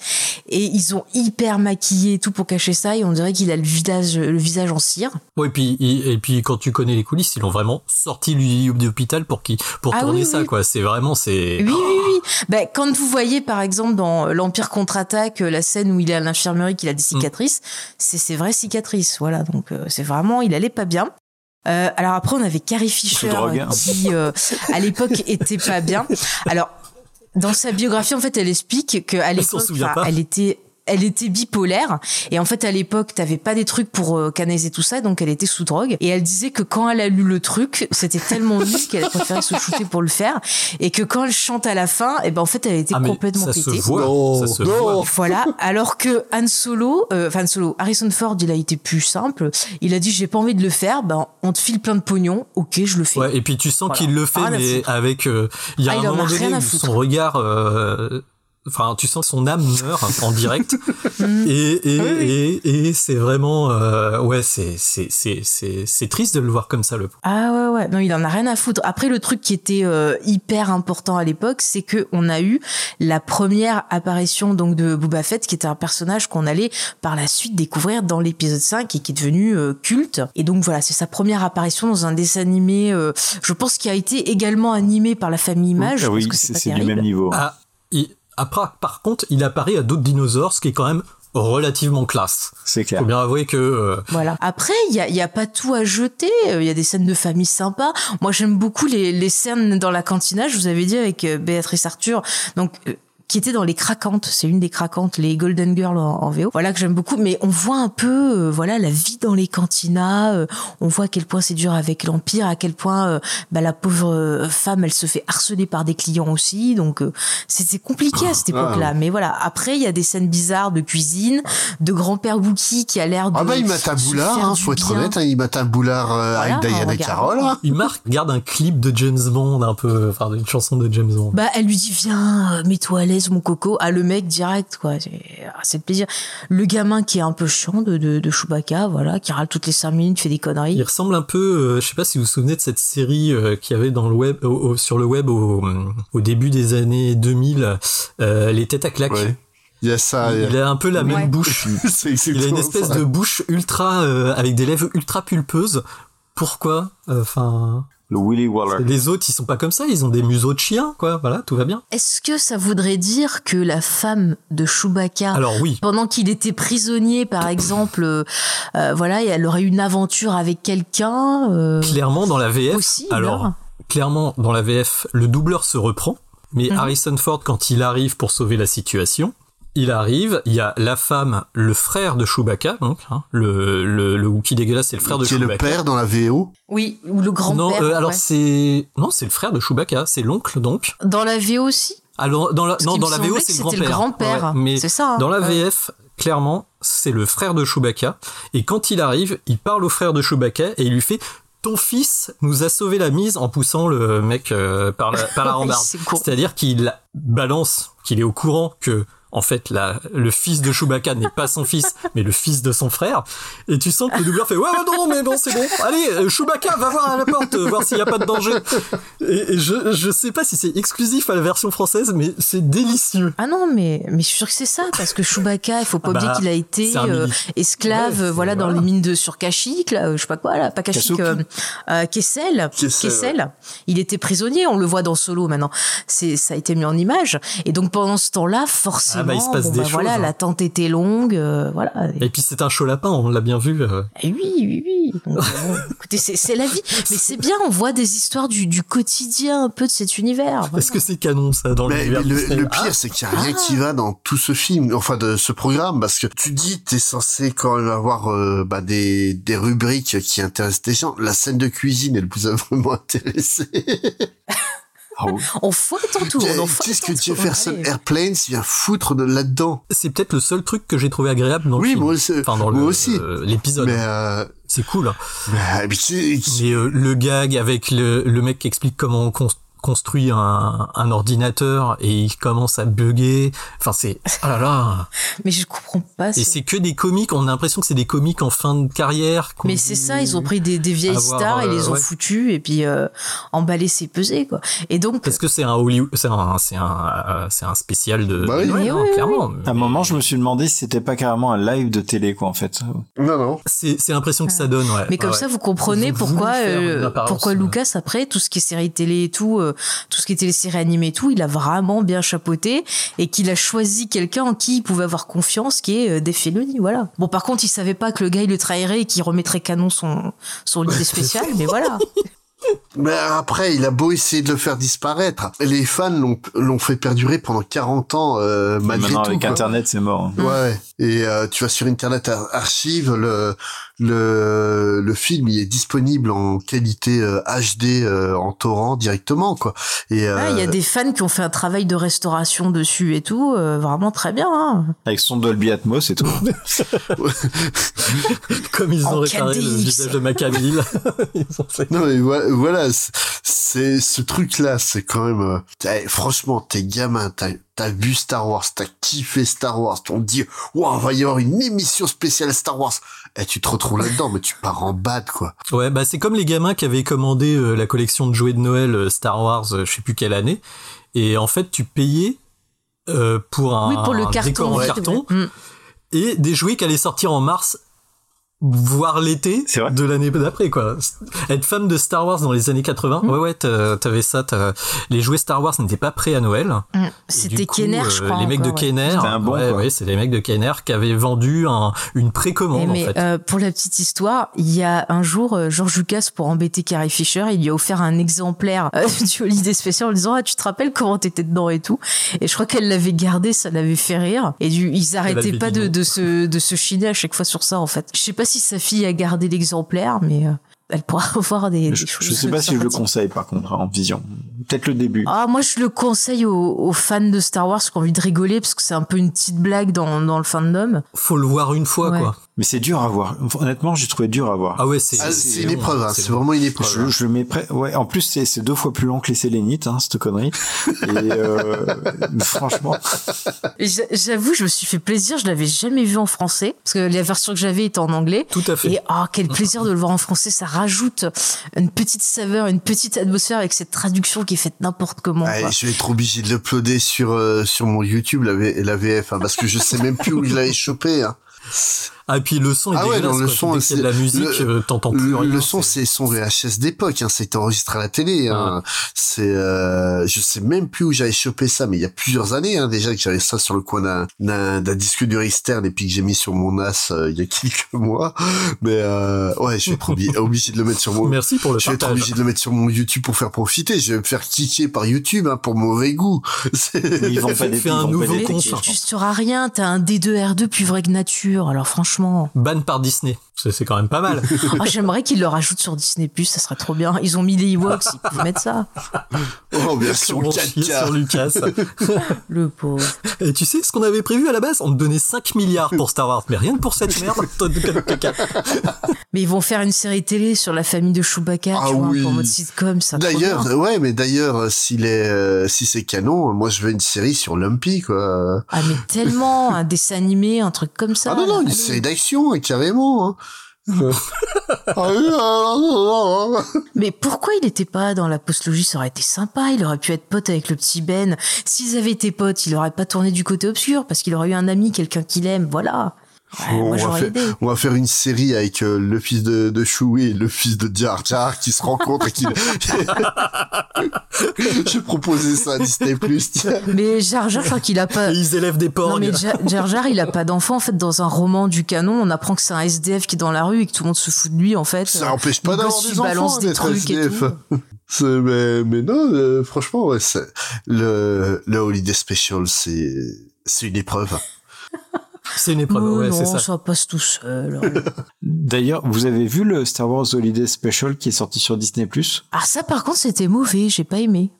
C: Et ils ont hyper maquillé et tout pour cacher ça et on dirait qu'il a le visage, le visage en cire.
B: Ouais, et puis, et, puis quand tu connais les coulisses, ils l'ont vraiment sorti lui de l'hôpital pour qui pour
C: Ah
B: tourner
C: oui,
B: ça
C: oui.
B: quoi. C'est vraiment c'est
C: Oui, oui, oui. Ben, quand vous voyez, par exemple, dans l'Empire contre-attaque, la scène où il est à l'infirmerie, qu'il a des
B: Mm.
C: cicatrices, c'est ses vraies cicatrices. Voilà. Donc, euh, c'est vraiment, il allait pas bien. Euh, alors après, on avait Carrie Fisher
D: hein.
C: qui, euh, à l'époque, était pas bien. Alors, dans sa biographie, en fait, elle explique qu'à l'époque, elle était elle était bipolaire et en fait à l'époque t'avais pas des trucs pour euh, canaliser tout ça donc elle était sous drogue et elle disait que quand elle a lu le truc c'était tellement nul qu'elle a préféré se shooter pour le faire et que quand elle chante à la fin et ben en fait elle était
B: Ah,
C: complètement
B: ça se voit, ça se voit.
C: voilà alors que Han Solo euh, enfin Han Solo Harrison Ford il a été plus simple il a dit j'ai pas envie de le faire ben on te file plein de pognon ok je le fais
B: Ouais, et puis tu sens
C: Voilà.
B: qu'il le fait,
C: à
B: mais avec. euh, Il y a
C: Ah,
B: un moment
C: rien
B: donné
C: à
B: où
C: foutre.
B: son regard. Enfin, tu sens que son âme meurt en direct,
C: Mm.
B: et et,
C: Ah oui,
B: et, et c'est vraiment euh, ouais c'est c'est c'est c'est c'est triste de le voir comme ça le.
C: Ah ouais ouais non il en a rien à foutre. Après le truc qui était euh, hyper important à l'époque c'est que on a eu la première apparition donc de Boba Fett qui était un personnage qu'on allait par la suite découvrir dans l'épisode 5 et qui est devenu euh, culte. Et donc voilà c'est sa première apparition dans un dessin animé euh, je pense qui a été également animé par la famille Image.
D: Ah oui, c'est du même niveau.
B: Ah, il- après par contre il apparaît à d'autres dinosaures, ce qui est quand même relativement classe.
D: C'est clair.
B: Faut bien avouer que euh,
C: Voilà. Après, il y a, y a pas tout à jeter. Euh, Il y a des scènes de famille sympas. Moi, j'aime beaucoup les, les scènes dans la cantina. Je vous avais dit avec euh, Béatrice Arthur. Donc, euh, qui était dans les craquantes. C'est une des craquantes, les Golden Girls en, en VO. Voilà que j'aime beaucoup. Mais on voit un peu, euh, voilà, la vie dans les cantinas. euh, on voit à quel point c'est dur avec l'empire, à quel point euh, bah, la pauvre euh, femme, elle se fait harceler par des clients aussi. Donc euh, c'était compliqué à cette
A: Ah,
C: époque-là.
A: ouais.
C: Mais voilà. Après, il y a des scènes bizarres de cuisine, de grand-père Wookie qui a l'air de.
A: Ah bah il mate un boulard, hein, faut être honnête, hein, il mate un boulard euh,
C: Voilà,
A: avec Diana
C: regarde.
A: Carroll. hein.
B: Il marque, regarde un clip de James Bond un peu, enfin une chanson de James Bond.
C: Bah, elle lui dit viens, mets-toi à l'aise mon coco. Ah le mec direct quoi, c'est ah, le plaisir. Le gamin qui est un peu chiant de, de, de Chewbacca, voilà, qui râle toutes les cinq minutes, fait des conneries.
B: Il ressemble un peu, euh, je sais pas si vous vous souvenez de cette série euh, qu'il y avait dans le web, au- au- sur le web au, au début des années 2000, euh, les têtes à claques.
A: Il y a ça.
B: Il, a un peu la même bouche. Il a une espèce
A: ça.
B: de bouche ultra euh, avec des lèvres ultra pulpeuses. Pourquoi? Enfin,
D: le Willy Waller.
B: Les autres, ils sont pas comme ça. Ils ont des museaux de chiens, quoi. Voilà, tout va bien.
C: Est-ce que ça voudrait dire que la femme de Chewbacca,
B: Alors oui.
C: pendant qu'il était prisonnier, par exemple, euh, euh, voilà, et elle aurait eu une aventure avec quelqu'un euh,
B: Clairement, dans la VF,
C: Possible.
B: alors clairement dans la VF, le doubleur se reprend, mais
C: Mhm.
B: Harrison Ford, quand il arrive pour sauver la situation, il arrive, il y a la femme, le frère de Chewbacca, donc hein, le, le le Wookiee dégueulasse, c'est le frère de
A: Qui est le
B: Chewbacca.
A: père dans la VO.
C: Oui, ou le grand-père.
B: non, euh, alors
C: ouais.
B: c'est non, c'est le frère de Chewbacca, c'est l'oncle donc.
C: Dans la VO aussi
B: Alors dans la
C: Parce
B: non dans la VO c'est le grand-père. mais
C: C'est ça, hein.
B: Dans la
C: Ouais.
B: VF, clairement, c'est le frère de Chewbacca et quand il arrive, il parle au frère de Chewbacca et il lui fait ton fils nous a sauvé la mise en poussant le mec euh, par la, par la rambarde.
C: C'est.
B: C'est-à-dire qu'il balance, qu'il est au courant que en fait, la, le fils de Chewbacca n'est pas son fils, mais le fils de son frère. Et tu sens que le doubleur fait ouais, ouais non, non, mais bon, c'est bon. Allez, euh, Chewbacca, va voir à la porte, euh, voir s'il n'y a pas de danger. Et, et je, je sais pas si c'est exclusif à la version française, mais c'est délicieux.
C: Ah non, mais, mais je suis sûr que c'est ça, parce que Chewbacca, il faut pas
B: Ah
C: oublier
B: bah,
C: qu'il a été euh, esclave,
B: Ouais,
C: voilà, dans
B: voilà.
C: les mines de sur Kashyyyk, là, je sais pas quoi, là, pas Kashyyyk, euh, euh, Kessel,
A: Kessel,
C: Il était prisonnier, on le voit dans Solo maintenant. C'est, ça a été mis en image. Et donc pendant ce temps-là, forcément,
B: Ah bah, il se passe
C: bon,
B: des
C: bah,
B: choses,
C: voilà,
B: hein.
C: l'attente était longue, euh, voilà.
B: Et puis c'est un chaud lapin, on l'a bien vu. euh.
C: Et oui, oui, oui. Donc, bon, écoutez, c'est, la vie. Mais c'est bien, on voit des histoires du, du quotidien un peu de cet univers.
B: Est-ce que c'est canon ça dans
A: Mais,
B: l'univers
A: le,
B: Ah,
A: pire, c'est qu'il n'y a rien qui va dans tout ce film, enfin de ce programme, parce que tu dis t'es censé quand même avoir euh, bah, des, des rubriques qui intéressent les gens. La scène de cuisine, elle vous a vraiment intéressé.
C: On fouette en tout. On en fouette
A: Qu'est-ce que. Jefferson. Airplanes vient foutre de là-dedans
B: C'est peut-être le seul truc que j'ai trouvé agréable dans le
A: Oui,
B: film.
A: moi aussi.
B: Enfin, dans
A: Moi
B: le-
A: aussi.
B: euh, l'épisode.
A: Mais euh,
B: C'est cool. hein.
A: mais, mais tu sais,
B: Mais euh, le gag avec le, le mec qui explique comment on cons- construit un, un ordinateur et il commence à bugger. Enfin, c'est... Oh là là
C: Mais je comprends pas.
B: Et
C: c'est-
B: que des comiques, on a l'impression que c'est des comiques en fin de carrière.
C: Mais c'est ça, ils ont pris des, des vieilles
B: avoir,
C: stars et
B: euh,
C: les ont
B: ouais.
C: foutues et puis euh, emballé c'est pesé quoi. Et donc
B: Parce que c'est un Hollywood, c'est un, c'est un, euh, c'est un spécial de.
A: Bah oui.
B: de clairement.
D: À un moment, je me suis demandé si c'était pas carrément un live de télé, quoi, en fait.
A: non, non.
B: C'est, c'est l'impression que ça donne, ouais.
C: Mais comme
B: Ouais,
C: ça, vous comprenez pourquoi, euh, pourquoi
B: euh,
C: Lucas après tout ce qui est série télé et tout, euh, tout ce qui est télésérie animée et tout, il a vraiment bien chapeauté et qu'il a choisi quelqu'un en qui il pouvait avoir confiance, qui est euh, Filoni, voilà. Bon, par contre, il savait pas que le gars il le trahirait et qu'il remettrait canon son son idée spéciale, mais voilà.
A: Mais après, il a beau essayer de le faire disparaître. Les fans l'ont l'ont fait perdurer pendant 40 ans, euh, malgré
D: Maintenant,
A: tout.
D: avec
A: quoi.
D: Internet, c'est mort.
A: Ouais. Et euh, tu vas sur Internet Ar- Archive, le le le film il est disponible en qualité euh, HD euh, en torrent directement quoi. Et
C: Ah, Il y a
A: euh,
C: des fans qui ont fait un travail de restauration dessus et tout, euh, vraiment très bien. Hein.
D: Avec son Dolby Atmos et tout.
B: Comme ils ont
C: En
B: réparé le
C: 4DX.
B: visage de ont fait-
A: Non mais voilà, voilà, c'est- ce truc-là, c'est quand même. euh, t'as- franchement, t'es gamin, t'as as vu Star Wars, t'as kiffé Star Wars, on te dit, waouh, va y avoir une émission spéciale Star Wars. Et tu te retrouves là-dedans, mais tu pars en bad quoi.
B: Ouais, bah c'est comme les gamins qui avaient commandé euh, la collection de jouets de Noël euh, Star Wars, euh, je sais plus quelle année, et en fait tu payais euh, pour un,
C: Oui, pour le
B: un
C: carton.
B: décor en
C: ouais.
B: carton
C: Mm.
B: et des jouets qui allaient sortir en mars voir l'été de l'année d'après quoi. Être fan de Star Wars dans les années 80,
C: Mm.
B: ouais ouais, t'avais ça. t'as- Les jouets Star Wars n'étaient pas prêts à Noël.
C: Mm. C'était Kenner, je
B: euh,
C: crois.
B: Les mecs de
C: ouais.
B: Kenner,
D: C'était un bon,
B: ouais, ouais, c'est les mecs de Kenner qui avaient vendu un, une
C: Eh,
B: précommande en
C: mais
B: fait.
C: euh, pour la petite histoire, il y a un jour, euh, George Lucas, pour embêter Carrie Fisher, il lui a offert un exemplaire euh, du Holiday Special en lui disant ah tu te rappelles comment t'étais dedans et tout? Et je crois qu'elle l'avait gardé, ça l'avait fait rire. Et du, ils arrêtaient pas de se de se chiner à chaque fois sur ça en fait. Je sais pas si sa fille a gardé l'exemplaire, mais euh, elle pourra voir des, des
D: Je,
C: choses.
D: je sais pas si je le conseille par contre en vision. Peut-être le début.
C: Ah, moi, je le conseille aux, aux fans de Star Wars qui ont envie de rigoler parce que c'est un peu une petite blague dans, dans le fandom.
B: Faut le voir une fois
C: Ouais.
B: quoi.
D: Mais c'est dur à voir. Honnêtement, j'ai trouvé dur à voir.
B: Ah ouais, c'est
A: Ah, c'est une épreuve, hein, c'est vraiment une épreuve.
D: Je, je le mets prêt. Ouais, en plus, c'est c'est deux fois plus long que les Sélénites, hein, cette connerie. Et euh, franchement,
C: J'avoue, je me suis fait plaisir. Je l'avais jamais vu en français parce que la version que j'avais était en anglais.
B: Tout à fait.
C: Et oh, quel plaisir de le voir en français. Ça rajoute une petite saveur, une petite atmosphère avec cette traduction qui est faite n'importe comment.
A: Ah,
C: quoi.
A: je vais être obligé de l'uploader sur euh, sur mon YouTube la, V- la VF hein, parce que je sais même plus où je l'avais chopé. Hein.
B: Ah et puis le son est
A: Ah ouais, non, le
B: quoi.
A: son,
B: a de la
A: c'est-
B: musique,
A: le-
B: euh, t'entends plus
A: le,
B: rien.
A: le son, c'est son VHS d'époque. Hein, c'est enregistré à la télé. Hein. C'est, euh, je sais même plus où j'avais chopé ça, mais il y a plusieurs années hein, déjà que j'avais ça sur le coin d'un disque dur externe et puis que j'ai mis sur mon NAS euh, il y a quelques mois. Mais euh, ouais, je vais être obligé, obligé de le mettre sur mon.
B: Merci pour le
A: Je vais être
B: partage.
A: obligé de le mettre sur mon YouTube pour faire profiter. Je vais me faire kicker par YouTube hein, pour mauvais goût. C'est-
D: ils vendent pas des
B: un
D: ils vendent pas
B: nouveau
D: des je
C: Tu
D: pense.
C: sauras rien. T'as un D2R2 plus vrai que nature. Alors franchement,
B: Ban par Disney. C'est quand même pas mal.
C: Ah, j'aimerais qu'ils le rajoutent sur Disney Plus. Ça serait trop bien. Ils ont mis les Ewoks. Ils peuvent mettre ça.
A: Oh, version
B: On chie
A: 4K.
B: sur Lucas.
C: Le pauvre.
B: Et tu sais ce qu'on avait prévu à la base? On te donnait 5 milliards pour Star Wars, mais rien que pour cette merde.
C: Mais ils vont faire une série télé sur la famille de Chewbacca,
A: Ah
C: tu vois,
A: oui.
C: pour mode sitcom, ça.
A: D'ailleurs, ouais, mais d'ailleurs, euh, s'il est, euh, si c'est canon, euh, moi je veux une série sur Lumpy, quoi.
C: Ah mais tellement un dessin animé, un truc comme ça.
A: Ah non, non, une série d'action, carrément. Hein. Ah ah, ah.
C: Mais pourquoi il était pas dans la postlogie? Ça aurait été sympa. Il aurait pu être pote avec le petit Ben. S'ils avaient été potes, il aurait pas tourné du côté obscur parce qu'il aurait eu un ami, quelqu'un qu'il aime. Voilà. Ouais,
A: on,
C: moi
A: va faire,
C: aidé.
A: on va faire une série avec euh, le fils de, de Chewie et le fils de Jar Jar qui se rencontrent et qui... J'ai proposé ça à Disney+. tiens.
C: Mais Jar Jar, je crois qu'il a pas.
B: Ils élèvent des porcs.
C: Non mais Ja- Jar Jar, il a pas d'enfant en fait. Dans un roman du canon, on apprend que c'est un SDF qui est dans la rue et que tout le monde se fout de lui en fait.
A: Ça empêche pas d'avoir des enfants
C: des
A: d'être
C: trucs et
A: SDF.
C: tout.
A: C'est- mais, mais non, euh, franchement, ouais, c'est- le, le Holiday Special, c'est, c'est une épreuve.
B: C'est une épreuve,
C: Oh
B: ouais,
C: non,
B: c'est ça.
C: ça passe tout seul.
D: D'ailleurs, vous avez vu le Star Wars Holiday Special qui est sorti sur Disney
C: ah ça par contre c'était mauvais, j'ai pas aimé.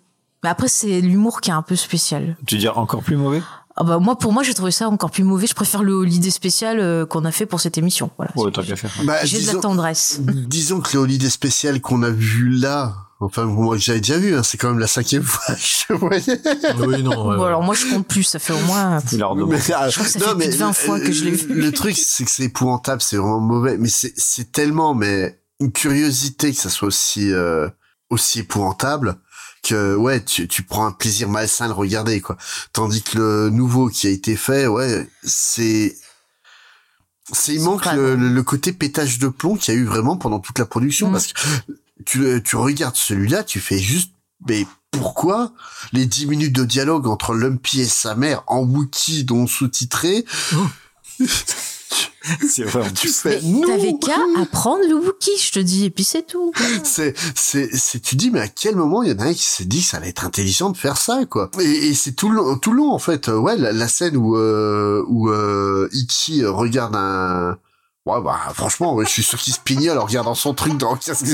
C: Mais après c'est l'humour qui est un peu spécial.
D: Tu veux dire encore plus mauvais?
C: Ah bah moi pour moi j'ai trouvé ça encore plus mauvais. Je préfère le holiday spécial euh, qu'on a fait pour cette émission. Voilà.
D: Ouais, t'as bien fait.
A: Bah,
C: J'ai de la tendresse.
A: Disons que le Holiday spécial qu'on a vu là, enfin moi que j'avais déjà vu, hein, c'est quand même la cinquième fois que je voyais.
B: Oui, non. ouais,
C: Bon alors moi je compte plus, ça fait au moins.
D: Il leur demande.
A: Mais, ah,
C: Je crois que ça fait plus de 20 fois que je l'ai vu.
A: Le truc, c'est que c'est épouvantable, c'est vraiment mauvais, mais c'est, c'est tellement, mais une curiosité que ça soit aussi, euh, aussi épouvantable que, ouais, tu, tu prends un plaisir malsain à le regarder, quoi. Tandis que le nouveau qui a été fait, ouais, c'est, c'est, il manque le- le côté pétage de plomb qu'il y a eu vraiment pendant toute la production,
C: Mm.
A: parce que tu, tu regardes celui-là, tu fais juste, mais pourquoi les 10 minutes de dialogue entre Lumpy et sa mère en Wookiee dont sous-titré
D: C'est vrai.
A: tu fais
C: t'avais qu'à apprendre le Wookie, je te dis, et puis c'est tout.
A: c'est c'est c'est tu dis mais à quel moment il y en a un qui s'est dit que ça allait être intelligent de faire ça quoi? Et, et c'est tout le long tout le long en fait Euh, ouais la, la scène où euh, où euh, Ichi regarde un Ouais, bah, franchement, ouais, je suis sûr qu'il se pignole en regardant son truc dans le casque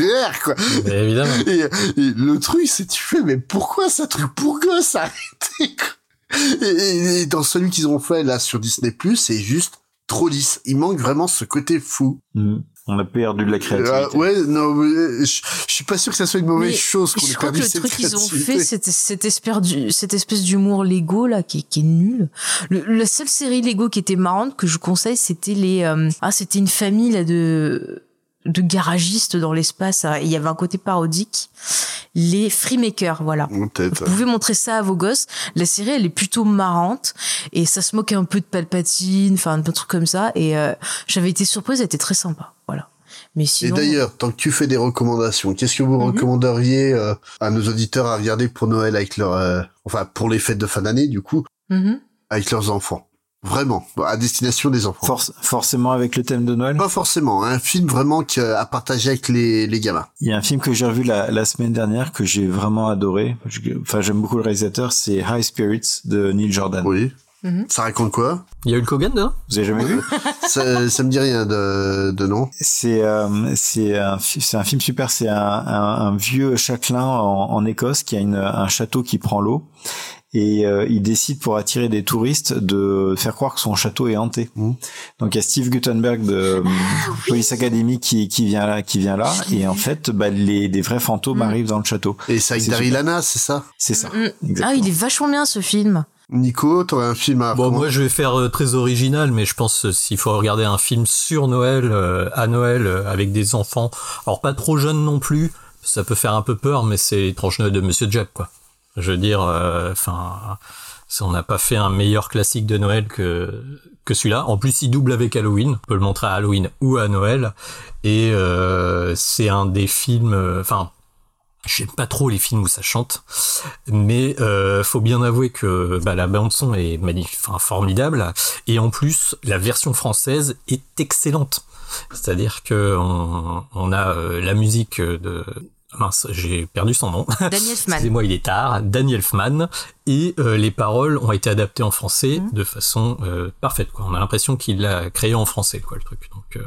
A: quoi.
B: Mais évidemment.
A: Et, et le truc, c'est tu fais, mais pourquoi ça truc pour gosse, arrêtez, quoi. Et, et- et dans celui qu'ils ont fait, là, sur Disney+, c'est juste trop lisse. Il manque vraiment ce côté fou.
D: Mm. On a perdu de la créativité.
A: Euh, ouais, non, mais je, je suis pas sûr que ça soit une mauvaise
C: Mais
A: chose qu'on ait
C: je crois que
A: perdu
C: le
A: cette
C: truc qu'ils ont
A: créativité.
C: fait, cette cette espèce d'humour Lego là qui, est- qui est nul. Le, la seule série Lego qui était marrante que je conseille, c'était les euh, ah c'était une famille là de de garagistes dans l'espace. hein. Il y avait un côté parodique les Freemakers, voilà. Vous pouvez montrer ça à vos gosses. La série, elle est plutôt marrante et ça se moque un peu de Palpatine, enfin un peu de trucs comme ça. Et euh, j'avais été surprise, elle était très sympa, voilà. Mais
A: Et
C: sinon,
A: d'ailleurs, tant que tu fais des recommandations, qu'est-ce que vous recommanderiez euh, à nos auditeurs à regarder pour Noël avec leur, euh, enfin pour les fêtes de fin d'année du coup,
C: Mhm.
A: avec leurs enfants, vraiment à destination des enfants.
D: Forc- forcément avec le thème de Noël.
A: Pas forcément, un film vraiment que- à partager avec les, les gamins.
D: Il y a un film que j'ai revu la, la semaine dernière que j'ai vraiment adoré. Enfin, j'aime beaucoup le réalisateur. C'est High Spirits de Neil Jordan.
A: Oui.
C: Mhm.
A: Ça raconte quoi?
B: Il y a Hulk Hogan dedans?
D: Vous avez jamais vu?
A: Ça, ça me dit rien de, de nom.
D: C'est euh, c'est un c'est un film super. C'est un, un, un vieux châtelain en, en Écosse qui a une, un château qui prend l'eau et euh, il décide pour attirer des touristes de faire croire que son château est hanté.
A: Mmh.
D: Donc il y a Steve Guttenberg de
C: Ah
D: Police Academy qui qui vient là qui vient là et en fait bah, les des vrais fantômes
C: Mmh.
D: arrivent dans le château.
A: Et c'est avec
D: C'est
A: ça?
D: C'est ça.
C: Mm.
D: Exactement.
C: ah, il est vachement bien ce film.
A: Nico, t'aurais un film à
B: Bon, moi, je vais faire euh, très original, mais je pense euh, s'il faut regarder un film sur Noël, euh, à Noël, euh, avec des enfants, alors pas trop jeunes non plus, ça peut faire un peu peur, mais c'est l'étrange Noël de Monsieur Jack, quoi. Je veux dire, euh, enfin, on n'a pas fait un meilleur classique de Noël que que celui-là. En plus, il double avec Halloween. On peut le montrer à Halloween ou à Noël, et euh, c'est un des films, euh, enfin. J'aime pas trop les films où ça chante, mais euh, faut bien avouer que bah, la bande son est magnifique, formidable, et en plus la version française est excellente. C'est-à-dire que on, on a euh, la musique de mince, j'ai perdu son nom.
C: Daniel Elfman.
B: Excusez-moi, il est tard. Daniel Elfman et euh, les paroles ont été adaptées en français de façon euh, parfaite. Quoi. On a l'impression qu'il l'a créé en français, quoi, le truc. Donc euh,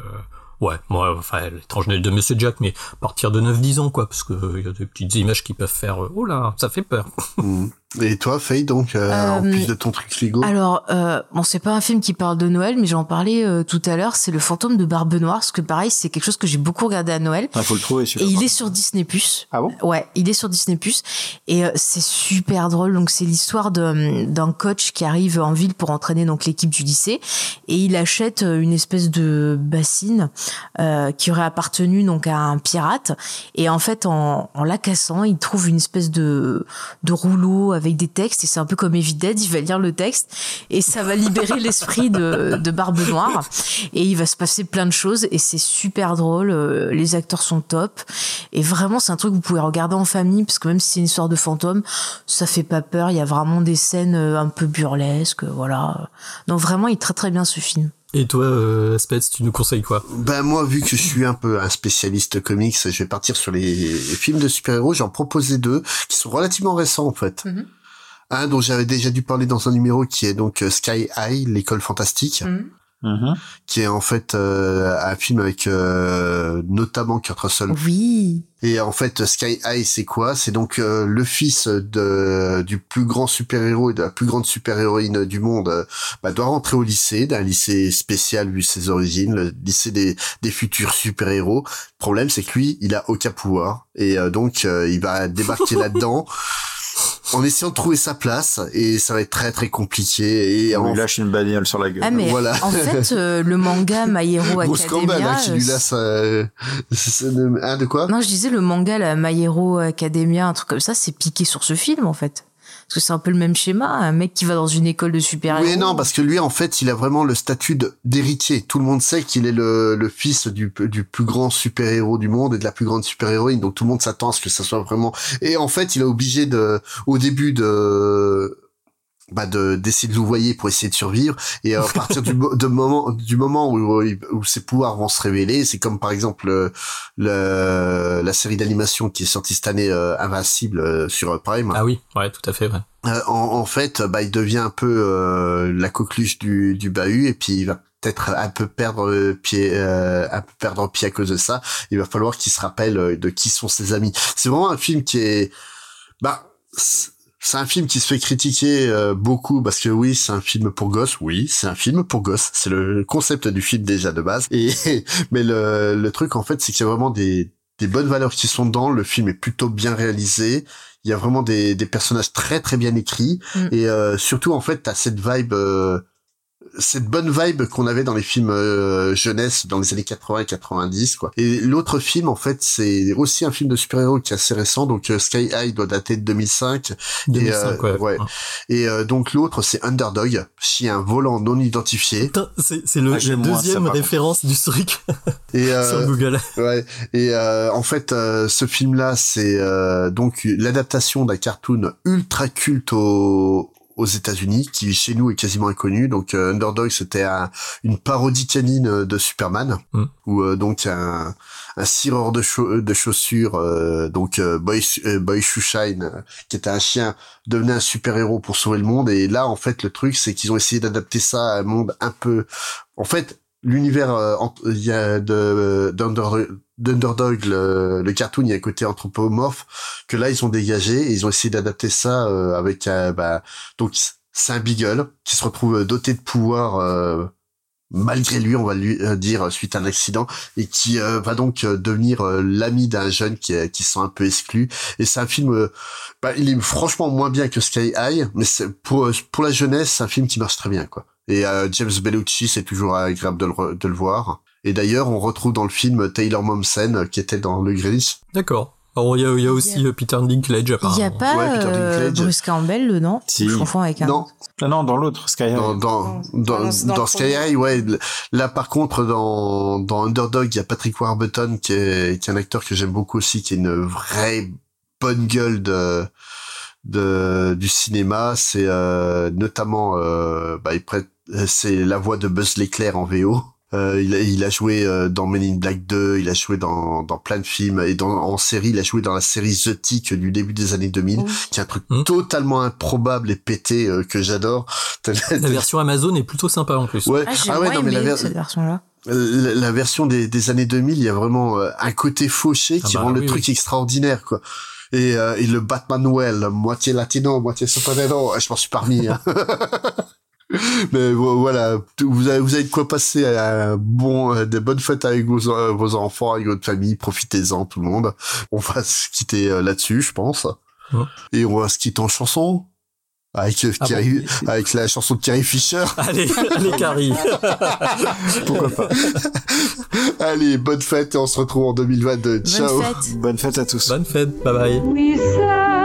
B: Ouais, moi, enfin, l'étrange de Monsieur Jack, mais à partir de 9-10 ans, quoi, parce que euh, y a des petites images qui peuvent faire, euh, oh là, ça fait peur.
A: Mm. Et toi, Faye, donc, euh, en
C: Euh,
A: plus de ton truc frigo
C: Alors, euh, bon, c'est pas un film qui parle de Noël, mais j'en parlais euh, tout à l'heure. C'est le fantôme de Barbe Noire, parce que pareil, c'est quelque chose que j'ai beaucoup regardé à Noël.
D: Il faut le trouver.
C: Et il est sur Disney Plus.
D: Ah bon?
C: Ouais, il est sur Disney Plus et euh, c'est super drôle. Donc c'est l'histoire de- d'un coach qui arrive en ville pour entraîner donc l'équipe du lycée et il achète une espèce de bassine euh, qui aurait appartenu donc à un pirate et en fait en, en la cassant, il trouve une espèce de de rouleau avec des textes et c'est un peu comme Evided, il va lire le texte et ça va libérer l'esprit de, de Barbe Noire et il va se passer plein de choses et c'est super drôle. euh, Les acteurs sont top et vraiment c'est un truc que vous pouvez regarder en famille parce que même si c'est une histoire de fantôme, ça fait pas peur. Il y a vraiment des scènes euh, un peu burlesques, voilà. Donc vraiment il est très très bien ce film.
B: Et toi, euh, Spets, tu nous conseilles quoi?
A: Ben moi, vu que je suis un peu un spécialiste comics, je vais partir sur les films de super-héros. J'en proposais deux qui sont relativement récents en fait. Un dont j'avais déjà dû parler dans un numéro qui est donc euh, Sky High, l'école fantastique,
D: Mhm.
A: qui est en fait euh, un film avec euh, notamment Kurt Russell.
C: Oui.
A: Et en fait, Sky High, c'est quoi? C'est donc euh, le fils de du plus grand super-héros et de la plus grande super-héroïne du monde. euh, bah, doit rentrer au lycée, d'un lycée spécial vu ses origines, le lycée des, des futurs super-héros. Le problème, c'est que lui, il a aucun pouvoir et euh, donc euh, il va débarquer là-dedans. En essayant de trouver sa place et ça va être très très compliqué et
D: On
A: en
D: lui lâche une bagnole sur la gueule.
C: Ah mais
A: Voilà.
C: en fait euh, le manga My Hero
A: gros scandale
C: Academia
A: hein, qui lui
C: euh,
A: laisse euh, c'est- hein, de quoi?
C: Non, je disais le manga la My Hero Academia, un truc comme ça, c'est piqué sur ce film en fait. Parce que c'est un peu le même schéma, un mec qui va dans une école de super-héros.
A: Oui, non, parce que lui, en fait, il a vraiment le statut d'héritier. Tout le monde sait qu'il est le, le fils du, du plus grand super-héros du monde et de la plus grande super-héroïne. Donc tout le monde s'attend à ce que ça soit vraiment. Et en fait, il est obligé de, au début de, bah de d'essayer de louvoyer pour essayer de survivre et à partir du de moment du moment où, il- où ses pouvoirs vont se révéler c'est comme par exemple euh, le, la série d'animation qui est sortie cette année euh, Invincible euh, sur Prime
B: Ah oui, ouais, tout à fait, ouais.
A: euh, en, en fait, bah, il devient un peu euh, la coqueluche du, du bahut et puis il va peut-être un peu perdre euh, pied, euh, un peu perdre pied à cause de ça. Il va falloir qu'il se rappelle euh, de qui sont ses amis. C'est vraiment un film qui est, bah, c'est un film qui se fait critiquer euh, beaucoup parce que oui, c'est un film pour gosses. Oui, c'est un film pour gosses. C'est le concept du film déjà de base. Et mais le, le truc en fait, c'est qu'il y a vraiment des des bonnes valeurs qui sont dedans. Le film est plutôt bien réalisé. Il y a vraiment des, des personnages très très bien écrits
C: Mm.
A: et euh, surtout en fait t'as cette vibe euh, cette bonne vibe qu'on avait dans les films euh, jeunesse dans les années 80 et 90 quoi. Et l'autre film en fait c'est aussi un film de super-héros qui est assez récent donc euh, Sky High doit dater de 2005
B: 2005,
A: et euh,
B: ouais.
A: ouais. Et euh, donc l'autre c'est Underdog, chien volant non identifié.
B: C'est c'est le,
A: Ah, ça,
B: deuxième référence du truc
A: Et euh,
B: sur Google.
A: Ouais. Et euh, en fait, euh, ce film-là, c'est euh, donc l'adaptation d'un cartoon ultra culte au aux États-Unis, qui chez nous est quasiment inconnu. Donc euh, Underdog, c'était un- une parodie canine euh, de Superman,
B: Mm.
A: où euh, donc un, un cireur de, chau- de chaussures, euh, donc euh, Boy, euh, Boy Shoeshine, euh, qui était un chien, devenait un super-héros pour sauver le monde. Et là, en fait, le truc, c'est qu'ils ont essayé d'adapter ça à un monde un peu... En fait, l'univers euh, de d'Under- d'Underdog le, le cartoon il y a un côté anthropomorphe que là ils ont dégagé ils ont essayé d'adapter ça euh, avec bah donc c'est un beagle qui se retrouve doté de pouvoirs euh, malgré lui on va lui euh, dire suite à un accident et qui euh, va donc euh, devenir euh, l'ami d'un jeune qui qui se sent un peu exclu et c'est un film euh, bah, il est franchement moins bien que Sky High mais c'est pour pour la jeunesse c'est un film qui marche très bien quoi et euh, James Bellucci, c'est toujours agréable de le, de le voir. Et d'ailleurs, on retrouve dans le film Taylor Momsen, euh, qui était dans Le Grinch.
B: D'accord. Alors il y a, il y a aussi euh, Peter Dinklage
C: Il y
B: apparemment.
C: a pas
A: Ouais,
C: euh. Bruce Campbell dedans
D: Si.
C: Je confonds avec un.
A: Non,
D: Ah non, dans l'autre, Sky High.
A: dans, dans, dans,
C: dans- dans
A: Sky. High, ouais. Là, par contre, dans, dans Underdog, il y a Patrick Warburton, qui est, qui est un acteur que j'aime beaucoup aussi, qui est une vraie bonne gueule de, de, du cinéma. C'est, euh, notamment, euh, bah, il prête, c'est la voix de Buzz l'éclair en VO. Euh, il, a, il a joué euh, dans Men in Black 2, il a joué dans, dans plein de films et dans, en série, il a joué dans la série The Tick du début des années 2000, qui est un truc
B: Mm.
A: totalement improbable et pété euh, que j'adore.
B: La version Amazon est plutôt sympa en plus.
A: Ouais.
C: Ah,
A: Ah ouais, non, mais la
C: aimé
A: ver-
C: cette version-là.
A: la, la version des, des années 2000, il y a vraiment euh, un côté fauché qui
B: Ah bah
A: rend le
B: oui,
A: truc extraordinaire, quoi. Et, euh, et le Batman Noël, moitié latino, moitié soprano, je m'en suis parmi. hein. Mais vo- voilà, vous avez, vous avez de quoi passer un bon, euh, des bonnes fêtes avec vos, euh, vos enfants, avec votre famille, profitez-en tout le monde. On va se quitter euh, là-dessus, je pense.
B: Ouais.
A: Et on va se quitter en chanson. Avec, euh,
B: Ah
A: Carrie-
B: bon
A: avec la chanson de Carrie Fisher.
B: Allez, allez Carrie.
A: Pourquoi pas Allez, bonne fête et on se retrouve en 2022. Ciao.
C: Bonne fête.
D: Bonne fête à tous.
B: Bonne fête, bye bye.